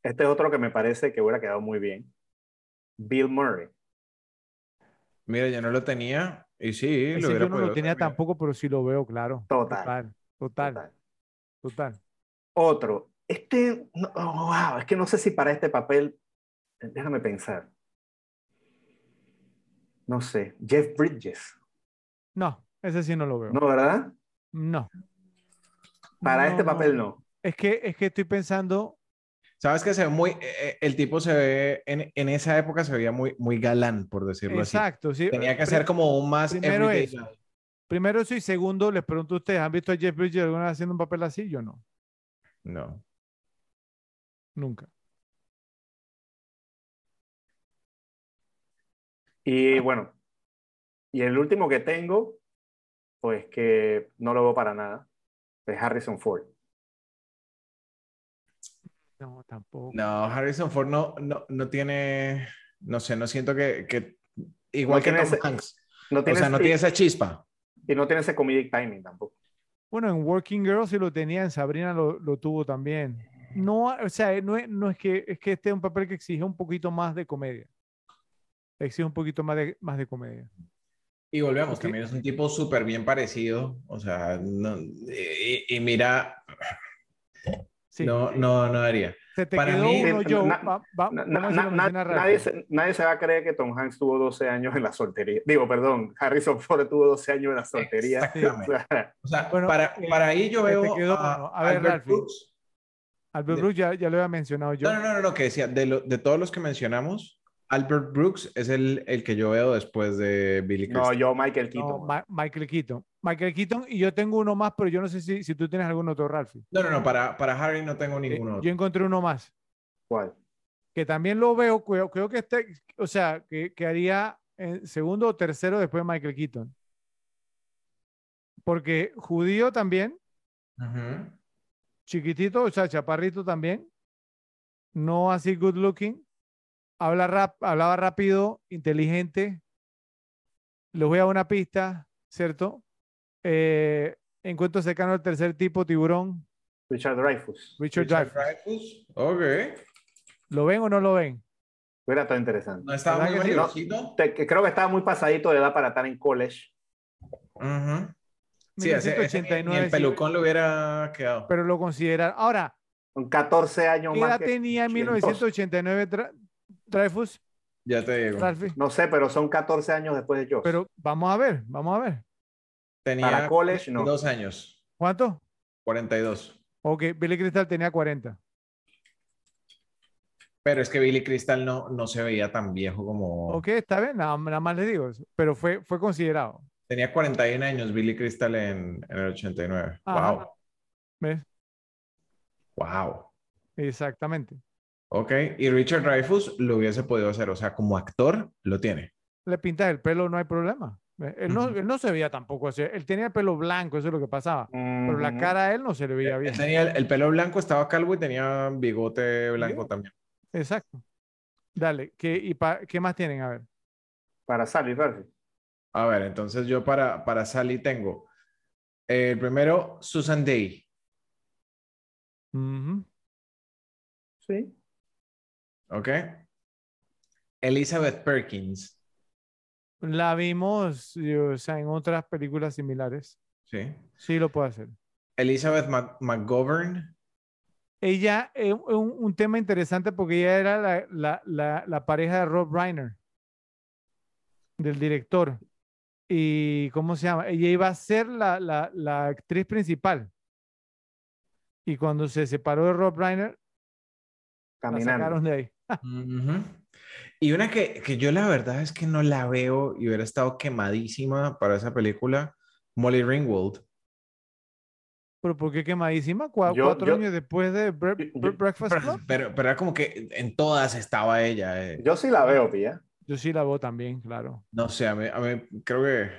Este es otro que me parece que hubiera quedado muy bien. Bill Murray. Mira, yo no lo tenía y sí, Ese lo hubiera yo no lo tenía tampoco, pero sí lo veo, claro. Total. Total, total. Total. total. Otro. Este, no, oh, wow, es que no sé si para este papel, déjame pensar. No sé, Jeff Bridges. No, ese sí no lo veo. ¿No, verdad? No. Para No, este papel no. Es que, es que estoy pensando, Sabes que se ve muy, eh, eh, el tipo se ve, en, en esa época se veía muy, muy galán, por decirlo así. exacto, sí. Tenía que ser como un más primero eso. Primero eso y segundo, les pregunto a ustedes, ¿han visto a Jeff Bridges alguna vez haciendo un papel así? Yo no, No. nunca. Y bueno, y el último que tengo, pues que no lo veo para nada, es Harrison Ford. No, tampoco. No, Harrison Ford no, no, no tiene, no sé, no siento que, que igual No que tiene Tom ese- Hanks. No O tiene, sea, no ese- tiene esa chispa. y no tiene ese comedic timing tampoco. Bueno, en Working Girl sí lo tenía, en Sabrina lo, lo tuvo también. No, o sea, no es, no es que es que este es un papel que exige un poquito más de comedia. Exige un poquito más de, más de comedia. Y volvemos, Ok. también es un tipo súper bien parecido. O sea, no- y, y mira, Sí. no, no, no haría. Se te para quedó mí- uno. Na- Va- va- Na- na- rápido. nadie, se, nadie se va a creer que Tom Hanks tuvo 12 años en la soltería. Digo, perdón, Harrison Ford tuvo 12 años en la soltería. Exactamente. O sea, O sea, Bueno, para, eh, para ahí yo veo quedó a. A ver, Albert Ralphie. Brooks. Albert Brooks ya, ya lo había mencionado yo. No, no, no, no, que decía, de, lo- de todos los que mencionamos, Albert Brooks es el, el que yo veo después de Billy no, Crystal. yo Michael No, Keaton. Ma- Michael Keaton. Michael Keaton y yo tengo uno más, pero yo no sé si, si tú tienes algún otro, Ralphie. No, no, no, para, para Harry no tengo Eh, ninguno. yo encontré uno más. ¿Cuál? que también lo veo, creo, creo que este, o sea, que, que haría en segundo o tercero después de Michael Keaton. Porque judío también, chiquitito, o sea, chaparrito también, no así good looking, habla rap, hablaba rápido, inteligente, les voy a dar una pista, ¿cierto? Eh, encuentro cercano al tercer tipo, tiburón, Richard Dreyfuss. Richard, Richard. Dreyfuss. Ok. ¿Lo ven o no lo ven? Hubiera estado interesante. No estaba ¿Verdad muy que sí? mayorcito. Te- que creo que estaba muy pasadito de edad para estar en college. Ujú. Sí, ese, ese ni- ni 1989, el sí, pelucón le hubiera quedado. pero lo consideran. Ahora, Con 14 años ¿Qué más. edad que- tenía en que dos. 1989 Dra- Dreyfus, Ya te digo. Ralphie? No sé, pero son 14 años después de Joss. Pero vamos a ver, vamos a ver. Tenía para college, no. dos años. ¿Cuánto? 42. Ok, Billy Crystal tenía 40. Pero es que Billy Crystal no, no se veía tan viejo como... Ok, está bien, nada, nada más le digo eso. Pero fue, fue considerado. Tenía 41 años Billy Crystal en, en el 89. Ajá. Wow. ¿Ves? Wow. Exactamente. Ok. Y Richard Dreyfuss lo hubiese podido hacer. O sea, como actor, lo tiene. Le pintas el pelo, no hay problema. ¿Ves? Él no, él no se veía tampoco así. Él tenía el pelo blanco, eso es lo que pasaba. Pero la Ujú. cara a él no se le veía Él bien. tenía el, el pelo blanco, estaba calvo y tenía bigote blanco Sí. también. Exacto. Dale, ¿qué, y pa- ¿qué más tienen? A ver. Para Sally Ralphie. A ver, entonces yo para, para Sally tengo eh, el primero, Susan Day. Ujú. Sí. ¿Ok? Elizabeth Perkins. La vimos o sea, en otras películas similares. Sí. Sí lo puede hacer. Elizabeth Mc- McGovern. Ella, eh, un, un tema interesante porque ella era la, la, la, la pareja de Rob Reiner, del director. ¿Y cómo se llama? Ella iba a ser la, la, la actriz principal. Y cuando se separó de Rob Reiner, la Caminando. sacaron de ahí. Y una que, que yo la verdad es que no la veo y hubiera estado quemadísima para esa película, Molly Ringwald. Pero ¿por qué quemadísima? Yo- cuatro yo- años después de Bre- Breakfast Pero, Club. pero, pero era como que en todas estaba ella. eh. Yo sí la veo, Pía. Yo sí la veo también, claro. No sé, a mí, a mí creo que...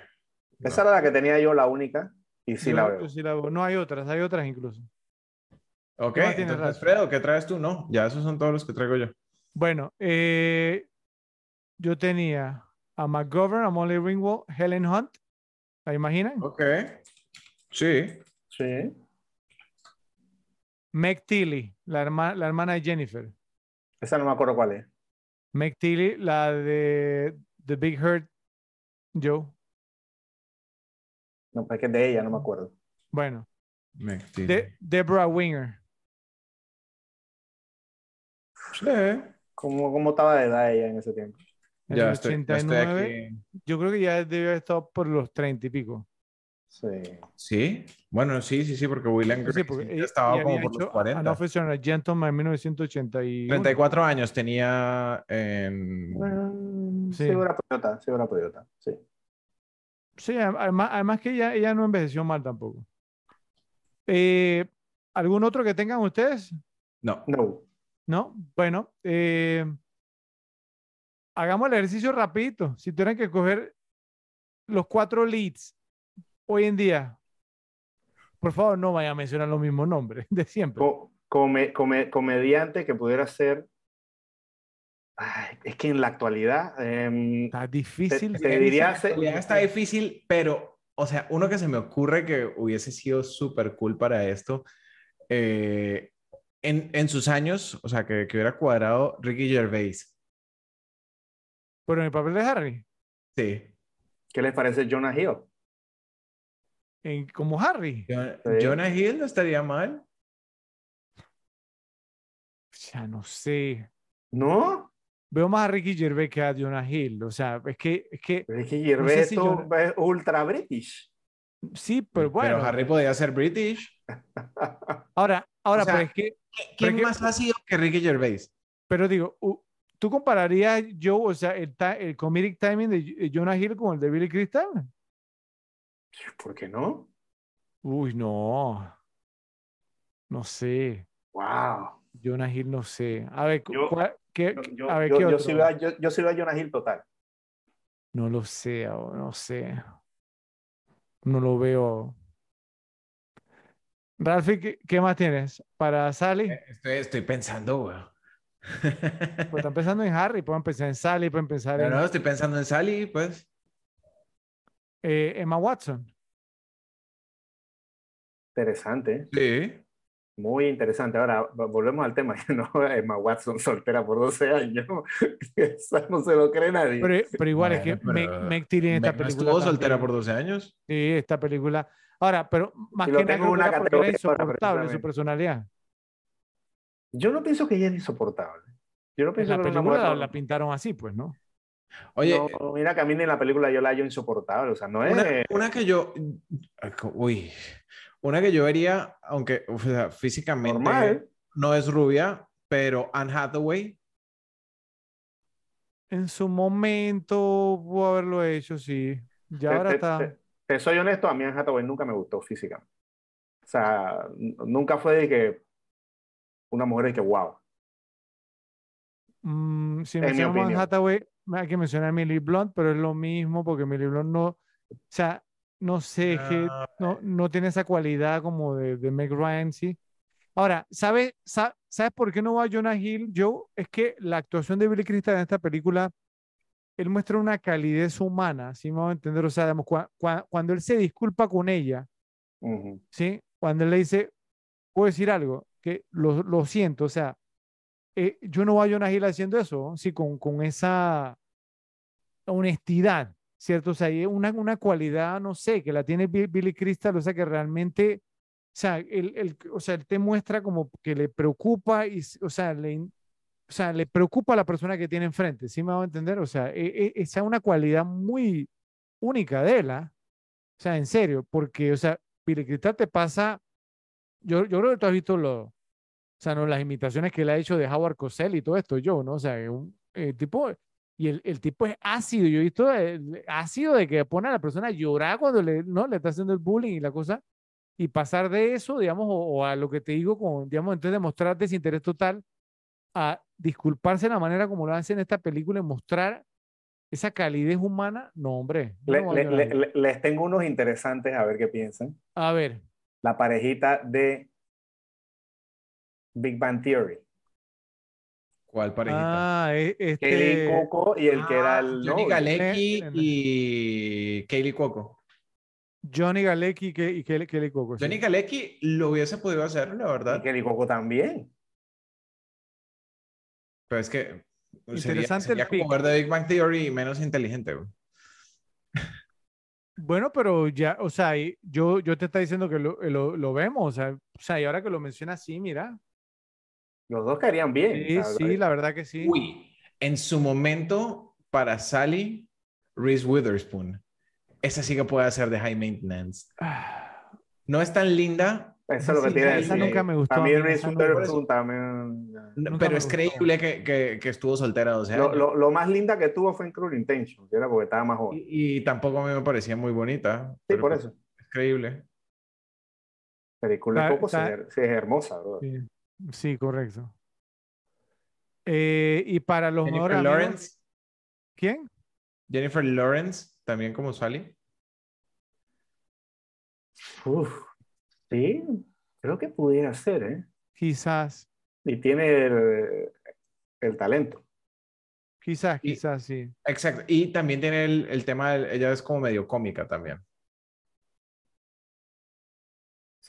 Esa era la que tenía yo, la única. Y sí Yo- la veo. sí la veo. No hay otras, hay otras incluso. Ok, ¿Qué más tienes, entonces, Ralph? Fredo, ¿qué traes tú? No, ya esos son todos los que traigo yo. Bueno, eh, yo tenía a McGovern, a Molly Ringwald, Helen Hunt. ¿La imaginan? Ok. Sí. Sí. Meg Tilly, la, herma- la hermana de Jennifer. Esa no me acuerdo cuál es. Meg Tilly, la de The Big Hurt, Joe. No, es que es de ella, no me acuerdo. Bueno, Meg Tilly. De Deborah Winger. Sí. ¿Cómo, ¿Cómo estaba de edad ella en ese tiempo? En Ya el estoy, ya estoy 89, aquí. yo creo que ya debe haber estado por los 30 y pico. Sí. Sí, bueno, sí, sí, sí, porque William Sí, porque ya ella- estaba ella como por los hecho 40. An Officer and a Gentleman en 1981. 34 años tenía en... Mm, Sí. Una Toyota, sí, una Toyota, sí. Sí, además, además que ella, ella no envejeció mal tampoco. Eh, ¿algún otro que tengan ustedes? No, No. ¿No? Bueno, eh, hagamos el ejercicio rapidito. Si tuvieran que coger los cuatro leads hoy en día, por favor no vayan a mencionar los mismos nombres de siempre. Co- come- come- comediante que pudiera ser. Ay, es que en la actualidad. em, Está difícil. te diría- En realidad está difícil, pero, o sea, uno que se me ocurre que hubiese sido súper cool para esto, eh, en, en sus años, o sea, que, que hubiera cuadrado Ricky Gervais. Pero en el papel de Harry, Sí. ¿Qué les parece Jonah Hill? en- como Harry. Sí. Jonah Hill no estaría mal. Ya no sé. ¿No? Veo más a Ricky Gervais que a Jonah Hill. O sea, es que, es que Ricky Gervais si es ultra british. sí, pero bueno. Pero Harry podía ser British. Ahora, ahora, O sea, pero es que, ¿Quién más ha sido que Ricky Gervais? pero digo, ¿tú compararías, Joe, o sea, el, el comedic timing de eh, Jonah Hill con el de Billy Crystal? ¿Por qué no? Uy, no. No sé. Wow. Jonah Hill, no sé. A ver, Yo- cuál- qué- Yo, yo, a ver, yo- ¿qué yo otro? a- yo- yo veo a Jonah Hill total. No lo sé, no sé. No lo veo. Ralphie, ¿qué, qué más tienes? Para Sally, Eh, Estoy, estoy pensando, güey. pues están pensando en Harry, pueden pensar en Sally, pueden pensar No, en no, estoy pensando en Sally, pues. eh, Emma Watson. Interesante, Sí. Muy interesante. Ahora vo- volvemos al tema. ¿no? Emma Watson soltera por 12 años. Esa no se lo cree nadie. Pero, pero igual es que Meg, Meg en esta Meg película. estuvo soltera por 12 años. Sí, esta película. Ahora, pero más que nada una era porque era insoportable su personalidad. Yo no pienso que ella es insoportable. Yo no En pienso la que película la, la pintaron así, pues, ¿no? Oye, No, mira que a mí en la película yo la hallo insoportable. O sea, no es. una, una que yo. Uy. Una que yo vería, aunque o sea, físicamente Normal. no es rubia, pero Anne Hathaway. En su momento pudo haberlo hecho, sí. Ya Te- ahora te- está. te- te soy honesto, a mí Anne Hathaway nunca me gustó físicamente. O sea, nunca fue de que una mujer de que wow. Mm, si En mi mencionamos Anne. Hathaway, hay que mencionar a Emily Blunt, pero es lo mismo porque Emily Blunt no, o sea, no sé, que Ah, no, no tiene esa cualidad como de, de Meg Ryan, sí. Ahora, ¿sabes, sa- ¿sabes por qué no va Jonah Hill, Joe? Es que la actuación de Billy Crystal en esta película, él muestra una calidez humana, ¿sí me vamos a entender? O sea, digamos, cua- cua- cuando él se disculpa con ella. ¿sí? Cuando él le dice, puedo decir algo, que lo, lo siento, o sea, eh, yo no voy a Jonah Hill haciendo eso, sí, con, con esa honestidad, ¿cierto? O sea, hay una, una cualidad, no sé, que la tiene Bi- Billy Crystal, o sea, que realmente, o sea, él, él- o sea, él te muestra como que le preocupa y, o sea, le, o sea, le preocupa a la persona que tiene enfrente, ¿sí me va a entender? O sea, e- e- esa es una cualidad muy única de él, ¿ah? O sea, en serio, porque, o sea, Billy Crystal te pasa, yo, yo creo que tú has visto lo, o sea, ¿no? las imitaciones que él ha hecho de Howard Cosell y todo esto, yo, ¿no? O sea, un eh, tipo, y el, el tipo es ácido, yo he visto el ácido de que pone a la persona a llorar cuando le, ¿no? le está haciendo el bullying y la cosa, y pasar de eso, digamos, o, o a lo que te digo, con, digamos, entonces de mostrar desinterés total, a disculparse de la manera como lo hace en esta película y mostrar esa calidez humana, no, hombre. Le- no le- le- les tengo unos interesantes a ver qué piensan. A ver, La parejita de Big Bang Theory. ¿Cuál parejita? ah, e- Kelly este, Coco y el que era Ah, el Johnny novio. Galecki y Kaylee Cuoco. Johnny Galecki y, que, y Kelly, Kelly Coco. sí. Johnny Galecki lo hubiese podido hacer, la Y verdad. Kelly Coco también. Pero es que sería, Interesante el sería como pick. ver de Big Bang Theory y menos inteligente. Bueno, pero ya, o sea, y yo, yo te está diciendo que lo, lo, lo vemos, o sea, o sea, y ahora que lo mencionas, sí, mira. Los dos caerían bien. Sí, la sí, verdad. la verdad que sí. Uy, en su momento, para Sally, Reese Witherspoon. Esa sí que puede hacer de high maintenance. No es tan linda, Eso es lo que Sí, tiene esa decir. nunca me gustó A mí Reese Witherspoon también. no- pero es creíble que, que, que estuvo soltera 12 Lo, años. lo, lo más linda que tuvo fue en Cruel Intention, que era porque estaba más joven. Y, y tampoco a mí me parecía muy bonita. Sí, pero por pues, eso. Es creíble. Película es- sí es hermosa, bro. sí, sí, correcto. Eh, y para los Jennifer mejores amigos, Lawrence, ¿quién? Jennifer Lawrence, también como Sally. Uf, sí, creo que pudiera ser, ¿eh? Quizás, Y tiene el, el talento. quizás, Y- quizás, sí. Exacto. Y también tiene el, el tema, de- ella es como medio cómica también.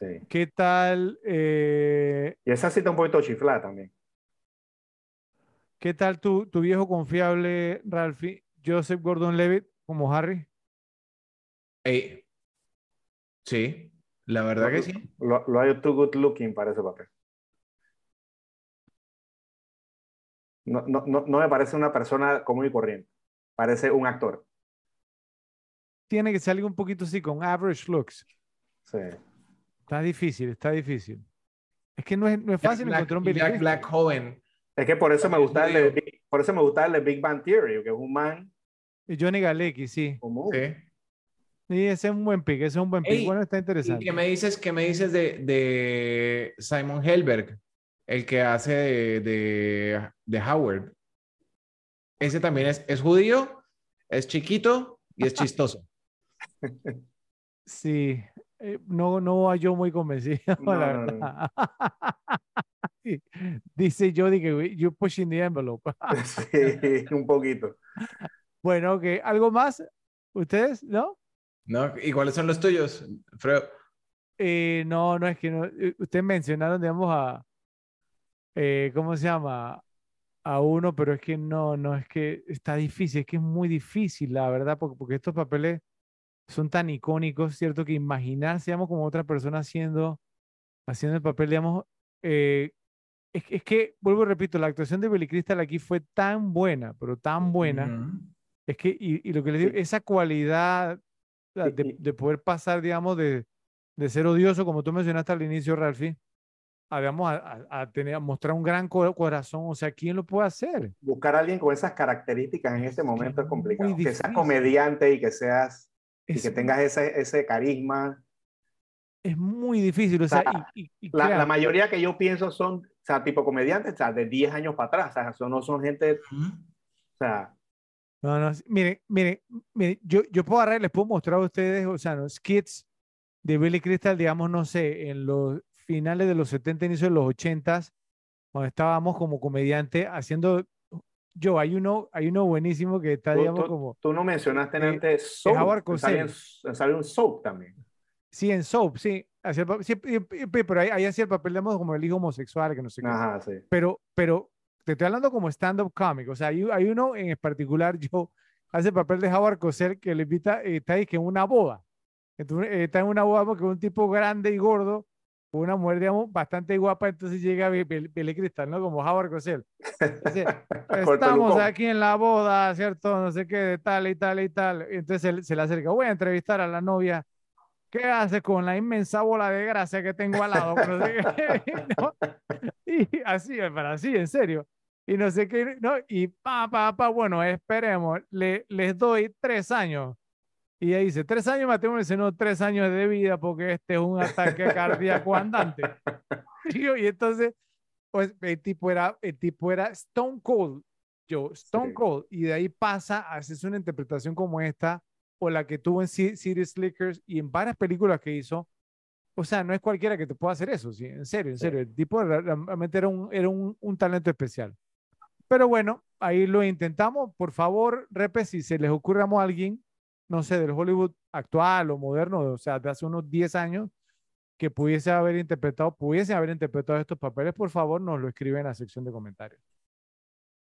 Sí. ¿Qué tal, eh, Y esa sí está un poquito chiflada también. qué tal tu, tu viejo confiable, Ralphie, Joseph Gordon-Levitt como Harry? Ey, sí, la verdad que sí. Lo, lo hay too good looking para ese papel. No, no, no, no me parece una persona común y corriente. Parece un actor. Tiene que salir un poquito así con average looks. Sí. Está difícil, está difícil. Es que no es, no es Jack fácil Black, encontrar un y Billy Jack. Black joven. Es que por eso me gusta el de, por eso me gusta el de Big Bang Theory, que es un man Y Johnny Galecki, sí. común. Sí. Sí, ese es un buen pick, ese es un buen pick. Ey, Bueno, está ¿Y interesante. qué me dices, qué me dices de, de Simon Helberg, el que hace de, de, de Howard? Ese también es, es judío, es chiquito y es chistoso. Sí, eh, no, no va yo muy convencido, No, la no, no. Dice Jody que you're pushing the envelope. Sí, un poquito. Bueno, ok, ¿algo más? ¿Ustedes? ¿No? ¿No? ¿Y cuáles son los tuyos, Fredo? Eh, no, no es que no. eh, Ustedes mencionaron, digamos, a. eh, ¿cómo se llama? A uno, pero es que no, no, es que está difícil, es que es muy difícil, la verdad, porque, porque estos papeles son tan icónicos, ¿cierto? Que imaginarse, digamos, como otra persona haciendo, haciendo el papel, digamos, eh, es, es que, vuelvo y repito, la actuación de Billy Crystal aquí fue tan buena, pero tan buena. Ujú. Es que, y, y lo que les digo, Sí. esa cualidad de, de poder pasar, digamos, de, de ser odioso, como tú mencionaste al inicio, Ralphie, a, digamos, a, a- tener, a mostrar un gran co- corazón. O sea, ¿quién lo puede hacer? Buscar a alguien con esas características en Es este momento es es complicado. Que seas comediante y que seas y Es, que tengas ese, ese carisma. es muy difícil. O sea, sea, y, y- y La, la créanme, mayoría que yo pienso son, o sea, tipo comediantes, o sea, de 10 años para atrás. O sea, son- no son gente, o sea, No, no, miren, miren, miren, yo, yo puedo agarrar, y les puedo mostrar a ustedes, o sea, los skits de Billy Crystal, digamos, no sé, en los finales de los 70, inicios de los 80, cuando estábamos como comediante haciendo, yo, hay uno, hay uno buenísimo que está, tú, digamos, tú- como, tú no mencionaste eh, antes Soap. Sale, en, sale un Soap también. sí, en Soap, sí, hacía el sí, y- y- pero ahí, ahí hacía el papel, digamos, como el hijo homosexual, que no sé qué. Ajá, sí. pero, pero te estoy hablando como stand-up comic, o sea, hay, hay uno en particular, yo, hace el papel de Howard Cosell que le invita, eh, está ahí que en una boda, entonces, eh, está en una boda porque es un tipo grande y gordo, una mujer, digamos, bastante guapa, entonces llega Billy Crystal, ¿no? Como Howard Cosell. El estamos aquí en la boda, ¿cierto? No sé qué, de tal y tal y tal. Y Entonces se, se le acerca, voy a entrevistar a la novia. ¿Qué hace con la inmensa bola de grasa que tengo al lado? No sé qué, ¿no? Y así, para así, en serio. Y no sé qué, ¿no? Y pa, pa, pa, bueno, esperemos, le, les doy tres años. Y ella dice, tres años matrimonio, dice, no, tres años de vida porque este es un ataque cardíaco andante. Y, yo- y entonces, pues el tipo era, el tipo era Stone Cold, yo, Stone Sí. Cold, y de ahí pasa a hacerse una interpretación como esta, o la que tuvo en Ci- City Slickers y en varias películas que hizo. O sea, no es cualquiera que te pueda hacer eso, ¿sí? En serio, en serio. El tipo realmente era un, era un, un talento especial. Pero bueno, ahí lo intentamos. Por favor, Repe, si se les ocurre a alguien, no sé, del Hollywood actual o moderno, o sea, de hace unos 10 años, que pudiese haber interpretado, pudiesen haber interpretado estos papeles, por favor, nos lo escriben en la sección de comentarios.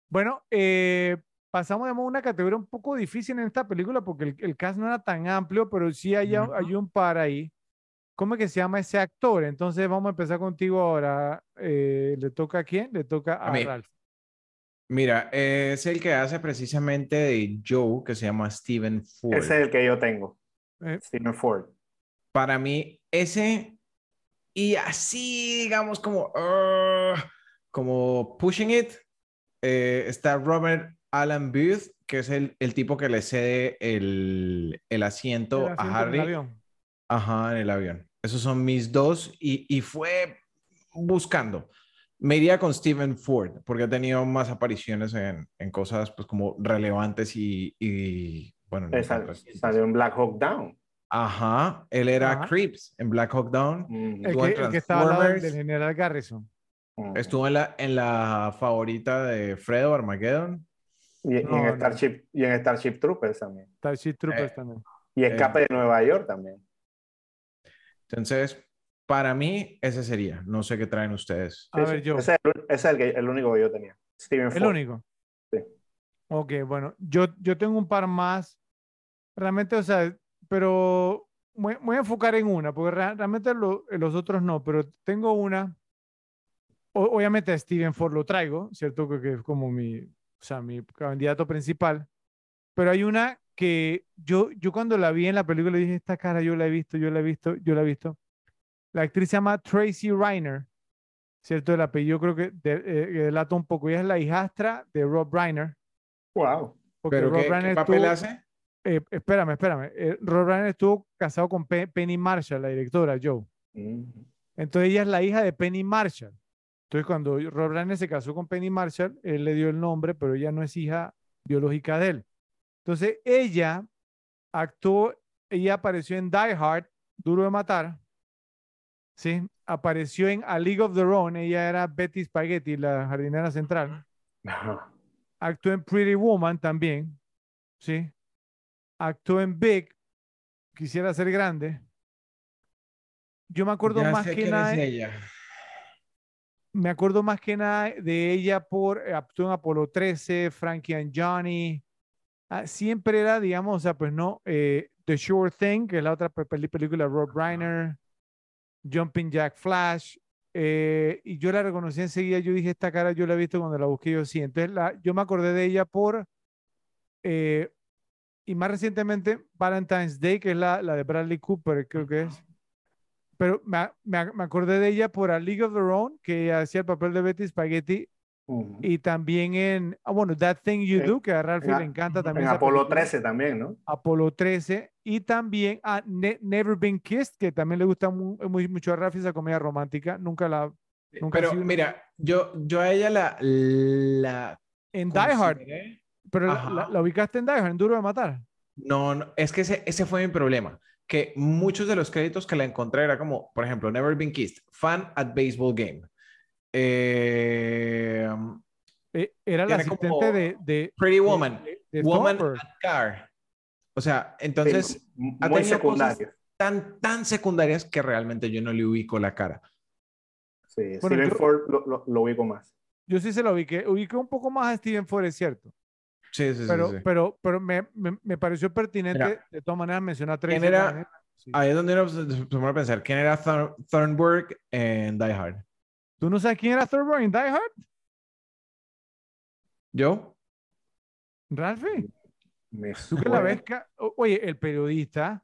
Bueno, eh, pasamos a una categoría un poco difícil en esta película porque el, el cast no era tan amplio, pero sí hay, hay un par ahí. ¿Cómo es que se llama ese actor? Entonces vamos a empezar contigo ahora. Eh, ¿Le toca a quién? Le toca a, A. Ralph. Mira, es el que hace precisamente de Joe, que se llama Steven Ford. Ese es el que yo tengo. Eh. Stephen Ford. Para mí, ese y así, digamos, como, "Ugh", como pushing it, eh, está Robert Alan Booth, que es el, el tipo que le cede el, el asiento El asiento a en el Harry. avión. Ajá, en el avión. Esos son mis dos y, y fue buscando. Me iría con Steven Ford porque ha tenido más apariciones en, en cosas pues como relevantes y, y, bueno, no Eh, salió en Black Hawk Down. Ajá, él era Ajá. Creeps en Black Hawk Down. Mm, El Estuvo que, en el que estaba del, general Garrison. Estuvo en la, en la favorita de Fredo Armageddon. Y, en no. Starship, y en Starship Troopers también. Starship Troopers Eh, también. Y Escape de Nueva York también. Entonces, para mí, ese sería. No sé qué traen ustedes. A Sí, ver, yo. Ese es, el, ese es el, que- el único que yo tenía. Stephen El Ford. único. Sí. Ok, bueno, yo, yo tengo un par más. Realmente, o sea, pero voy, voy a enfocar en una, porque rea- realmente lo- los otros no, pero tengo una. O- obviamente a Steven Ford lo traigo, ¿cierto? Que, que es como mi, o sea, mi candidato principal. Pero hay una que yo, yo cuando la vi en la película dije, esta cara yo la he visto, yo la he visto, yo la he visto. La actriz se llama Tracy Reiner, ¿cierto? El apellido creo que de- eh, que delata un poco. Ella es la hijastra de Rob Reiner. Wow. Porque ¿Pero Rob qué, Reiner qué papel estuvo- hace? eh, espérame, espérame. Eh, Rob Reiner estuvo casado con Pe- Penny Marshall, la directora, Joe. Mm. Entonces ella es la hija de Penny Marshall. Entonces cuando Rob Reiner se casó con Penny Marshall, él le dio el nombre, pero ella no es hija biológica de él. Entonces ella actuó, ella apareció en Die Hard, Duro de Matar. Sí, apareció en A League of Their Own, ella era Betty Spaghetti, la jardinera central. Actuó en Pretty Woman también, ¿sí? Actuó en Big, quisiera ser grande. Yo me acuerdo Ya más que nada, ella. me acuerdo más que nada de ella por eh, actuó en Apolo 13, Frankie and Johnny. Ah, siempre era, digamos, o sea, pues no, eh, The Sure Thing, que es la otra película de Rob Reiner, Jumping Jack Flash, eh, y yo la reconocí enseguida, yo dije, esta cara yo la he visto cuando la busqué, yo sí. Entonces la, yo me acordé de ella por, eh, y más recientemente, Valentine's Day, que es la, la de Bradley Cooper, creo que es. Pero me, me me acordé de ella por A League of Their Own, que hacía el papel de Betty Spaghetti, Y también en, ah, bueno, That Thing You Do, que a Ralphie en le encanta también. En Apolo película. 13 también, ¿no? Apolo 13 y también a Ne- Never Been Kissed, que también le gusta mu- muy, mucho a Rafi esa comedia romántica. Nunca la. Nunca Pero mira, yo, yo a ella la, la En Die Hard, pero la, Ajá. la- la ubicaste en Die Hard, en Duro de Matar. No, no, es que ese, ese fue mi problema. Que muchos de los créditos que la encontré era como, por ejemplo, Never Been Kissed, Fan at Baseball Game. Eh, Eh, era la asistente de, de, Pretty Woman, de- de Woman at Car. O sea, Sí, entonces, m- ha tenido cosas- tan, tan secundarias que realmente yo no le ubico la cara. Sí, Bueno, Steven yo- Ford lo, lo, lo ubico más. Yo sí se lo ubiqué. Ubiqué un poco más a Steven Ford, es cierto. Sí, sí, sí, Pero, sí. pero, pero me, me, me pareció pertinente Mira, de todas maneras mencionar Tracy ¿quién era-. Sí. Ahí es donde uno se se pone a pensar, ¿quién era Thorn- Thornburg en Die Hard? ¿Tú no sabes quién era Thorburn en Die Hard? ¿Yo? Ralphie. Me Tú que la ves, oye, el periodista.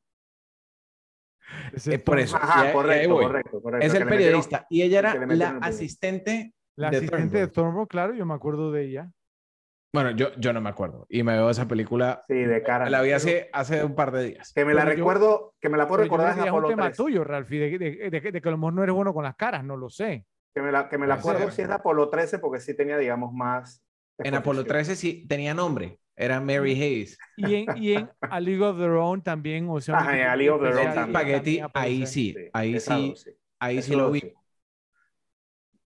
Eh, por eso. Ajá, correcto, correcto, correcto. Es el metieron- periodista. Y ella era la asistente La de asistente de Thornburg. Claro, yo me acuerdo de ella. Bueno, yo, yo no me acuerdo. Y me veo esa película. Sí, de cara. La vi Pero hace, hace un par de días. Que me la pero yo- recuerdo, que me la puedo yo recordar es un tema 13. tuyo, Ralphie, de, de- de que- de que a lo mejor no eres bueno con las caras, no lo sé. Que me la, que me la acuerdo si es de Apolo 13 porque sí tenía, digamos, más. En Apolo exposición. 13 sí tenía nombre. Era Mary Hayes. Y en, y en A League of Their Own también, o sea, Ajá, en A League of Their Own también. Spaghetti, ahí sí. Ahí sí. dos, Ahí sí lo vi. sí.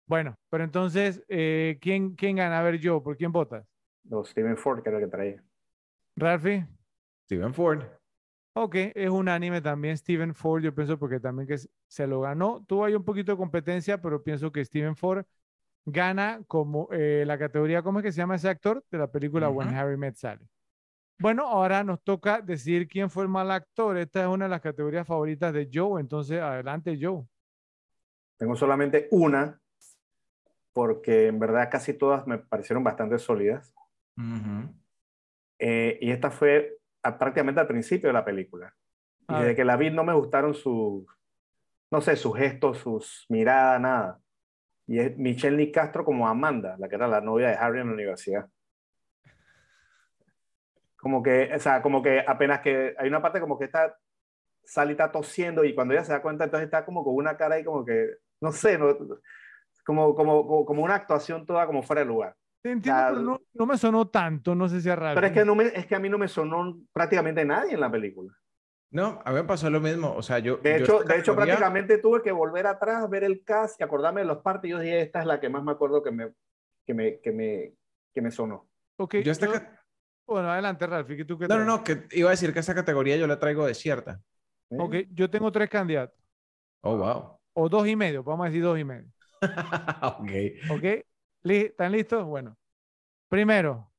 Bueno, pero entonces, eh, ¿quién, ¿quién gana? A ver, yo, ¿por quién votas? Los Steven Ford, que era el que traía. ¿Ralphie? Steven Ford. Ok, es unánime también Steven Ford, yo pienso porque también que se lo ganó. Tuvo ahí un poquito de competencia, pero pienso que Steven Ford gana como eh, la categoría, ¿cómo es que se llama ese actor? De la película When. Harry Met Sally. Bueno, ahora nos toca decidir quién fue el mal actor. Esta es una de las categorías favoritas de Joe, entonces adelante Joe. Tengo solamente una, porque en verdad casi todas me parecieron bastante sólidas. Eh, y esta fue a- prácticamente al principio de la película. Y A desde que la vi no me gustaron sus, no sé, sus gestos, sus miradas, nada. Y es Michelle Lee Castro como Amanda, la que era la novia de Harry en la universidad. Como que, o sea, como que apenas que hay una parte como que está, Sally está tosiendo y cuando ella se da cuenta, entonces está como con una cara ahí como que, no sé, no, como, como, como, como una actuación toda como fuera de lugar. Te entiendo, pero no, no me sonó tanto, no sé si a Ralph. Pero es que, no me, es que a mí no me sonó prácticamente nadie en la película. No, a mí me pasó lo mismo. O sea, yo. De yo hecho, de hecho prácticamente tuve que volver atrás, ver el cast y acordarme de los partes. Y yo dije, esta es la que más me acuerdo que me, que me, que me, que me sonó. Ok, Yo esta yo- ca- Bueno, adelante, Ralph, ¿y tú qué No, no, no, que iba a decir que esta categoría yo la traigo desierta. ¿eh? Ok, yo tengo tres candidatos, Oh, wow. o dos y medio, vamos a decir dos y medio. ok. ¿Ok? ¿Están listos? Bueno, primero,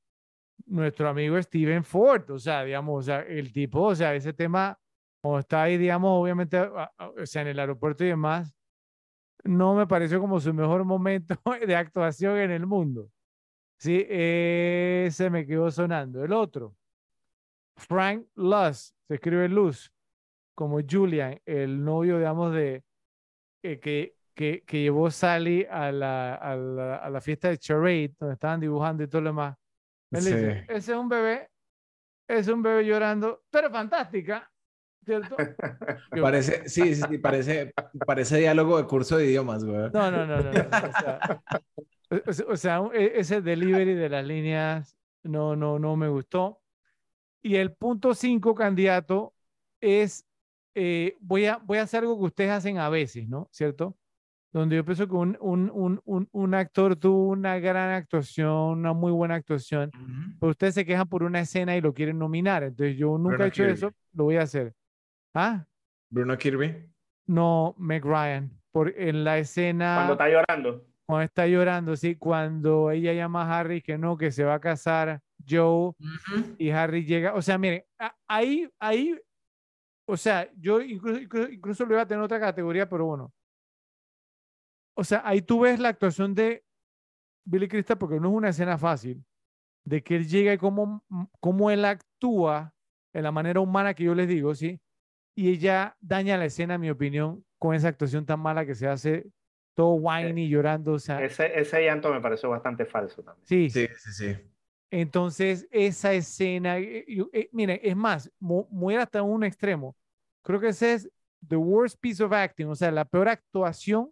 nuestro amigo Steven Ford, o sea, digamos, o sea, el tipo, o sea, ese tema, como está ahí, digamos, obviamente, o sea, en el aeropuerto y demás, no me pareció como su mejor momento de actuación en el mundo. Sí, ese me quedó sonando. El otro, Frank Luz, se escribe Luz, como Julian, el novio, digamos, de eh, que, que, que llevó Sally a la, a la, a la fiesta de Charade, donde estaban dibujando y todo lo demás. Él dice, ese es un bebé, es un bebé llorando, tú eres fantástica, ¿cierto? Parece, sí, sí, sí, parece, parece diálogo de curso de idiomas, güey. No, no, no, no. no, O sea, o- o sea- o sea, un- e- ese delivery de las líneas no, no, no me gustó. Y el punto 5 candidato es, eh, voy, a, voy a hacer algo que ustedes hacen a veces, ¿no? ¿Cierto? Donde yo pienso que un, un, un, un, un actor tuvo una gran actuación, una muy buena actuación, Ujú. pero ustedes se quejan por una escena y lo quieren nominar. Entonces yo nunca Bruno he hecho Kirby. eso, lo voy a hacer. ¿Ah? Bruno Kirby. No, Meg Ryan, por, en la escena Cuando está llorando. cuando está llorando, sí, cuando ella llama a Harry que no, que se va a casar Joe y Harry llega, o sea, miren, ahí, ahí, o sea, yo incluso, incluso, incluso lo iba a tener en otra categoría, pero bueno. O sea, ahí tú ves la actuación de Billy Crystal porque no es una escena fácil, de que él llega y cómo, cómo él actúa en la manera humana que yo les digo, ¿sí? Y ella daña la escena, en mi opinión, con esa actuación tan mala que se hace todo whiny, llorando, o sea, Ese, ese llanto me pareció bastante falso también. sí. Sí, sí, sí. Entonces, esa escena, eh, eh, miren, es más, mu- muy hasta un extremo. Creo que ese es the worst piece of acting, o sea, la peor actuación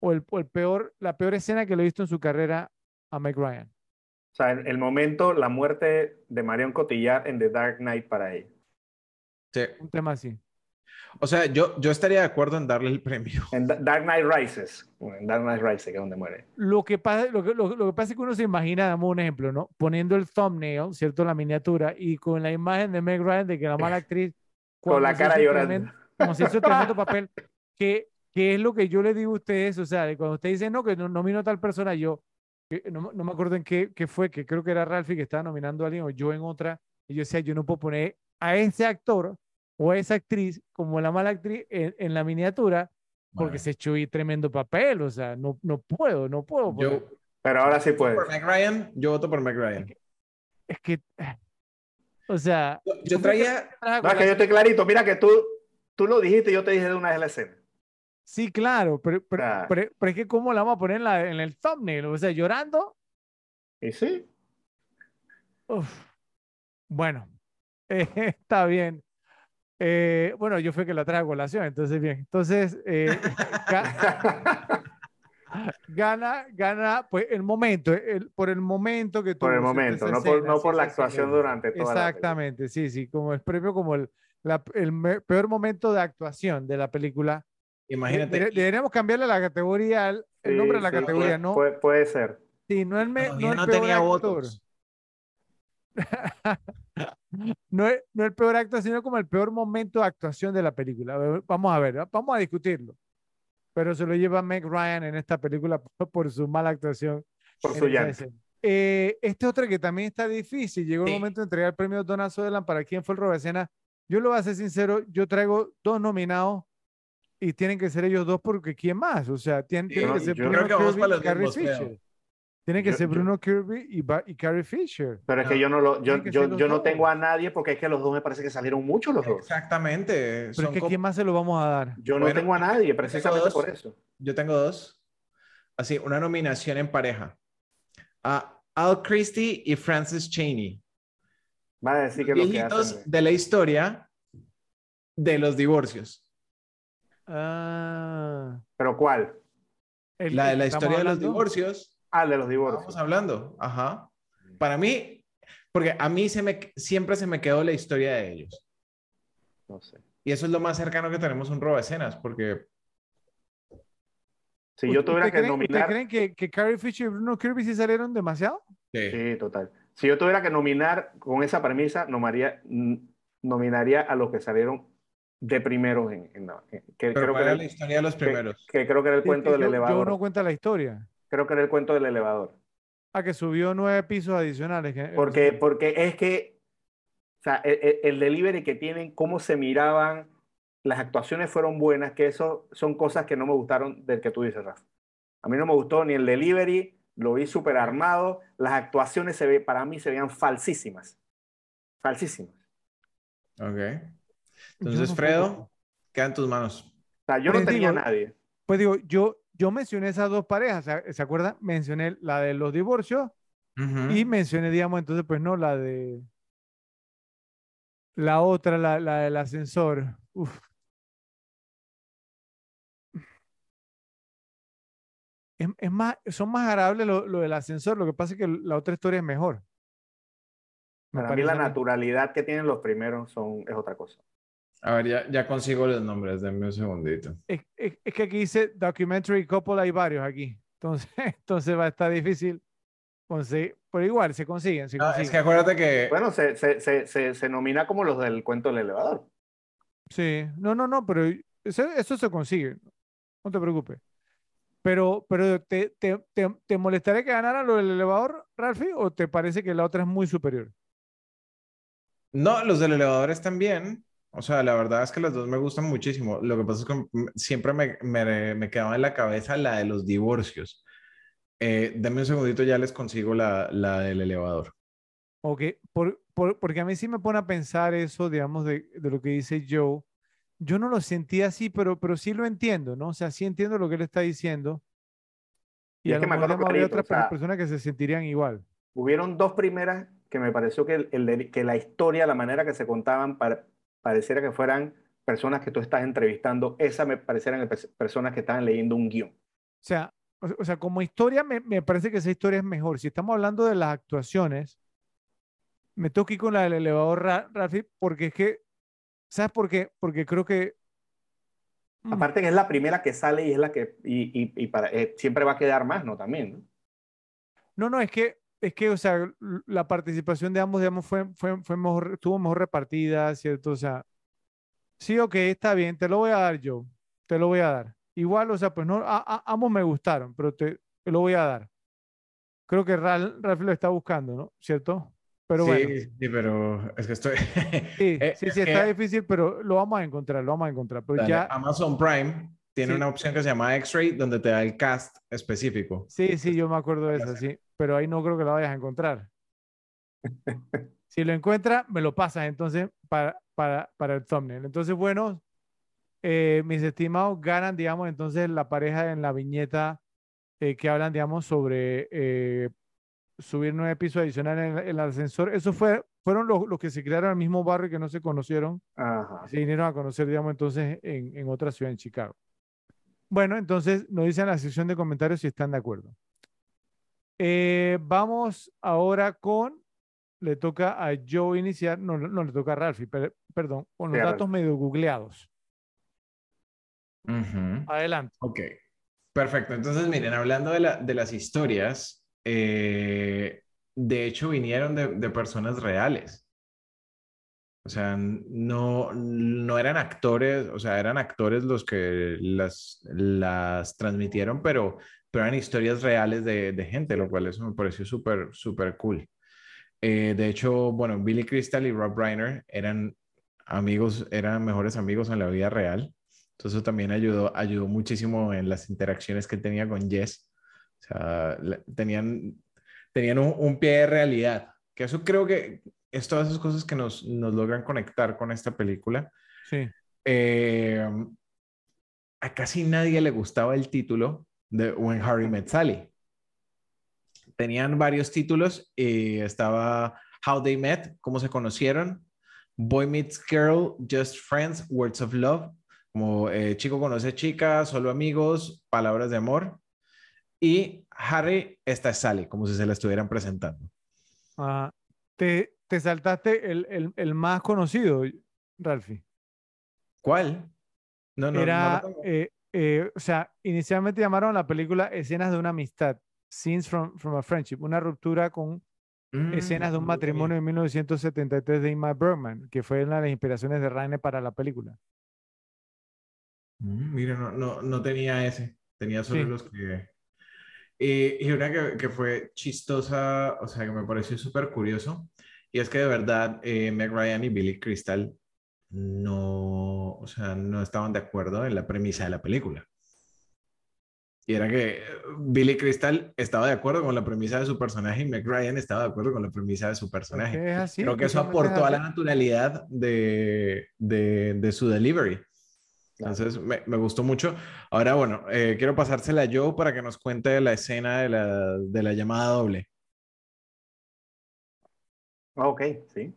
o, el, o el peor, la peor escena que le he visto en su carrera a Meg Ryan. O sea, el, el momento, la muerte de Marion Cotillard en The Dark Knight para ella. Sí. Un tema así. O sea, yo, yo estaría de acuerdo en darle el premio. En Da- Dark Knight Rises. En Dark Knight Rises, que es donde muere. Lo que pasa, lo que, lo, lo que pasa es que uno se imagina, damos un ejemplo, ¿no? Poniendo el thumbnail, ¿cierto? La miniatura y con la imagen de Meg Ryan de que la mala actriz. Con la cara llorando. como se hizo tremendo papel, que, que es lo que yo le digo a ustedes, o sea, de cuando usted dice, no, que no nomino a tal persona, yo, que no, no me acuerdo en qué, qué fue, que creo que era Ralphie que estaba nominando a alguien o yo en otra, y yo decía, yo no puedo poner a ese actor o a esa actriz como la mala actriz en, en la miniatura porque Bueno, se echó ahí tremendo papel, o sea, no, no puedo, no puedo. yo, Pero ahora sí puede. por Meg Ryan, yo voto por Meg Ryan. Es que, o sea, Yo, yo traía, No, es que yo estoy clarito. Mira que tú, tú lo dijiste y yo te dije de una vez la escena. Sí, claro, pero, pero, Ah. pero, pero es que cómo la vamos a poner en, la- en el thumbnail, o sea, llorando. Y sí. Uf. Bueno, eh, está bien. Eh, bueno, yo fui que la traje a colación, entonces bien. Entonces, eh, ga- gana, gana, pues el momento, el- por el momento que por el momento, no por, no por la actuación durante toda la. Exactamente, sí, sí, como el premio, como el, la- el peor momento de actuación de la película. Imagínate, debe- deberíamos cambiarle la categoría, al- el Sí, nombre de la sí, categoría, puede, ¿no? Puede, puede ser. Sí, no el, me- todavía no el no peor tenía actor. votos. no, es, no el peor actor, sino como el peor momento de actuación de la película. Vamos a ver, vamos a discutirlo. pero se lo lleva Meg Ryan en esta película por, su mala actuación. Por su llanto. Eh, este otro que también está difícil, llegó Sí. el momento de entregar el premio Donald Sutherland para quién fue el robo escena. Yo lo voy a ser sincero, yo traigo dos nominados y tienen que ser ellos dos porque ¿quién más? O sea, tien- Sí, tiene yo- que ser Bruno que Kirby y los Carrie. Fisher. Tiene que Yo- ser yo- Bruno Kirby y, y Carrie Fisher. Pero es que No. yo no lo, yo, Tienen yo, los yo no tengo a nadie porque es que los dos me parece que salieron muchos los dos. Exactamente. Pero son es que como- ¿quién más se lo vamos a dar? Yo no tengo a nadie, precisamente dos. por eso. Yo tengo dos. Así, una nominación en pareja. A Al Christie y Francis Cheney. Va a decir que lo que hacen. de la historia de los divorcios. Ah, ¿Pero cuál? el- La de la que estamos historia de los hablando. divorcios. Ah, de los Estamos divorcios. hablando. Ajá. Para mí, porque a mí se me, siempre se me quedó la historia de ellos. No sé. Y eso es lo más cercano que tenemos a un robo de escenas, porque Si yo tuviera ¿Ustedes que creen, nominar. ¿Ustedes creen que, que Carrie Fisher y Bruno Kirby sí salieron demasiado? sí, Sí, total. Si yo tuviera que nominar con esa premisa, nominaría, mm, nominaría a los que salieron de primeros en, en que, pero creo que, ¿cuál era la historia de los primeros? que creo que era el Sí, cuento del yo, elevador. Yo no cuenta la historia. Creo que era el cuento del elevador. Ah, que subió nueve pisos adicionales. que- Porque, porque es que, o sea, el, el- el delivery que tienen, cómo se miraban, las actuaciones fueron buenas, que eso son cosas que no me gustaron del que tú dices, Rafa. A mí no me gustó ni el delivery, lo vi súper armado, las actuaciones se ve, para mí se veían falsísimas. Falsísimas. Ok. Entonces, no Fredo, puedo- queda en tus manos. O sea, yo Pues no tenía a nadie. Pues digo, yo, yo mencioné esas dos parejas, ¿se, acuerdan? Mencioné la de los divorcios y mencioné, digamos, entonces, pues no, la de la otra, la, la del ascensor. Uf. Es, es más, son más agradables lo, lo del ascensor, lo que pasa es que la otra historia es mejor. Me Para mí la naturalidad que tienen los primeros son, es otra cosa. A ver, ya, ya consigo los nombres, denme un segundito. Es, es- es que aquí dice documentary couple, hay varios aquí. Entonces, entonces va a estar difícil conseguir, pero igual se consiguen, se Ah, es consiguen. que acuérdate que Bueno, se, se, se, se, se nomina como los del cuento del elevador. Sí, no, no, no, pero eso, eso se consigue, no te preocupes. Pero, pero ¿te, te, te, te molestaría que ganara lo del elevador, Ralphie, o te parece que la otra es muy superior? No, los del elevador están bien. O sea, la verdad es que las dos me gustan muchísimo. Lo que pasa es que siempre me, me, me quedaba en la cabeza la de los divorcios. Eh, denme un segundito, ya les consigo la, la del elevador. Ok, por, por- porque a mí sí me pone a pensar eso, digamos, de, de lo que dice Joe. Yo no lo sentí así, pero, pero sí lo entiendo, ¿no? O sea, sí entiendo lo que él está diciendo. Y, Y a es lo que me mejor acuerdo clarito, otras o sea, personas que se sentirían igual. Hubieron dos primeras que me pareció que, el, el que la historia, la manera que se contaban, para- pareciera que fueran personas que tú estás entrevistando. Esas me parecieran pe- personas que estaban leyendo un guion. O sea, o, sea, como historia me, me parece que esa historia es mejor. Si estamos hablando de las actuaciones, me ir con la del elevador, Ra- Ralphie, porque es que, ¿sabes por qué? Porque creo que... mm, Aparte que es la primera que sale y es la que y, y- y para, eh, siempre va a quedar más, ¿no? También, ¿no? No, no, es que, es que, o sea, la participación de ambos, digamos, fue, fue, fue mejor, estuvo mejor repartida, ¿cierto? O sea, sí, ok, está bien, te lo voy a dar yo, te lo voy a dar. Igual, o sea, pues no, a- a- ambos me gustaron, pero te, te lo voy a dar. Creo que Ral, Ralph lo está buscando, ¿no? ¿Cierto? Pero sí, bueno, sí, pero es que estoy. sí, Eh, sí, es sí, está que- difícil, pero lo vamos a encontrar, lo vamos a encontrar. Pero Dale, ya, Amazon Prime tiene Sí. una opción que se llama X-Ray donde te da el cast específico. sí, sí, yo me acuerdo de eso, sí, pero ahí no creo que lo vayas a encontrar. Si lo encuentras, me lo pasas entonces para, para, para el thumbnail. Entonces, bueno, eh, mis estimados ganan, digamos, entonces la pareja en la viñeta eh, que hablan, digamos, sobre eh, subir nueve pisos adicionales en el, en el ascensor. Eso fue, fueron los, los que se crearon en el mismo barrio y que no se conocieron. Ajá. Se vinieron a conocer, digamos, entonces en, en otra ciudad, en Chicago. Bueno, entonces nos dicen en la sección de comentarios si están de acuerdo. Eh, vamos ahora con, le toca a Joe iniciar, no, no le toca a Ralphie, per- perdón, con los datos medio googleados. Adelante. Ok, perfecto. Entonces, miren, hablando de, la- de las historias, eh, de hecho vinieron de, de personas reales. O sea, no, no eran actores, o sea, eran actores los que las, las transmitieron, pero, pero eran historias reales de, de gente, lo cual eso me pareció súper, súper cool. Eh, de hecho, bueno, Billy Crystal y Rob Reiner eran amigos, eran mejores amigos en la vida real. Entonces eso también ayudó, ayudó muchísimo en las interacciones que tenía con Jess. O sea, tenían, tenían un, pie de realidad. Que eso creo que es todas esas cosas que nos, nos logran conectar con esta película. Sí. Eh, a casi nadie le gustaba el título de When Harry Met Sally tenían varios títulos. y estaba How They Met, cómo se conocieron. Boy Meets Girl, Just Friends, Words of Love, como eh, chico conoce chica, solo amigos, palabras de amor. Y Harry, esta es Sally, como si se la estuvieran presentando. Ah, te, te saltaste el, el, el, más conocido, Ralphie. ¿Cuál? No, no, Era, eh, eh, o sea, inicialmente llamaron la película Escenas de una amistad. Scenes from, from a Friendship, una ruptura con escenas de un mm, matrimonio en 1973 de Ingmar Bergman, que fue una de las inspiraciones de Raine para la película. Mm, mira, no, no, no, tenía ese, tenía solo los que... Eh, y una que, que, fue chistosa, o sea, que me pareció súper curioso, y es que de verdad eh, Meg Ryan y Billy Crystal no, o sea, no estaban de acuerdo en la premisa de la película. Y era que Billy Crystal estaba de acuerdo con la premisa de su personaje y Meg Ryan estaba de acuerdo con la premisa de su personaje. Creo que eso aportó a la naturalidad de, de, de su delivery. Entonces me, me, gustó mucho. Ahora, bueno, eh, quiero pasársela a Joe para que nos cuente la escena de la, de la llamada doble. Ah, ok, sí.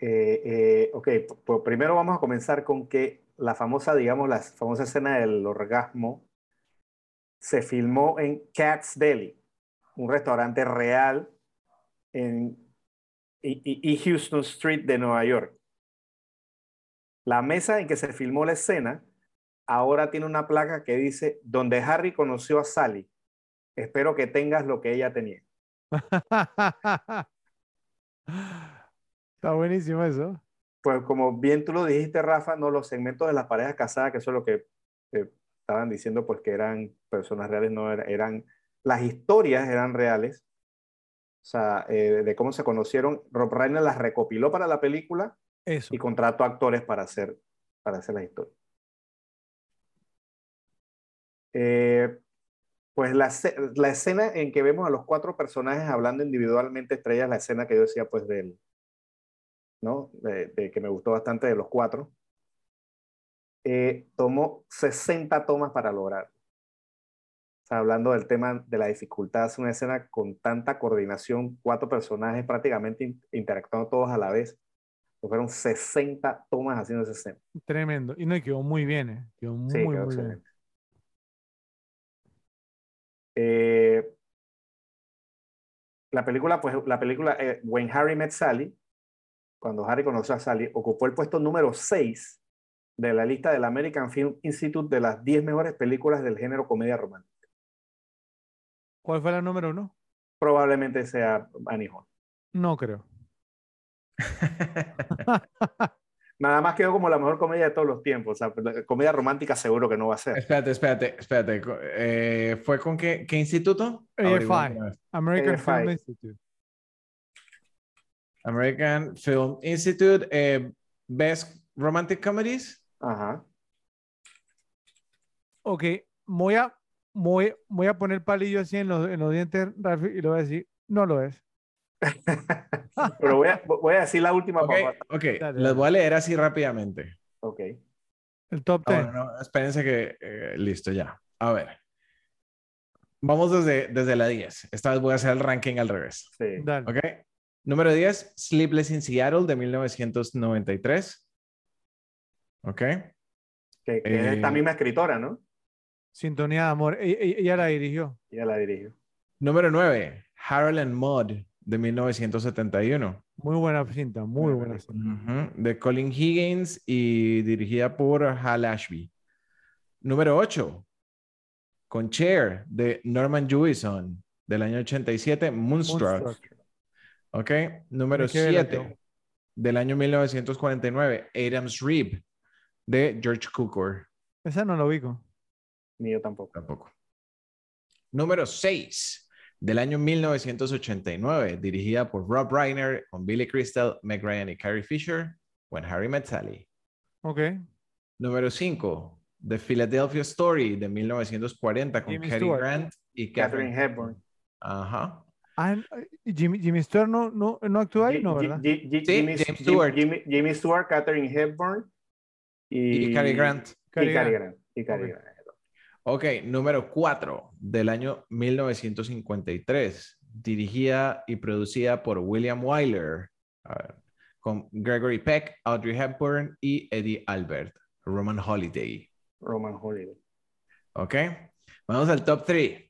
Eh, ok, pues primero vamos a comenzar con que la famosa, digamos, la famosa escena del orgasmo se filmó en Cat's Deli, un restaurante real en y, Houston Street de Nueva York. La mesa en que se filmó la escena ahora tiene una placa que dice, donde Harry conoció a Sally. Espero que tengas lo que ella tenía. Está buenísimo eso. Pues como bien tú lo dijiste, Rafa, no los segmentos de las parejas casadas, que eso es lo que eh, estaban diciendo pues que eran personas reales, no eran, las historias eran reales, o sea, eh, de cómo se conocieron. Rob Reiner las recopiló para la película y contrató actores para hacer, para hacer la historia. Eh, pues la, la, escena en que vemos a los cuatro personajes hablando individualmente estrellas, la escena que yo decía pues del, ¿no? de que me gustó bastante de los cuatro, eh, tomó 60 tomas para lograr. O sea, hablando del tema de la dificultad, es una escena con tanta coordinación, cuatro personajes prácticamente interactuando todos a la vez. Fueron 60 tomas haciendo esa escena. Tremendo. Y no, quedó muy bien, ¿eh? Quedó muy, muy bien. Eh, la película, pues, la película eh, When Harry Met Sally, cuando Harry conoció a Sally, ocupó el puesto número 6 de la lista del American Film Institute de las 10 mejores películas del género comedia romántica. ¿Cuál fue la número uno? Probablemente sea Annie Hall. No creo. Nada más quedó como la mejor comedia de todos los tiempos. O sea, comedia romántica seguro que no va a ser. Espérate, espérate, espérate. Eh, ¿Fue con qué, qué instituto? AFI, American Film Institute. American Film Institute. Eh, Best Romantic Comedies. Ajá. Ok, voy a, voy, voy a poner palillo así en los, en los dientes, Rafi, y le voy a decir, no lo es. Pero voy a, voy a, decir la última Ok, okay. les voy a leer así rápidamente. Ok. El top 10. No, no, espérense que, eh, listo ya. A ver. Vamos desde, desde la 10. Esta vez voy a hacer el ranking al revés. Sí. Dale. Ok. Número 10, Sleepless in Seattle de 1993. Ok. Que, es esta eh, misma escritora, ¿no? Sintonía de amor. E, e, ella, la dirigió. Ella la dirigió. Número 9, Harold and Maude de 1971. Muy buena cinta, muy buena cinta. De Colin Higgins y dirigida por Hal Ashby. Número 8, con Chair de Norman Jewison del año 87, Moonstruck. Ok, número 7, del año 1949, Adam's Rib, de George Cukor. Esa no lo ubico. Ni yo tampoco. Tampoco. Número 6, del año 1989, dirigida por Rob Reiner, con Billy Crystal, Meg Ryan y Carrie Fisher, When Harry Met Sally. Ok. Número 5, The Philadelphia Story, de 1940, con Jimmy Cary Stewart. Grant y Catherine Catherine Hepburn. Ajá. Ah, Jimmy, Jimmy Stewart no, no, no actúa ahí, ¿no, verdad? Sí, Jimmy, James Stewart. Jimmy, Jimmy Stewart, Catherine Hepburn y, Y Cary Grant. Y Cary Grant. Grant. Y Cary Ok. Grant. Ok, número 4 del año 1953, dirigida y producida por William Wyler, a ver, con Gregory Peck, Audrey Hepburn y Eddie Albert, Roman Holiday. Roman Holiday. Ok, vamos al top 3.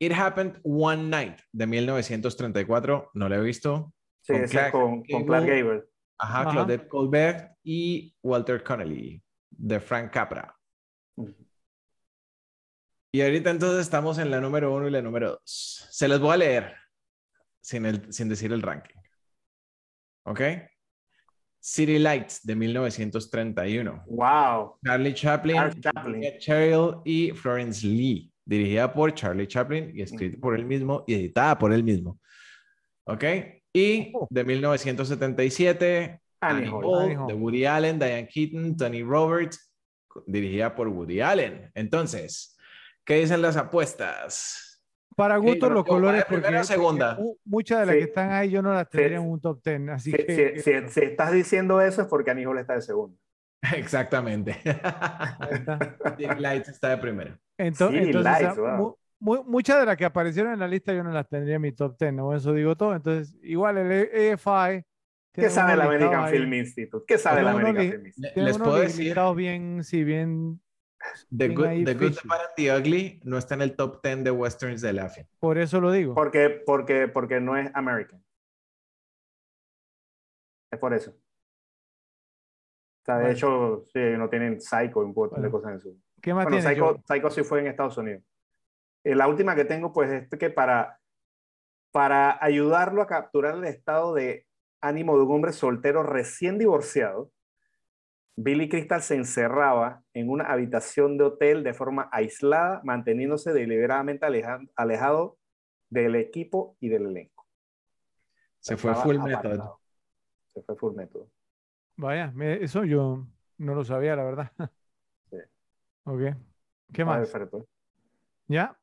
It Happened One Night de 1934, no lo he visto. Sí, Con Clark con, con Clark Gable. Ajá, Ajá. Claudette Colbert y Walter Connolly de Frank Capra. Y ahorita entonces estamos en la número uno y la número dos. Se las voy a leer sin, el, sin decir el ranking. ¿Ok? City Lights de 1931. Wow. Charlie Chaplin, Charlie Chaplin. Cheryl y Florence Lee. Dirigida por Charlie Chaplin y escrita por él mismo y editada por él mismo. ¿Ok? Y Oh. de 1977, Annie Annie Hall. Hall, Annie Hall. de Woody Allen, Diane Keaton, Tony Roberts, dirigida por Woody Allen. Entonces, ¿qué dicen las apuestas? Para gusto los ¿cómo va colores, de primera porque, a segunda? porque muchas de las Sí. que están ahí yo no las Sí. tendría en un top 10, así Si, que... si- si- si estás diciendo eso es porque Annie Hall está de segundo. Exactamente. City Lights está de primero. Sí, entonces, Lights, o sea, wow. mu- mu- muchas de las que aparecieron en la lista yo no las tendría en mi top 10, ¿no? Eso digo todo. Entonces, igual el E- EFI... ¿Qué sabe el American ahí, Film Institute? ¿Qué sabe el American Film Institute? Les puedo decir, bien, sí, bien... The bien Good, ahí The Good, the. Bad and the Ugly no está en el top 10 de westerns de la. Por eso lo digo. Porque, porque, porque no es American. Es por eso. O sea, de Bueno. hecho, sí, no tienen Psycho y un montón de cosas en su. ¿Qué más Bueno, Psycho? Psycho sí fue en Estados Unidos. Eh, la última que tengo, pues, es que para, para ayudarlo a capturar el estado de ánimo de un hombre soltero recién divorciado, Billy Crystal se encerraba en una habitación de hotel de forma aislada, manteniéndose deliberadamente aleja- alejado del equipo y del elenco. Se fue Estaba full apartado. method. Se fue full method. Vaya, me- eso yo no lo sabía, la verdad. Ok. ¿Qué más? perfecto. ¿Ya?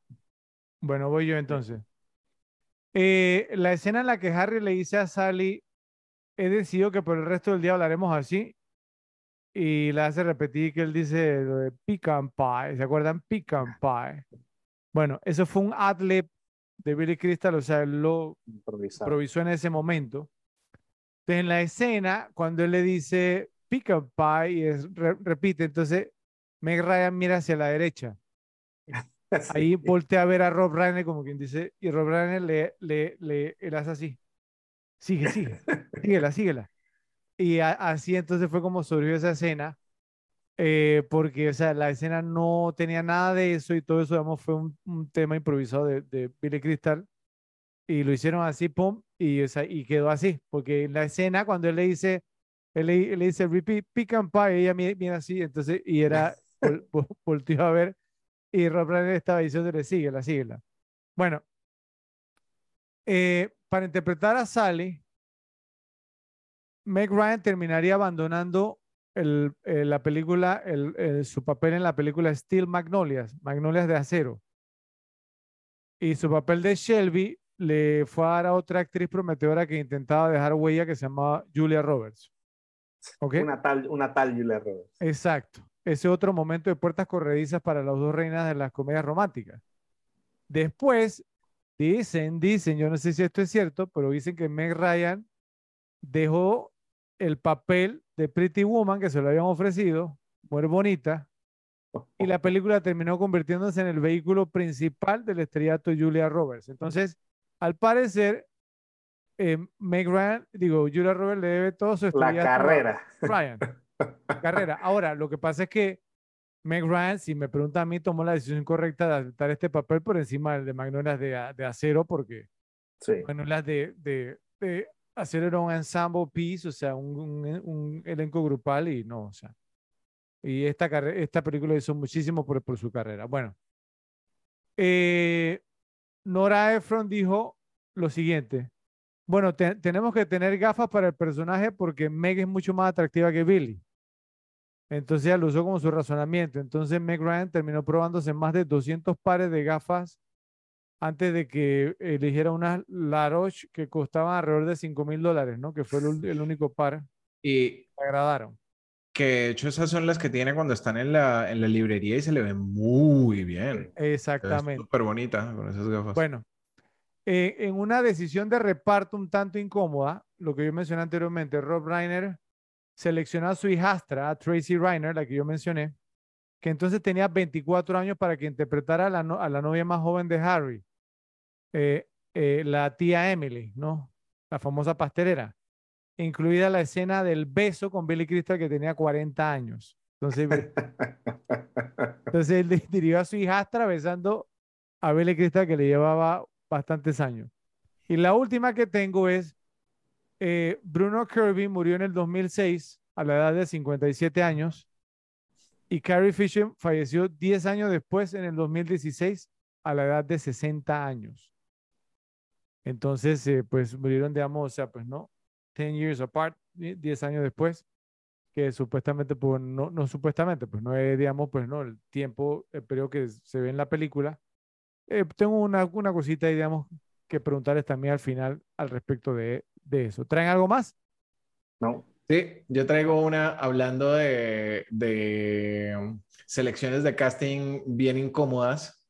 Bueno, voy yo entonces. Eh, la escena en la que Harry le dice a Sally, he decidido que por el resto del día hablaremos así, y la hace repetir que él dice lo de pecan pie, ¿se acuerdan? Pecan pie. Bueno, eso fue un ad-lib de Billy Crystal, o sea, él lo improvisó en ese momento. Entonces, en la escena, cuando él le dice pecan pie, y es- re- repite, entonces Meg Ryan mira hacia la derecha. Ahí voltea a ver a Rob Reiner como quien dice, y Rob Reiner le, le, le, él hace así. Sigue, sigue, síguela, síguela. Y a- así entonces fue como surgió esa escena, eh, porque, o sea, la escena no tenía nada de eso y todo eso, digamos, fue un, un tema improvisado de, de Billy Crystal. Y lo hicieron así, pum, y, o sea, y quedó así, porque en la escena cuando él le dice, él le, él le dice, repeat, pick and pie, ella mi- mira así, entonces, y era, vol- vol- volteó a ver y Rob Reiner estaba diciéndole, síguela, síguela. Bueno, eh, para interpretar a Sally, Meg Ryan terminaría abandonando el- eh, la película, el- su papel en la película Steel Magnolias, Magnolias de Acero. Y su papel de Shelby le fue a dar a otra actriz prometedora que intentaba dejar huella que se llamaba Julia Roberts. ¿Ok? Una tal, una tal Julia Roberts. Exacto. Ese otro momento de puertas corredizas para las dos reinas de las comedias románticas. Después, dicen, dicen, yo no sé si esto es cierto, pero dicen que Meg Ryan dejó el papel de Pretty Woman que se lo habían ofrecido, muy bonita, y la película terminó convirtiéndose en el vehículo principal del estrellato de Julia Roberts. Entonces, al parecer, eh, Meg Ryan, digo, Julia Roberts le debe todo su La estrellato a- carrera. Ryan. Carrera. Ahora, lo que pasa es que Meg Ryan, si me pregunta a mí, tomó la decisión correcta de aceptar este papel por encima del de Magnolias de, de acero, porque Sí. Magnolias de, de, de hacer era un ensemble piece, o sea, un, un- un elenco grupal y no, o sea. Y esta, esta película hizo muchísimo por, por su carrera. Bueno, eh, Nora Ephron dijo lo siguiente. Bueno, te- tenemos que tener gafas para el personaje porque Meg es mucho más atractiva que Billy. Entonces ella lo usó como su razonamiento. Entonces Meg Ryan terminó probándose más de 200 pares de gafas antes de que eligiera unas La Roche que costaban alrededor de 5 mil dólares, ¿no? Que fue el, el único par Y agradaron. que de hecho esas son las que tiene cuando están en la, en la librería y se le ven muy bien. Exactamente. súper bonita con esas gafas. Bueno, eh, en una decisión de reparto un tanto incómoda, lo que yo mencioné anteriormente, Rob Reiner seleccionó a su hijastra, Tracy Reiner, la que yo mencioné, que entonces tenía 24 años para que interpretara a la, novia más joven de Harry, eh, eh, la tía Emily, ¿no? La famosa pastelera, incluida la escena del beso con Billy Crystal que tenía 40 años. Entonces, entonces él di- dirigió a su hijastra besando a Billy Crystal que le llevaba bastantes años. Y la última que tengo es eh, Bruno Kirby murió en el 2006 a la edad de 57 años y Carrie Fisher falleció 10 años después en el 2016 a la edad de 60 años. Entonces, eh, pues murieron, digamos, o sea, pues no, 10 years apart, die- 10 años después, que supuestamente, pues no, no supuestamente, pues no es, digamos, pues no, el tiempo, el periodo que se ve en la película. Eh, tengo una, una cosita, digamos, que preguntarles también al final al respecto de, de eso. ¿Traen algo más? ¿no? Sí, yo traigo una hablando de, de um, selecciones de casting bien incómodas.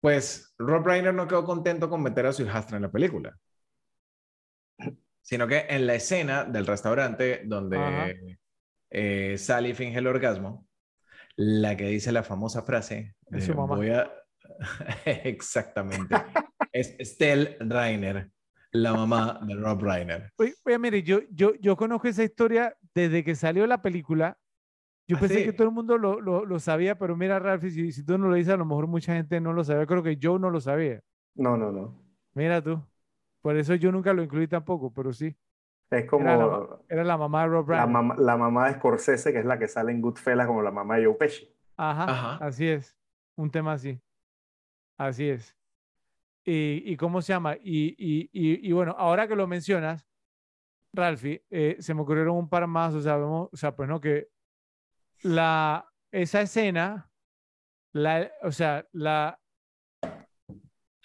Pues Rob Reiner no quedó contento con meter a su hijastra en la película, sino que en la escena del restaurante donde eh, Sally finge el orgasmo, la que dice la famosa frase, su eh, mamá. voy a... Exactamente, es Estelle Reiner, la mamá de Rob Reiner. Oye, oye, mire, yo, yo, yo conozco esa historia desde que salió la película. Yo ¿Ah, pensé sí? que todo el mundo lo, lo, lo sabía, pero mira, Ralph, si, si tú no lo dices, a lo mejor mucha gente no lo sabía. Creo que Joe no lo sabía. No, no, no. Mira tú. Por eso yo nunca lo incluí tampoco, pero sí. Es como Era la, era la mamá de Rob la, Reiner. mamá, la mamá de Scorsese, que es la que sale en Goodfellas como la mamá de Joe Pesci. Ajá, Ajá. así es. Un tema así. Así es. Y, y cómo se llama. Y, y, y, bueno, ahora que lo mencionas, Ralphie, eh, se me ocurrieron un par más. O sea, vemos- o sea, pues no, que la, esa escena, la, o sea, la,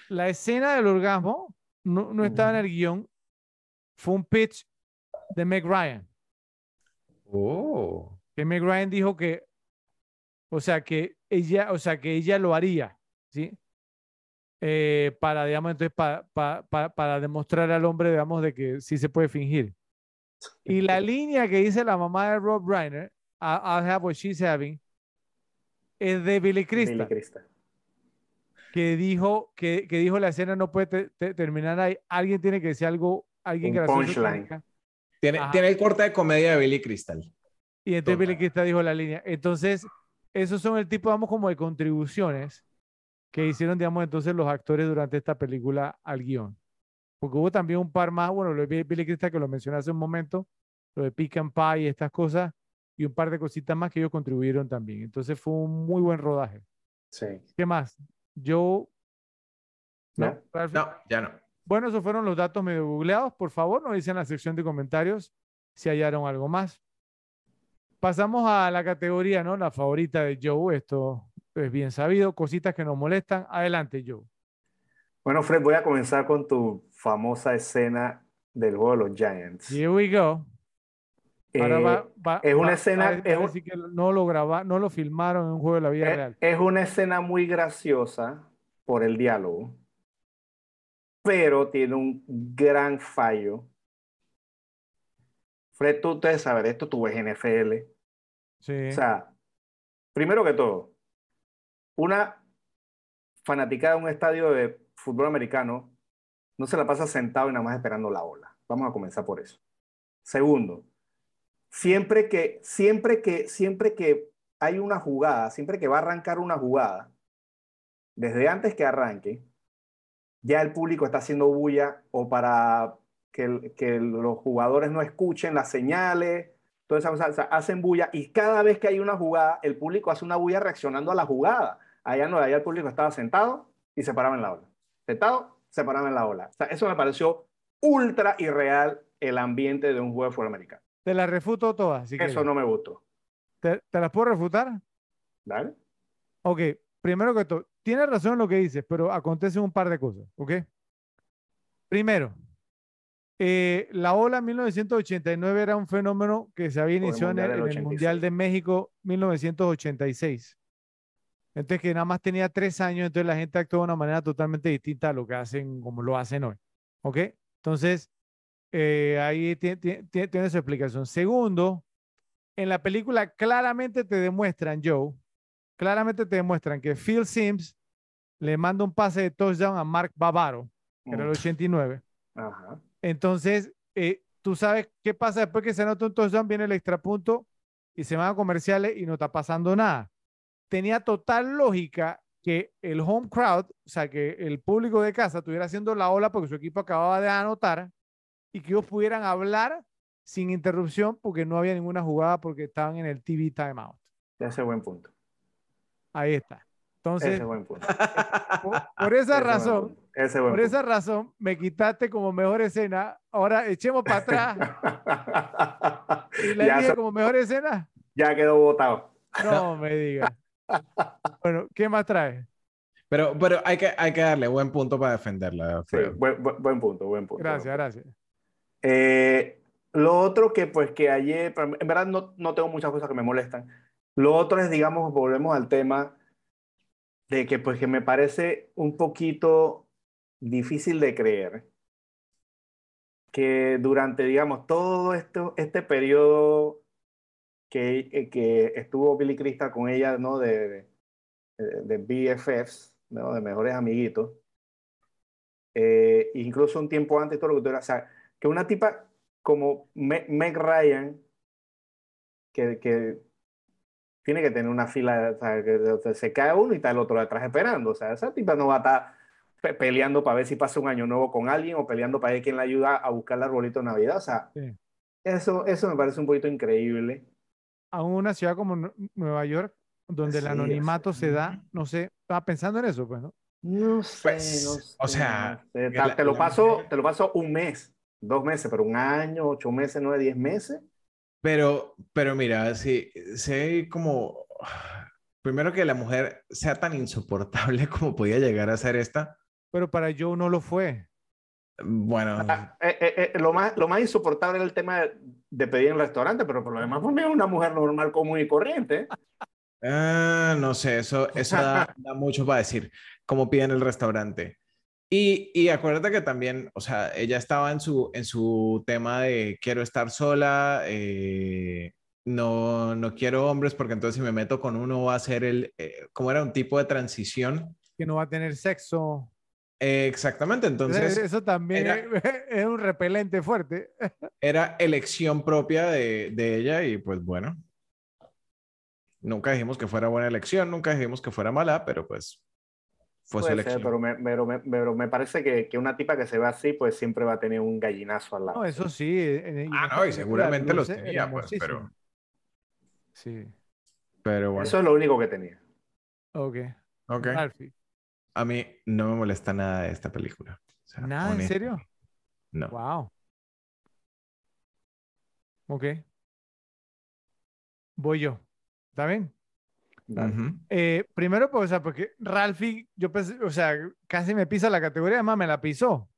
la escena del orgasmo no, no estaba en el guion. Fue un pitch de Meg Ryan. Oh. que Meg Ryan dijo que, o sea, que ella, o sea, que ella lo haría, ¿sí? Eh, para, digamos, entonces, pa- pa- pa- para demostrar al hombre, digamos, de que sí se puede fingir. Y la línea que dice la mamá de Rob Reiner, "I- I'll have what she's having, es de Billy Billy Crystal, Crystal. que dijo, que, que dijo la escena no puede te- te- terminar ahí, alguien tiene que decir algo, alguien Un gracioso. tiene punchline. Tiene, el corte de comedia de Billy Crystal. Y entonces Billy. Crystal dijo la línea. Entonces, esos son el tipo, vamos, como de contribuciones que hicieron, digamos, entonces los actores durante esta película al guion. Porque hubo también un par más, bueno, lo de Bi- Billy Crystal que lo mencioné hace un momento, lo de Pick and Pie y estas cosas, y un par de cositas más que ellos contribuyeron también. Entonces fue un muy buen rodaje. Sí. ¿Qué más? Yo... ¿No? Ralph? No, ya no. Bueno, esos fueron los datos medio googleados. Por favor, nos dicen en la sección de comentarios si hallaron algo más. Pasamos a la categoría, ¿no? La favorita de Joe. Esto es bien sabido. Cositas que nos molestan. Adelante, Joe. Bueno, Fred, voy a comenzar con tu famosa escena del juego de los Giants. Here we go. Ahora Eh, va- va- es una va- escena- es un- que no lo graba, no lo filmaron en un juego de la vida es, real. es una escena muy graciosa por el diálogo, pero tiene un gran fallo. Fred, tú debes saber esto, tú ves NFL. Sí. O sea, primero que todo, una fanaticada de un estadio de fútbol americano no se la pasa sentado y nada más esperando la ola. Vamos a comenzar por eso. Segundo, siempre que, siempre que, siempre que hay una jugada, siempre que va a arrancar una jugada, desde antes que arranque, ya el público está haciendo bulla o para que, los jugadores no escuchen las señales, cosas, o sea, hacen bulla y cada vez que hay una jugada, el público hace una bulla reaccionando a la jugada. Allá no, allá el público estaba sentado y se paraba en la ola. Sentado, se paraba en la ola. O sea, eso me pareció ultra irreal el ambiente de un juego de fútbol americano. Te las refuto todas. Si Eso quieres. no me gustó. ¿Te, te las puedo refutar? ¿Vale? Ok, primero que todo, tienes razón en lo que dices, pero acontecen un par de cosas, ¿ok? Primero, eh, la ola 1989 era un fenómeno que se había iniciado en el, Mundial del en el Mundial 86. de México 1986. Entonces, que nada más tenía tres años, entonces la gente actuó de una manera totalmente distinta a lo que hacen, como lo hacen hoy, ¿ok? Entonces, eh, ahí ti- ti- ti- tiene su explicación. Segundo, en la película claramente te demuestran, Joe, claramente te demuestran que Phil Sims le manda un pase de touchdown a Mark Bavaro, que era el Mm, 89. Ajá. Entonces, eh, tú sabes qué pasa después que se anota un touchdown, viene el extrapunto y se van a comerciales y no está pasando nada. Tenía total lógica que el home crowd, o sea, que el público de casa estuviera haciendo la ola porque su equipo acababa de anotar y que ellos pudieran hablar sin interrupción porque no había ninguna jugada porque estaban en el TV timeout. Ese es buen punto. Ahí está. Entonces, Ese es buen punto. por, por esa Ese es buen razón, punto. Ese es buen por esa razón, me quitaste como mejor escena. Ahora echemos para atrás y la dije como mejor escena. ya quedó votado. No me digas. Bueno, ¿qué más traes? Pero, pero hay, que, hay que darle buen punto para defenderla. Sí, buen, buen- punto, buen punto. Gracias, buen gracias. Eh, lo otro que pues que ayer, en verdad no, no tengo muchas cosas que me molestan. Lo otro es, digamos, volvemos al tema de que pues que me parece un poquito difícil de creer que durante, digamos, todo esto, este periodo que, eh, que estuvo Billy Crystal con ella, ¿no? De, de, de BFFs, ¿no? De mejores amiguitos. Eh, incluso un tiempo antes, todo lo que tú eras, o sea, que una tipa como Me- Meg Ryan, que, que tiene que tener una fila, o sea, que se cae uno y está el otro detrás esperando, o sea, esa tipa no va a estar pe- peleando para ver si pasa un año nuevo con alguien o peleando para ver quién la ayuda a buscar el arbolito de Navidad, o sea, Sí. eso, eso me parece un poquito increíble. Aún una ciudad como Nu- Nueva York, donde el Sí, o anonimato sea, se da, no sé, estaba pensando en eso, pues, ¿no? No sé, Pues, no o sé, sea, no sé. que Ta- la- te lo paso, te lo paso un mes, dos meses, pero un año, ocho meses, nueve, diez meses. Pero, pero mira, sí, sí como, primero que la mujer sea tan insoportable como podía llegar a ser esta, Pero para Joe no lo fue. bueno, Ah, eh, eh, eh, lo más, lo más insoportable era el tema de, de pedir en restaurante, pero por lo demás, pues es una mujer normal, común y corriente. ah, no sé, eso, eso da, da mucho para decir, como piden el restaurante. Y, y acuérdate que también, o sea, ella estaba en su, en su tema de quiero estar sola, eh, no, no quiero hombres porque entonces si me meto con uno va a ser el, eh, como era un tipo de transición. Que no va a tener sexo. Eh, exactamente, Entonces, eso también era- es, un repelente fuerte. era elección propia de, de ella y pues bueno, nunca dijimos que fuera buena elección, nunca dijimos que fuera mala, pero pues fue su Puede ser, elección. pero me, pero me- pero me parece que, que una tipa que se ve así, pues siempre va a tener un gallinazo al lado. No, eso sí. en- en- Ah, no, y seguramente los tenía, pues, pero. Sí, pero bueno, Eso es lo único que tenía. ok. ok. Ralphie. A mí no me molesta nada de esta película. O sea, ¿Nada, en serio? No. Wow. Ok. Voy yo. ¿Está bien? Eh, primero, pues, o sea, porque Ralphie, yo pensé, o sea, casi me pisa la categoría, además me la pisó.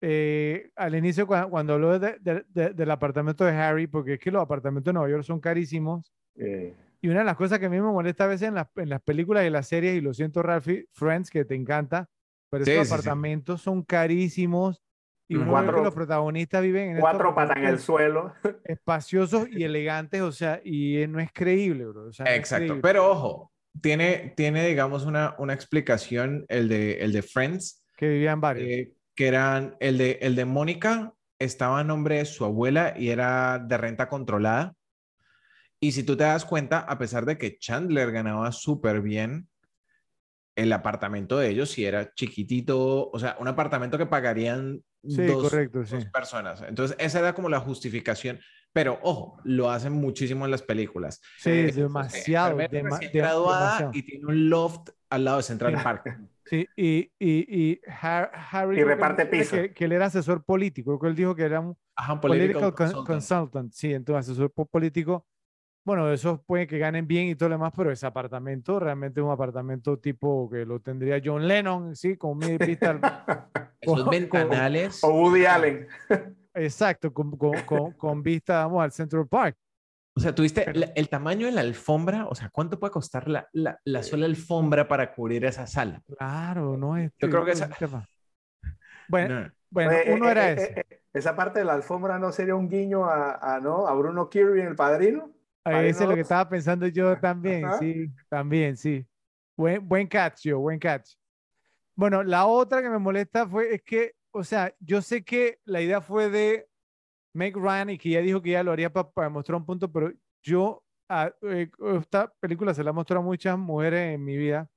Eh, al inicio, cua- cuando, habló de- de- de- del apartamento de Harry, porque es que los apartamentos de Nueva York son carísimos. Eh, Y una de las cosas que a mí me molesta a veces en las, en las películas y las series, y lo siento, Ralphie, Friends, que te encanta, pero Sí, estos sí, sí. apartamentos son carísimos. Y uno ve que Cuatro- los protagonistas viven en cuatro patas en el suelo. espaciosos y elegantes, o sea, y eh, no es creíble, bro. o sea, no es Exacto, creíble. pero ojo, tiene, tiene digamos, una, una explicación el de, el de Friends, Que vivían varios. eh, que eran el de, el de Mónica, estaba a nombre de su abuela y era de renta controlada. Y si tú te das cuenta, a pesar de que Chandler ganaba súper bien, el apartamento de ellos sí era chiquitito, o sea, un apartamento que pagarían Sí, dos, correcto, sí. dos personas. Entonces, esa era como la justificación. Pero ojo, lo hacen muchísimo en las películas. Sí, Eh, demasiado. enfermera dema- graduada demasiado. y tiene un loft al lado de Central Park. Sí, y, y, y Har- Harry. Y que reparte menciona pizza. Que, que él era asesor político. Que él dijo que era un Ajá, un political, political con- consultant. consultant. Sí, entonces asesor po- político. Bueno, esos puede que ganen bien y todo lo demás, pero ese apartamento realmente es un apartamento tipo que lo tendría John Lennon, sí, con mi pista. Esos con- ventanales. O Woody Allen. Exacto, con, con, con, con vista, vamos, al Central Park. O sea, tuviste Pero- la- el tamaño de la alfombra, o sea, ¿cuánto puede costar la, la, la sola alfombra para cubrir esa sala? Claro, no es. Yo creo que es esa-. Bueno, No. bueno, Oye, uno eh, era eh, ese. eh, eh, esa parte de la alfombra no sería un guiño a, a, ¿no? a Bruno Kirby en El Padrino. Ese es lo que estaba pensando yo también, Ajá. sí, también, sí. Buen, buen catch, yo, buen catch. Bueno, la otra que me molesta fue, es que, o sea, yo sé que la idea fue de Meg Ryan y que ella dijo que ella lo haría pa- para mostrar un punto, pero yo, a- eh, esta película se la he mostrado a muchas mujeres en mi vida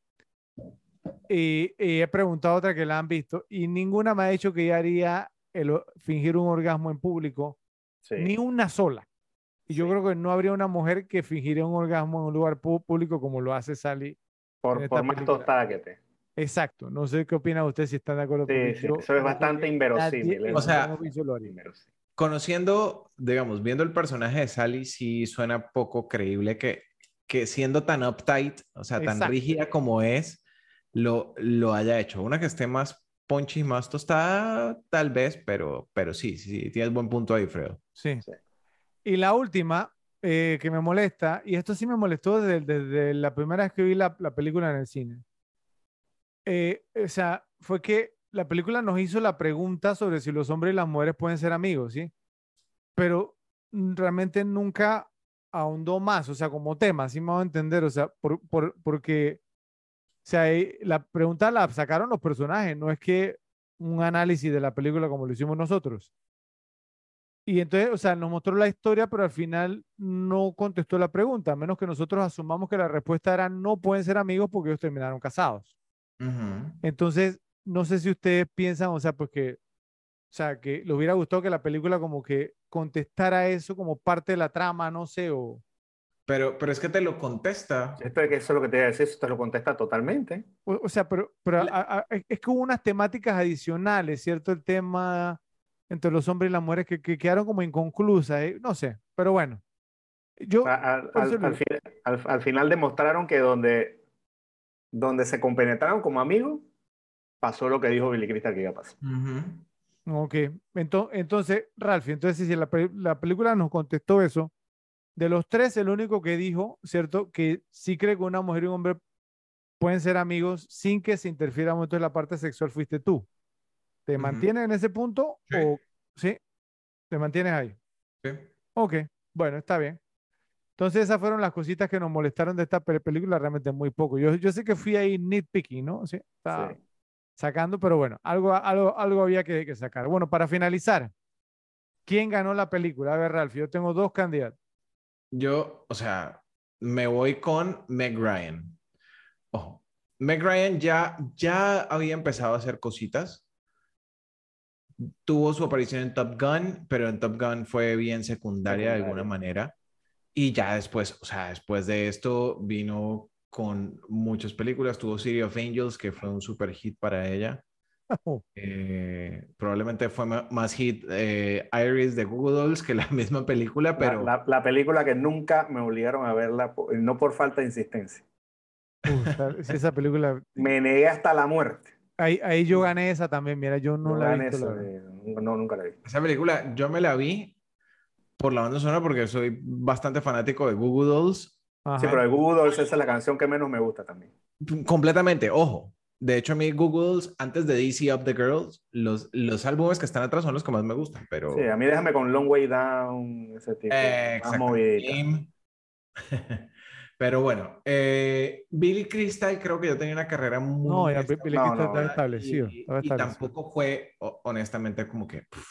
y, y he preguntado a otras que la han visto y ninguna me ha dicho que ella haría el, fingir un orgasmo en público, Sí. ni una sola. Y yo Sí. creo que no habría una mujer que fingiría un orgasmo en un lugar público como lo hace Sally. por, por más tostada que te. Exacto. No sé qué opinan ustedes si están de acuerdo. Sí, porque sí, yo eso es bastante inverosímil, O sea. Conociendo, digamos, viendo el personaje de Sally, sí suena poco creíble que, que siendo tan uptight, o sea, tan Exacto. rígida como es, lo, lo haya hecho. Una que esté más punchy, más tostada, tal vez, pero, pero sí, sí, sí, tienes buen punto ahí, Fredo. Sí. Sí. Y la última eh, que me molesta, y esto sí me molestó desde, desde la primera vez que vi la, la película en el cine. Eh, o sea, fue que la película nos hizo la pregunta sobre si los hombres y las mujeres pueden ser amigos, ¿sí? Pero realmente nunca ahondó más, o sea, como tema, así me voy a entender, o sea, por, por- porque, o sea, eh, la pregunta la sacaron los personajes, no es que un análisis de la película como lo hicimos nosotros. Y entonces, o sea, nos mostró la historia, pero al final no contestó la pregunta, a menos que nosotros asumamos que la respuesta era no pueden ser amigos porque ellos terminaron casados. Ujú. Entonces, no sé si ustedes piensan, o sea, pues que, o sea, que le hubiera gustado que la película como que contestara eso como parte de la trama, no sé, o... Pero, pero es que te lo contesta. Esto es que eso es lo que te iba a decir, eso te lo contesta totalmente. O, o sea, pero, pero a- a- es que hubo unas temáticas adicionales, ¿cierto? El tema entre los hombres y las mujeres que, que quedaron como inconclusas, ¿eh? No sé, pero bueno. Yo, al, por al- eso lo- al fin- al- al final demostraron que donde, donde se compenetraron como amigos, pasó lo que dijo Billy Crystal que iba a pasar. Ok, Ento- entonces, Ralph, entonces si la, la película nos contestó eso, de los tres, el único que dijo, ¿cierto? Que sí cree que una mujer y un hombre pueden ser amigos sin que se interfiera mucho en la parte sexual, fuiste tú. ¿Te Ujú. mantienes en ese punto Sí. o sí? ¿Te mantienes ahí? Sí. Ok, bueno, está bien. Entonces esas fueron las cositas que nos molestaron de esta pe- película, realmente muy poco. Yo, yo sé que fui ahí nitpicking, ¿no? Sí, estaba Sí. sacando, pero bueno, algo, algo, algo había que, que sacar. Bueno, para finalizar, ¿quién ganó la película? A ver, Ralph, yo tengo dos candidatos. Yo, o sea, me voy con Meg Ryan. Ojo, Meg Ryan ya, ya había empezado a hacer cositas. Tuvo su aparición en Top Gun, pero en Top Gun fue bien secundaria de alguna manera. Y ya después, o sea, después de esto vino con muchas películas. Tuvo City of Angels, que fue un super hit para ella. Oh, Eh, probablemente fue más hit eh, Iris de Google Dolls que la misma película, La- pero... La, la película que nunca me obligaron a verla, no por falta de insistencia. uh, esa película, Me negué hasta la muerte. Ahí, ahí yo gané esa también, mira, yo no No, la he gané visto. la no, nunca la vi. Esa película yo me la vi por la banda sonora porque soy bastante fanático de Google Dolls. Sí, Ajá. pero de Google Dolls esa es la canción que menos me gusta también. Completamente, ojo. De hecho, a mí Google Dolls, antes de DC Up the Girls, los, los álbumes que están atrás son los que más me gustan, pero... Sí, a mí déjame con Long Way Down, ese tipo. Eh, más. Pero bueno, eh, Billy Crystal creo que ya tenía una carrera muy No, ya establecida Billy No, Crystal no, está y- establecido. y, estaba y establecido. tampoco fue, honestamente, como que pff,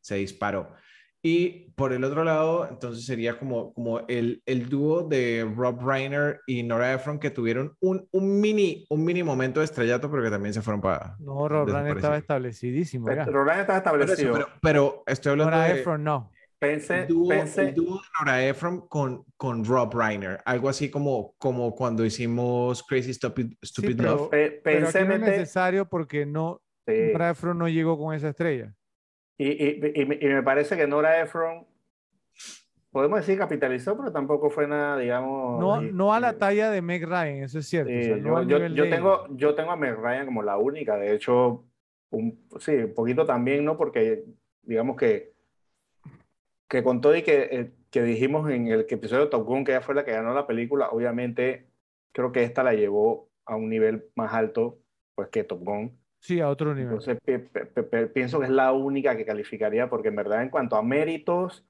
se disparó. Y por el otro lado, entonces sería como, como el, el dúo de Rob Reiner y Nora Ephron que tuvieron un, un, mini, un mini momento de estrellato, pero que también se fueron para... No, Rob Reiner estaba establecidísimo. Rob Reiner estaba establecido. Pero, pero, estoy hablando Nora de... Ephron no. Pensé, el dúo, pensé, el dúo de Nora Ephron con, con Rob Reiner, algo así como, como cuando hicimos Crazy Stupid, Stupid Sí, pero- Love. pe- Pero pensé aquí no es necesario porque no, sí. Nora Ephron no llegó con esa estrella. Y, y, y, me- y me parece que Nora Ephron, podemos decir capitalizó, pero tampoco fue nada, digamos. No, y- no a la y- talla de Meg Ryan, eso es cierto. o sí, sea, no yo, yo, yo de tengo, yo tengo a Meg Ryan como la única, de hecho, un, sí, un poquito también, ¿no? Porque digamos que, que con todo y que, eh, que dijimos en el episodio de Top Gun que ella fue la que ganó la película, obviamente creo que esta la llevó a un nivel más alto pues que Top Gun. Sí, a otro nivel. Entonces pi- pi- pi- pi- pienso que es la única que calificaría porque en verdad en cuanto a méritos,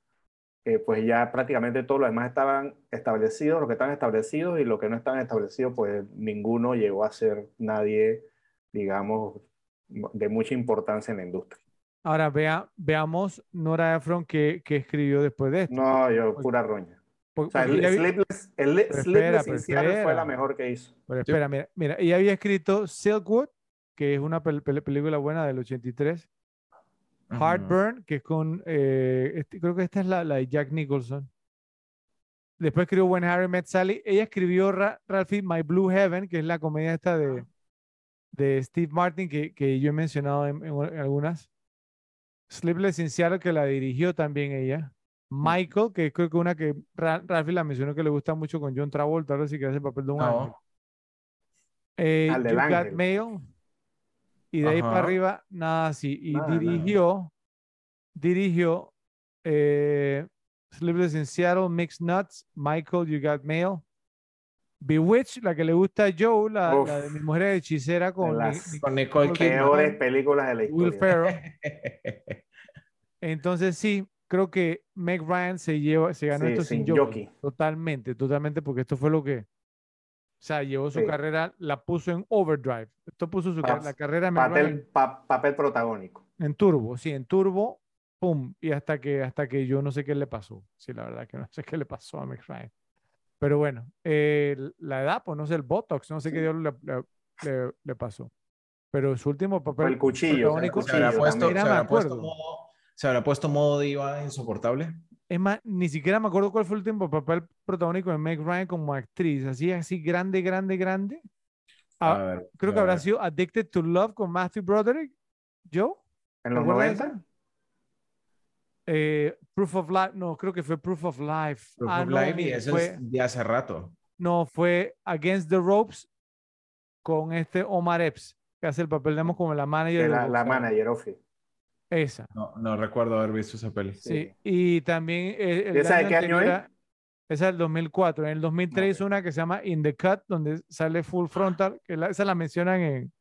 eh, pues ya prácticamente todos los demás estaban establecidos, los que estaban establecidos y los que no estaban establecidos, pues ninguno llegó a ser nadie, digamos, de mucha importancia en la industria. Ahora vea, veamos Nora Ephron que, que escribió después de esto. No, yo pura roña. O sea, el Sleepless, el espera, Sleepless Seattle fue espera. la mejor que hizo. pero espera, mira, mira, ella había escrito Silkwood, que es una pel- pel- película buena del 83. Ujú. Heartburn, que es con, eh, este- creo que esta es la, la de Jack Nicholson. Después escribió When Harry Met Sally. Ella escribió Ra- Ralphie My Blue Heaven, que es la comedia esta de, de Steve Martin, que, que yo he mencionado en, en en algunas. Sleepless in Seattle, que la dirigió también ella. Michael, que creo que una que Ra- Ralphie la mencionó que le gusta mucho con John Travolta, ahora sí que hace el papel de un ángel. No. Eh, Al del You Got ángel. Mail. Y de ahí para arriba, nada así. Y Nada, nada. dirigió, dirigió eh, Sleepless in Seattle, Mixed Nuts, Michael, You Got Mail. Bewitched, la que le gusta a Joe, la, la de mi mujer hechicera con las Ni- Ni- Con Nicole Kidman. Películas de la Will historia. Ferrell. Entonces sí, creo que Meg Ryan se lleva, se ganó Sí, esto sin sin jockey. jockey. Totalmente, totalmente, porque esto fue lo que, o sea, llevó su Sí. carrera, la puso en overdrive. Esto puso su, Pa- la carrera Papel, pa- papel protagónico. en turbo, sí, en turbo, pum, y hasta que, hasta que yo no sé qué le pasó. Sí, la verdad que no sé qué le pasó a Meg Ryan. Pero bueno, eh, la edad, pues no sé, el Botox, no sé qué diablos le, le- pasó. Pero su último papel el cuchillo, Se habrá cuchillo puesto, también. se habrá puesto modo, se habrá puesto modo diva insoportable. Es más, ni siquiera me acuerdo cuál fue el último papel protagónico de Meg Ryan como actriz. Así, así grande, grande, grande. Ah, A ver, creo que habrá sido Addicted to Love con Matthew Broderick. ¿Yo? En los ¿Recuerdas 90, Eh, Proof of Life. No, creo que fue Proof of Life. Proof ah, of no, Life, y mire, eso fue, es de hace rato. no, fue Against the Ropes con este Omar Epps, que hace el papel, digamos, como la manager. de del la, la boxeador. manager, Ofi. Esa. No, no recuerdo haber visto esa peli. Sí, Sí. y también eh, el ¿Y esa de qué año es? Esa es del 2004. En el 2003 hizo Ok. una que se llama In the Cut, donde sale Full Frontal, que la- esa la mencionan en,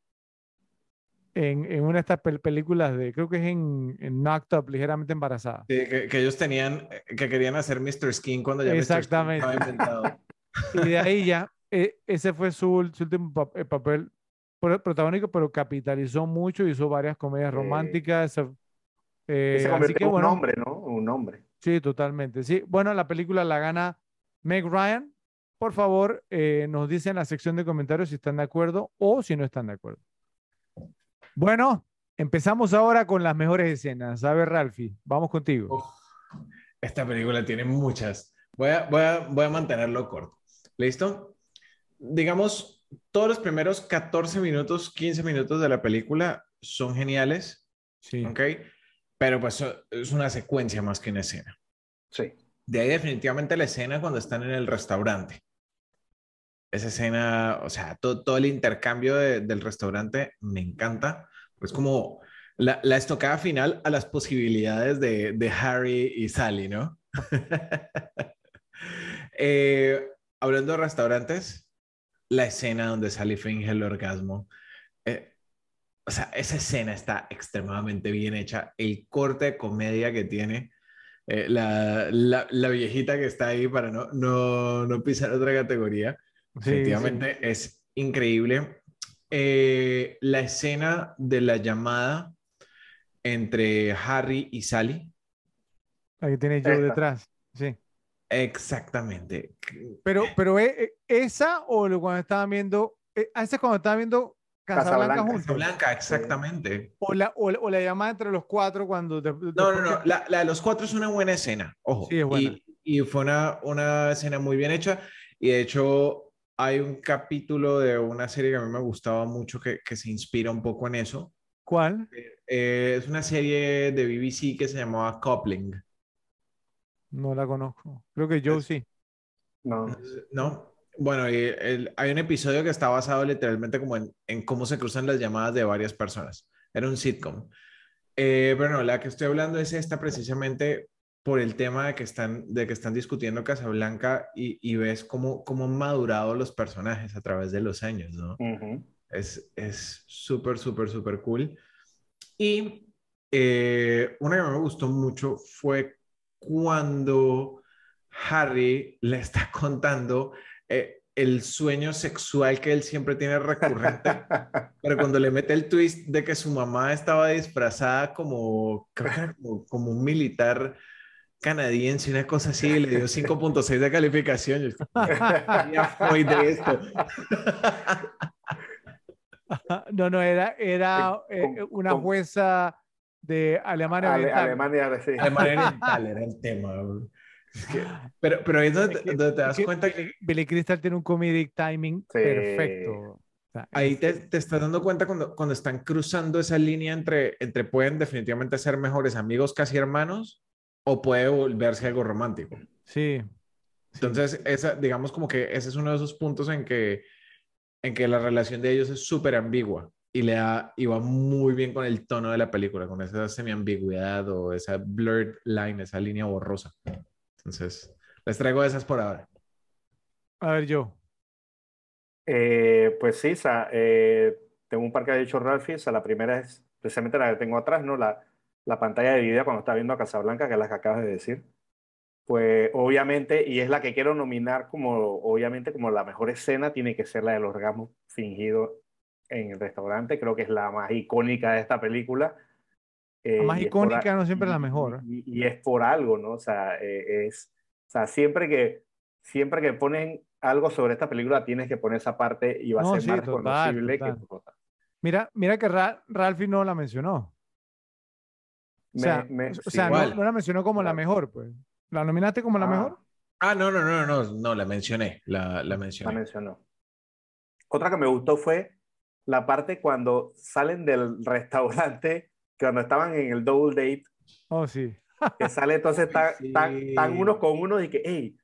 en, en una de estas pel- películas de, creo que es en, en Knocked Up, ligeramente embarazada. Sí, que, que ellos tenían, eh, que querían hacer Mr. Skin cuando ya Mr. Skin Exactamente. estaba inventado. Y de ahí ya, eh, ese fue su, su último pa- eh, papel pro- protagónico, pero capitalizó mucho, hizo varias comedias románticas. eh, Y se así convirtió que en un bueno, hombre, ¿no? Un hombre. Sí, totalmente. Sí, bueno, la película la gana Meg Ryan. Por favor, eh, nos dicen en la sección de comentarios si están de acuerdo o si no están de acuerdo. Bueno, empezamos ahora con las mejores escenas. A ver, Ralphie, vamos contigo. Uf, esta película tiene muchas. Voy a, voy a, voy a mantenerlo corto. ¿Listo? Digamos, todos los primeros 14 minutos, 15 minutos de la película son geniales, Sí, ¿ok? Pero pues es una secuencia más que una escena. Sí. De ahí definitivamente la escena cuando están en el restaurante. Esa escena, o sea, to- todo el intercambio de- del restaurante me encanta. Es como la, la estocada final a las posibilidades de, de Harry y Sally, ¿no? Eh, hablando de restaurantes, la escena donde Sally finge el orgasmo. eh, o sea, esa escena está extremadamente bien hecha. El corte de comedia que tiene eh, la, la, la viejita que está ahí para no, no, no pisar otra categoría. Sí, Efectivamente, es increíble. Eh, la escena de la llamada entre Harry y Sally La que tiene Esta. detrás. Sí. Exactamente. Pero, pero ¿e- e- esa o lo- cuando estaban viendo, eh, esa es cuando estaban viendo Casablanca, Casablanca, juntos. Blanca, exactamente. O la, o, la- o la llamada entre los cuatro cuando... No, después no, no. que- La, la de los cuatro es una buena escena. Ojo. Sí, es buena. Y, y fue una, una escena muy bien hecha. Y de hecho, hay un capítulo de una serie que a mí me gustaba mucho que, que se inspira un poco en eso. ¿Cuál? Eh, es una serie de BBC que se llamaba Coupling. No la conozco. Creo que Joe sí. No. ¿No? Bueno, y el- hay un episodio que está basado literalmente como en, en cómo se cruzan las llamadas de varias personas. Era un sitcom. Eh, pero no, la que estoy hablando es esta precisamente por el tema de que están, de que están discutiendo Casablanca y, y ves cómo, cómo han madurado los personajes a través de los años, ¿no? Ujú. Es es súper, súper, súper cool. Y eh, una que me gustó mucho fue cuando Harry le está contando eh, el sueño sexual que él siempre tiene recurrente, pero cuando le mete el twist de que su mamá estaba disfrazada como, como, como un militar canadiense, una cosa así, y le dio 5.6 de calificación. Yo, ya fue de esto. No, no, era, era Eh, eh, una jueza de Alemania Ale- Oriental. Alemania, sí. Alemania Oriental era el tema. Es que- pero, pero ahí es donde, Es que- donde te es das que cuenta que Billy, Crystal tiene un comedic timing Sí. perfecto. Ahí te, te estás dando cuenta cuando, cuando están cruzando esa línea entre, entre pueden definitivamente ser mejores amigos, casi hermanos, o puede volverse algo romántico. Sí. Entonces, esa, digamos como que ese es uno de esos puntos en que, en que la relación de ellos es súper ambigua y, le da, y va muy bien con el tono de la película, con esa semi-ambigüedad o esa blurred line, esa línea borrosa. Entonces, les traigo esas por ahora. A ver, yo. Eh, pues sí, sa- eh, tengo un par que ha dicho Ralphie. O sea, la primera es precisamente la que tengo atrás, ¿no? La, la pantalla dividida cuando está viendo a Casablanca, que es la que acabas de decir. Pues obviamente, y es la que quiero nominar como, obviamente, como la mejor escena, tiene que ser la del orgasmo fingido en el restaurante. Creo que es la más icónica de esta película. Eh, La más y por icónica no siempre es la y- mejor. Y, y es por algo, ¿no? O sea, eh, es, o sea, siempre que, siempre que ponen algo sobre esta película, tienes que poner esa parte y va No, a ser sí, más total, reconocible que total. cosa. Mira, mira que Ra- Ralphie no la mencionó. O sea, Me- me- o sí, sea, no, no la mencionó como la mejor, pues. ¿La nominaste como la Ah, mejor? Ah, no, no, no, no, no, la mencioné, la, la La mencioné. mencionó. Otra que me gustó fue la parte cuando salen del restaurante, que cuando estaban en el double date, Oh, sí. que sale entonces están Sí. tan, unos con unos y que, hey,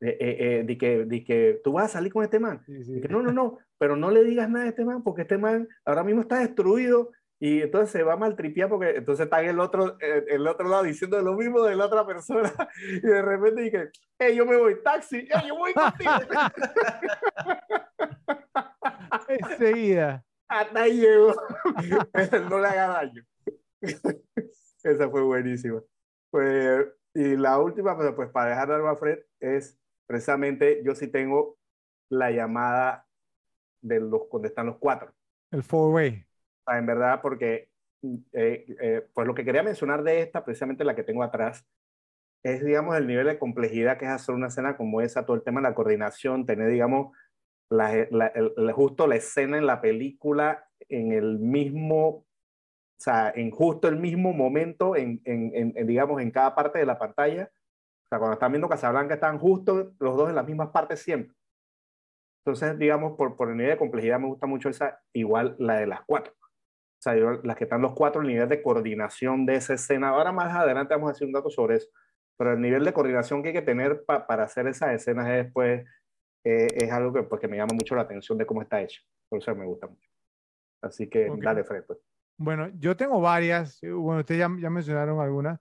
eh, eh, eh, di que, di que tú vas a salir con este man. Sí, sí. Que no, no, no, pero no le digas nada a este man porque este man ahora mismo está destruido y entonces se va a maltripear porque entonces está en el otro, eh, el otro lado diciendo lo mismo de la otra persona y de repente dice, hey, yo me voy, taxi, hey, yo voy contigo. Enseguida. Hasta ahí llegó. no le haga daño. Esa fue buenísima. Pues, y la última, pues, pues, para dejar algo a Fred, es precisamente, yo sí tengo la llamada de los, donde están los cuatro. El four-way. Sea, en verdad, porque eh, eh, pues lo que quería mencionar de esta, precisamente la que tengo atrás, es, digamos, el nivel de complejidad que es hacer una escena como esa, todo el tema de la coordinación, tener, digamos, la, la- el- justo la escena en la película en el mismo, o sea, en justo el mismo momento, en, en, en- en, digamos, en cada parte de la pantalla. O sea, cuando están viendo Casablanca, están justo los dos en las mismas partes siempre. Entonces, digamos, por, por el nivel de complejidad me gusta mucho esa, igual la de las cuatro. Sea, yo- las que están los cuatro, el nivel de coordinación de esa escena. Ahora más adelante vamos a decir un dato sobre eso. Pero el nivel de coordinación que hay que tener pa- para hacer esas escenas es, después eh, es algo que, pues, que me llama mucho la atención de cómo está hecho. Por eso me gusta mucho. Así que Ok. dale, Fred. Pues. Bueno, yo tengo varias. eh, Bueno, ustedes ya, ya mencionaron algunas.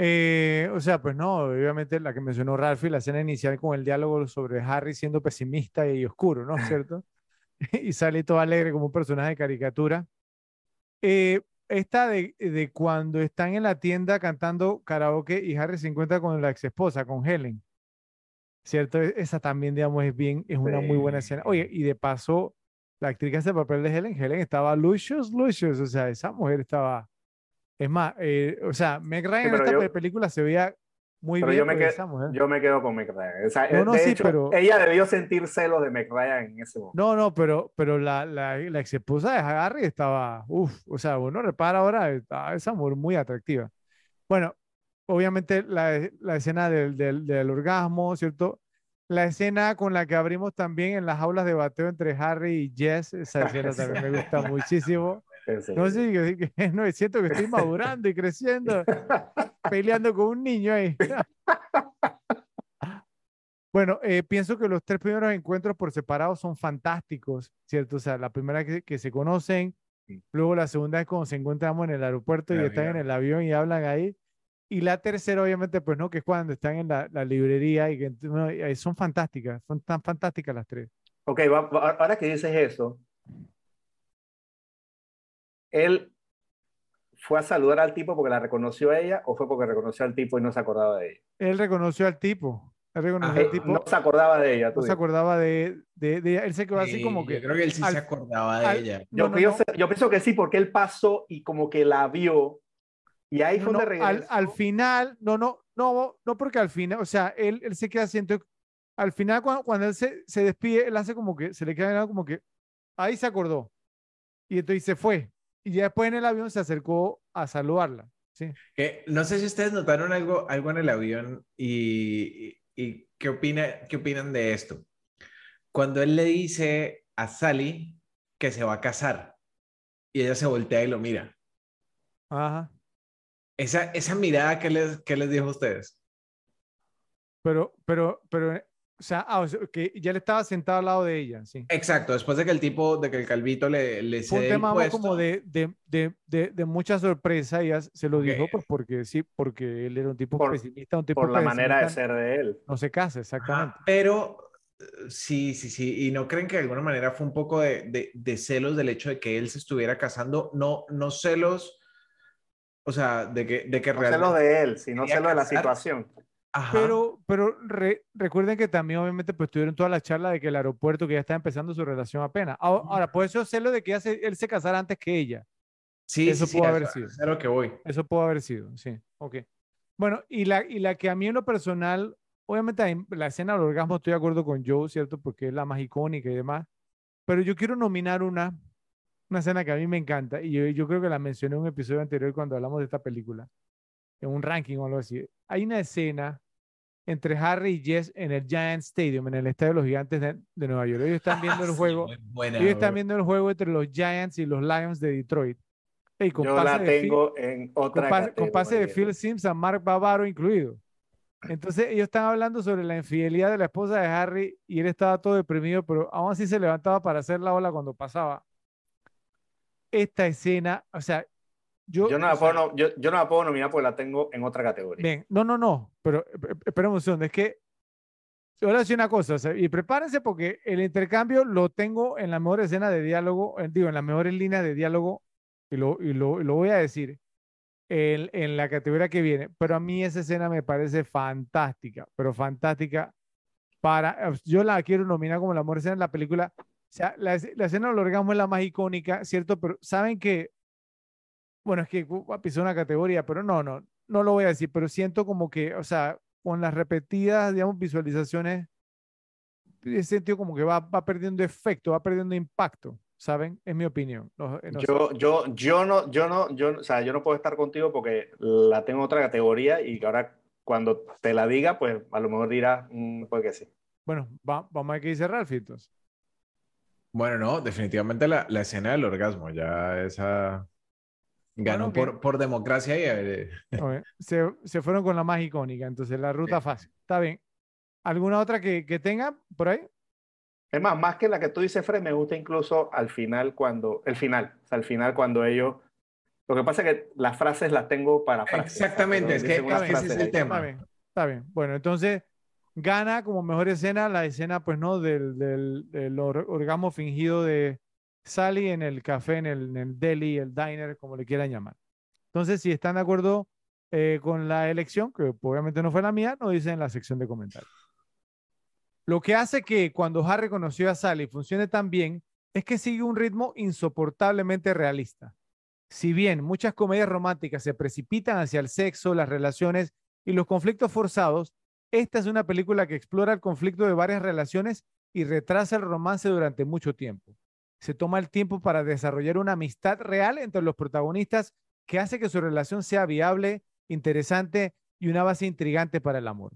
Eh, o sea, pues no, obviamente la que mencionó Ralphie, la escena inicial con el diálogo sobre Harry siendo pesimista y oscuro, ¿no? ¿Cierto? y sale todo alegre como un personaje de caricatura. Eh, esta de, de cuando están en la tienda cantando karaoke y Harry se encuentra con la ex esposa, con Helen. ¿Cierto? E- Esa también, digamos, es bien, es una muy buena escena. Oye, y de paso, la actriz que hace el papel de Helen, Helen estaba lucious, lucious, o sea, esa mujer estaba Es más, eh, o sea, Meg Ryan Sí, en esta yo- película se veía muy Pero bien yo me, quedo, yo me quedo con Ryan. O sea, No, no, de sí, hecho, pero- ella debió sentir celos de Ryan en ese momento. No, no, pero, pero la, la, la ex esposa de Harry estaba, uff, o sea, uno repara ahora, esa mujer muy atractiva. Bueno, obviamente la, la escena del, del, del orgasmo, ¿cierto? La escena con la que abrimos también en las aulas de bateo entre Harry y Jess, esa escena también me gusta muchísimo. Sí. No sé, no, siento que estoy madurando y creciendo, peleando con un niño ahí. Bueno, eh, pienso que los tres primeros encuentros por separado son fantásticos, ¿cierto? O sea, la primera que, que se conocen, Sí. luego la segunda es cuando se encontramos en el aeropuerto y El están en avión. el avión y hablan ahí. Y la tercera, obviamente, pues no, que es cuando están en la, la librería y que no, y son fantásticas, son tan fantásticas las tres. Ok, va- va- ahora que dices eso, él fue a saludar al tipo porque la reconoció a ella o fue porque reconoció al tipo y no se acordaba de ella. Él reconoció al tipo, él reconoció Eh, al tipo, no se acordaba de ella. tú no se dices. acordaba de, de, de ella. Él se quedó así Sí, como Yo que... creo que él sí al- se acordaba de al- ella. Yo, no, no, pienso, no. yo pienso que sí, porque él pasó y como que la vio y ahí fue no, donde al, regresó. al final, no, no, no, no, porque al final, o sea, él, él se queda siento, al final cuando, cuando él se, se despide, él hace como que, se le queda como que, ahí se acordó. Y entonces se fue. Y ya después en el avión se acercó a saludarla. Sí. No sé si ustedes notaron algo, algo en el avión y, y- y qué, opina, qué opinan de esto. Cuando él le dice a Sally que se va a casar y ella se voltea y lo mira. Ajá. Esa, esa mirada que les, que les dijo a ustedes. Pero, pero, pero, o sea, ah, o sea, que ya le estaba sentado al lado de ella, sí. Exacto, después de que el tipo, de que el calvito le, le Fue un tema más como de, de, de, de, de mucha sorpresa y ella se lo dijo pues, porque sí, porque él era un tipo Por- pesimista, un tipo por la manera de ser de él. No se casa, Ajá, exactamente. pero eh, sí, sí, sí. Y no creen que de alguna manera fue un poco de, de- de celos del hecho de que él se estuviera casando. No, no celos, o sea, de que, de que No celos de él, sino celos de la situación. Ajá. Pero, pero re- recuerden que también obviamente pues tuvieron toda la charla de que el aeropuerto que ya está empezando su relación apenas. Ahora, ahora por eso celos de que ella se- él se casara antes que ella. sí, eso sí, sí, pudo a haber eso- sido. es lo que voy. Eso puede haber sido, sí. Ok. Bueno, y la, y la que a mí en lo personal, obviamente en la escena del orgasmo estoy de acuerdo con Joe, ¿cierto? Porque es la más icónica y demás. Pero yo quiero nominar una, una escena que a mí me encanta y yo, yo creo que la mencioné en un episodio anterior cuando hablamos de esta película, en un ranking o algo así. Hay una escena entre Harry y Jess en el Giant Stadium, en el Estadio de los Gigantes de, de Nueva York. Ellos están viendo el Sí, juego, muy buena, ellos están bro. viendo el juego entre los Giants y los Lions de Detroit. Ey, con Yo pase la de Phil- tengo en otra con, pase, con pase de. Phil Sims a Mark Bavaro incluido. Entonces ellos están hablando sobre la infidelidad de la esposa de Harry y él estaba todo deprimido, pero aún así se levantaba para hacer la ola cuando pasaba. Esta escena, o sea, yo... Yo no, la sea, puedo, no- yo, yo no la puedo nominar porque la tengo en otra categoría. Bien, no, no, no, pero eh, eh, espera un segundo, es que yo voy a decir una cosa, o sea, y prepárense porque el intercambio lo tengo en la mejor escena de diálogo, digo, en las mejores líneas de diálogo, y lo, y lo, y lo voy a decir en, en la categoría que viene, pero a mí esa escena me parece fantástica, pero fantástica para, eh, yo la quiero nominar como la mejor escena de la película, o sea, la, la escena del orgasmo es la más icónica, ¿cierto? Pero saben que, bueno, es que pisó una categoría, pero no, no, no lo voy a decir, pero siento como que, o sea, con las repetidas, digamos, visualizaciones, he sentido como que va, va perdiendo efecto, va perdiendo impacto, ¿saben? Es mi opinión. No- no sé. Yo, yo, yo no, yo no, yo, o sea, yo no puedo estar contigo porque la tengo en otra categoría y que ahora cuando te la diga, pues a lo mejor dirás, mm, pues que sí. Bueno, va- vamos a ver qué dice Ralph entonces. Bueno, no, definitivamente la, la escena del orgasmo, ya esa ganó por, por democracia y eh, Ok, Se, se fueron con la más icónica, entonces la ruta fácil. Está bien. ¿Alguna otra que, que tenga por ahí? Es más, más que la que tú dices, Fred, me gusta incluso al final cuando, el final, o sea, al final cuando ellos, lo que pasa es que las frases las tengo para frases. Exactamente, es que- es que ese es el tema. Está bien, está bien. Bueno, entonces gana como mejor escena la escena, pues, ¿no? Del, del, del or- orgasmo fingido de Sally en el café, en el, en el deli, el diner, como le quieran llamar. Entonces, si están de acuerdo eh, con la elección, que obviamente no fue la mía, nos dicen en la sección de comentarios. Lo que hace que cuando Harry conoció a Sally funcione tan bien es que sigue un ritmo insoportablemente realista. Si bien muchas comedias románticas se precipitan hacia el sexo, las relaciones y los conflictos forzados, esta es una película que explora el conflicto de varias relaciones y retrasa el romance durante mucho tiempo. Se toma el tiempo para desarrollar una amistad real entre los protagonistas que hace que su relación sea viable, interesante y una base intrigante para el amor.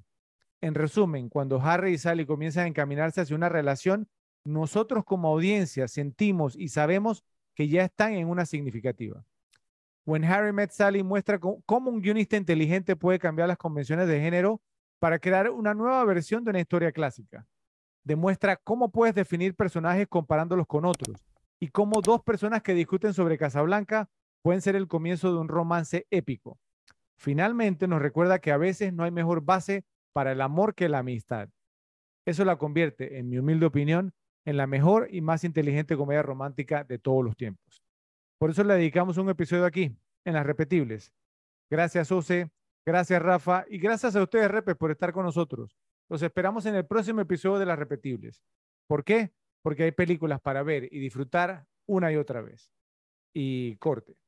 En resumen, cuando Harry y Sally comienzan a encaminarse hacia una relación, nosotros como audiencia sentimos y sabemos que ya están en una significativa. When Harry Met Sally muestra cómo un guionista inteligente puede cambiar las convenciones de género para crear una nueva versión de una historia clásica. Demuestra cómo puedes definir personajes comparándolos con otros y cómo dos personas que discuten sobre Casablanca pueden ser el comienzo de un romance épico. Finalmente nos recuerda que a veces no hay mejor base para el amor que la amistad. Eso la convierte, en mi humilde opinión, en la mejor y más inteligente comedia romántica de todos los tiempos. Por eso le dedicamos un episodio aquí, en las repetibles. Gracias, Ose, gracias, Rafa, y gracias a ustedes, Repes, por estar con nosotros. Los esperamos en el próximo episodio de las repetibles. ¿Por qué? Porque hay películas para ver y disfrutar una y otra vez. Y corte.